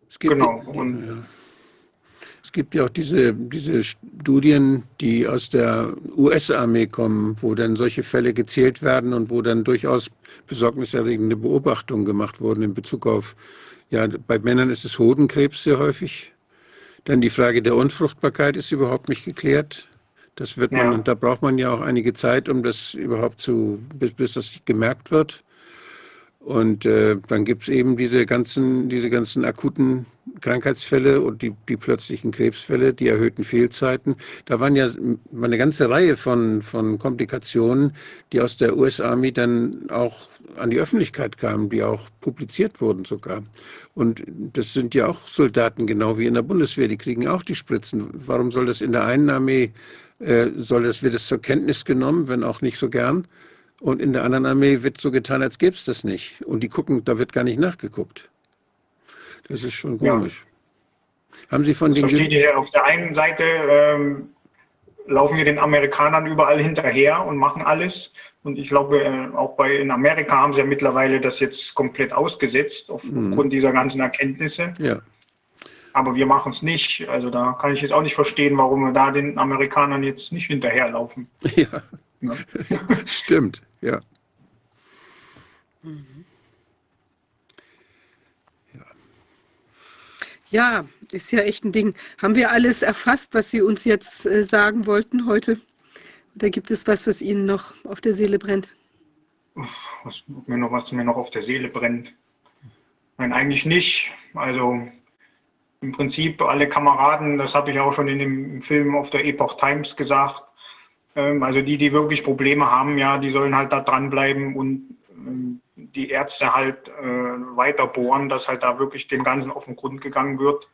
Es gibt, genau. Und ja. es gibt ja auch diese, diese Studien, die aus der US-Armee kommen, wo dann solche Fälle gezählt werden und wo dann durchaus besorgniserregende Beobachtungen gemacht wurden in Bezug auf, ja, bei Männern ist es Hodenkrebs sehr häufig. Dann die Frage der Unfruchtbarkeit ist überhaupt nicht geklärt. Das wird man, Ja. und da braucht man ja auch einige Zeit, um das überhaupt zu, bis, bis das gemerkt wird. Und äh, dann gibt es eben diese ganzen, diese ganzen akuten Krankheitsfälle und die, die plötzlichen Krebsfälle, die erhöhten Fehlzeiten. Da waren ja eine ganze Reihe von, von Komplikationen, die aus der US-Army dann auch an die Öffentlichkeit kamen, die auch publiziert wurden sogar. Und das sind ja auch Soldaten, genau wie in der Bundeswehr, die kriegen auch die Spritzen. Warum soll das in der einen Armee, äh, soll das, wird es zur Kenntnis genommen, wenn auch nicht so gern? Und in der anderen Armee wird so getan, als gäbe es das nicht. Und die gucken, da wird gar nicht nachgeguckt. Das ist schon Ja. komisch. Haben Sie von das den versteht ihr. Auf der einen Seite ähm, laufen wir den Amerikanern überall hinterher und machen alles. Und ich glaube, äh, auch bei, in Amerika haben sie ja mittlerweile das jetzt komplett ausgesetzt auf, Mhm. aufgrund dieser ganzen Erkenntnisse. Ja, Aber wir machen es nicht. Also da kann ich jetzt auch nicht verstehen, warum wir da den Amerikanern jetzt nicht hinterherlaufen. (laughs) ja, (laughs) Ja. stimmt, ja. Ja, ist ja echt ein Ding. Haben wir alles erfasst, was Sie uns jetzt äh, sagen wollten heute? Oder gibt es was, was Ihnen noch auf der Seele brennt? Was mir noch, was mir noch auf der Seele brennt. Nein, eigentlich nicht. Also im Prinzip alle Kameraden, das habe ich auch schon in dem Film auf der Epoch Times gesagt. Ähm, also die, die wirklich Probleme haben, ja, die sollen halt da dranbleiben und ähm, die Ärzte halt äh, weiter bohren, dass halt da wirklich dem Ganzen auf den Grund gegangen wird.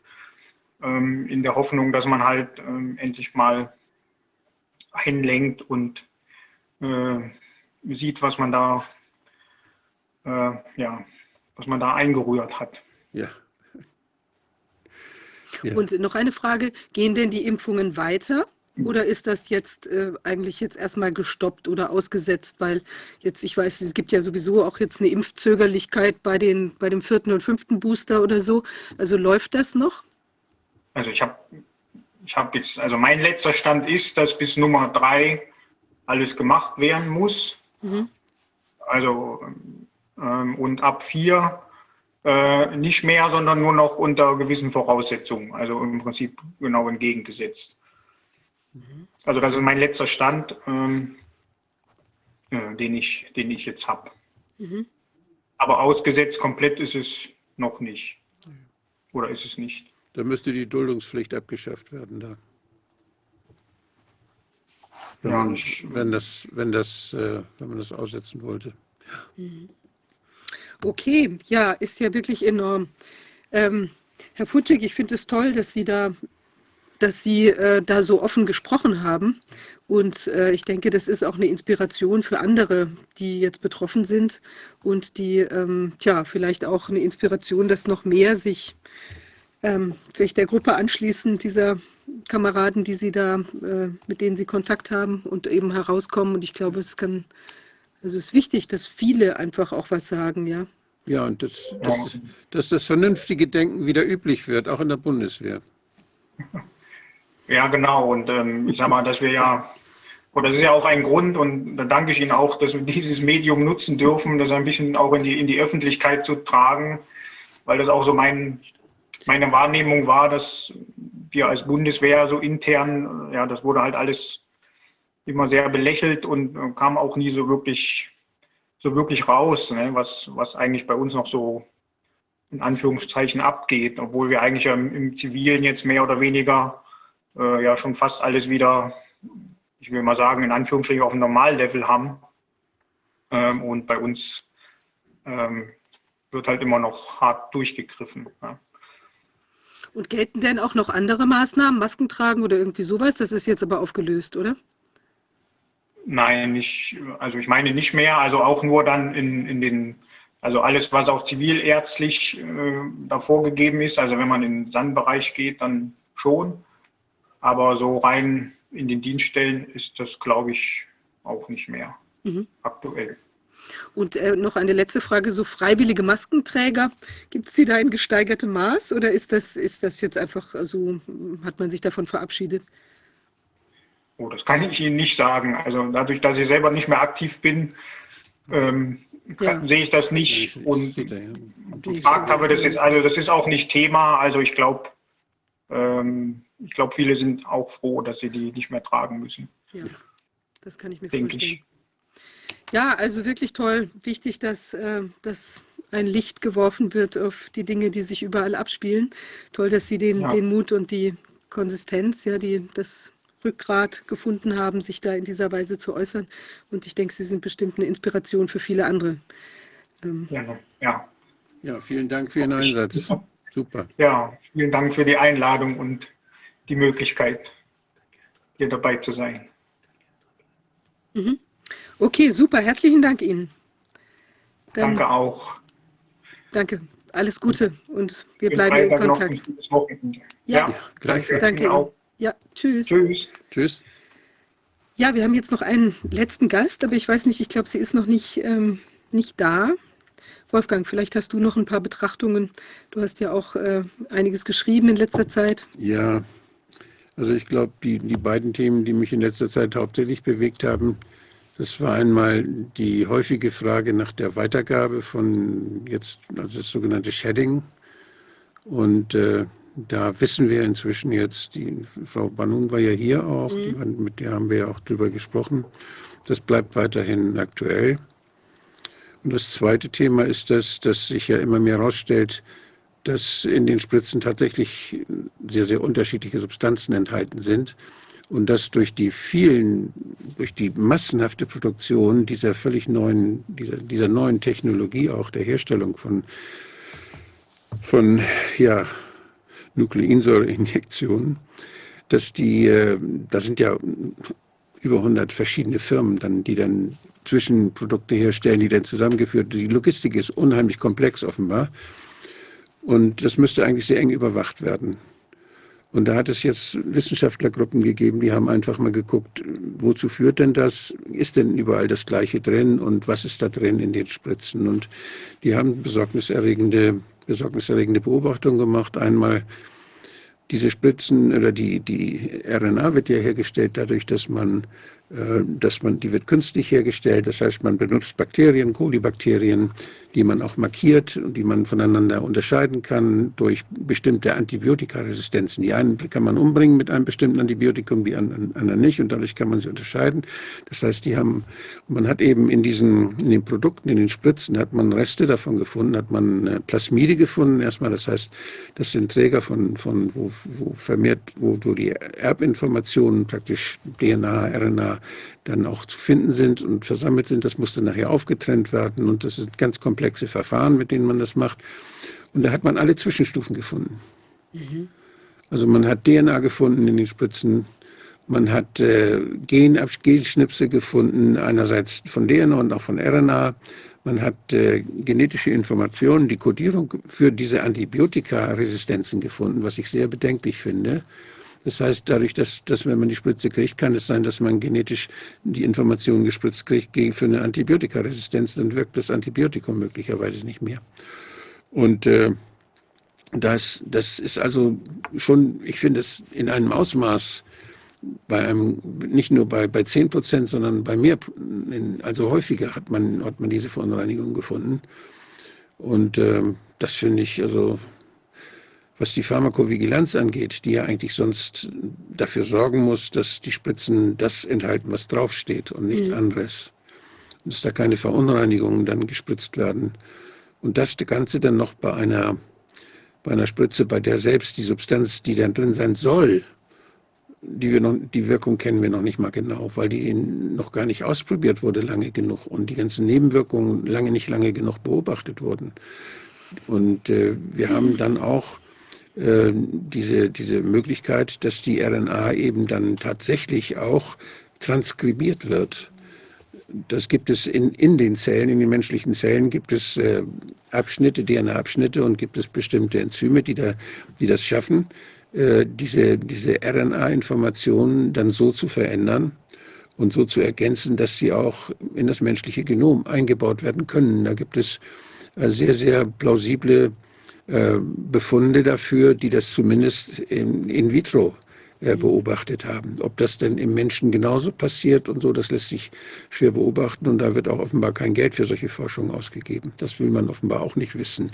Ähm, in der Hoffnung, dass man halt ähm, endlich mal einlenkt und äh, sieht, was man da, äh, ja, was man da eingerührt hat. Ja. Ja. Und noch eine Frage, gehen denn die Impfungen weiter? Oder ist das jetzt äh, eigentlich jetzt erstmal gestoppt oder ausgesetzt? Weil jetzt, ich weiß, es gibt ja sowieso auch jetzt eine Impfzögerlichkeit bei, den, bei dem vierten und fünften Booster oder so. Also läuft das noch? Also ich habe ich hab jetzt, also mein letzter Stand ist, dass bis Nummer drei alles gemacht werden muss. Mhm. Also ähm, und ab vier äh, nicht mehr, sondern nur noch unter gewissen Voraussetzungen. Also im Prinzip genau entgegengesetzt. Also das ist mein letzter Stand, ähm, äh, den, ich, den ich jetzt habe. Mhm. Aber ausgesetzt komplett ist es noch nicht. Oder ist es nicht? Da müsste die Duldungspflicht abgeschafft werden da. Wenn, Ja, man, wenn, das, wenn, das, äh, wenn man das aussetzen wollte. Okay, ja, ist ja wirklich enorm. Ähm, Herr Futschig, ich finde es toll, dass Sie da, dass Sie äh, da so offen gesprochen haben. Und äh, ich denke, das ist auch eine Inspiration für andere, die jetzt betroffen sind und die, ähm, tja, vielleicht auch eine Inspiration, dass noch mehr sich ähm, vielleicht der Gruppe anschließen, dieser Kameraden, die Sie da, äh, mit denen Sie Kontakt haben und eben herauskommen. Und ich glaube, es kann, also es ist wichtig, dass viele einfach auch was sagen, ja. Ja, und das, das, dass das vernünftige Denken wieder üblich wird, auch in der Bundeswehr. Ja, genau. Und ähm, ich sage mal, dass wir ja, oder das ist ja auch ein Grund, und da danke ich Ihnen auch, dass wir (laughs) dieses Medium nutzen dürfen, das ein bisschen auch in die, in die Öffentlichkeit zu tragen, weil das auch so mein, meine Wahrnehmung war, dass wir als Bundeswehr so intern, ja, das wurde halt alles immer sehr belächelt und äh, kam auch nie so wirklich, so wirklich raus, ne, was, was eigentlich bei uns noch so in Anführungszeichen abgeht, obwohl wir eigentlich im, im Zivilen jetzt mehr oder weniger äh, ja schon fast alles wieder, ich will mal sagen, in Anführungsstrichen auf dem Normallevel haben. Ähm, und bei uns ähm, wird halt immer noch hart durchgegriffen. Ja. Und gelten denn auch noch andere Maßnahmen, Masken tragen oder irgendwie sowas? Das ist jetzt aber aufgelöst, oder? Nein, nicht, also ich meine nicht mehr, also auch nur dann in, in den, also alles, was auch zivilärztlich äh, da vorgegeben ist, also wenn man in den Sandbereich geht, dann schon. Aber so rein in den Dienststellen ist das, glaube ich, auch nicht mehr mhm. aktuell. Und äh, noch eine letzte Frage: So freiwillige Maskenträger, gibt es die da in gesteigertem Maß oder ist das, ist das jetzt einfach, also hat man sich davon verabschiedet? Oh, das kann ich Ihnen nicht sagen. Also dadurch, dass ich selber nicht mehr aktiv bin, ähm, ja. sehe ich das nicht. Und gefragt habe das jetzt, also das ist auch nicht Thema. Also ich glaube, ähm, ich glaube, viele sind auch froh, dass sie die nicht mehr tragen müssen. Ja, das kann ich mir Denk vorstellen. Ich. Ja, also wirklich toll. Wichtig, dass, äh, dass ein Licht geworfen wird auf die Dinge, die sich überall abspielen. Toll, dass Sie den, ja. den Mut und die Konsistenz, ja, die, das Rückgrat gefunden haben, sich da in dieser Weise zu äußern. Und ich denke, Sie sind bestimmt eine Inspiration für viele andere. Ähm, ja, ja. ja, vielen Dank für Ihren Einsatz. Super. Ja, vielen Dank für die Einladung und die Möglichkeit, hier dabei zu sein. Mhm. Okay, super. Herzlichen Dank Ihnen. Dann, danke auch. Danke. Alles Gute und wir bleiben in Kontakt. Ja, ja gleich. Danke. Ihnen. Ja, tschüss. Tschüss. Tschüss. Ja, wir haben jetzt noch einen letzten Gast, aber ich weiß nicht, ich glaube, sie ist noch nicht, ähm, nicht da. Wolfgang, vielleicht hast du noch ein paar Betrachtungen. Du hast ja auch äh, einiges geschrieben in letzter Zeit. Ja, also ich glaube, die, die beiden Themen, die mich in letzter Zeit hauptsächlich bewegt haben, das war einmal die häufige Frage nach der Weitergabe von jetzt, also das sogenannte Shedding. Und äh, da wissen wir inzwischen jetzt, die Frau Banun war ja hier auch, mhm. die, mit der haben wir ja auch drüber gesprochen. Das bleibt weiterhin aktuell. Und das zweite Thema ist das, dass sich ja immer mehr herausstellt, dass in den Spritzen tatsächlich sehr, sehr unterschiedliche Substanzen enthalten sind und dass durch die vielen, durch die massenhafte Produktion dieser völlig neuen, dieser, dieser neuen Technologie, auch der Herstellung von, von ja, Nukleinsäureinjektionen, dass die, äh, da sind ja über 100 verschiedene Firmen, dann, die dann Zwischenprodukte herstellen, die dann zusammengeführt. Die Logistik ist unheimlich komplex offenbar. Und das müsste eigentlich sehr eng überwacht werden. Und da hat es jetzt Wissenschaftlergruppen gegeben, die haben einfach mal geguckt, wozu führt denn das? Ist denn überall das Gleiche drin und was ist da drin in den Spritzen? Und die haben besorgniserregende besorgniserregende Beobachtung gemacht. Einmal diese Spritzen oder die, die RNA wird ja hergestellt dadurch, dass man äh, dass man, die wird künstlich hergestellt. Das heißt, man benutzt Bakterien, Kolibakterien, die man auch markiert und die man voneinander unterscheiden kann durch bestimmte Antibiotikaresistenzen. Die einen kann man umbringen mit einem bestimmten Antibiotikum, die anderen nicht und dadurch kann man sie unterscheiden. Das heißt, die haben, man hat eben in diesen, in den Produkten, in den Spritzen hat man Reste davon gefunden, hat man äh, Plasmide gefunden erstmal. Das heißt, das sind Träger von, von wo, wo vermehrt, wo, wo die Erbinformationen praktisch DNA, RNA dann auch zu finden sind und versammelt sind. Das musste nachher aufgetrennt werden und das sind ganz komplexe Verfahren, mit denen man das macht. Und da hat man alle Zwischenstufen gefunden. Mhm. Also man hat DNA gefunden in den Spritzen, man hat äh, Gen Genschnipsel gefunden, einerseits von DNA und auch von RNA. Man hat äh, genetische Informationen, die Kodierung für diese Antibiotikaresistenzen gefunden, was ich sehr bedenklich finde. Das heißt, dadurch, dass, dass wenn man die Spritze kriegt, kann es sein, dass man genetisch die Informationen gespritzt kriegt gegen für eine Antibiotikaresistenz, dann wirkt das Antibiotikum möglicherweise nicht mehr. Und äh, das, das ist also schon, ich finde es in einem Ausmaß bei einem, nicht nur bei, bei 10 Prozent, sondern bei mehr, also häufiger hat man, hat man diese Verunreinigung gefunden. Und äh, das finde ich, also was die Pharmakovigilanz angeht, die ja eigentlich sonst dafür sorgen muss, dass die Spritzen das enthalten, was draufsteht und nichts mhm. anderes. Und dass da keine Verunreinigungen dann gespritzt werden. Und das Ganze dann noch bei einer, bei einer Spritze, bei der selbst die Substanz, die dann drin sein soll, die, wir noch, die Wirkung kennen wir noch nicht mal genau, weil die noch gar nicht ausprobiert wurde lange genug und die ganzen Nebenwirkungen lange nicht lange genug beobachtet wurden. Und äh, wir haben dann auch äh, diese, diese Möglichkeit, dass die RNA eben dann tatsächlich auch transkribiert wird. Das gibt es in, in den Zellen, in den menschlichen Zellen gibt es äh, Abschnitte, DNA-Abschnitte und gibt es bestimmte Enzyme, die, da, die das schaffen, äh, diese, diese RNA-Informationen dann so zu verändern und so zu ergänzen, dass sie auch in das menschliche Genom eingebaut werden können. Da gibt es äh, sehr, sehr plausible äh, Befunde dafür, die das zumindest in, in vitro äh, beobachtet haben. Ob das denn im Menschen genauso passiert und so, das lässt sich schwer beobachten und da wird auch offenbar kein Geld für solche Forschung ausgegeben. Das will man offenbar auch nicht wissen.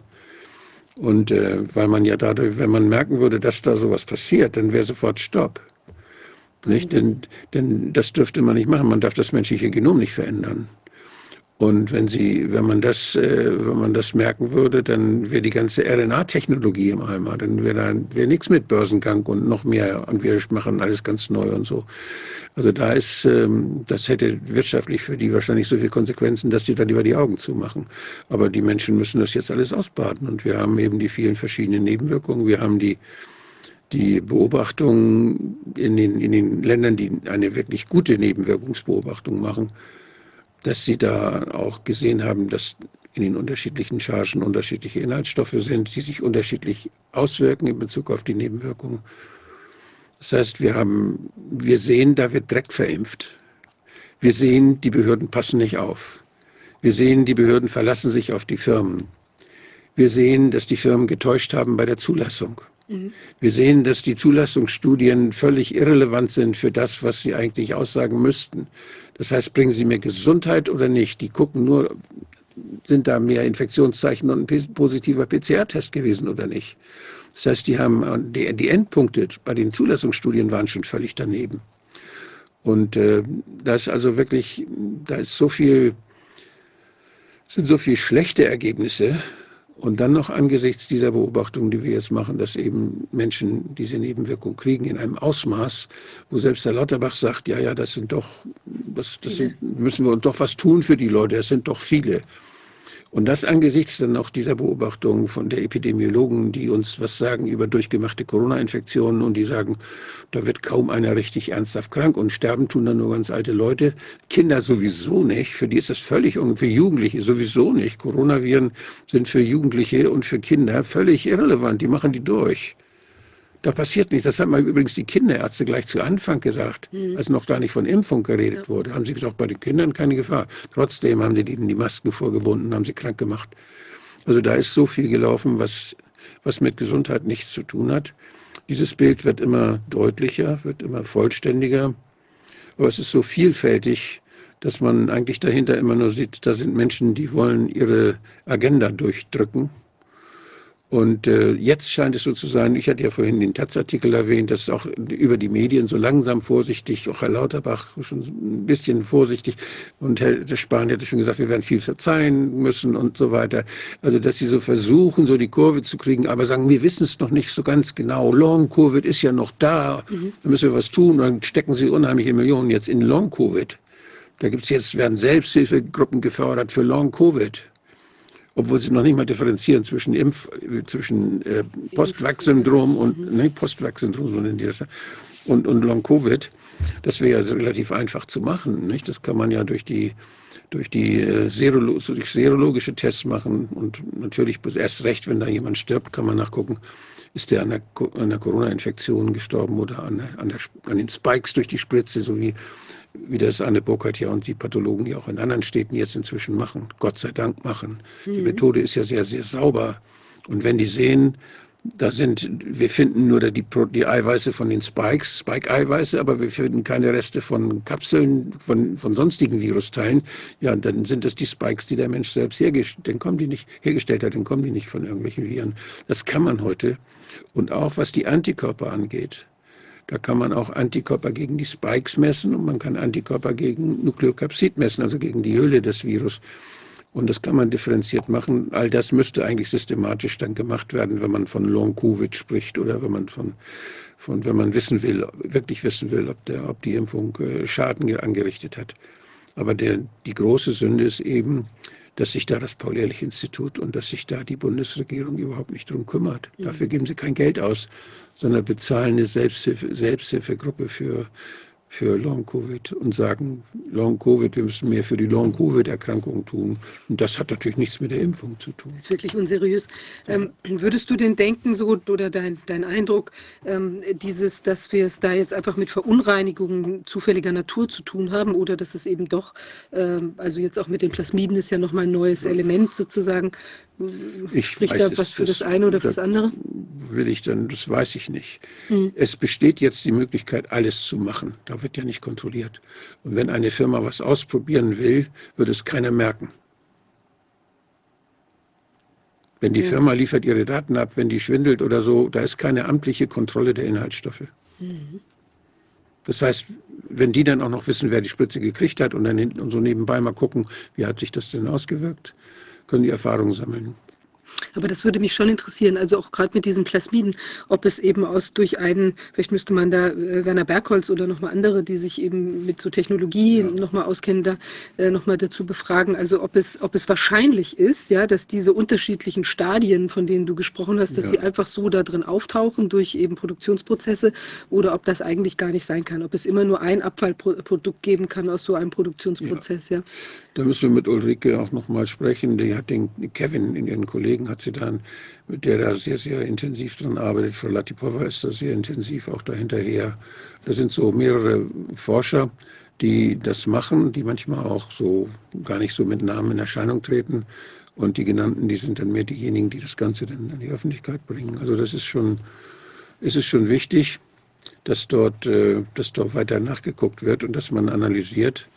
Und äh, weil man ja dadurch, wenn man merken würde, dass da sowas passiert, dann wäre sofort Stopp. Nicht? Denn, denn das dürfte man nicht machen. Man darf das menschliche Genom nicht verändern. Und wenn Sie, wenn man das, äh, wenn man das merken würde, dann wäre die ganze RNA-Technologie im Eimer. Dann wäre da wär nichts mit Börsengang und noch mehr. Und wir machen alles ganz neu und so. Also da ist, ähm, das hätte wirtschaftlich für die wahrscheinlich so viele Konsequenzen, dass die dann lieber die Augen zumachen. Aber die Menschen müssen das jetzt alles ausbaden. Und wir haben eben die vielen verschiedenen Nebenwirkungen. Wir haben die, die Beobachtungen in den, in den Ländern, die eine wirklich gute Nebenwirkungsbeobachtung machen dass Sie da auch gesehen haben, dass in den unterschiedlichen Chargen unterschiedliche Inhaltsstoffe sind, die sich unterschiedlich auswirken in Bezug auf die Nebenwirkungen. Das heißt, wir, haben, wir sehen, da wird Dreck verimpft. Wir sehen, die Behörden passen nicht auf. Wir sehen, die Behörden verlassen sich auf die Firmen. Wir sehen, dass die Firmen getäuscht haben bei der Zulassung. Wir sehen, dass die Zulassungsstudien völlig irrelevant sind für das, was sie eigentlich aussagen müssten. Das heißt, bringen sie mir Gesundheit oder nicht? Die gucken nur, sind da mehr Infektionszeichen und ein positiver PCR-Test gewesen oder nicht? Das heißt, die haben die, die, Endpunkte bei den Zulassungsstudien waren schon völlig daneben. Und äh, da ist also wirklich, da ist so viel, sind so viele schlechte Ergebnisse, und dann noch angesichts dieser Beobachtung, die wir jetzt machen, dass eben Menschen diese Nebenwirkung kriegen in einem Ausmaß, wo selbst der Lauterbach sagt, ja, ja, das sind doch, das, das sind, müssen wir doch was tun für die Leute, das sind doch viele. Und das angesichts dann auch dieser Beobachtung von der Epidemiologen, die uns was sagen über durchgemachte Corona-Infektionen und die sagen, da wird kaum einer richtig ernsthaft krank und sterben tun dann nur ganz alte Leute. Kinder sowieso nicht, für die ist das völlig, für Jugendliche sowieso nicht. Coronaviren sind für Jugendliche und für Kinder völlig irrelevant, die machen die durch. Da passiert nichts. Das haben übrigens die Kinderärzte gleich zu Anfang gesagt, mhm. als noch gar nicht von Impfung geredet ja. wurde. Haben sie gesagt, bei den Kindern keine Gefahr. Trotzdem haben sie ihnen die Masken vorgebunden, haben sie krank gemacht. Also da ist so viel gelaufen, was, was mit Gesundheit nichts zu tun hat. Dieses Bild wird immer deutlicher, wird immer vollständiger. Aber es ist so vielfältig, dass man eigentlich dahinter immer nur sieht, da sind Menschen, die wollen ihre Agenda durchdrücken. Und äh, jetzt scheint es so zu sein, ich hatte ja vorhin den Taz-Artikel erwähnt, dass auch über die Medien so langsam vorsichtig, auch Herr Lauterbach schon ein bisschen vorsichtig und Herr Spahn hätte schon gesagt, wir werden viel verzeihen müssen und so weiter. Also dass sie so versuchen, so die Kurve zu kriegen, aber sagen, wir wissen es noch nicht so ganz genau. Long-Covid ist ja noch da, mhm. da müssen wir was tun. Und dann stecken sie unheimliche Millionen jetzt in Long-Covid. Da gibt's jetzt, werden Selbsthilfegruppen gefördert für Long-Covid. Obwohl sie noch nicht mal differenzieren zwischen Impf, zwischen äh, Postvax-Syndrom und, mhm. nicht Postvax-Syndrom, so nennen die und, und Long-Covid. Das wäre ja relativ einfach zu machen, nicht? Das kann man ja durch die, durch die äh, Serolo durch serologische Tests machen und natürlich erst recht, wenn da jemand stirbt, kann man nachgucken, ist der an der, an der Corona-Infektion gestorben oder an, der, an, der, an den Spikes durch die Spritze, so wie, wie das Anne Burkhardt ja und die Pathologen ja auch in anderen Städten jetzt inzwischen machen, Gott sei Dank machen. Mhm. Die Methode ist ja sehr, sehr sauber. Und wenn die sehen, da sind, wir finden nur die, die Eiweiße von den Spikes, Spike-Eiweiße, aber wir finden keine Reste von Kapseln, von, von sonstigen Virusteilen. Ja, dann sind das die Spikes, die der Mensch selbst hergestellt, dann kommen die nicht, hergestellt hat, dann kommen die nicht von irgendwelchen Viren. Das kann man heute. Und auch was die Antikörper angeht. Da kann man auch Antikörper gegen die Spikes messen und man kann Antikörper gegen Nukleokapsid messen, also gegen die Hülle des Virus. Und das kann man differenziert machen. All das müsste eigentlich systematisch dann gemacht werden, wenn man von Long-Covid spricht oder wenn man von, von, wenn man wissen will, wirklich wissen will, ob, der, ob die Impfung äh, Schaden angerichtet hat. Aber der, die große Sünde ist eben, dass sich da das Paul-Ehrlich-Institut und dass sich da die Bundesregierung überhaupt nicht drum kümmert. Mhm. Dafür geben sie kein Geld aus, sondern bezahlen eine Selbsthilfe, Selbsthilfegruppe für für Long-Covid und sagen, Long-Covid, wir müssen mehr für die Long-Covid-Erkrankungen tun. Und das hat natürlich nichts mit der Impfung zu tun. Das ist wirklich unseriös. Ähm, würdest du denn denken, so oder dein, dein Eindruck, ähm, dieses, dass wir es da jetzt einfach mit Verunreinigungen zufälliger Natur zu tun haben oder dass es eben doch, ähm, also jetzt auch mit den Plasmiden ist ja nochmal ein neues Element sozusagen, ich Spricht weiß, da was für das, das eine oder für das andere? Will ich dann, das weiß ich nicht. Hm. Es besteht jetzt die Möglichkeit, alles zu machen. Da wird ja nicht kontrolliert. Und wenn eine Firma was ausprobieren will, wird es keiner merken. Wenn die ja. Firma liefert ihre Daten ab, wenn die schwindelt oder so, da ist keine amtliche Kontrolle der Inhaltsstoffe. Mhm. Das heißt, wenn die dann auch noch wissen, wer die Spritze gekriegt hat und dann und so nebenbei mal gucken, wie hat sich das denn ausgewirkt, können die Erfahrungen sammeln. Aber das würde mich schon interessieren, also auch gerade mit diesen Plasmiden, ob es eben aus durch einen, vielleicht müsste man da äh, Werner Bergholz oder nochmal andere, die sich eben mit so Technologie ja. nochmal auskennen, da äh, nochmal dazu befragen, also ob es, ob es wahrscheinlich ist, ja, dass diese unterschiedlichen Stadien, von denen du gesprochen hast, dass ja. die einfach so da drin auftauchen durch eben Produktionsprozesse oder ob das eigentlich gar nicht sein kann, ob es immer nur ein Abfallprodukt geben kann aus so einem Produktionsprozess, ja. ja. Da müssen wir mit Ulrike auch nochmal sprechen. Die hat den Kevin, in ihren Kollegen, hat sie dann, mit der da sehr, sehr intensiv dran arbeitet. Frau Latipova ist da sehr intensiv auch dahinterher. Da sind so mehrere Forscher, die das machen, die manchmal auch so gar nicht so mit Namen in Erscheinung treten. Und die genannten, die sind dann mehr diejenigen, die das Ganze dann in die Öffentlichkeit bringen. Also das ist schon, ist es schon wichtig, dass dort, äh, dass dort weiter nachgeguckt wird und dass man analysiert,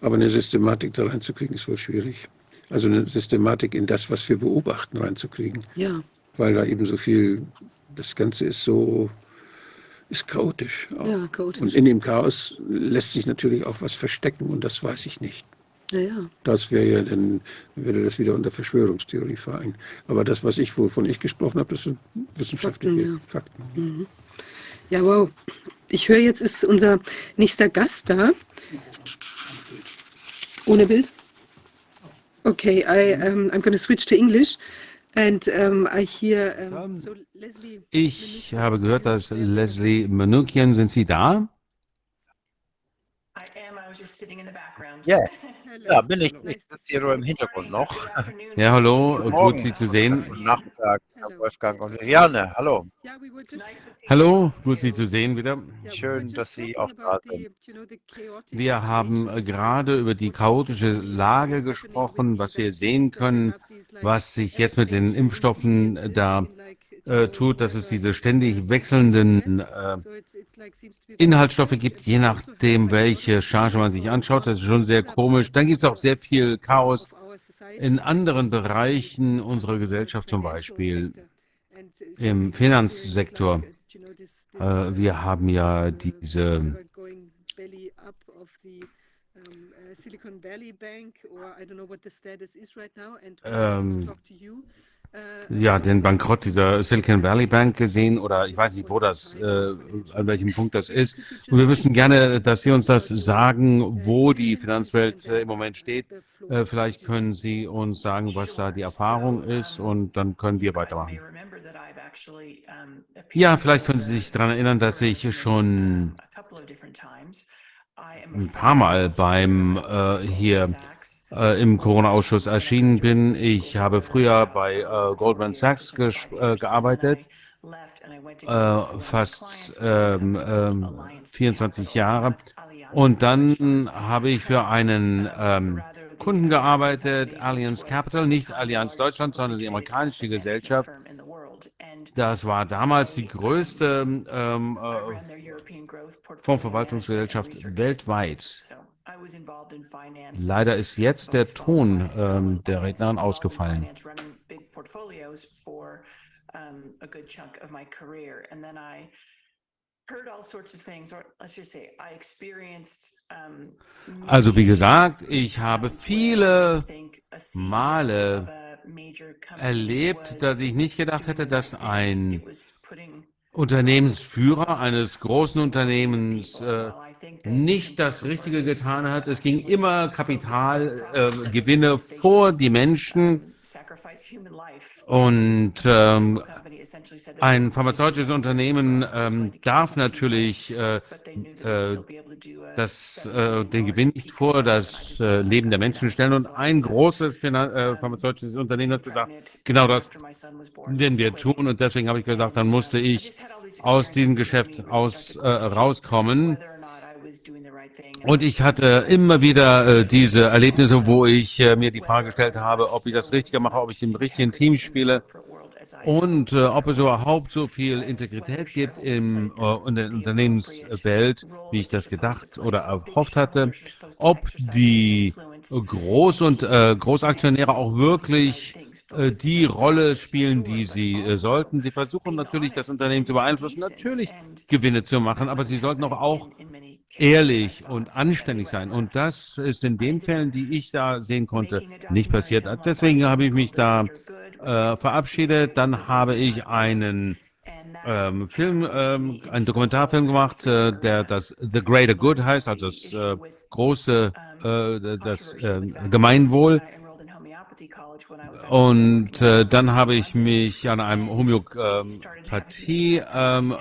aber eine Systematik da reinzukriegen, ist wohl schwierig. Also eine Systematik in das, was wir beobachten, reinzukriegen. Ja. Weil da eben so viel, das Ganze ist so, ist chaotisch. Auch. Ja, chaotisch. Und in dem Chaos lässt sich natürlich auch was verstecken und das weiß ich nicht. Ja, ja. Das wäre ja dann, würde das wieder unter Verschwörungstheorie fallen. Aber das, was ich, wovon ich gesprochen habe, das sind wissenschaftliche Fakten. Ja, Fakten. Mhm. ja wow. Ich höre jetzt ist unser nächster Gast da. Ohne Bild? Okay, I, um, I'm going to switch to English. And um, I hear, um, so Leslie ich habe gehört, dass Leslie Manukian, sind Sie da? Ja, ja bin ich. Ich sitze hier nur im Hintergrund noch. Ja, hallo, gut Sie zu sehen. Guten Nachmittag, Herr Wolfgang und Viviane, hallo. Hallo, gut Sie zu sehen wieder. Schön, dass Sie auch da sind. Wir haben äh, gerade über die chaotische Lage gesprochen, was wir sehen können, was sich jetzt mit den Impfstoffen äh, da äh, tut, dass es diese ständig wechselnden äh, Inhaltsstoffe gibt, je nachdem, welche Charge man sich anschaut. Das ist schon sehr komisch. Dann gibt es auch sehr viel Chaos in anderen Bereichen unserer Gesellschaft, zum Beispiel im Finanzsektor. Äh, wir haben ja diese Silicon Valley Bank or I don't know what the status is right now and ähm, ja den Bankrott dieser Silicon Valley Bank gesehen oder ich weiß nicht, wo das, äh, an welchem Punkt das ist. Und wir wüssten gerne, dass Sie uns das sagen, wo die Finanzwelt äh, im Moment steht. Äh, vielleicht können Sie uns sagen, was da die Erfahrung ist und dann können wir weitermachen. Ja, vielleicht können Sie sich daran erinnern, dass ich schon ein paar Mal beim äh, hier äh, im Corona-Ausschuss erschienen bin. Ich habe früher bei äh, Goldman Sachs äh, gearbeitet, äh, fast ähm, 24 ähm, Jahre. Und dann habe ich für einen ähm, Kunden gearbeitet, Allianz Capital, nicht Allianz Deutschland, sondern die amerikanische Gesellschaft. Das war damals die größte ähm, äh, Fondsverwaltungsgesellschaft weltweit. Leider ist jetzt der Ton ähm, der Rednerin ausgefallen. Also wie gesagt, ich habe viele Male erlebt, dass ich nicht gedacht hätte, dass ein Unternehmensführer eines großen Unternehmens äh, nicht das Richtige getan hat. Es ging immer Kapitalgewinne äh, vor die Menschen. Und ähm, ein pharmazeutisches Unternehmen ähm, darf natürlich äh, äh, das, äh, den Gewinn nicht vor das äh, Leben der Menschen stellen. Und ein großes Finan äh, pharmazeutisches Unternehmen hat gesagt, genau das werden wir tun. Und deswegen habe ich gesagt, dann musste ich aus diesem Geschäft aus, rauskommen. Und ich hatte immer wieder äh, diese Erlebnisse, wo ich äh, mir die Frage gestellt habe, ob ich das Richtige mache, ob ich im richtigen Team spiele. Und äh, ob es überhaupt so viel Integrität gibt im, äh, in der Unternehmenswelt, wie ich das gedacht oder erhofft hatte, ob die Groß- und äh, Großaktionäre auch wirklich äh, die Rolle spielen, die sie sollten. Sie versuchen natürlich, das Unternehmen zu beeinflussen, natürlich Gewinne zu machen, aber sie sollten auch, auch ehrlich und anständig sein. Und das ist in den Fällen, die ich da sehen konnte, nicht passiert. Deswegen habe ich mich da äh, verabschiedet. Dann habe ich einen ähm, Film, ähm, einen Dokumentarfilm gemacht, äh, der das The Greater Good heißt, also das äh, große, äh, das äh, Gemeinwohl. Und äh, dann habe ich mich an einem Homöopathie ähm,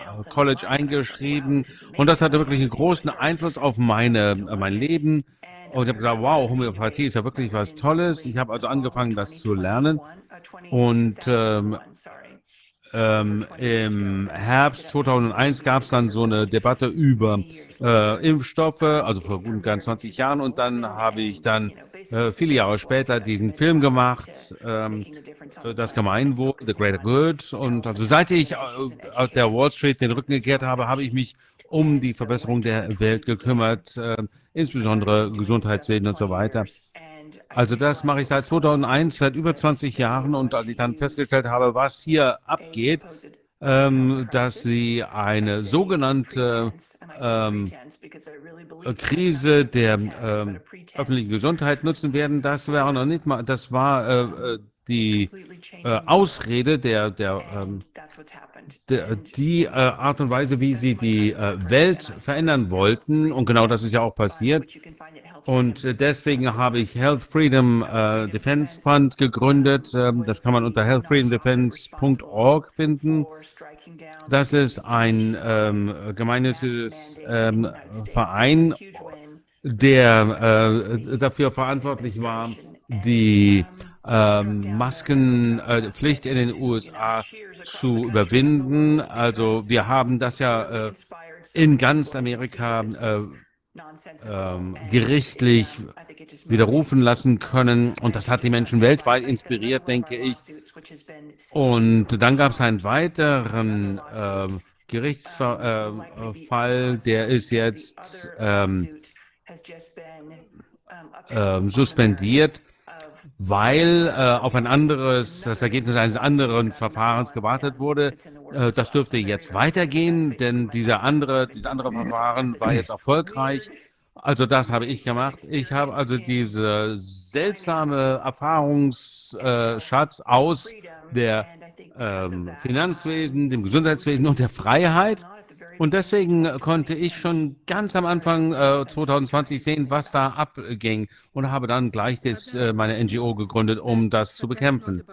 eingeschrieben und das hatte wirklich einen großen Einfluss auf meine, mein Leben. Und ich habe gesagt, wow, Homöopathie ist ja wirklich was Tolles. Ich habe also angefangen, das zu lernen. Und ähm, ähm, im Herbst 2001 gab es dann so eine Debatte über äh, Impfstoffe, also vor gut 20 Jahren. Und dann habe ich dann äh, viele Jahre später diesen Film gemacht, ähm, das Gemeinwohl, The Greater Good. Und also seit ich äh, auf der Wall Street den Rücken gekehrt habe, habe ich mich um die Verbesserung der Welt gekümmert, äh, insbesondere Gesundheitswesen und so weiter. Also das mache ich seit 2001, seit über 20 Jahren. Und als ich dann festgestellt habe, was hier abgeht, ähm, dass sie eine sogenannte ähm, Krise der ähm, öffentlichen Gesundheit nutzen werden, das wäre noch nicht mal, das war äh, äh die äh, Ausrede der, der, ähm, der die äh, Art und Weise, wie sie die äh, Welt verändern wollten. Und genau das ist ja auch passiert. Und äh, deswegen habe ich Health Freedom äh, Defense Fund gegründet. Ähm, das kann man unter healthfreedomdefense.org finden. Das ist ein ähm, gemeinnütziges ähm, Verein, der äh, dafür verantwortlich war, die ähm, Maskenpflicht äh, in den USA zu überwinden. Also wir haben das ja äh, in ganz Amerika äh, ähm, gerichtlich widerrufen lassen können. Und das hat die Menschen weltweit inspiriert, denke ich. Und dann gab es einen weiteren äh, Gerichtsfall, äh, der ist jetzt ähm, äh, suspendiert, weil äh, auf ein anderes, das Ergebnis eines anderen Verfahrens gewartet wurde. Äh, das dürfte jetzt weitergehen, denn dieser andere, dieses andere Verfahren war jetzt erfolgreich Also das habe ich gemacht. Ich habe also diese seltsame Erfahrungsschatz aus der ähm, Finanzwesen, dem Gesundheitswesen und der Freiheit. Und deswegen konnte ich schon ganz am Anfang äh, 2020 sehen, was da abging und habe dann gleich das, äh, meine NGO gegründet, um das zu bekämpfen.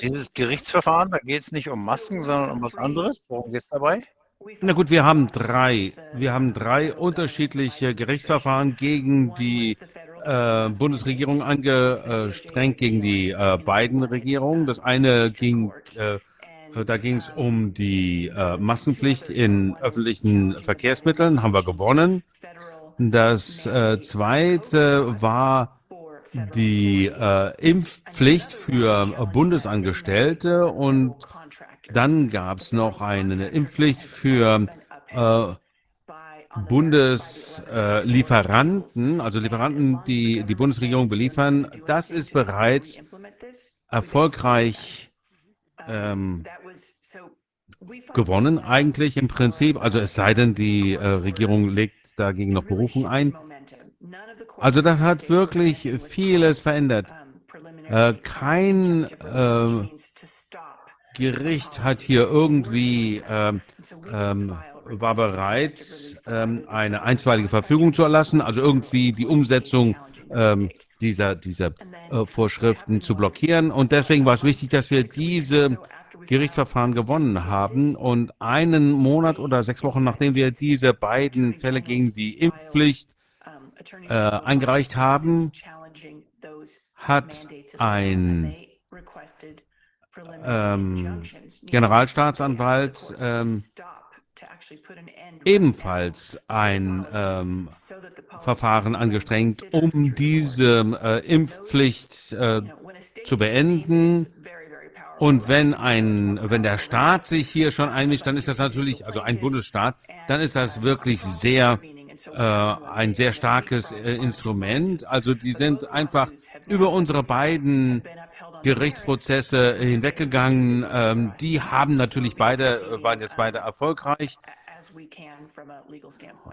Dieses Gerichtsverfahren, da geht es nicht um Masken, sondern um was anderes. Worum geht es dabei? Na gut, wir haben drei. Wir haben drei unterschiedliche Gerichtsverfahren gegen die äh, Bundesregierung angestrengt, gegen die äh, beiden Regierungen. Das eine ging, äh, da ging es um die äh, Massenpflicht in öffentlichen Verkehrsmitteln, haben wir gewonnen. Das äh, zweite war die äh, Impfpflicht für Bundesangestellte und dann gab es noch eine Impfpflicht für äh, Bundeslieferanten, also Lieferanten, die die Bundesregierung beliefern. Das ist bereits erfolgreich ähm, gewonnen, eigentlich im Prinzip. Also es sei denn, die äh, Regierung legt dagegen noch Berufung ein. Also das hat wirklich vieles verändert. Äh, kein äh, Gericht hat hier irgendwie ähm, ähm, war bereit, ähm, eine einstweilige Verfügung zu erlassen, also irgendwie die Umsetzung ähm, dieser, dieser äh, Vorschriften zu blockieren. Und deswegen war es wichtig, dass wir diese Gerichtsverfahren gewonnen haben. Und einen Monat oder sechs Wochen nachdem wir diese beiden Fälle gegen die Impfpflicht äh, eingereicht haben, hat ein ähm, Generalstaatsanwalt ähm, ebenfalls ein ähm, Verfahren angestrengt, um diese äh, Impfpflicht äh, zu beenden. Und wenn ein, wenn der Staat sich hier schon einmischt, dann ist das natürlich, also ein Bundesstaat, dann ist das wirklich sehr äh, ein sehr starkes äh, Instrument. Also die sind einfach über unsere beiden Gerichtsprozesse hinweggegangen. Ähm, die haben natürlich beide, waren jetzt beide erfolgreich.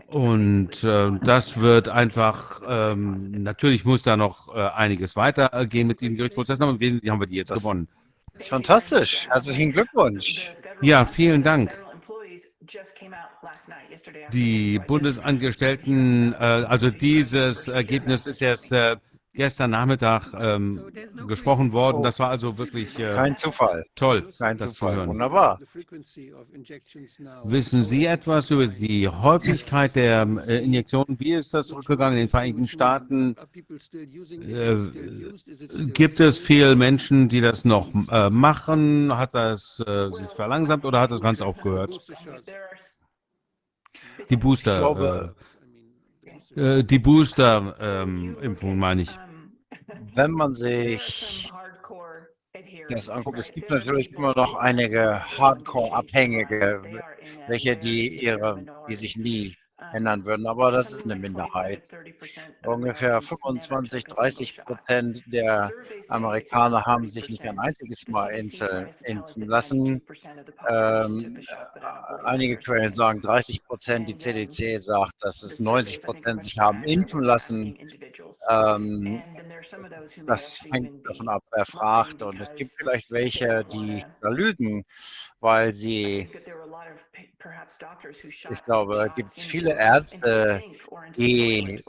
Und äh, das wird einfach, ähm, natürlich muss da noch äh, einiges weitergehen mit diesen Gerichtsprozessen, aber im Wesentlichen haben wir die jetzt das gewonnen. Das ist fantastisch. Herzlichen Glückwunsch. Ja, vielen Dank. Die Bundesangestellten, äh, also dieses Ergebnis ist jetzt äh, gestern Nachmittag ähm, gesprochen worden. Das war also wirklich äh, Kein Zufall. toll, Kein das Zufall. zu hören. Wunderbar. Wissen Sie etwas über die Häufigkeit der äh, Injektionen? Wie ist das zurückgegangen in den Vereinigten Staaten? Äh, gibt es viele Menschen, die das noch äh, machen? Hat das äh, sich verlangsamt oder hat es ganz aufgehört? Die Booster, Ich glaube- äh, die Booster-Impfung meine ich. Wenn man sich das anguckt, es gibt natürlich immer noch einige Hardcore-Abhängige, welche die ihre, die sich nie ändern würden, aber das ist eine Minderheit. Ungefähr 25, 30 Prozent der Amerikaner haben sich nicht ein einziges Mal impfen lassen. Ähm, äh, einige Quellen sagen 30 Prozent, die CDC sagt, dass es 90 Prozent sich haben impfen lassen. Ähm, das hängt davon ab, wer fragt. Und es gibt vielleicht welche, die da lügen, weil sie, ich glaube, da gibt es viele Ärzte, die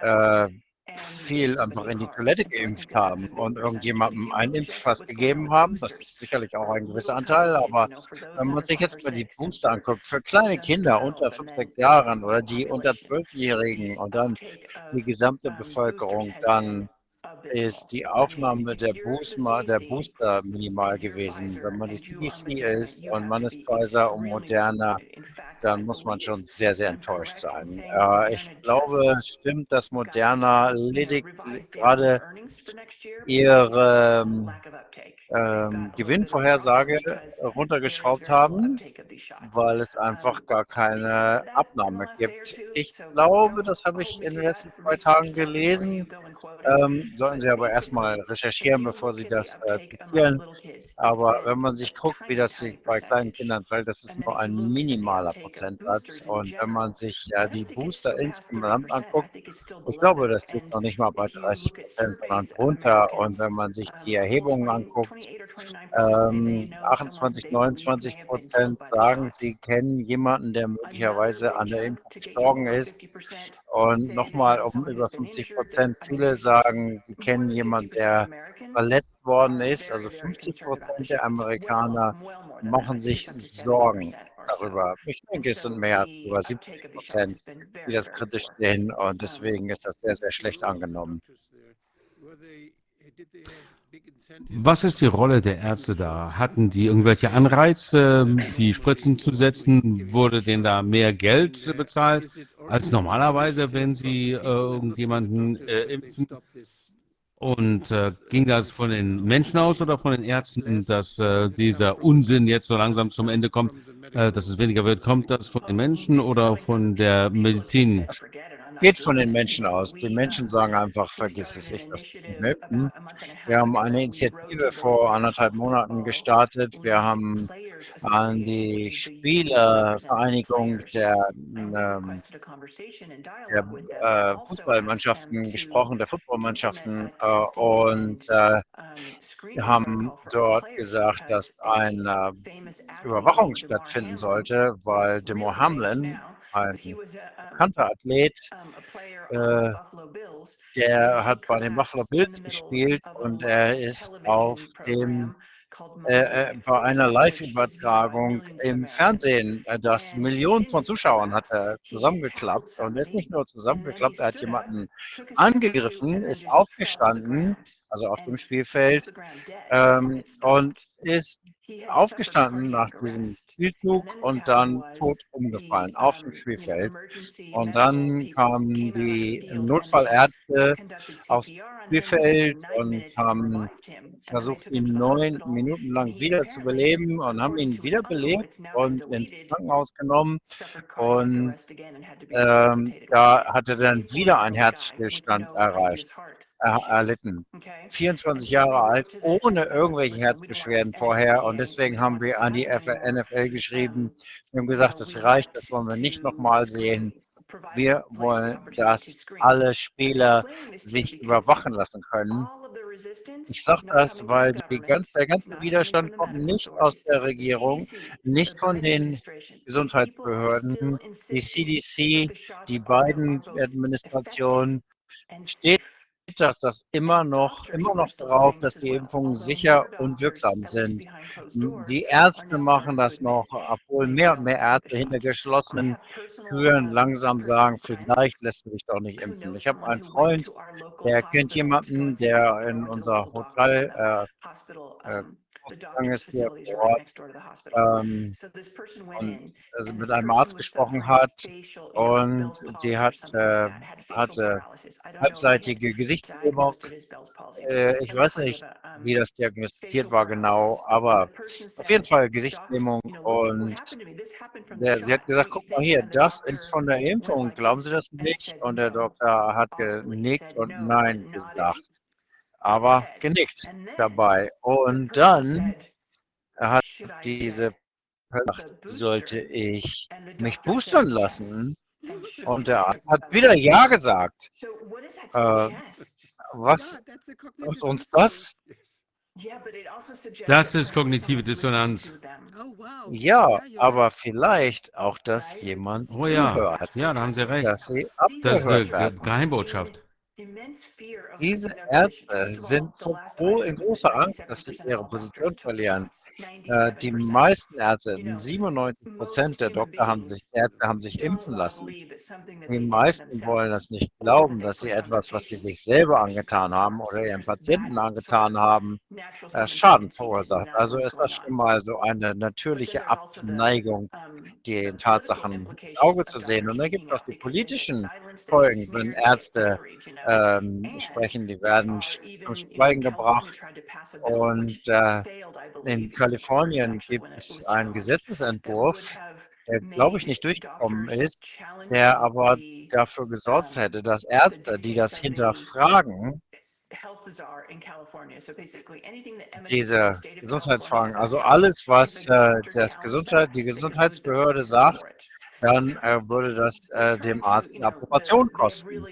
äh, viel einfach in die Toilette geimpft haben und irgendjemandem einen Impfpass gegeben haben. Das ist sicherlich auch ein gewisser Anteil, aber wenn man sich jetzt mal die Booster anguckt, für kleine Kinder unter 5, 6 Jahren oder die unter 12-Jährigen und dann die gesamte Bevölkerung, dann ist die Aufnahme der Booster, der Booster minimal gewesen. Wenn man die CDC ist und man ist Pfizer und Moderna, dann muss man schon sehr, sehr enttäuscht sein. Äh, ich glaube, es stimmt, dass Moderna lediglich gerade ihre ähm, ähm, Gewinnvorhersage runtergeschraubt haben, weil es einfach gar keine Abnahme gibt. Ich glaube, das habe ich in den letzten zwei Tagen gelesen, ähm, so sollten Sie aber erstmal recherchieren, bevor Sie das äh, zitieren. Aber wenn man sich guckt, wie das sich bei kleinen Kindern fällt, das ist nur ein minimaler Prozentsatz. Und wenn man sich äh, die Booster insgesamt anguckt, ich glaube, das liegt noch nicht mal bei 30 Prozent, sondern drunter. Und wenn man sich die Erhebungen anguckt, ähm, 28, 29 Prozent sagen, sie kennen jemanden, der möglicherweise an der Impfung gestorben ist. Und nochmal um über 50 Prozent, viele sagen, sie kennen jemanden, der verletzt worden ist. Also 50 Prozent der Amerikaner machen sich Sorgen darüber. Ich denke, es sind mehr, über 70 Prozent, die das kritisch sehen. Und deswegen ist das sehr, sehr schlecht angenommen. Was ist die Rolle der Ärzte da? Hatten die irgendwelche Anreize, die Spritzen zu setzen? Wurde denen da mehr Geld bezahlt als normalerweise, wenn sie äh, irgendjemanden äh, impfen? Und äh, ging das von den Menschen aus oder von den Ärzten, dass äh, dieser Unsinn jetzt so langsam zum Ende kommt, äh, dass es weniger wird? Kommt das von den Menschen oder von der Medizin? Geht von den Menschen aus. Die Menschen sagen einfach, vergiss es, ich lasse nicht melden. Wir haben eine Initiative vor anderthalb Monaten gestartet. Wir haben an die Spielervereinigung der, ähm, der äh, Fußballmannschaften gesprochen, der Footballmannschaften äh, und äh, haben dort gesagt, dass eine Überwachung stattfinden sollte, weil Demo Hamlin ein bekannter Athlet, äh, der hat bei den Buffalo Bills gespielt und er ist auf dem äh, äh, bei einer Live-Übertragung im Fernsehen, äh, das Millionen von Zuschauern hat er zusammengeklappt. und er ist nicht nur zusammengeklappt, er hat jemanden angegriffen, ist aufgestanden, also auf dem Spielfeld ähm, und ist aufgestanden nach diesem Spielzug und dann tot umgefallen auf dem Spielfeld. Und dann kamen die Notfallärzte aufs Spielfeld und haben versucht, ihn neun Minuten lang wieder zu beleben und haben ihn wiederbelebt und ins Krankenhaus genommen. Und ähm, da hat er dann wieder einen Herzstillstand erreicht erlitten. 24 Jahre alt, ohne irgendwelche Herzbeschwerden vorher. Und deswegen haben wir an die NFL geschrieben. Wir haben gesagt, das reicht, das wollen wir nicht nochmal sehen. Wir wollen, dass alle Spieler sich überwachen lassen können. Ich sage das, weil ganz, der ganze Widerstand kommt nicht aus der Regierung, nicht von den Gesundheitsbehörden. Die CDC, die beiden Administrationen steht dass das immer noch, immer noch darauf, dass die Impfungen sicher und wirksam sind. Die Ärzte machen das noch, obwohl mehr und mehr Ärzte hinter geschlossenen Türen langsam sagen, vielleicht lässt du dich doch nicht impfen. Ich habe einen Freund, der kennt jemanden, der in unser Hotel äh, äh, ähm, also mit einem Arzt gesprochen hat und die hat, äh, hatte halbseitige Gesichtslähmung. Äh, ich weiß nicht, wie das diagnostiziert war genau, aber auf jeden Fall Gesichtslähmung und der, sie hat gesagt, guck mal hier, das ist von der Impfung, glauben Sie das nicht? Und der Doktor hat genickt und nein gesagt aber genickt dabei. Und dann hat diese gesagt, sollte ich mich boostern lassen? Und der Arzt hat wieder Ja gesagt. Äh, was macht uns das? Das ist kognitive Dissonanz. Ja, aber vielleicht auch, dass jemand oh ja. hört. Ja, da haben Sie recht. Dass sie das ist eine. Geheimbotschaft. Diese Ärzte sind froh in großer Angst, dass sie ihre Position verlieren. Äh, die meisten Ärzte, 97 Prozent der Doktor haben sich, Ärzte haben sich impfen lassen. Die meisten wollen das nicht glauben, dass sie etwas, was sie sich selber angetan haben oder ihren Patienten angetan haben, äh, Schaden verursacht. Also ist das schon mal so eine natürliche Abneigung, den Tatsachen ins Auge zu sehen. Und dann gibt es auch die politischen Folgen, wenn Ärzte ähm, sprechen, die werden zum Schweigen gebracht. Und äh, in Kalifornien gibt es einen Gesetzesentwurf, der, glaube ich, nicht durchgekommen ist, der aber dafür gesorgt hätte, dass Ärzte, die das hinterfragen, diese Gesundheitsfragen. Also alles, was äh, das Gesundheit, die Gesundheitsbehörde sagt, dann äh, würde das äh, dem Arzt eine Approbation kosten.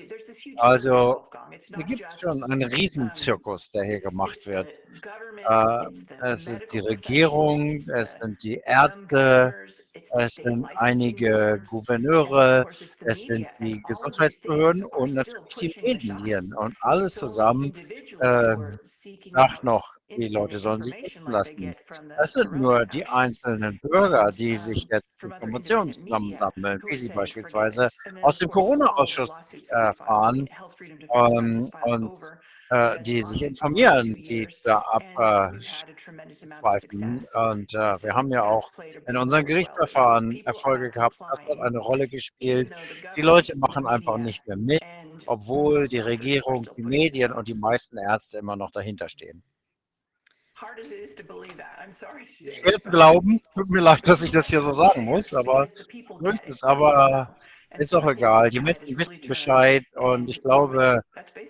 Also hier gibt es schon einen Riesenzirkus, der hier gemacht wird. Äh, es ist die Regierung, es sind die Ärzte, es sind einige Gouverneure, es sind die Gesundheitsbehörden und natürlich die Medien. Und alles zusammen äh, sagt noch, die Leute sollen sich impfen lassen. Es sind nur die einzelnen Bürger, die sich jetzt Informationen zusammensammeln, wie sie beispielsweise aus dem Corona-Ausschuss erfahren ähm, und äh, die sich informieren, die da abschweifen. Und äh, wir haben ja auch in unserem Gerichtsverfahren Erfolge gehabt. Das hat eine Rolle gespielt. Die Leute machen einfach nicht mehr mit, obwohl die Regierung, die Medien und die meisten Ärzte immer noch dahinter stehen. Schwer zu glauben, tut mir leid, dass ich das hier so sagen muss, aber so ist es. Aber ist auch egal. Die Menschen wissen Bescheid und ich glaube,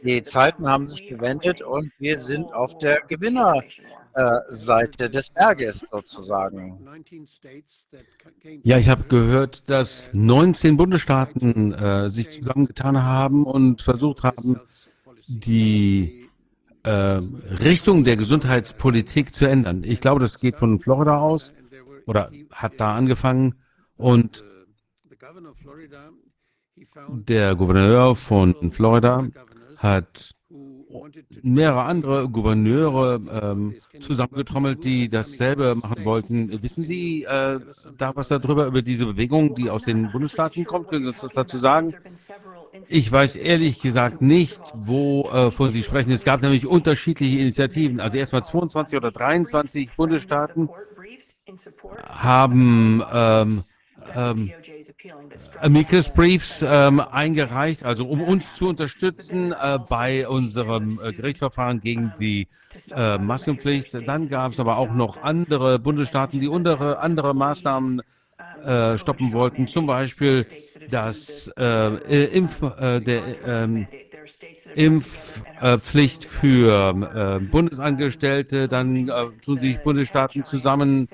die Zeiten haben sich gewendet und wir sind auf der Gewinnerseite des Berges sozusagen. Ja, ich habe gehört, dass 19 Bundesstaaten äh, sich zusammengetan haben und versucht haben, die äh, Richtung der Gesundheitspolitik zu ändern. Ich glaube, das geht von Florida aus oder hat da angefangen und der Gouverneur von Florida hat mehrere andere Gouverneure ähm, zusammengetrommelt, die dasselbe machen wollten. Wissen Sie äh, da was darüber, über diese Bewegung, die aus den Bundesstaaten kommt? Können Sie uns das dazu sagen? Ich weiß ehrlich gesagt nicht, wovon äh, Sie sprechen. Es gab nämlich unterschiedliche Initiativen. Also erstmal 22 oder 23 Bundesstaaten haben ähm, ähm, Amicus Briefs ähm, eingereicht, also um uns zu unterstützen äh, bei unserem äh, Gerichtsverfahren gegen die äh, Maskenpflicht. Dann gab es aber auch noch andere Bundesstaaten, die untere, andere Maßnahmen äh, stoppen wollten, zum Beispiel das äh, Impf, äh, der ähm, Impfpflicht für Bundesangestellte. Dann tun sich Bundesstaaten zusammen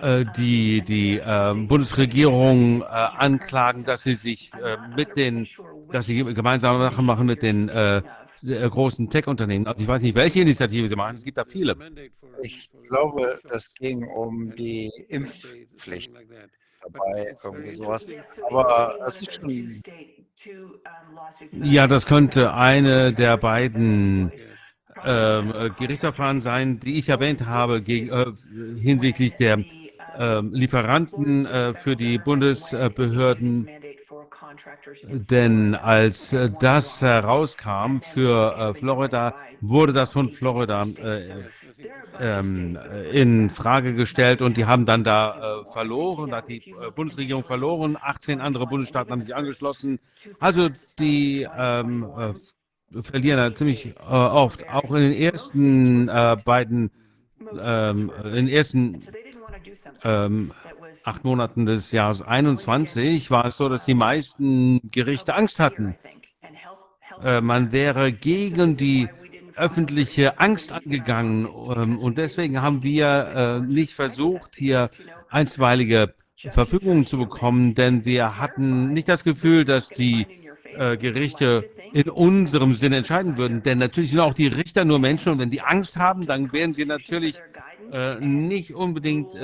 äh, die die äh, Bundesregierung äh, anklagen, dass sie sich äh, mit den, dass sie gemeinsame Sachen machen mit den äh, großen Tech-Unternehmen. Also ich weiß nicht, welche Initiative sie machen. Es gibt da viele. Ich glaube, das ging um die Impfpflicht dabei, irgendwie sowas. Aber es ist schon. Ja, das könnte eine der beiden ähm, äh, Gerichtsverfahren sein, die ich erwähnt habe, gegen, äh, hinsichtlich der äh, Lieferanten äh, für die Bundesbehörden. Denn als äh, das herauskam für äh, Florida, wurde das von Florida äh, ähm, in Frage gestellt und die haben dann da äh, verloren, hat die äh, Bundesregierung verloren, 18 andere Bundesstaaten haben sich angeschlossen. Also die ähm, äh, verlieren da ziemlich oft, auch in den ersten beiden, ähm, in den ersten ähm, acht Monaten des Jahres 21 war es so, dass die meisten Gerichte Angst hatten. Äh, man wäre gegen die öffentliche Angst angegangen ähm, und deswegen haben wir äh, nicht versucht, hier einstweilige Verfügungen zu bekommen, denn wir hatten nicht das Gefühl, dass die äh, Gerichte in unserem Sinne entscheiden würden. Denn natürlich sind auch die Richter nur Menschen und wenn die Angst haben, dann werden sie natürlich äh, nicht unbedingt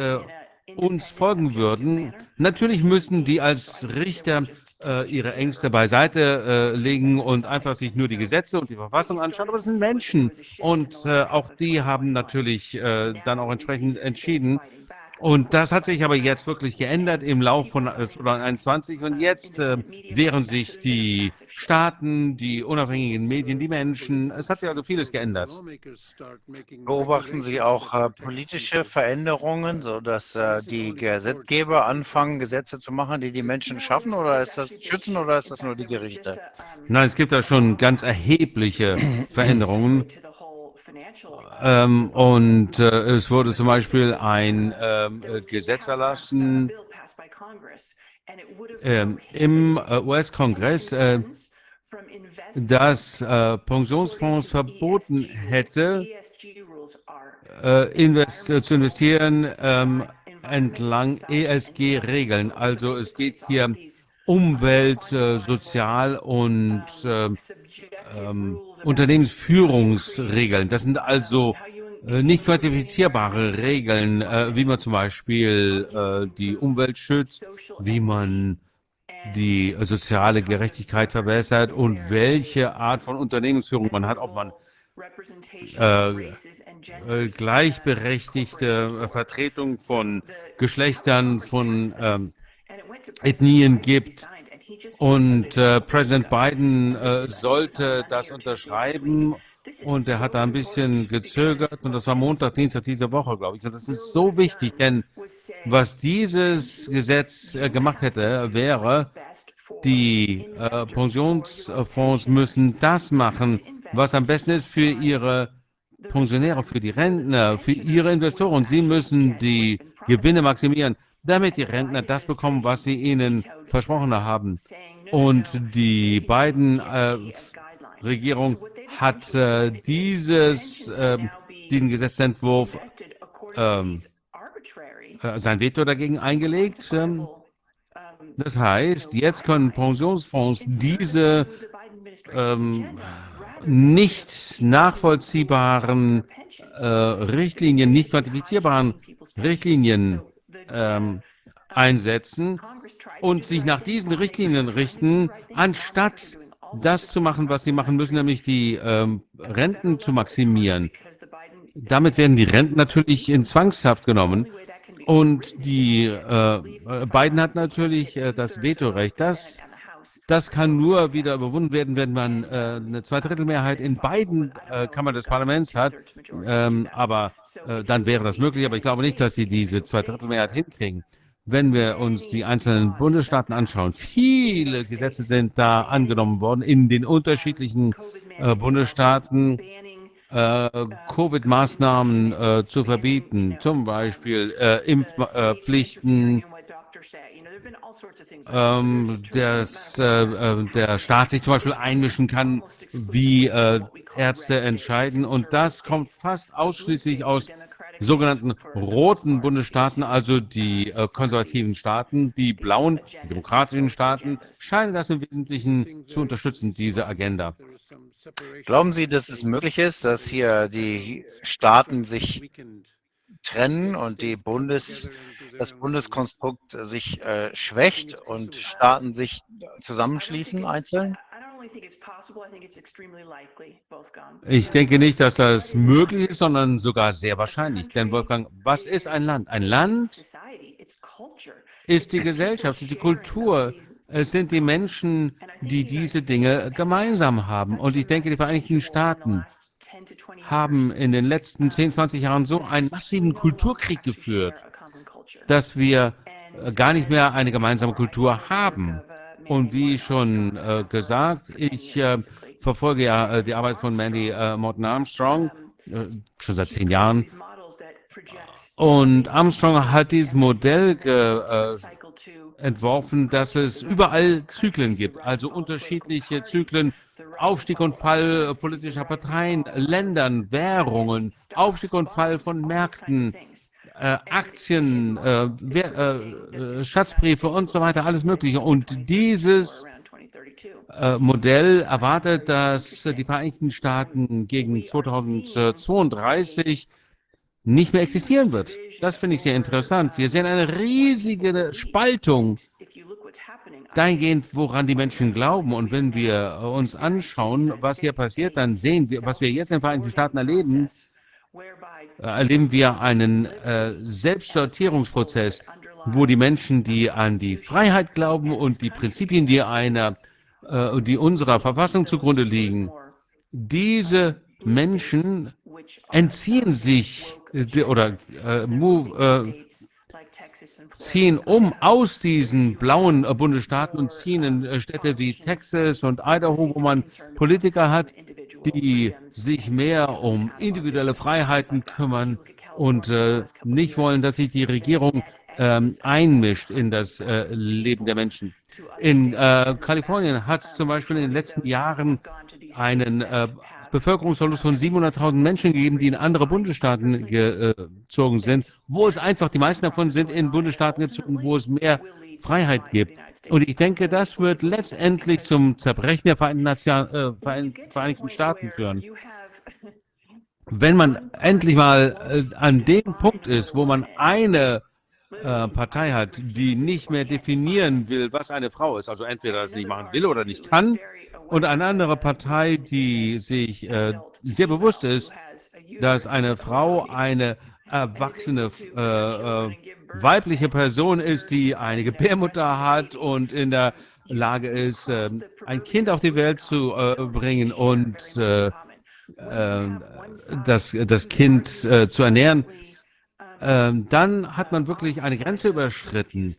uns folgen würden. Natürlich müssen die als Richter äh, ihre Ängste beiseite äh, legen und einfach sich nur die Gesetze und die Verfassung anschauen. Aber das sind Menschen und äh, auch die haben natürlich äh, dann auch entsprechend entschieden, und das hat sich aber jetzt wirklich geändert im Lauf von 2021. Und jetzt äh, wehren sich die Staaten, die unabhängigen Medien, die Menschen. Es hat sich also vieles geändert. Beobachten Sie auch äh, politische Veränderungen, sodass äh, die Gesetzgeber anfangen, Gesetze zu machen, die die Menschen schaffen? Oder ist das schützen oder ist das nur die Gerichte? Nein, es gibt da schon ganz erhebliche (clears throat) Veränderungen. Ähm, und äh, es wurde zum Beispiel ein ähm, äh, Gesetz erlassen ähm, im äh, US-Kongress, äh, dass äh, Pensionsfonds verboten hätte, äh, invest zu investieren ähm, entlang ESG-Regeln. Also es geht hier Umwelt, äh, Sozial- und äh, ähm, Unternehmensführungsregeln. Das sind also äh, nicht quantifizierbare Regeln, äh, wie man zum Beispiel äh, die Umwelt schützt, wie man die soziale Gerechtigkeit verbessert und welche Art von Unternehmensführung man hat, ob man äh, äh, gleichberechtigte Vertretung von Geschlechtern, von ähm, Ethnien gibt. Und äh, Präsident Biden äh, sollte das unterschreiben und er hat da ein bisschen gezögert und das war Montag, Dienstag dieser Woche, glaube ich. Und das ist so wichtig, denn was dieses Gesetz äh, gemacht hätte, wäre, die äh, Pensionsfonds müssen das machen, was am besten ist für ihre Pensionäre, für die Rentner, für ihre Investoren. Sie müssen die Gewinne maximieren, damit die Rentner das bekommen, was sie ihnen versprochen haben. Und die beiden äh, Regierung hat äh, dieses, äh, diesen Gesetzentwurf ähm, äh, sein Veto dagegen eingelegt. Ähm, das heißt, jetzt können Pensionsfonds diese ähm, nicht nachvollziehbaren äh, Richtlinien, nicht quantifizierbaren Richtlinien ähm, einsetzen und sich nach diesen Richtlinien richten, anstatt das zu machen, was sie machen müssen, nämlich die ähm, Renten zu maximieren. Damit werden die Renten natürlich in Zwangshaft genommen. Und die äh, Biden hat natürlich äh, das Vetorecht. Das, das kann nur wieder überwunden werden, wenn man äh, eine Zweidrittelmehrheit in beiden äh, Kammern des Parlaments hat. Ähm, aber äh, dann wäre das möglich. Aber ich glaube nicht, dass sie diese Zweidrittelmehrheit hinkriegen wenn wir uns die einzelnen Bundesstaaten anschauen, viele Gesetze sind da angenommen worden in den unterschiedlichen äh, Bundesstaaten, äh, Covid-Maßnahmen äh, zu verbieten, zum Beispiel äh, Impfpflichten, ähm, dass äh, äh, der Staat sich zum Beispiel einmischen kann, wie Ärzte entscheiden. Und das kommt fast ausschließlich aus sogenannten roten Bundesstaaten, also die äh, konservativen Staaten, die blauen die demokratischen Staaten, scheinen das im Wesentlichen zu unterstützen, diese Agenda. Glauben Sie, dass es möglich ist, dass hier die Staaten sich trennen und die Bundes, das Bundeskonstrukt sich äh, schwächt und Staaten sich zusammenschließen einzeln? Ich denke nicht, dass das möglich ist, sondern sogar sehr wahrscheinlich. Denn Wolfgang, was ist ein Land? Ein Land ist die Gesellschaft, ist die Kultur. Es sind die Menschen, die diese Dinge gemeinsam haben. Und ich denke, die Vereinigten Staaten haben in den letzten 10, 20 Jahren so einen massiven Kulturkrieg geführt, dass wir gar nicht mehr eine gemeinsame Kultur haben. Und wie schon äh, gesagt, ich äh, verfolge ja äh, die Arbeit von Mandy äh, Morton Armstrong äh, schon seit zehn Jahren. Und Armstrong hat dieses Modell äh, entworfen, dass es überall Zyklen gibt, also unterschiedliche Zyklen, Aufstieg und Fall politischer Parteien, Ländern, Währungen, Aufstieg und Fall von Märkten, äh, Aktien, äh, Wer äh, Schatzbriefe und so weiter, alles Mögliche. Und dieses äh, Modell erwartet, dass die Vereinigten Staaten gegen 2032 nicht mehr existieren wird. Das finde ich sehr interessant. Wir sehen eine riesige Spaltung dahingehend, woran die Menschen glauben. Und wenn wir uns anschauen, was hier passiert, dann sehen wir, was wir jetzt in den Vereinigten Staaten erleben, erleben wir einen äh, Selbstsortierungsprozess, wo die Menschen, die an die Freiheit glauben und die Prinzipien, die einer, äh, die unserer Verfassung zugrunde liegen, diese Menschen entziehen sich äh, oder äh, move, äh, ziehen um aus diesen blauen äh, Bundesstaaten und ziehen in äh, Städte wie Texas und Idaho, wo man Politiker hat, die sich mehr um individuelle Freiheiten kümmern und äh, nicht wollen, dass sich die Regierung ähm, einmischt in das äh, Leben der Menschen. In äh, Kalifornien hat es zum Beispiel in den letzten Jahren einen Bevölkerungsverlust von 700.000 Menschen gegeben, die in andere Bundesstaaten gezogen sind, wo es einfach, die meisten davon sind in Bundesstaaten gezogen, wo es mehr Freiheit gibt. Und ich denke, das wird letztendlich zum Zerbrechen der äh, Vereinigten Staaten führen. Wenn man endlich mal äh, an dem Punkt ist, wo man eine äh, Partei hat, die nicht mehr definieren will, was eine Frau ist, also entweder das nicht machen will oder nicht kann, und eine andere Partei, die sich äh, sehr bewusst ist, dass eine Frau eine erwachsene äh, äh, weibliche Person ist, die eine Gebärmutter hat und in der Lage ist, äh, ein Kind auf die Welt zu äh, bringen und äh, das, das Kind zu ernähren, dann hat man wirklich eine Grenze überschritten.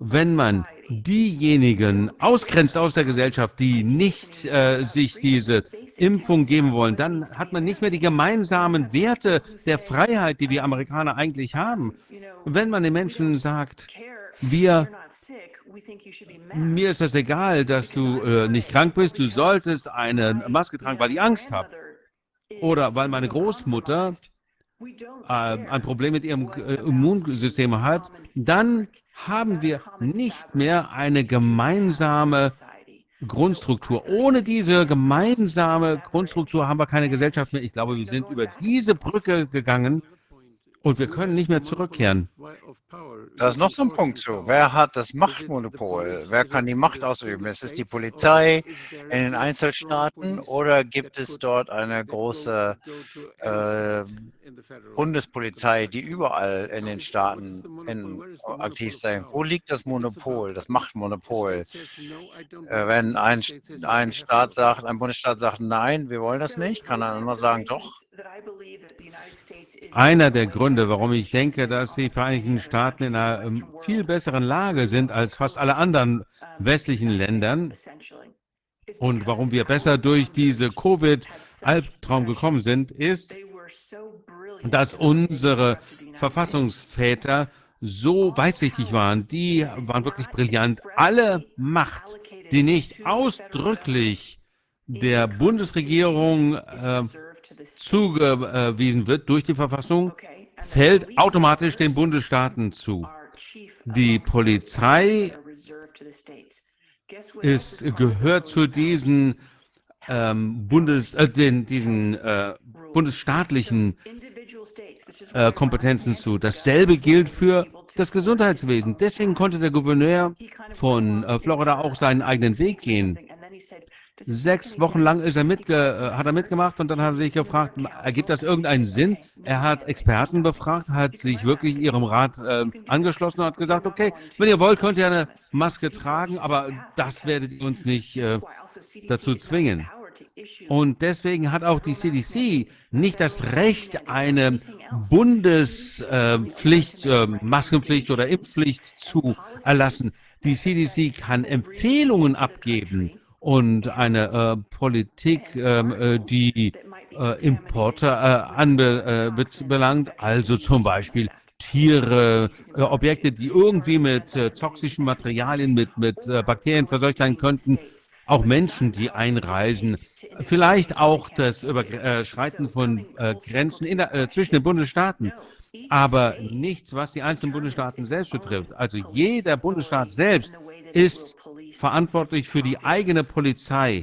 Wenn man diejenigen ausgrenzt aus der Gesellschaft, die nicht äh, sich diese Impfung geben wollen, dann hat man nicht mehr die gemeinsamen Werte der Freiheit, die wir Amerikaner eigentlich haben. Wenn man den Menschen sagt, wir, mir ist das egal, dass du äh, nicht krank bist, du solltest eine Maske tragen, weil ich Angst habe. Oder weil meine Großmutter ein Problem mit ihrem äh, Immunsystem hat, dann haben wir nicht mehr eine gemeinsame Grundstruktur. Ohne diese gemeinsame Grundstruktur haben wir keine Gesellschaft mehr. Ich glaube, wir sind über diese Brücke gegangen und wir können nicht mehr zurückkehren. Da ist noch so ein Punkt zu. Wer hat das Machtmonopol? Wer kann die Macht ausüben? Ist es die Polizei in den Einzelstaaten oder gibt es dort eine große äh, Bundespolizei, die überall in den Staaten in, aktiv sein? Wo liegt das Monopol, das Machtmonopol? Äh, wenn ein, ein Staat sagt, ein Bundesstaat sagt, nein, wir wollen das nicht, kann ein anderer sagen, doch. Einer der Gründe, warum ich denke, dass die Vereinigten Staaten in einer ähm, viel besseren Lage sind als fast alle anderen westlichen Ländern und warum wir besser durch diese Covid-Albtraum gekommen sind, ist, dass unsere Verfassungsväter so weitsichtig waren. Die waren wirklich brillant. Alle Macht, die nicht ausdrücklich der Bundesregierung äh, zugewiesen wird durch die Verfassung, fällt automatisch den Bundesstaaten zu. Die Polizei ist, gehört zu diesen, ähm, Bundes, äh, den, diesen äh, bundesstaatlichen äh, Kompetenzen zu. Dasselbe gilt für das Gesundheitswesen. Deswegen konnte der Gouverneur von äh, Florida auch seinen eigenen Weg gehen. Sechs Wochen lang ist er mitge äh, hat er mitgemacht und dann hat er sich gefragt, ergibt das irgendeinen Sinn? Er hat Experten befragt, hat sich wirklich ihrem Rat äh, angeschlossen und hat gesagt, okay, wenn ihr wollt, könnt ihr eine Maske tragen, aber das werdet ihr uns nicht äh, dazu zwingen. Und deswegen hat auch die CDC nicht das Recht, eine Bundespflicht, äh, Maskenpflicht oder Impfpflicht zu erlassen. Die CDC kann Empfehlungen abgeben und eine äh, Politik, ähm, äh, die äh, Importe äh, anbelangt, also zum Beispiel Tiere, äh, Objekte, die irgendwie mit äh, toxischen Materialien, mit, mit Bakterien verseucht sein könnten, auch Menschen, die einreisen, vielleicht auch das Überschreiten von Grenzen der, zwischen den Bundesstaaten, aber nichts, was die einzelnen Bundesstaaten selbst betrifft. Also jeder Bundesstaat selbst ist verantwortlich für die eigene Polizei.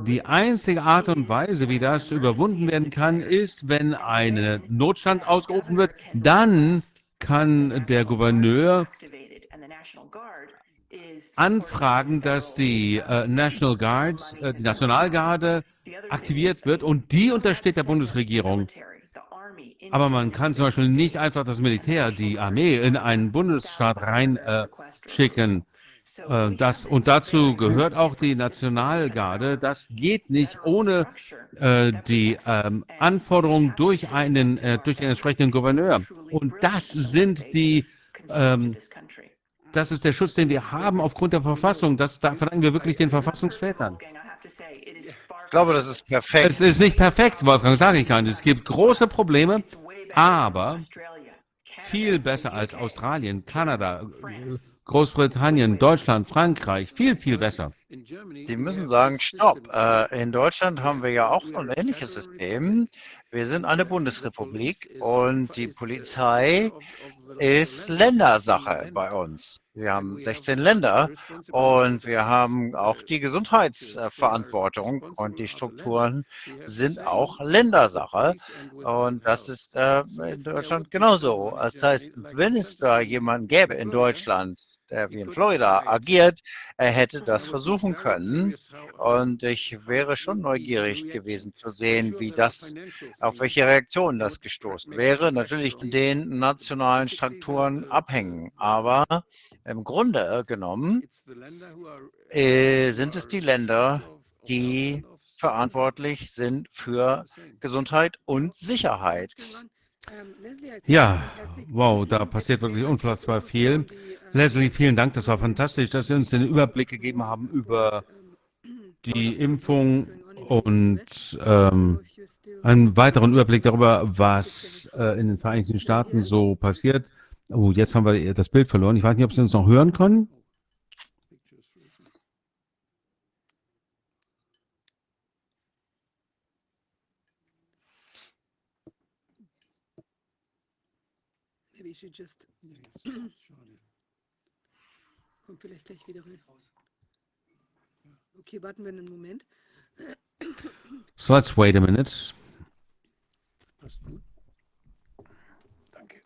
Die einzige Art und Weise, wie das überwunden werden kann, ist, wenn ein Notstand ausgerufen wird, dann kann der Gouverneur anfragen, dass die äh, National Guards, äh, die Nationalgarde aktiviert wird und die untersteht der Bundesregierung. Aber man kann zum Beispiel nicht einfach das Militär, die Armee in einen Bundesstaat reinschicken. Äh, das, und dazu gehört auch die Nationalgarde. Das geht nicht ohne äh, die ähm, Anforderungen durch einen, äh, durch den entsprechenden Gouverneur. Und das sind die, ähm, das ist der Schutz, den wir haben aufgrund der Verfassung. Das da verdanken wir wirklich den Verfassungsvätern. Ich glaube, das ist perfekt. Es ist nicht perfekt, Wolfgang, sage ich gar nicht. Es gibt große Probleme, aber viel besser als Australien, Kanada, Großbritannien, Deutschland, Frankreich, viel, viel besser. Sie müssen sagen, stopp. Äh, in Deutschland haben wir ja auch so ein ähnliches System. Wir sind eine Bundesrepublik und die Polizei ist Ländersache bei uns. Wir haben 16 Länder und wir haben auch die Gesundheitsverantwortung und die Strukturen sind auch Ländersache. Und das ist äh, in Deutschland genauso. Das heißt, wenn es da jemanden gäbe in Deutschland, der wie in Florida agiert, er hätte das versuchen können. Und ich wäre schon neugierig gewesen zu sehen, wie das, auf welche Reaktionen das gestoßen wäre. Natürlich in den nationalen Strukturen abhängen. Aber im Grunde genommen äh, sind es die Länder, die verantwortlich sind für Gesundheit und Sicherheit. Ja, wow, da passiert wirklich unfassbar viel. Leslie, vielen Dank, das war fantastisch, dass Sie uns den Überblick gegeben haben über die Impfung und ähm, einen weiteren Überblick darüber, was äh, in den Vereinigten Staaten so passiert. Oh, jetzt haben wir das Bild verloren. Ich weiß nicht, ob Sie uns noch hören können. Maybe you should just. Kommt vielleicht gleich wieder rein. Okay, warten wir einen Moment. So let's wait a minute. Danke.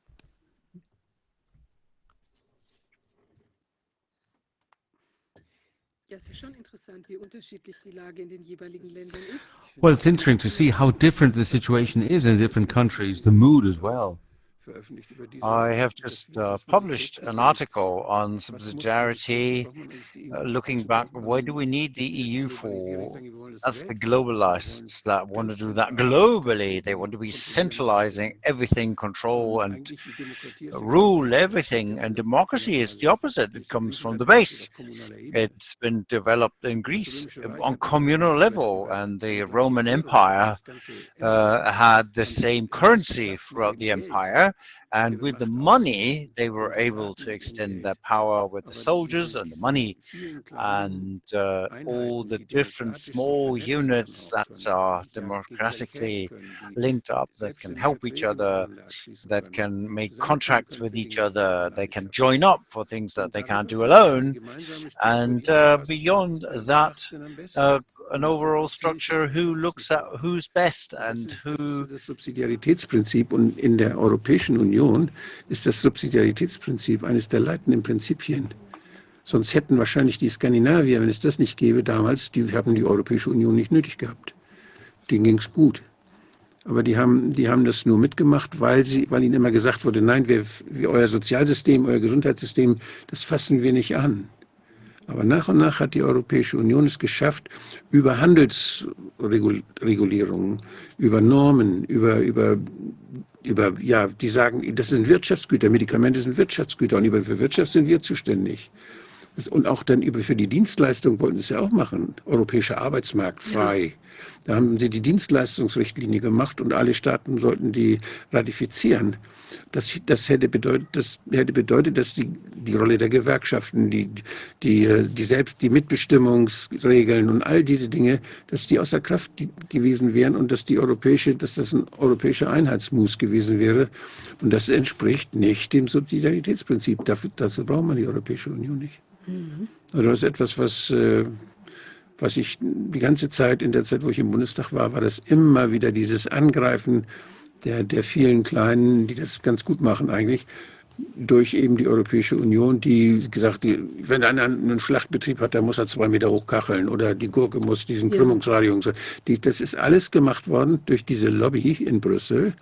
Ja, es ist schon interessant, wie unterschiedlich die Lage in den jeweiligen Ländern ist. Well, it's interesting to see how different the situation is in different countries, the mood as well. Veröffentlicht über diese I have just uh, published an article on subsidiarity, uh, looking back, why do we need the EU for? That's the globalists that want to do that globally. They want to be centralizing everything, control and rule everything. And democracy is the opposite. It comes from the base. It's been developed in Greece on communal level, and the Roman Empire uh, had the same currency throughout the empire. And with the money, they were able to extend their power with the soldiers and the money. and uh, all the different small units that are democratically linked up that can help each other, that can make contracts with each other, they can join up for things that they can't do alone. And uh, beyond that, uh, an overall structure who looks at who's best and who das Subsidiaritätsprinzip und in der Europäischen Union ist das Subsidiaritätsprinzip eines der leitenden Prinzipien. Sonst hätten wahrscheinlich die Skandinavier, wenn es das nicht gäbe damals, die haben die Europäische Union nicht nötig gehabt. Denen ging es gut. Aber die haben, die haben das nur mitgemacht, weil, sie, weil ihnen immer gesagt wurde, nein, wir, wir, euer Sozialsystem, euer Gesundheitssystem, das fassen wir nicht an. Aber nach und nach hat die Europäische Union es geschafft, über Handelsregulierungen, über Normen, über, über, über, ja, die sagen, das sind Wirtschaftsgüter, Medikamente sind Wirtschaftsgüter und über für Wirtschaft sind wir zuständig. Und auch dann über für die Dienstleistung wollten sie es ja auch machen. Europäischer Arbeitsmarkt frei. Ja. Da haben sie die Dienstleistungsrichtlinie gemacht und alle Staaten sollten die ratifizieren. Das, das, hätte, bedeutet, das hätte bedeutet, dass die, die Rolle der Gewerkschaften, die, die, die, selbst, die Mitbestimmungsregeln und all diese Dinge, dass die außer Kraft gewesen wären und dass, die europäische, dass das ein europäischer Einheitsmus gewesen wäre. Und das entspricht nicht dem Subsidiaritätsprinzip. Dafür, dazu braucht man die Europäische Union nicht. Mhm. Also das ist etwas, was, was ich die ganze Zeit, in der Zeit, wo ich im Bundestag war, war das immer wieder dieses Angreifen der, der vielen Kleinen, die das ganz gut machen eigentlich, durch eben die Europäische Union, die gesagt, die, wenn einer einen Schlachtbetrieb hat, dann muss er zwei Meter hochkacheln oder die Gurke muss diesen ja. So. Die, das ist alles gemacht worden durch diese Lobby in Brüssel,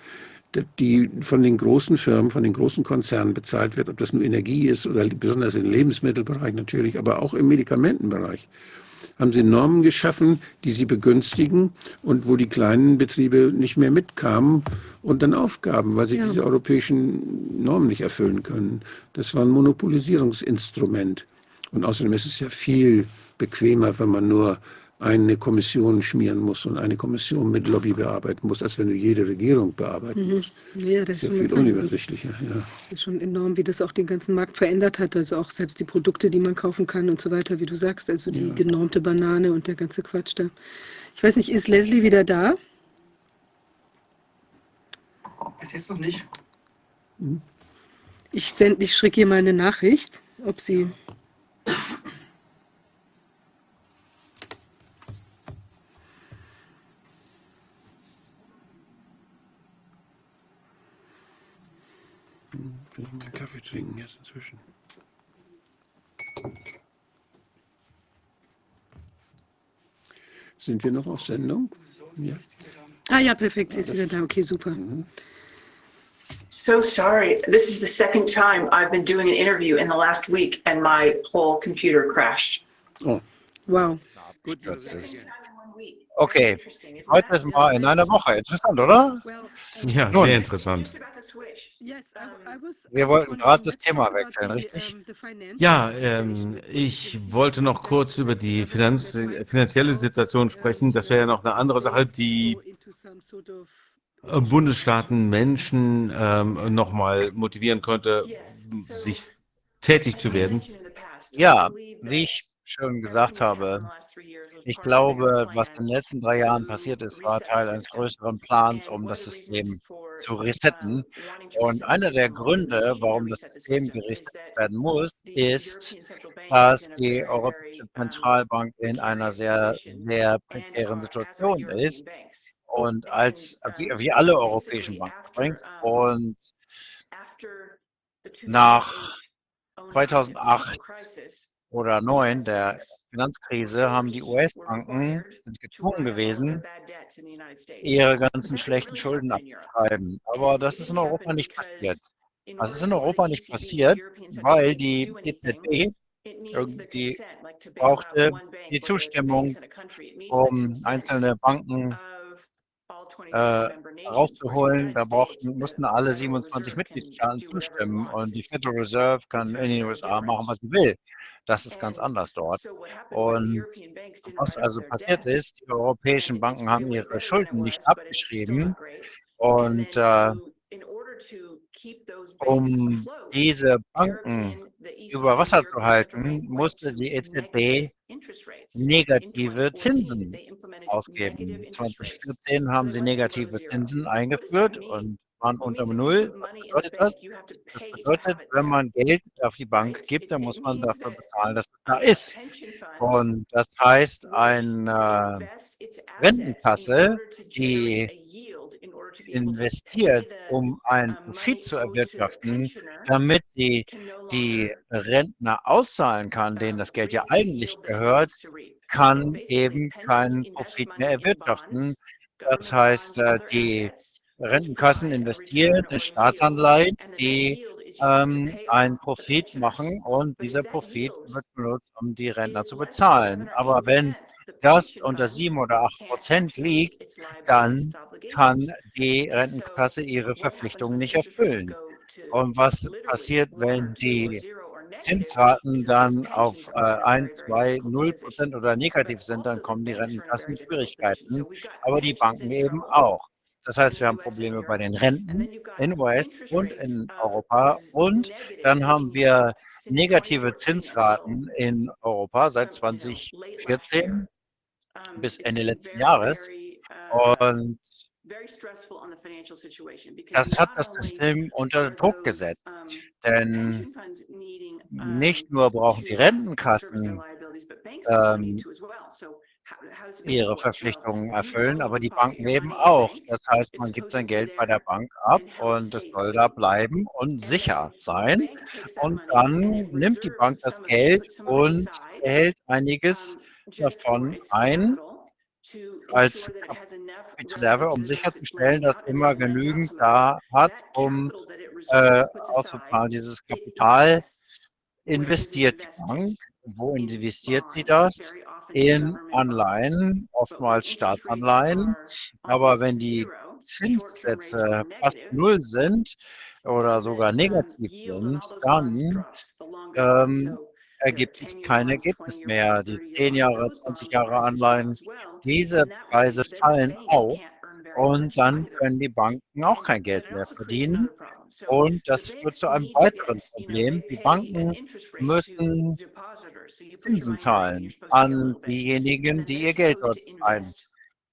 die von den großen Firmen, von den großen Konzernen bezahlt wird, ob das nur Energie ist oder besonders im Lebensmittelbereich natürlich, aber auch im Medikamentenbereich. Haben sie Normen geschaffen, die sie begünstigen und wo die kleinen Betriebe nicht mehr mitkamen und dann aufgaben, weil sie ja. diese europäischen Normen nicht erfüllen können. Das war ein Monopolisierungsinstrument. Und außerdem ist es ja viel bequemer, wenn man nur eine Kommission schmieren muss und eine Kommission mit Lobby bearbeiten muss, als wenn du jede Regierung bearbeiten Mhm. musst. Ja, das ist ja viel schon unübersichtlicher. Ja. Das ist schon enorm, wie das auch den ganzen Markt verändert hat. Also auch selbst die Produkte, die man kaufen kann und so weiter, wie du sagst. Also die Ja. genormte Banane und der ganze Quatsch da. Ich weiß nicht, ist Leslie wieder da? Bis jetzt noch nicht. Ich, send, ich schicke ihr mal eine Nachricht, ob sie. Kann ich mal Kaffee trinken jetzt inzwischen? Sind wir noch auf Sendung? Ja. Ah ja, perfekt, sie ist wieder da. Okay, super. So sorry. This is the second time I've been doing an interview in the last week and my whole computer crashed. Oh, Wow. abgestürzt ist. Okay, heute ist mal in einer Woche. Interessant, oder? Ja, sehr interessant. Wir wollten gerade das Thema talk about wechseln, the, richtig? Ja, situation. ähm, ich wollte noch kurz über die Finanz finanzielle Situation sprechen. Das wäre ja noch eine andere Sache, die äh, Bundesstaaten Menschen ähm, nochmal motivieren könnte, sich tätig zu werden. Ja, wie ich schon gesagt habe, ich glaube, was in den letzten drei Jahren passiert ist, war Teil eines größeren Plans, um das System zu resetten. Und einer der Gründe, warum das System geresettet werden muss, ist, dass die Europäische Zentralbank in einer sehr, sehr prekären Situation ist und als wie, wie alle europäischen Banken. Und nach 2008 oder 2009, der Finanzkrise, haben die US-Banken gezwungen gewesen, ihre ganzen schlechten Schulden abzuschreiben. Aber das ist in Europa nicht passiert. Das ist in Europa nicht passiert, weil die EZB irgendwie brauchte die Zustimmung, um einzelne Banken äh, rauszuholen. Da brauchten, mussten alle 27 Mitgliedstaaten zustimmen und die Federal Reserve kann in den USA machen, was sie will. Das ist ganz anders dort. Und was also passiert ist, die europäischen Banken haben ihre Schulden nicht abgeschrieben und äh, um diese Banken über Wasser zu halten, musste die EZB negative Zinsen ausgeben. 2014 haben sie negative Zinsen eingeführt und waren unter Null. Was bedeutet das? Das bedeutet, wenn man Geld auf die Bank gibt, dann muss man dafür bezahlen, dass es da ist. Und das heißt, eine Rentenkasse, die investiert, um einen Profit zu erwirtschaften, damit sie die Rentner auszahlen kann, denen das Geld ja eigentlich gehört, kann eben keinen Profit mehr erwirtschaften. Das heißt, äh, die Rentenkassen investieren in Staatsanleihen, die ähm, einen Profit machen und dieser Profit wird benutzt, um die Rentner zu bezahlen. Aber wenn das unter sieben oder acht Prozent liegt, dann kann die Rentenkasse ihre Verpflichtungen nicht erfüllen. Und was passiert, wenn die Zinsraten dann auf äh, 1, 2, 0 Prozent oder negativ sind, dann kommen die Rentenkassen in Schwierigkeiten, aber die Banken eben auch. Das heißt, wir haben Probleme bei den Renten in US und in Europa. und dann haben wir negative Zinsraten in Europa seit 2014 bis Ende letzten Jahres. Und das hat das System unter Druck gesetzt. Denn nicht nur brauchen die Rentenkassen ähm, ihre Verpflichtungen erfüllen, aber die Banken eben auch. Das heißt, man gibt sein Geld bei der Bank ab und es soll da bleiben und sicher sein. Und dann nimmt die Bank das Geld und erhält einiges davon ein als Reserve, um sicherzustellen, dass immer genügend da hat, um äh, auszuzahlen. Dieses Kapital investiert die Bank. Wo investiert sie das? In Anleihen, oftmals Staatsanleihen. Aber wenn die Zinssätze fast null sind oder sogar negativ sind, dann ähm, ergibt es kein Ergebnis mehr. Die 10 Jahre, 20 Jahre Anleihen, diese Preise fallen auch und dann können die Banken auch kein Geld mehr verdienen. Und das führt zu einem weiteren Problem. Die Banken müssen Zinsen zahlen an diejenigen, die ihr Geld dort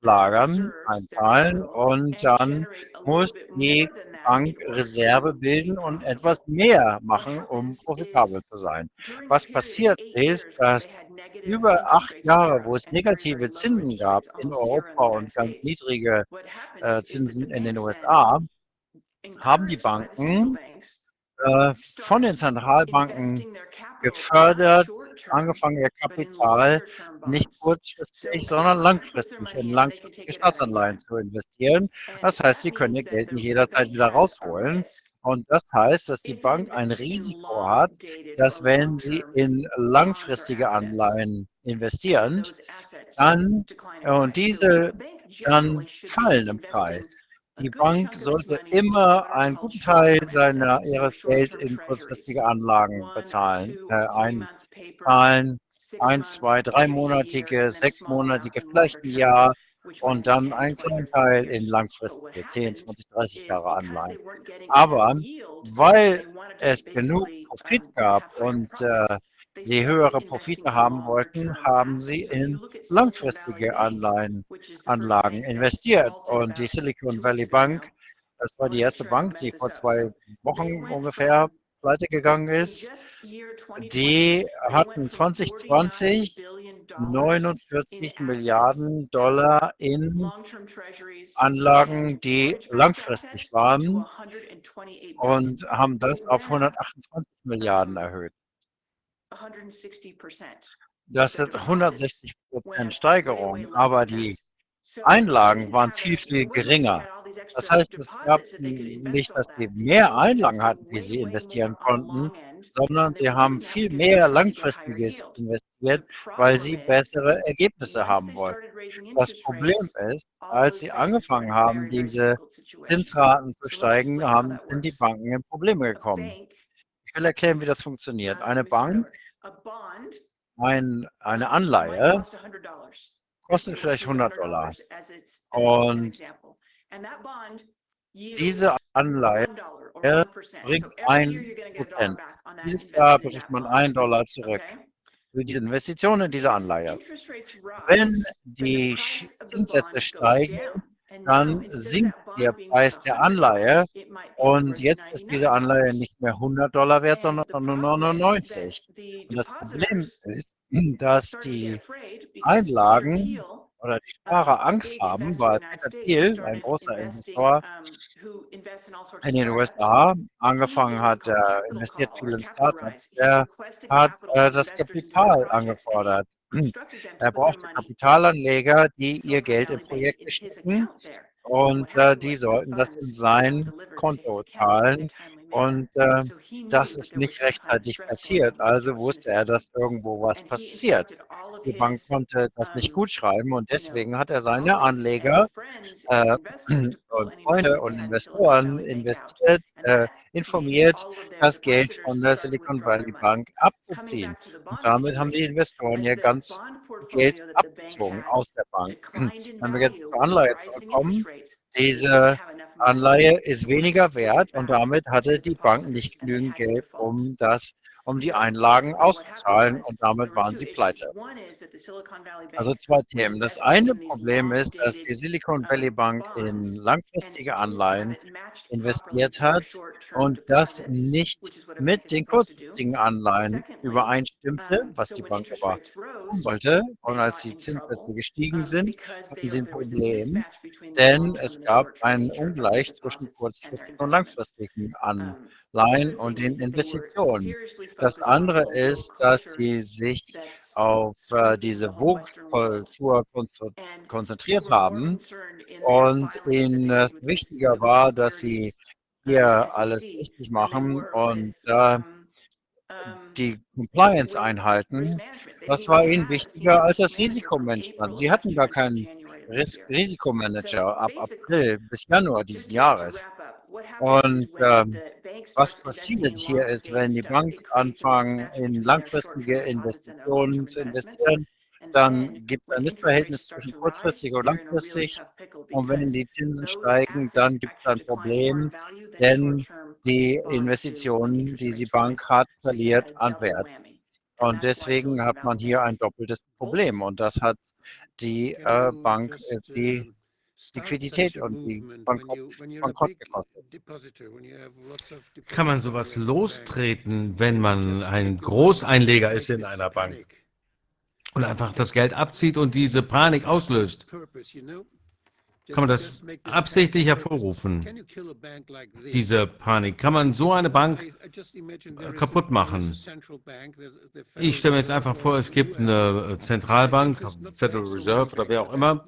einlagern, einzahlen. Und dann muss die Bank Reserve bilden und etwas mehr machen, um profitabel zu sein. Was passiert ist, dass über acht Jahre, wo es negative Zinsen gab in Europa und ganz niedrige äh, Zinsen in den USA, haben die Banken äh, von den Zentralbanken gefördert, angefangen ihr Kapital nicht kurzfristig, sondern langfristig in langfristige Staatsanleihen zu investieren. Das heißt, sie können ihr Geld nicht jederzeit wieder rausholen. Und das heißt, dass die Bank ein Risiko hat, dass wenn sie in langfristige Anleihen investieren, dann und diese dann fallen im Preis. Die Bank sollte immer einen guten Teil seiner, ihres Geld in kurzfristige Anlagen bezahlen, äh, einzahlen, ein, zwei, dreimonatige, sechsmonatige, vielleicht ein Jahr und dann einen kleinen Teil in langfristige 10, 20, 30 Jahre Anleihen. Aber weil es genug Profit gab und äh, sie höhere Profite haben wollten, haben sie in langfristige Anleihen, Anlagen investiert. Und die Silicon Valley Bank, das war die erste Bank, die vor zwei Wochen ungefähr pleite gegangen ist, die hatten 2020 49 Milliarden Dollar in Anlagen, die langfristig waren und haben das auf 128 Milliarden erhöht. Das sind 160 Prozent Steigerung, aber die Einlagen waren viel, viel geringer. Das heißt, es gab nicht, dass sie mehr Einlagen hatten, die sie investieren konnten, sondern sie haben viel mehr Langfristiges investiert, weil sie bessere Ergebnisse haben wollten. Das Problem ist, als sie angefangen haben, diese Zinsraten zu steigen, haben, sind die Banken in Probleme gekommen. Ich will erklären, wie das funktioniert. Eine Bank, ein, eine Anleihe, kostet vielleicht 100 Dollar. Und diese Anleihe bringt 1 Prozent. Dieses Jahr bringt man 1 Dollar zurück für diese Investition in diese Anleihe. Wenn die Zinssätze steigen, dann sinkt der Preis der Anleihe und jetzt ist diese Anleihe nicht mehr 100 Dollar wert, sondern nur 99. Und das Problem ist, dass die Einlagen oder die Sparer Angst haben, weil Peter Thiel, ein großer Investor in den USA, angefangen hat, er investiert viel in Startups, der hat äh, das Kapital angefordert. Er brauchte Kapitalanleger, die ihr Geld in Projekte stecken und äh, die sollten das in sein Konto zahlen. Und äh, das ist nicht rechtzeitig passiert. Also wusste er, dass irgendwo was passiert. Die Bank konnte das nicht gut schreiben und deswegen hat er seine Anleger äh, (clears throat) und Freunde und Investoren investiert, äh, informiert, das Geld von der Silicon Valley Bank abzuziehen. Und damit haben die Investoren ihr ganz Geld abgezogen aus der Bank. (clears throat) Wenn wir jetzt zur Anleihe zurückkommen, diese Anleihe ist weniger wert und damit hatte die Bank nicht genügend Geld, um das um die Einlagen auszuzahlen und damit waren sie pleite. Also zwei Themen. Das eine Problem ist, dass die Silicon Valley Bank in langfristige Anleihen investiert hat und das nicht mit den kurzfristigen Anleihen übereinstimmte, was die Bank aber tun sollte. Und als die Zinssätze gestiegen sind, hatten sie ein Problem, denn es gab ein Ungleich zwischen kurzfristigen und langfristigen Anleihen und den Investitionen. Das andere ist, dass sie sich auf äh, diese Vogue-Kultur konzentriert haben und ihnen es wichtiger war, dass sie hier alles richtig machen und äh, die Compliance einhalten. Das war ihnen wichtiger als das Risikomanagement. Sie hatten gar keinen Ris Risikomanager ab April bis Januar diesen Jahres. Und ähm, was passiert hier ist, wenn die Bank anfangen, in langfristige Investitionen zu investieren, dann gibt es ein Missverhältnis zwischen kurzfristig und langfristig. Und wenn die Zinsen steigen, dann gibt es ein Problem, denn die Investitionen, die die Bank hat, verliert an Wert. Und deswegen hat man hier ein doppeltes Problem. Und das hat die äh, Bank äh, die Liquidität und die Bankrott, Bankrott gekostet. Kann man sowas lostreten, wenn man ein Großeinleger ist in einer Bank und einfach das Geld abzieht und diese Panik auslöst? Kann man das absichtlich hervorrufen, diese Panik? Kann man so eine Bank kaputt machen? Ich stelle mir jetzt einfach vor, es gibt eine Zentralbank, Federal Reserve oder wer auch immer,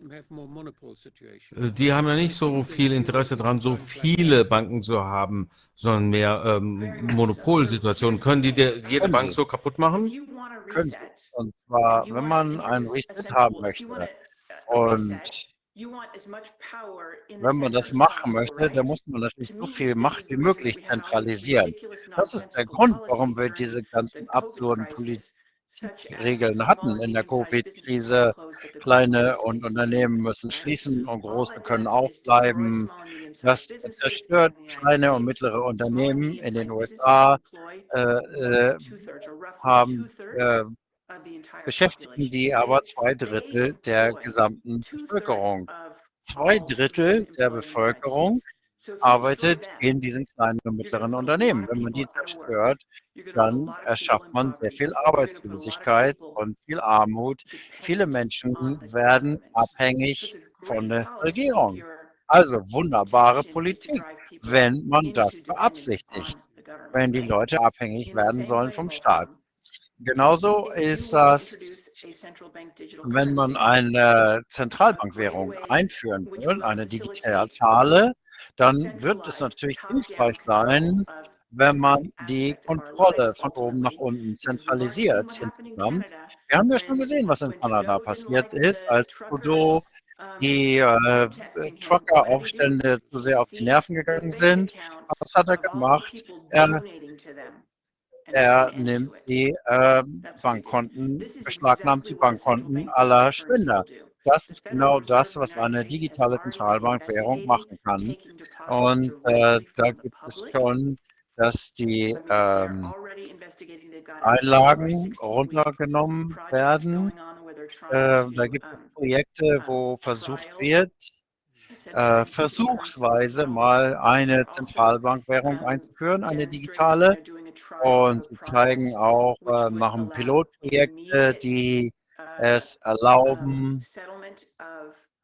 die haben ja nicht so viel Interesse daran, so viele Banken zu haben, sondern mehr ähm, Monopolsituationen. Können die jede Bank so kaputt machen? Können sie. Und zwar, wenn man ein Reset haben möchte und wenn man das machen möchte, dann muss man natürlich so viel Macht wie möglich zentralisieren. Das ist der Grund, warum wir diese ganzen absurden Politikregeln hatten in der Covid-Krise. Kleine und Unternehmen müssen schließen und große können aufbleiben. Das zerstört kleine und mittlere Unternehmen in den USA, äh, äh, haben äh, beschäftigen die aber zwei Drittel der gesamten Bevölkerung. Zwei Drittel der Bevölkerung arbeitet in diesen kleinen und mittleren Unternehmen. Wenn man die zerstört, dann erschafft man sehr viel Arbeitslosigkeit und viel Armut. Viele Menschen werden abhängig von der Regierung. Also wunderbare Politik, wenn man das beabsichtigt, wenn die Leute abhängig werden sollen vom Staat. Genauso ist das, wenn man eine Zentralbankwährung einführen will, eine digitale, dann wird es natürlich hilfreich sein, wenn man die Kontrolle von oben nach unten zentralisiert insgesamt. Wir haben ja schon gesehen, was in Kanada passiert ist, als Trudeau die äh, Trucker-Aufstände zu sehr auf die Nerven gegangen sind. Was hat er gemacht? Er er nimmt die äh, Bankkonten, beschlagnahmt die Bankkonten aller Spender. Das ist genau das, was eine digitale Zentralbankwährung machen kann. Und äh, da gibt es schon, dass die ähm, Einlagen runtergenommen werden. Äh, da gibt es Projekte, wo versucht wird, äh, versuchsweise mal eine Zentralbankwährung einzuführen, eine digitale. Und sie zeigen auch, äh, machen Pilotprojekte, die es erlauben,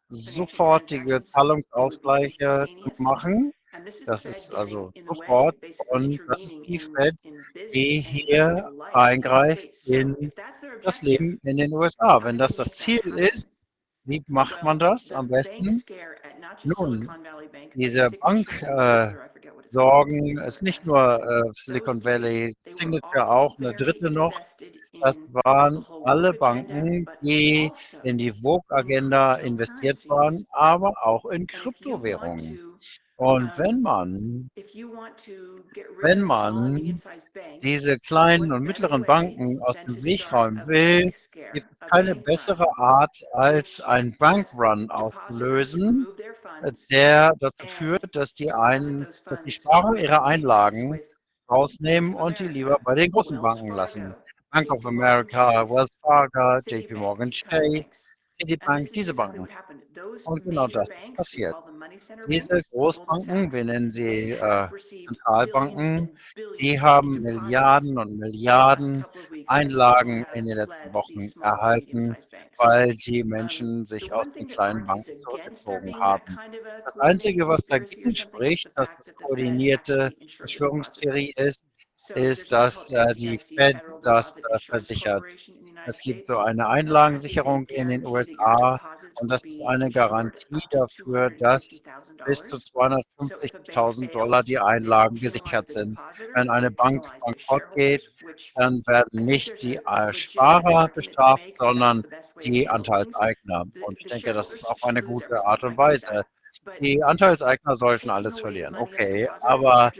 sofortige Zahlungsausgleiche zu machen. Das ist also sofort und das ist die Fed, die hier eingreift in das Leben in den USA. Wenn das das Ziel ist, wie macht man das am besten? Nun, diese Bank äh, ist nicht nur äh, Silicon Valley Signature auch, eine dritte noch. Das waren alle Banken, die in die Vogue-Agenda investiert waren, aber auch in Kryptowährungen. Und wenn man, wenn man diese kleinen und mittleren Banken aus dem Weg räumen will, gibt es keine bessere Art, als einen Bankrun auszulösen, der dazu führt, dass die, ein, dass die Sparer ihre Einlagen rausnehmen und die lieber bei den großen Banken lassen. Bank of America, Wells Fargo, JP Morgan Chase, Citibank, diese Banken. Und genau das passiert. Diese Großbanken, wir nennen sie äh, Zentralbanken, die haben Milliarden und Milliarden Einlagen in den letzten Wochen erhalten, weil die Menschen sich aus den kleinen Banken zurückgezogen haben. Das Einzige, was dagegen spricht, dass es koordinierte Verschwörungstheorie ist, ist, dass äh, die Fed das äh, versichert. Es gibt so eine Einlagensicherung in den USA und das ist eine Garantie dafür, dass bis zu 250.000 Dollar die Einlagen gesichert sind. Wenn eine Bank bankrott geht, dann werden nicht die äh, Sparer bestraft, sondern die Anteilseigner. Und ich denke, das ist auch eine gute Art und Weise, die Anteilseigner sollten alles verlieren. Okay, aber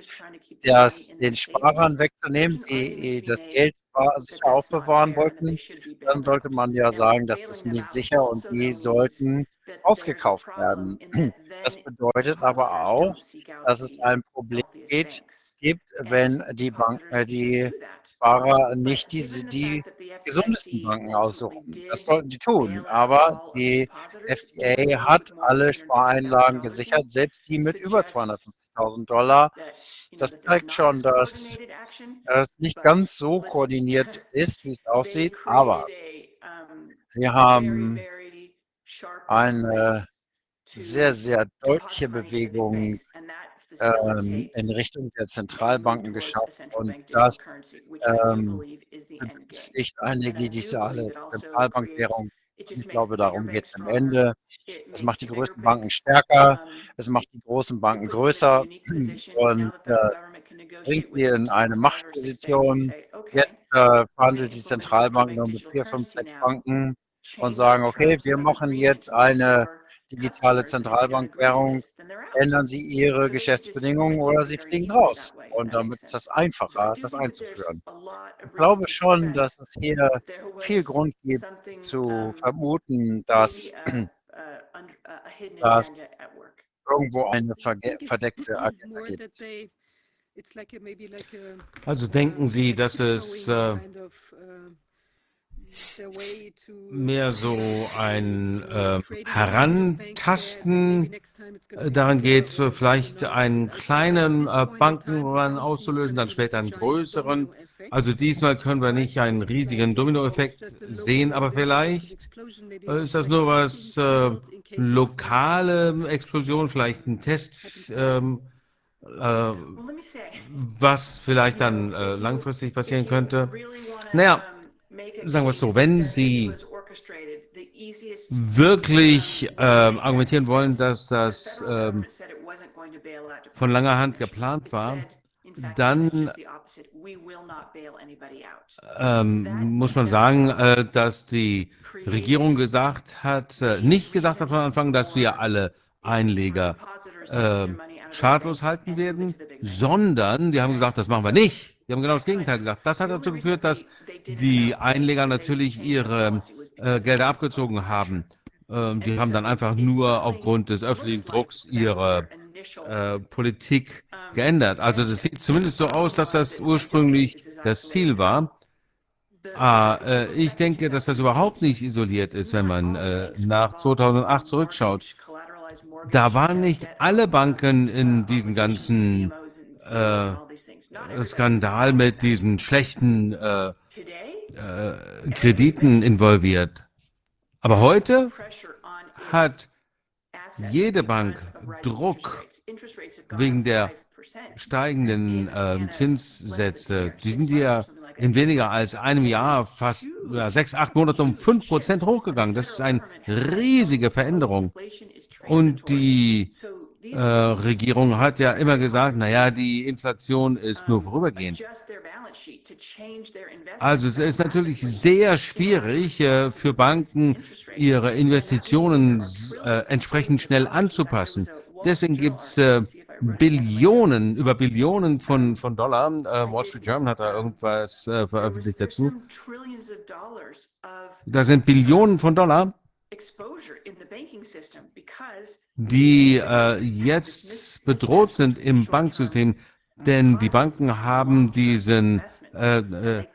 das, den Sparern wegzunehmen, die das Geld sicher aufbewahren wollten, dann sollte man ja sagen, das ist nicht sicher und die sollten ausgekauft werden. Das bedeutet aber auch, dass es ein Problem gibt, gibt, wenn die Banken, äh, die Sparer nicht diese, die gesundesten Banken aussuchen. Das sollten die tun. Aber die FDA hat alle Spareinlagen gesichert, selbst die mit über 250.000 Dollar. Das zeigt schon, dass es nicht ganz so koordiniert ist, wie es aussieht. Aber sie haben eine sehr, sehr deutliche Bewegung ähm, in Richtung der Zentralbanken geschaffen und das ähm, ist eine digitale Zentralbankwährung. Ich glaube, darum geht es am Ende. Es macht die größten Banken stärker, es macht die großen Banken größer und äh, bringt sie in eine Machtposition. Jetzt äh, verhandelt die Zentralbank nur mit vier, fünf, sechs Banken und sagen, okay, wir machen jetzt eine digitale Zentralbankwährung, ändern sie ihre Geschäftsbedingungen oder sie fliegen raus. Und damit ist das einfacher, das einzuführen. Ich glaube schon, dass es hier viel Grund gibt zu vermuten, dass, dass irgendwo eine verdeckte Agenda gibt. Also denken Sie, dass es äh, mehr so ein äh, Herantasten äh, daran geht, vielleicht einen kleinen äh, Bankenrun auszulösen, dann später einen größeren. Also diesmal können wir nicht einen riesigen Dominoeffekt sehen, aber vielleicht äh, ist das nur was äh, lokale Explosion, vielleicht ein Test. Ähm, äh, was vielleicht dann langfristig passieren könnte. Naja, sagen wir es so, wenn Sie wirklich äh, argumentieren wollen, dass das ähm, von langer Hand geplant war, dann ähm, muss man sagen, äh, dass die Regierung gesagt hat, äh, nicht gesagt hat von Anfang, dass wir alle Einleger äh, schadlos halten werden, sondern die haben gesagt, das machen wir nicht. Die haben genau das Gegenteil gesagt. Das hat dazu geführt, dass die Einleger natürlich ihre äh, Gelder abgezogen haben. Ähm, die haben dann einfach nur aufgrund des öffentlichen Drucks ihre äh, Politik geändert. Also das sieht zumindest so aus, dass das ursprünglich das Ziel war. Ah, äh, ich denke, dass das überhaupt nicht isoliert ist, wenn man äh, nach 2008 zurückschaut. Da waren nicht alle Banken in diesem ganzen äh, Skandal mit diesen schlechten äh, äh, Krediten involviert. Aber heute hat jede Bank Druck wegen der steigenden äh, Zinssätze. Die sind ja in weniger als einem Jahr fast ja, sechs, acht Monate um fünf Prozent hochgegangen. Das ist eine riesige Veränderung. Und die äh, Regierung hat ja immer gesagt, naja, die Inflation ist nur vorübergehend. Also es ist natürlich sehr schwierig äh, für Banken, ihre Investitionen äh, entsprechend schnell anzupassen. Deswegen gibt es äh, Billionen, über Billionen von, von Dollar. Wall Street Journal hat da irgendwas veröffentlicht dazu. Da sind Billionen von Dollar, die äh, jetzt bedroht sind im Banksystem, denn die Banken haben diesen, äh, äh,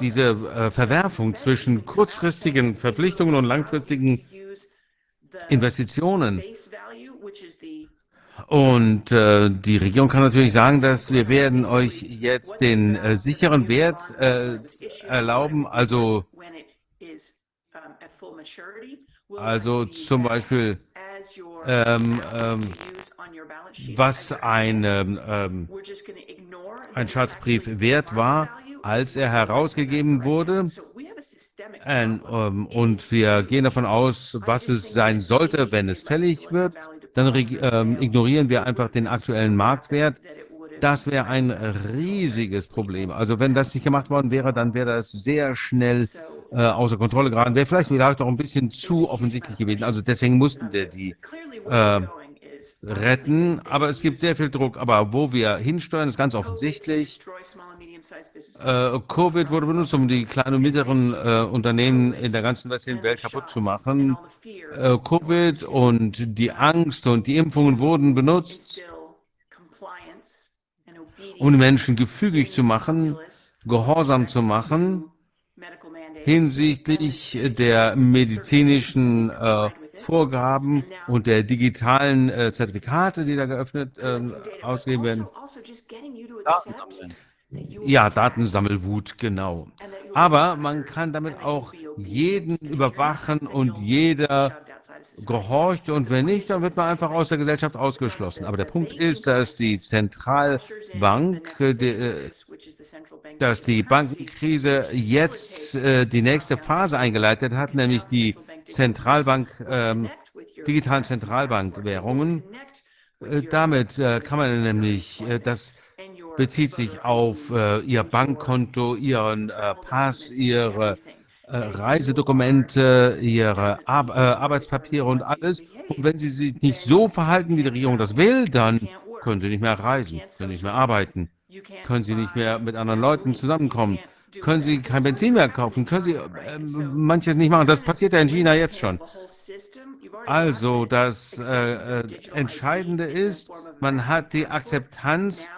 diese äh, Verwerfung zwischen kurzfristigen Verpflichtungen und langfristigen Investitionen. Und äh, die Regierung kann natürlich sagen, dass wir werden euch jetzt den äh, sicheren Wert äh, erlauben, also also zum Beispiel, ähm, ähm, was ein, ähm, ein Schatzbrief wert war, als er herausgegeben wurde. Ähm, und wir gehen davon aus, was es sein sollte, wenn es fällig wird. Dann ähm, ignorieren wir einfach den aktuellen Marktwert. Das wäre ein riesiges Problem. Also wenn das nicht gemacht worden wäre, dann wäre das sehr schnell äh, außer Kontrolle geraten. Wäre vielleicht vielleicht auch ein bisschen zu offensichtlich gewesen. Also deswegen mussten die äh, retten, aber es gibt sehr viel Druck. Aber wo wir hinsteuern, ist ganz offensichtlich. Äh, Covid wurde benutzt, um die kleinen und mittleren äh, Unternehmen in der ganzen westlichen Welt kaputt zu machen. Äh, Covid und die Angst und die Impfungen wurden benutzt, um die Menschen gefügig zu machen, gehorsam zu machen hinsichtlich der medizinischen äh, Vorgaben und der digitalen äh, Zertifikate, die da geöffnet äh, ausgegeben werden. Datensammeln. Ja, Datensammelwut, genau. Aber man kann damit auch jeden überwachen und jeder gehorcht und wenn nicht, dann wird man einfach aus der Gesellschaft ausgeschlossen. Aber der Punkt ist, dass die Zentralbank, die, äh, dass die Bankenkrise jetzt äh, die nächste Phase eingeleitet hat, nämlich die Zentralbank, ähm, digitalen Zentralbankwährungen. Äh, damit äh, kann man nämlich, äh, das bezieht sich auf äh, Ihr Bankkonto, Ihren äh, Pass, Ihre äh, Reisedokumente, Ihre Ar Arbeitspapiere und alles. Und wenn Sie sich nicht so verhalten, wie die Regierung das will, dann können Sie nicht mehr reisen, können nicht mehr arbeiten, können Sie nicht mehr mit anderen Leuten zusammenkommen, können Sie kein Benzin mehr kaufen, können Sie äh, manches nicht machen. Das passiert ja in China jetzt schon. Also das äh, äh, Entscheidende ist, man hat die Akzeptanz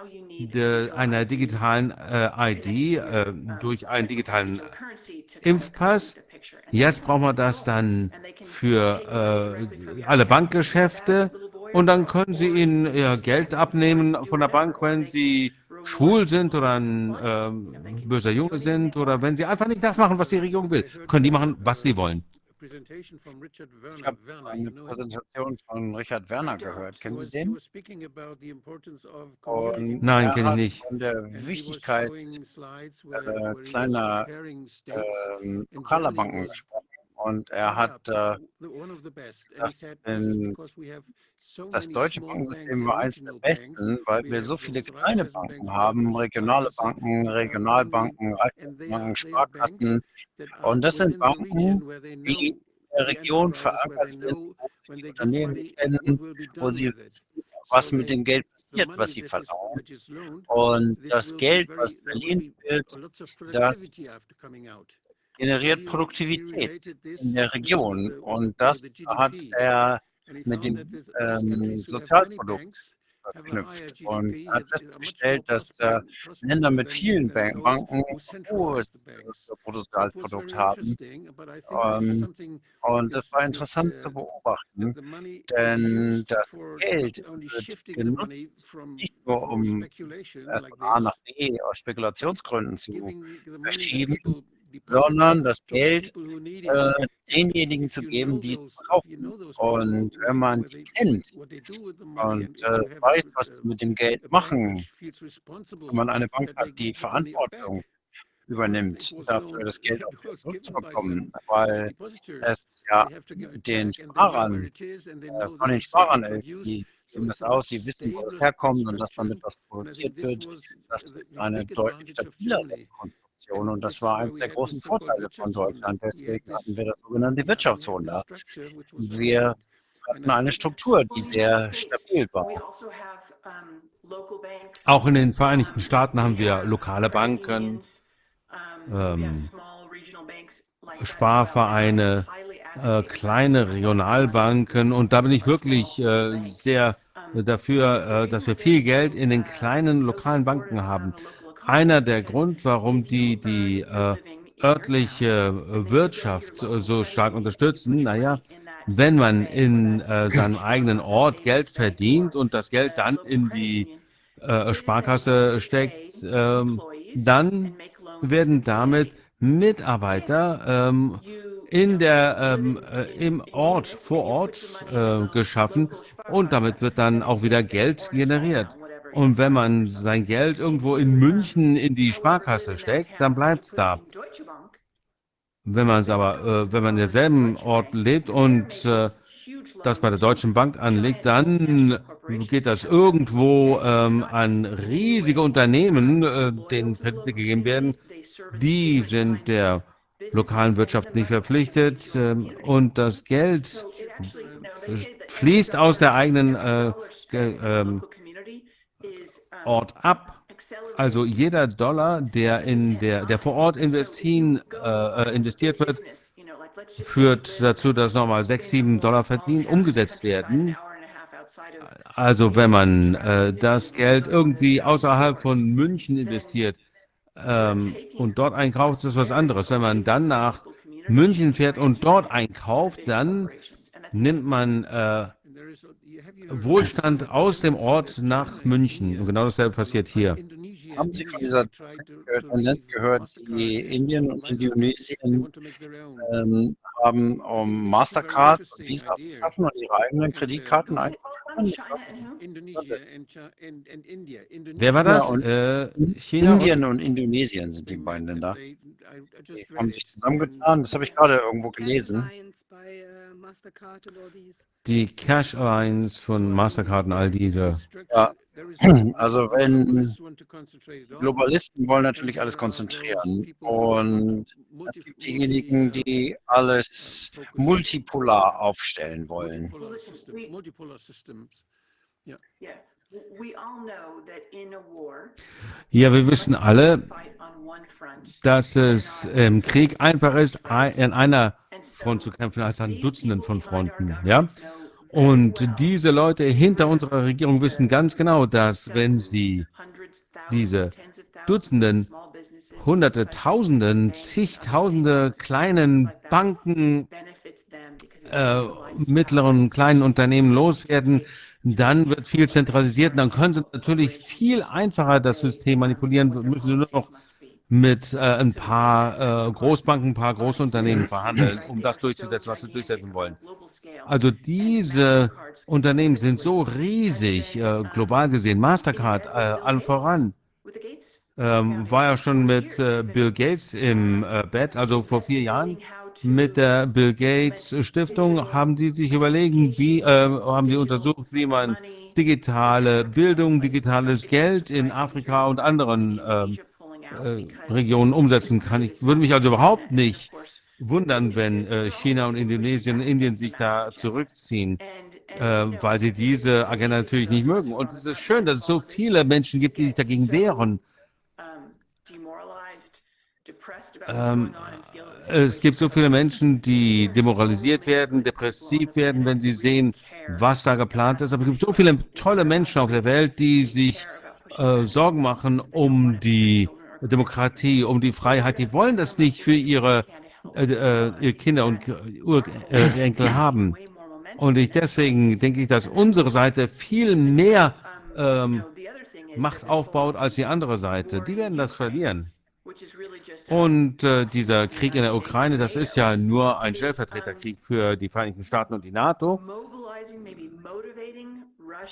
einer digitalen äh, ID äh, durch einen digitalen Impfpass. Jetzt brauchen wir das dann für äh, alle Bankgeschäfte und dann können Sie ihnen ihr Geld abnehmen von der Bank, wenn Sie schwul sind oder ein ähm, böser Junge sind oder wenn sie einfach nicht das machen, was die Regierung will, können die machen, was sie wollen. Ich habe eine Präsentation von Richard Werner gehört. Kennen Sie den? Und Nein, kenne ich nicht. Von der Wichtigkeit äh, kleiner äh, lokaler Banken gesprochen. Und er hat äh, gesagt, in, das deutsche Bankensystem war eines der besten, weil wir so viele kleine Banken haben, regionale Banken, Regionalbanken, Reichsbanken, Sparkassen. Und das sind Banken, die in der Region verankert sind, wo sie die Unternehmen kennen, wo sie wissen, was mit dem Geld passiert, was sie verlangen. Und das Geld, was verliehen wird, das generiert Produktivität in der Region. Und das hat er mit dem ähm, Sozialprodukt verknüpft und hat festgestellt, dass äh, Länder mit vielen Bank Banken ein hohes Bruttosozialprodukt haben. Ähm, und das war interessant zu beobachten, denn das Geld wird genutzt, nicht nur um erst von A nach B aus Spekulationsgründen zu verschieben, sondern das Geld äh, denjenigen zu geben, die es brauchen. Und wenn man die kennt und äh, weiß, was sie mit dem Geld machen, wenn man eine Bank hat, die Verantwortung übernimmt, dafür das Geld auch (laughs) wieder zurückzubekommen, weil es ja den Sparern, äh, von den Sparern ist, die sehen das aus, die wissen, wo es herkommt und dass damit was produziert wird. Das ist eine deutlich stabilere Konstruktion und das war eines der großen Vorteile von Deutschland. Deswegen hatten wir das sogenannte Wirtschaftswunder. Wir hatten eine Struktur, die sehr stabil war. Auch in den Vereinigten Staaten haben wir lokale Banken, ähm, Sparvereine, äh, kleine Regionalbanken und da bin ich wirklich äh, sehr dafür, äh, dass wir viel Geld in den kleinen lokalen Banken haben. Einer der Grund, warum die die äh, örtliche Wirtschaft so stark unterstützen, naja, wenn man in seinem eigenen Ort Geld verdient und das Geld dann in die Sparkasse steckt, ähm, dann werden damit Mitarbeiter ähm, in der, ähm, äh, im Ort, vor Ort äh, geschaffen und damit wird dann auch wieder Geld generiert. Und wenn man sein Geld irgendwo in München in die Sparkasse steckt, dann bleibt es da. Wenn man es aber, äh, wenn man in derselben Ort lebt und äh, das bei der Deutschen Bank anlegt, dann geht das irgendwo ähm, an riesige Unternehmen, äh, denen Kredite gegeben werden. Die sind der lokalen Wirtschaft nicht verpflichtet ähm, und das Geld fließt aus der eigenen äh, ähm, Ort ab. Also jeder Dollar, der in der, der vor Ort investieren, äh, investiert wird, führt dazu, dass nochmal 6, 7 Dollar verdient, umgesetzt werden. Also wenn man äh, das Geld irgendwie außerhalb von München investiert ähm, und dort einkauft, ist was anderes. Wenn man dann nach München fährt und dort einkauft, dann nimmt man äh, Wohlstand aus dem Ort nach München. Und genau dasselbe passiert hier. Haben Sie von dieser Tendenz gehört, die Indien und Indonesien ähm, haben, um Mastercard und Visa zu schaffen und ihre eigenen Kreditkarten einzuführen? Wer war das? Ja, äh, China? Indien und Indonesien sind die beiden Länder. Die haben sich zusammengetan. Das habe ich gerade irgendwo gelesen. Die Cash Alliance von Mastercard und all diese. Ja, (clears throat) also wenn Globalisten wollen natürlich alles konzentrieren. Und es gibt diejenigen, die alles multipolar aufstellen wollen. Ja, wir wissen alle, dass es im Krieg einfacher ist, in einer Front zu kämpfen als an Dutzenden von Fronten. Ja? Und diese Leute hinter unserer Regierung wissen ganz genau, dass wenn sie diese Dutzenden, Hunderte, Tausenden, zigtausende kleinen Banken, äh, mittleren, kleinen Unternehmen loswerden, dann wird viel zentralisiert und dann können sie natürlich viel einfacher das System manipulieren, müssen sie nur noch mit äh, ein paar äh, Großbanken, ein paar Großunternehmen verhandeln, um das durchzusetzen, was sie durchsetzen wollen. Also diese Unternehmen sind so riesig, äh, global gesehen. Mastercard, äh, allen voran, ähm, war ja schon mit äh, Bill Gates im äh, Bett, also vor vier Jahren. Mit der Bill Gates Stiftung haben die sich überlegen, wie haben die untersucht, wie man digitale Bildung, digitales Geld in Afrika und anderen ähm, äh, Regionen umsetzen kann. Ich würde mich also überhaupt nicht wundern, wenn äh, China und Indonesien und Indien sich da zurückziehen, äh, weil sie diese Agenda natürlich nicht mögen. Und es ist schön, dass es so viele Menschen gibt, die sich dagegen wehren. Ähm, es gibt so viele Menschen, die demoralisiert werden, depressiv werden, wenn sie sehen, was da geplant ist. Aber es gibt so viele tolle Menschen auf der Welt, die sich äh, Sorgen machen um die Demokratie, um die Freiheit. Die wollen das nicht für ihre, äh, äh, Kinder und Urenkel haben. Und ich, deswegen denke ich, dass unsere Seite viel mehr ähm, Macht aufbaut als die andere Seite. Die werden das verlieren. Und äh, dieser Krieg in der Ukraine, das ist ja nur ein Stellvertreterkrieg für die Vereinigten Staaten und die NATO.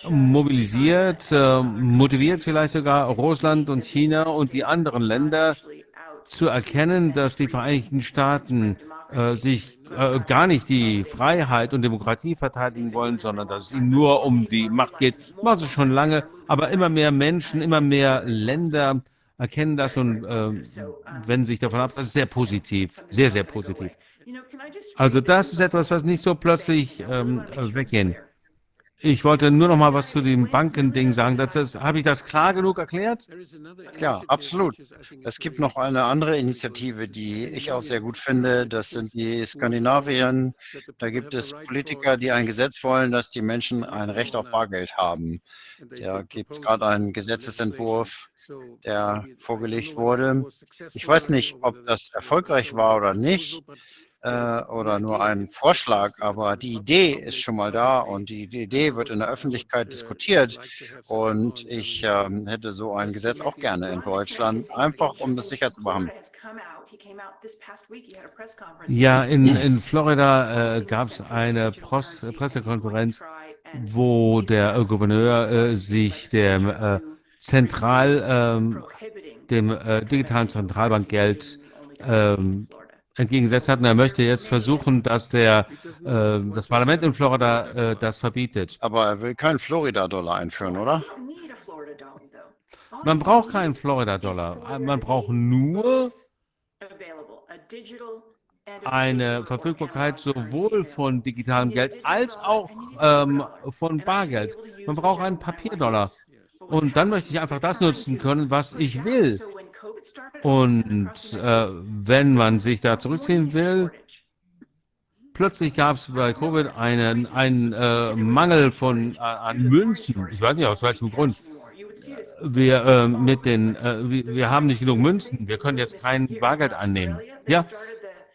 Mobilisiert, äh, motiviert vielleicht sogar Russland und China und die anderen Länder zu erkennen, dass die Vereinigten Staaten äh, sich äh, gar nicht die Freiheit und Demokratie verteidigen wollen, sondern dass es ihnen nur um die Macht geht. Machen sie schon lange, aber immer mehr Menschen, immer mehr Länder erkennen das und äh, wenden sich davon ab. Das ist sehr positiv, sehr, sehr positiv. Also das ist etwas, was nicht so plötzlich ähm, weggehen. Ich wollte nur noch mal was zu dem Bankending sagen. Habe ich das klar genug erklärt? Ja, absolut. Es gibt noch eine andere Initiative, die ich auch sehr gut finde. Das sind die Skandinavien. Da gibt es Politiker, die ein Gesetz wollen, dass die Menschen ein Recht auf Bargeld haben. Da gibt es gerade einen Gesetzesentwurf, der vorgelegt wurde. Ich weiß nicht, ob das erfolgreich war oder nicht äh, oder nur ein Vorschlag, aber die Idee ist schon mal da und die, die Idee wird in der Öffentlichkeit diskutiert. Und ich äh, hätte so ein Gesetz auch gerne in Deutschland, einfach um das sicher zu machen. Ja, in, in Florida äh, gab es eine Pros Pressekonferenz, wo der äh, Gouverneur äh, sich dem äh, Zentral, ähm, dem äh, digitalen Zentralbankgeld ähm, entgegengesetzt hat. Und er möchte jetzt versuchen, dass der, äh, das Parlament in Florida äh, das verbietet. Aber er will keinen Florida-Dollar einführen, oder? Man braucht keinen Florida-Dollar. Man braucht nur eine Verfügbarkeit sowohl von digitalem Geld als auch ähm, von Bargeld. Man braucht einen Papierdollar. Und dann möchte ich einfach das nutzen können, was ich will. Und äh, wenn man sich da zurückziehen will, plötzlich gab es bei Covid einen, einen äh, Mangel von, äh, an Münzen. Ich weiß nicht aus welchem Grund. Wir, äh, mit den, äh, wir, wir haben nicht genug Münzen. Wir können jetzt kein Bargeld annehmen. Ja,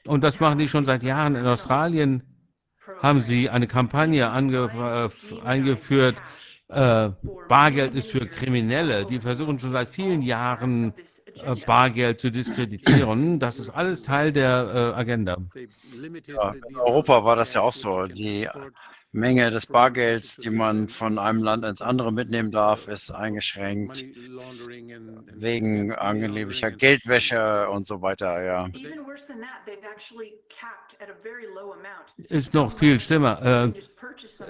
und das machen die schon seit Jahren. In Australien haben sie eine Kampagne äh, eingeführt, Bargeld ist für Kriminelle. Die versuchen schon seit vielen Jahren Bargeld zu diskreditieren. Das ist alles Teil der äh, Agenda. Ja, in Europa war das ja auch so. Die Menge des Bargelds, die man von einem Land ins andere mitnehmen darf, ist eingeschränkt wegen angeblicher Geldwäsche und so weiter. Ja. Ist noch viel schlimmer. Äh,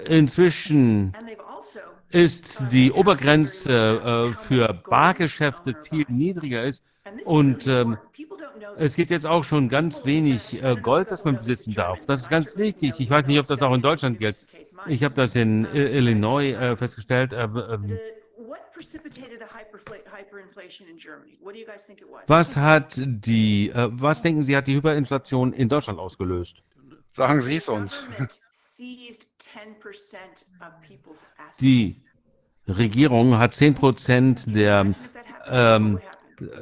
inzwischen also ist die Obergrenze äh, für Bargeschäfte viel niedriger ist und ähm, es gibt jetzt auch schon ganz wenig äh, Gold, das man besitzen darf. Das ist ganz wichtig. Ich weiß nicht, ob das auch in Deutschland gilt. Ich habe das in Illinois äh, festgestellt. Äh, was hat die, äh, was denken Sie, hat die Hyperinflation in Deutschland ausgelöst? Sagen Sie es uns. Die Regierung hat 10 Prozent der ähm,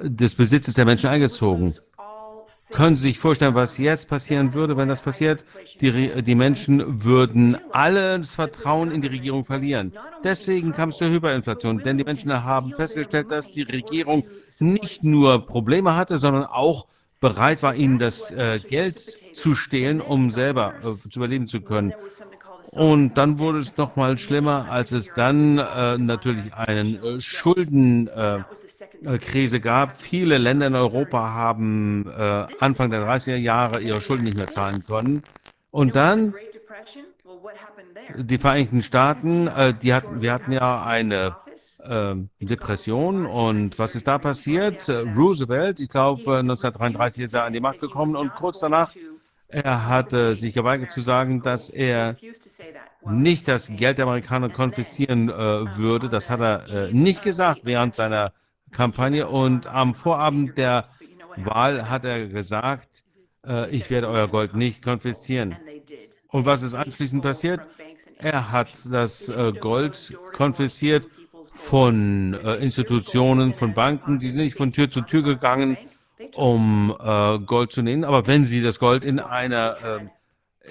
des Besitzes der Menschen eingezogen. Können Sie sich vorstellen, was jetzt passieren würde, wenn das passiert? Die, die Menschen würden alles Vertrauen in die Regierung verlieren. Deswegen kam es zur Hyperinflation, denn die Menschen haben festgestellt, dass die Regierung nicht nur Probleme hatte, sondern auch bereit war, ihnen das äh, Geld zu stehlen, um selber äh, zu überleben zu können. Und dann wurde es noch mal schlimmer, als es dann äh, natürlich einen äh, Schulden äh, äh, Krise gab. Viele Länder in Europa haben äh, Anfang der 30er Jahre ihre Schulden nicht mehr zahlen können. Und dann die Vereinigten Staaten, äh, die hatten, wir hatten ja eine äh, Depression und was ist da passiert? Roosevelt, ich glaube 1933 ist er an die Macht gekommen und kurz danach er hatte sich geweigert zu sagen, dass er nicht das Geld der Amerikaner konfiszieren äh, würde. Das hat er äh, nicht gesagt während seiner Kampagne und am Vorabend der Wahl hat er gesagt, äh, ich werde euer Gold nicht konfiszieren. Und was ist anschließend passiert? Er hat das äh, Gold konfisziert von äh, Institutionen, von Banken, die sind nicht von Tür zu Tür gegangen, um äh, Gold zu nehmen. Aber wenn sie das Gold in einer ähm,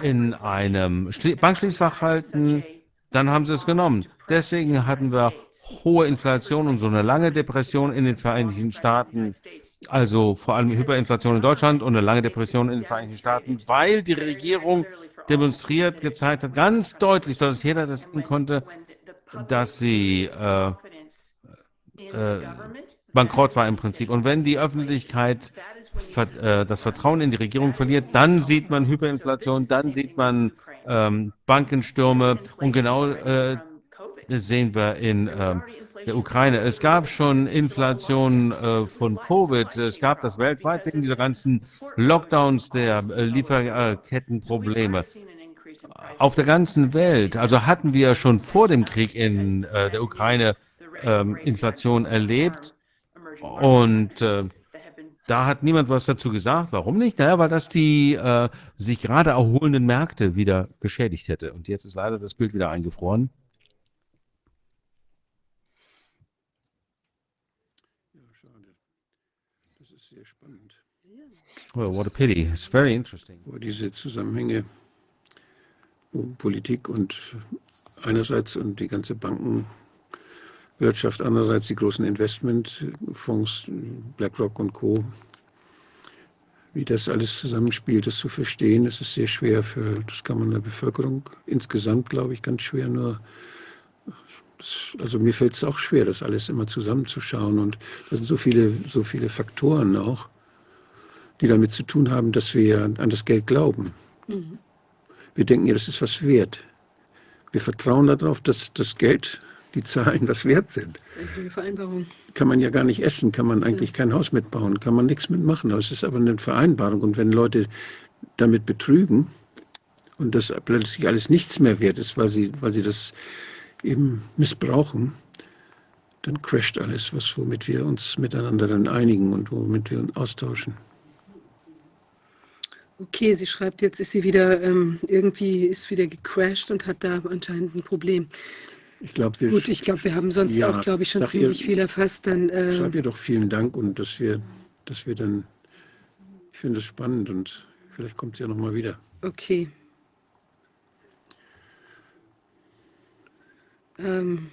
in einem Bankschließfach halten, dann haben sie es genommen. Deswegen hatten wir hohe Inflation und so eine lange Depression in den Vereinigten Staaten, also vor allem Hyperinflation in Deutschland und eine lange Depression in den Vereinigten Staaten, weil die Regierung demonstriert, gezeigt hat, ganz deutlich, dass jeder das sehen konnte, dass sie äh, äh, bankrott war im Prinzip. Und wenn die Öffentlichkeit äh, das Vertrauen in die Regierung verliert, dann sieht man Hyperinflation, dann sieht man ähm, Bankenstürme und genau äh, das sehen wir in äh, der Ukraine. Es gab schon Inflation äh, von Covid. Es gab das weltweit wegen dieser ganzen Lockdowns der äh, Lieferkettenprobleme. Auf der ganzen Welt, also hatten wir schon vor dem Krieg in äh, der Ukraine ähm, Inflation erlebt. Und äh, da hat niemand was dazu gesagt. Warum nicht? Naja, weil das die äh, sich gerade erholenden Märkte wieder geschädigt hätte. Und jetzt ist leider das Bild wieder eingefroren. Well, what a pity. It's very interesting. Wo diese Zusammenhänge, wo Politik und einerseits und die ganze Bankenwirtschaft, andererseits die großen Investmentfonds, BlackRock und Co., wie das alles zusammenspielt, das zu verstehen, das ist sehr schwer für, das kann man der Bevölkerung insgesamt, glaube ich, ganz schwer nur das, also mir fällt es auch schwer, das alles immer zusammenzuschauen. Und da sind so viele, so viele Faktoren auch, die damit zu tun haben, dass wir an das Geld glauben. Mhm. Wir denken ja, das ist was wert. Wir vertrauen darauf, dass das Geld, die Zahlen, was wert sind. Eine Vereinbarung. Kann man ja gar nicht essen, kann man eigentlich kein Haus mitbauen, kann man nichts mitmachen. Das ist aber eine Vereinbarung. Und wenn Leute damit betrügen und das plötzlich alles nichts mehr wert ist, weil sie, weil sie das eben missbrauchen, dann crasht alles, was, womit wir uns miteinander dann einigen und womit wir uns austauschen. Okay, sie schreibt, jetzt ist sie wieder ähm, irgendwie ist wieder gecrashed und hat da anscheinend ein Problem. Ich glaube, wir. Gut, ich glaube, wir haben sonst Ja, auch, glaube ich, schon sag ziemlich ihr- viel erfasst. Dann, äh, Schreib ihr doch vielen Dank und dass wir, dass wir dann, ich finde es spannend und vielleicht kommt sie ja nochmal wieder. okay. Ähm,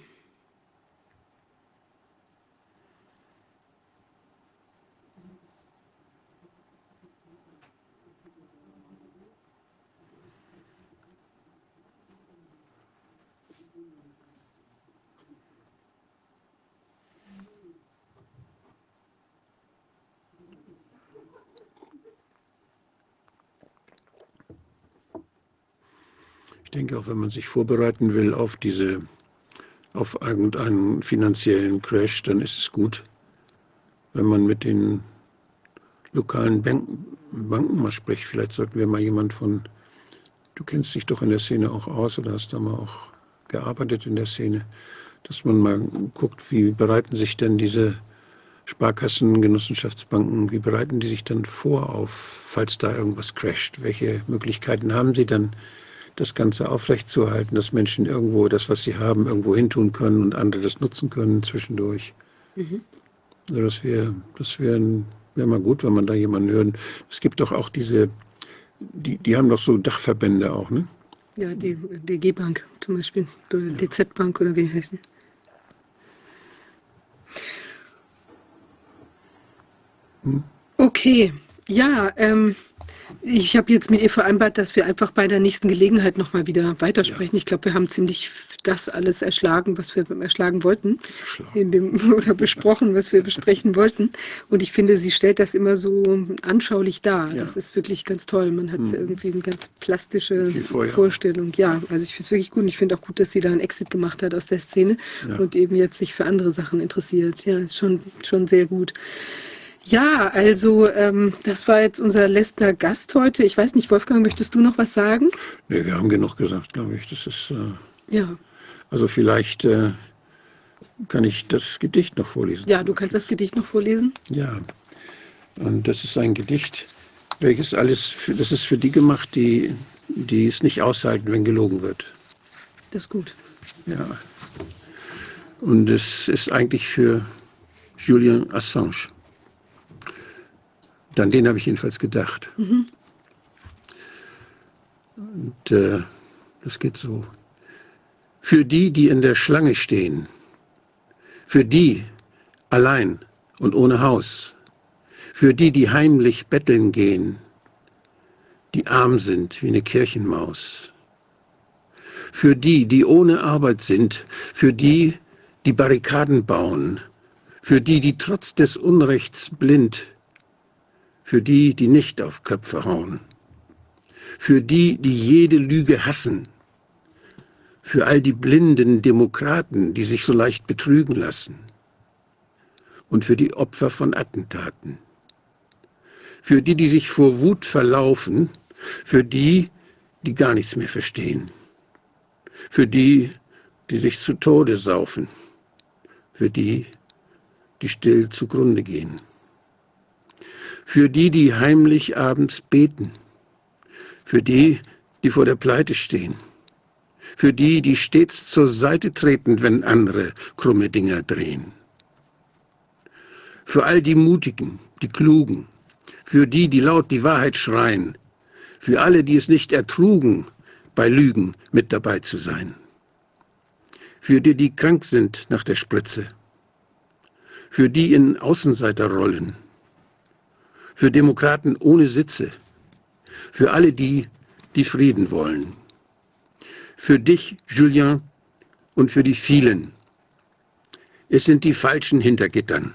denke, auch wenn man sich vorbereiten will auf diese, auf irgendeinen finanziellen Crash, dann ist es gut, wenn man mit den lokalen Bank Banken mal spricht. Vielleicht sollten wir mal jemand von, du kennst dich doch in der Szene auch aus oder hast da mal auch gearbeitet in der Szene, dass man mal guckt, wie bereiten sich denn diese Sparkassen, Genossenschaftsbanken, wie bereiten die sich dann vor auf, falls da irgendwas crasht? Welche Möglichkeiten haben sie dann, das Ganze aufrechtzuerhalten, dass Menschen irgendwo das, was sie haben, irgendwo hintun können und andere das nutzen können zwischendurch? mhm. Also das wäre das wär, wär mal gut, wenn man da jemanden hört. Es gibt doch auch diese, die, die haben doch so Dachverbände auch, ne? Ja, die DG Bank zum Beispiel oder DZ Bank oder wie heißen. Okay, ja, ähm, ich habe jetzt mit ihr vereinbart, dass wir einfach bei der nächsten Gelegenheit nochmal wieder weitersprechen. Ich glaube, wir haben ziemlich das alles erschlagen, was wir erschlagen wollten, dem, (laughs) oder besprochen, was wir besprechen wollten. Und ich finde, sie stellt das immer so anschaulich dar. Ja. Das ist wirklich ganz toll. Man hat Mhm. irgendwie eine ganz plastische. Vorstellung. Ja, also ich finde es wirklich gut. Und ich finde auch gut, dass sie da einen Exit gemacht hat aus der Szene Ja. und eben jetzt sich für andere Sachen interessiert. Ja, ist schon, schon sehr gut. Ja, also ähm, das war jetzt unser letzter Gast heute. Ich weiß nicht, Wolfgang, möchtest du noch was sagen? Nee, wir haben genug gesagt, glaube ich. Das ist, äh, Ja, also vielleicht äh, kann ich das Gedicht noch vorlesen. ja, du kannst das Gedicht noch vorlesen. Ja, und das ist ein Gedicht, welches alles, für, das ist für die gemacht, die, die es nicht aushalten, wenn gelogen wird. Das ist gut. Ja. Und es ist eigentlich für Julian Assange. An den habe ich jedenfalls gedacht. Mhm. Und äh, das geht so. Für die, die in der Schlange stehen, für die allein und ohne Haus, für die, die heimlich betteln gehen, die arm sind wie eine Kirchenmaus, für die, die ohne Arbeit sind, für die, die Barrikaden bauen, für die, die trotz des Unrechts blind, für die, die nicht auf Köpfe hauen, für die, die jede Lüge hassen, für all die blinden Demokraten, die sich so leicht betrügen lassen, und für die Opfer von Attentaten, für die, die sich vor Wut verlaufen, für die, die gar nichts mehr verstehen, für die, die sich zu Tode saufen, für die, die still zugrunde gehen, für die, die heimlich abends beten, für die, die vor der Pleite stehen, für die, die stets zur Seite treten, wenn andere krumme Dinger drehen, für all die Mutigen, die Klugen, für die, die laut die Wahrheit schreien, für alle, die es nicht ertrugen, bei Lügen mit dabei zu sein, für die, die krank sind nach der Spritze, für die in Außenseiterrollen, für Demokraten ohne Sitze, für alle die, die Frieden wollen, für dich, Julien, und für die vielen. Es sind die Falschen hinter Gittern.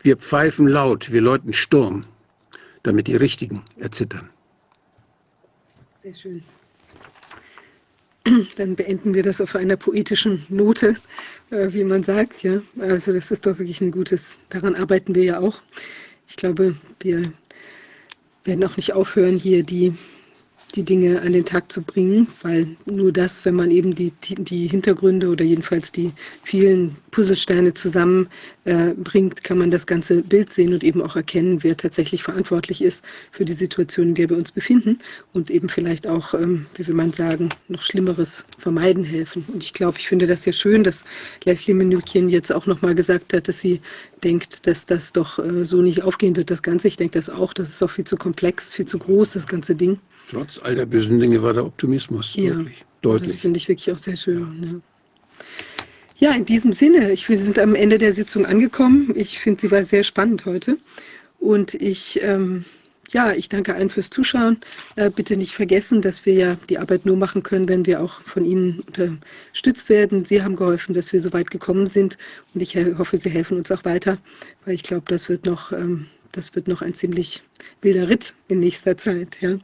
Wir pfeifen laut, wir läuten Sturm, damit die Richtigen erzittern. Sehr schön. (clears throat) Dann beenden wir das auf einer poetischen Note, äh, wie man sagt. Ja, also das ist doch wirklich ein gutes. Daran arbeiten wir ja auch. Ich glaube, wir werden auch nicht aufhören, hier die die Dinge an den Tag zu bringen, weil nur das, wenn man eben die, die Hintergründe oder jedenfalls die vielen Puzzlesteine zusammenbringt, äh, kann man das ganze Bild sehen und eben auch erkennen, wer tatsächlich verantwortlich ist für die Situation, in der wir uns befinden und eben vielleicht auch, ähm, wie will man sagen, noch Schlimmeres vermeiden helfen. Und ich glaube, ich finde das sehr schön, dass Leslie Menüchen jetzt auch nochmal gesagt hat, dass sie denkt, dass das doch äh, so nicht aufgehen wird, das Ganze. Ich denke das auch, das ist auch viel zu komplex, viel zu groß, das ganze Ding. Trotz all der bösen Dinge war der Optimismus ja, wirklich deutlich. Das finde ich wirklich auch sehr schön. Ja. ja. in diesem Sinne, ich, wir sind am Ende der Sitzung angekommen. Ich finde, sie war sehr spannend heute. Und ich, ähm, ja, ich danke allen fürs Zuschauen. Äh, bitte nicht vergessen, dass wir ja die Arbeit nur machen können, wenn wir auch von Ihnen unterstützt werden. Sie haben geholfen, dass wir so weit gekommen sind. Und ich hoffe, Sie helfen uns auch weiter, weil ich glaube, das wird noch. Ähm, das wird noch ein ziemlich wilder Ritt in nächster Zeit. Ja.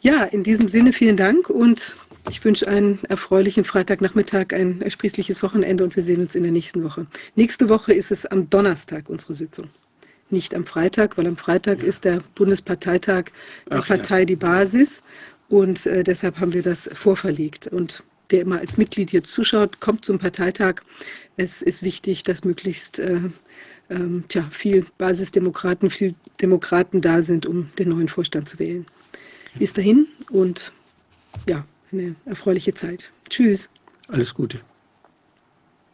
Ja, in diesem Sinne vielen Dank und ich wünsche einen erfreulichen Freitagnachmittag, ein ersprießliches Wochenende und wir sehen uns in der nächsten Woche. Nächste Woche ist es am Donnerstag unsere Sitzung. Nicht am Freitag, weil am Freitag ja. ist der Bundesparteitag der Ach, Partei ja. die Basis und äh, deshalb haben wir das vorverlegt. Und wer immer als Mitglied jetzt zuschaut, kommt zum Parteitag. Es ist wichtig, dass möglichst äh, ähm, tja, viel Basisdemokraten, viel Demokraten da sind, um den neuen Vorstand zu wählen. Bis dahin und ja, eine erfreuliche Zeit. Tschüss. Alles Gute.